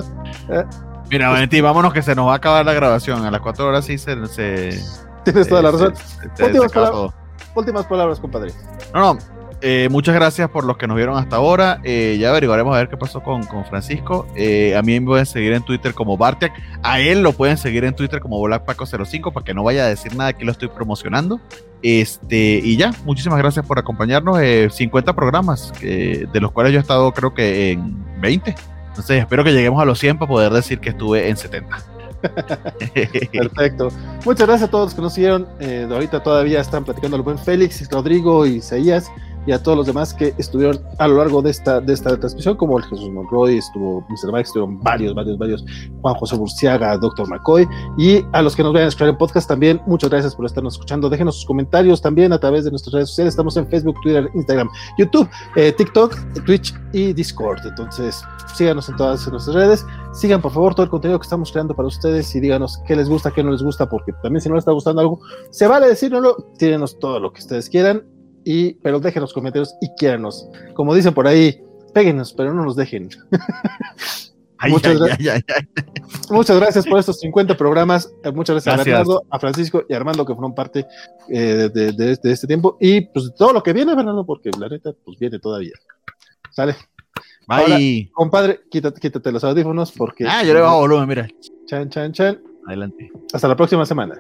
<laughs> Mira, Valentín, vámonos que se nos va a acabar la grabación. A las cuatro horas sí se. se Tienes toda la eh, razón. se- se- se Últimas palabras. Últimas palabras, compadre. No, no. eh, muchas gracias por los que nos vieron hasta ahora. Eh, ya averiguaremos a ver qué pasó con, con Francisco. Eh, a mí me pueden seguir en Twitter como Bartiak. A él lo pueden seguir en Twitter como BlackPaco05 para que no vaya a decir nada que lo estoy promocionando. Este, y ya, muchísimas gracias por acompañarnos. Eh, 50 programas, eh, de los cuales yo he estado creo que en 20. Entonces espero que lleguemos a los 100 para poder decir que estuve en 70. <laughs> Perfecto. Muchas gracias a todos los que nos siguieron. Eh, ahorita todavía están platicando el buen Félix, Rodrigo y Isaías y a todos los demás que estuvieron a lo largo de esta, de esta transmisión, como el Jesús Monroy, estuvo Mr. Mike, estuvieron varios, varios, varios, Juan José Burciaga, Doctor McCoy, y a los que nos vayan a escuchar en podcast también, muchas gracias por estarnos escuchando. Déjenos sus comentarios también a través de nuestras redes sociales. Estamos en Facebook, Twitter, Instagram, YouTube, eh, TikTok, Twitch y Discord. Entonces, síganos en todas nuestras redes. Sigan, por favor, todo el contenido que estamos creando para ustedes y díganos qué les gusta, qué no les gusta, porque también si no les está gustando algo, se vale decírnoslo. Tírenos todo lo que ustedes quieran, y, pero déjenos comentarios y quiéranos. Como dicen por ahí, péguenos, pero no nos dejen. Ay, Muchas ay. Muchas gracias por estos 50 programas. Eh, Muchas gracias, Gracias. a Bernardo, a Francisco y a Armando que fueron parte eh, de, de- de este tiempo. Y pues todo lo que viene, Bernardo, porque la neta, pues viene todavía. Sale. Bye. Compadre, quítate, quítate los audífonos porque. Ah, yo le bajo volumen, mira. Chan, chan, chan. Adelante. Hasta la próxima semana.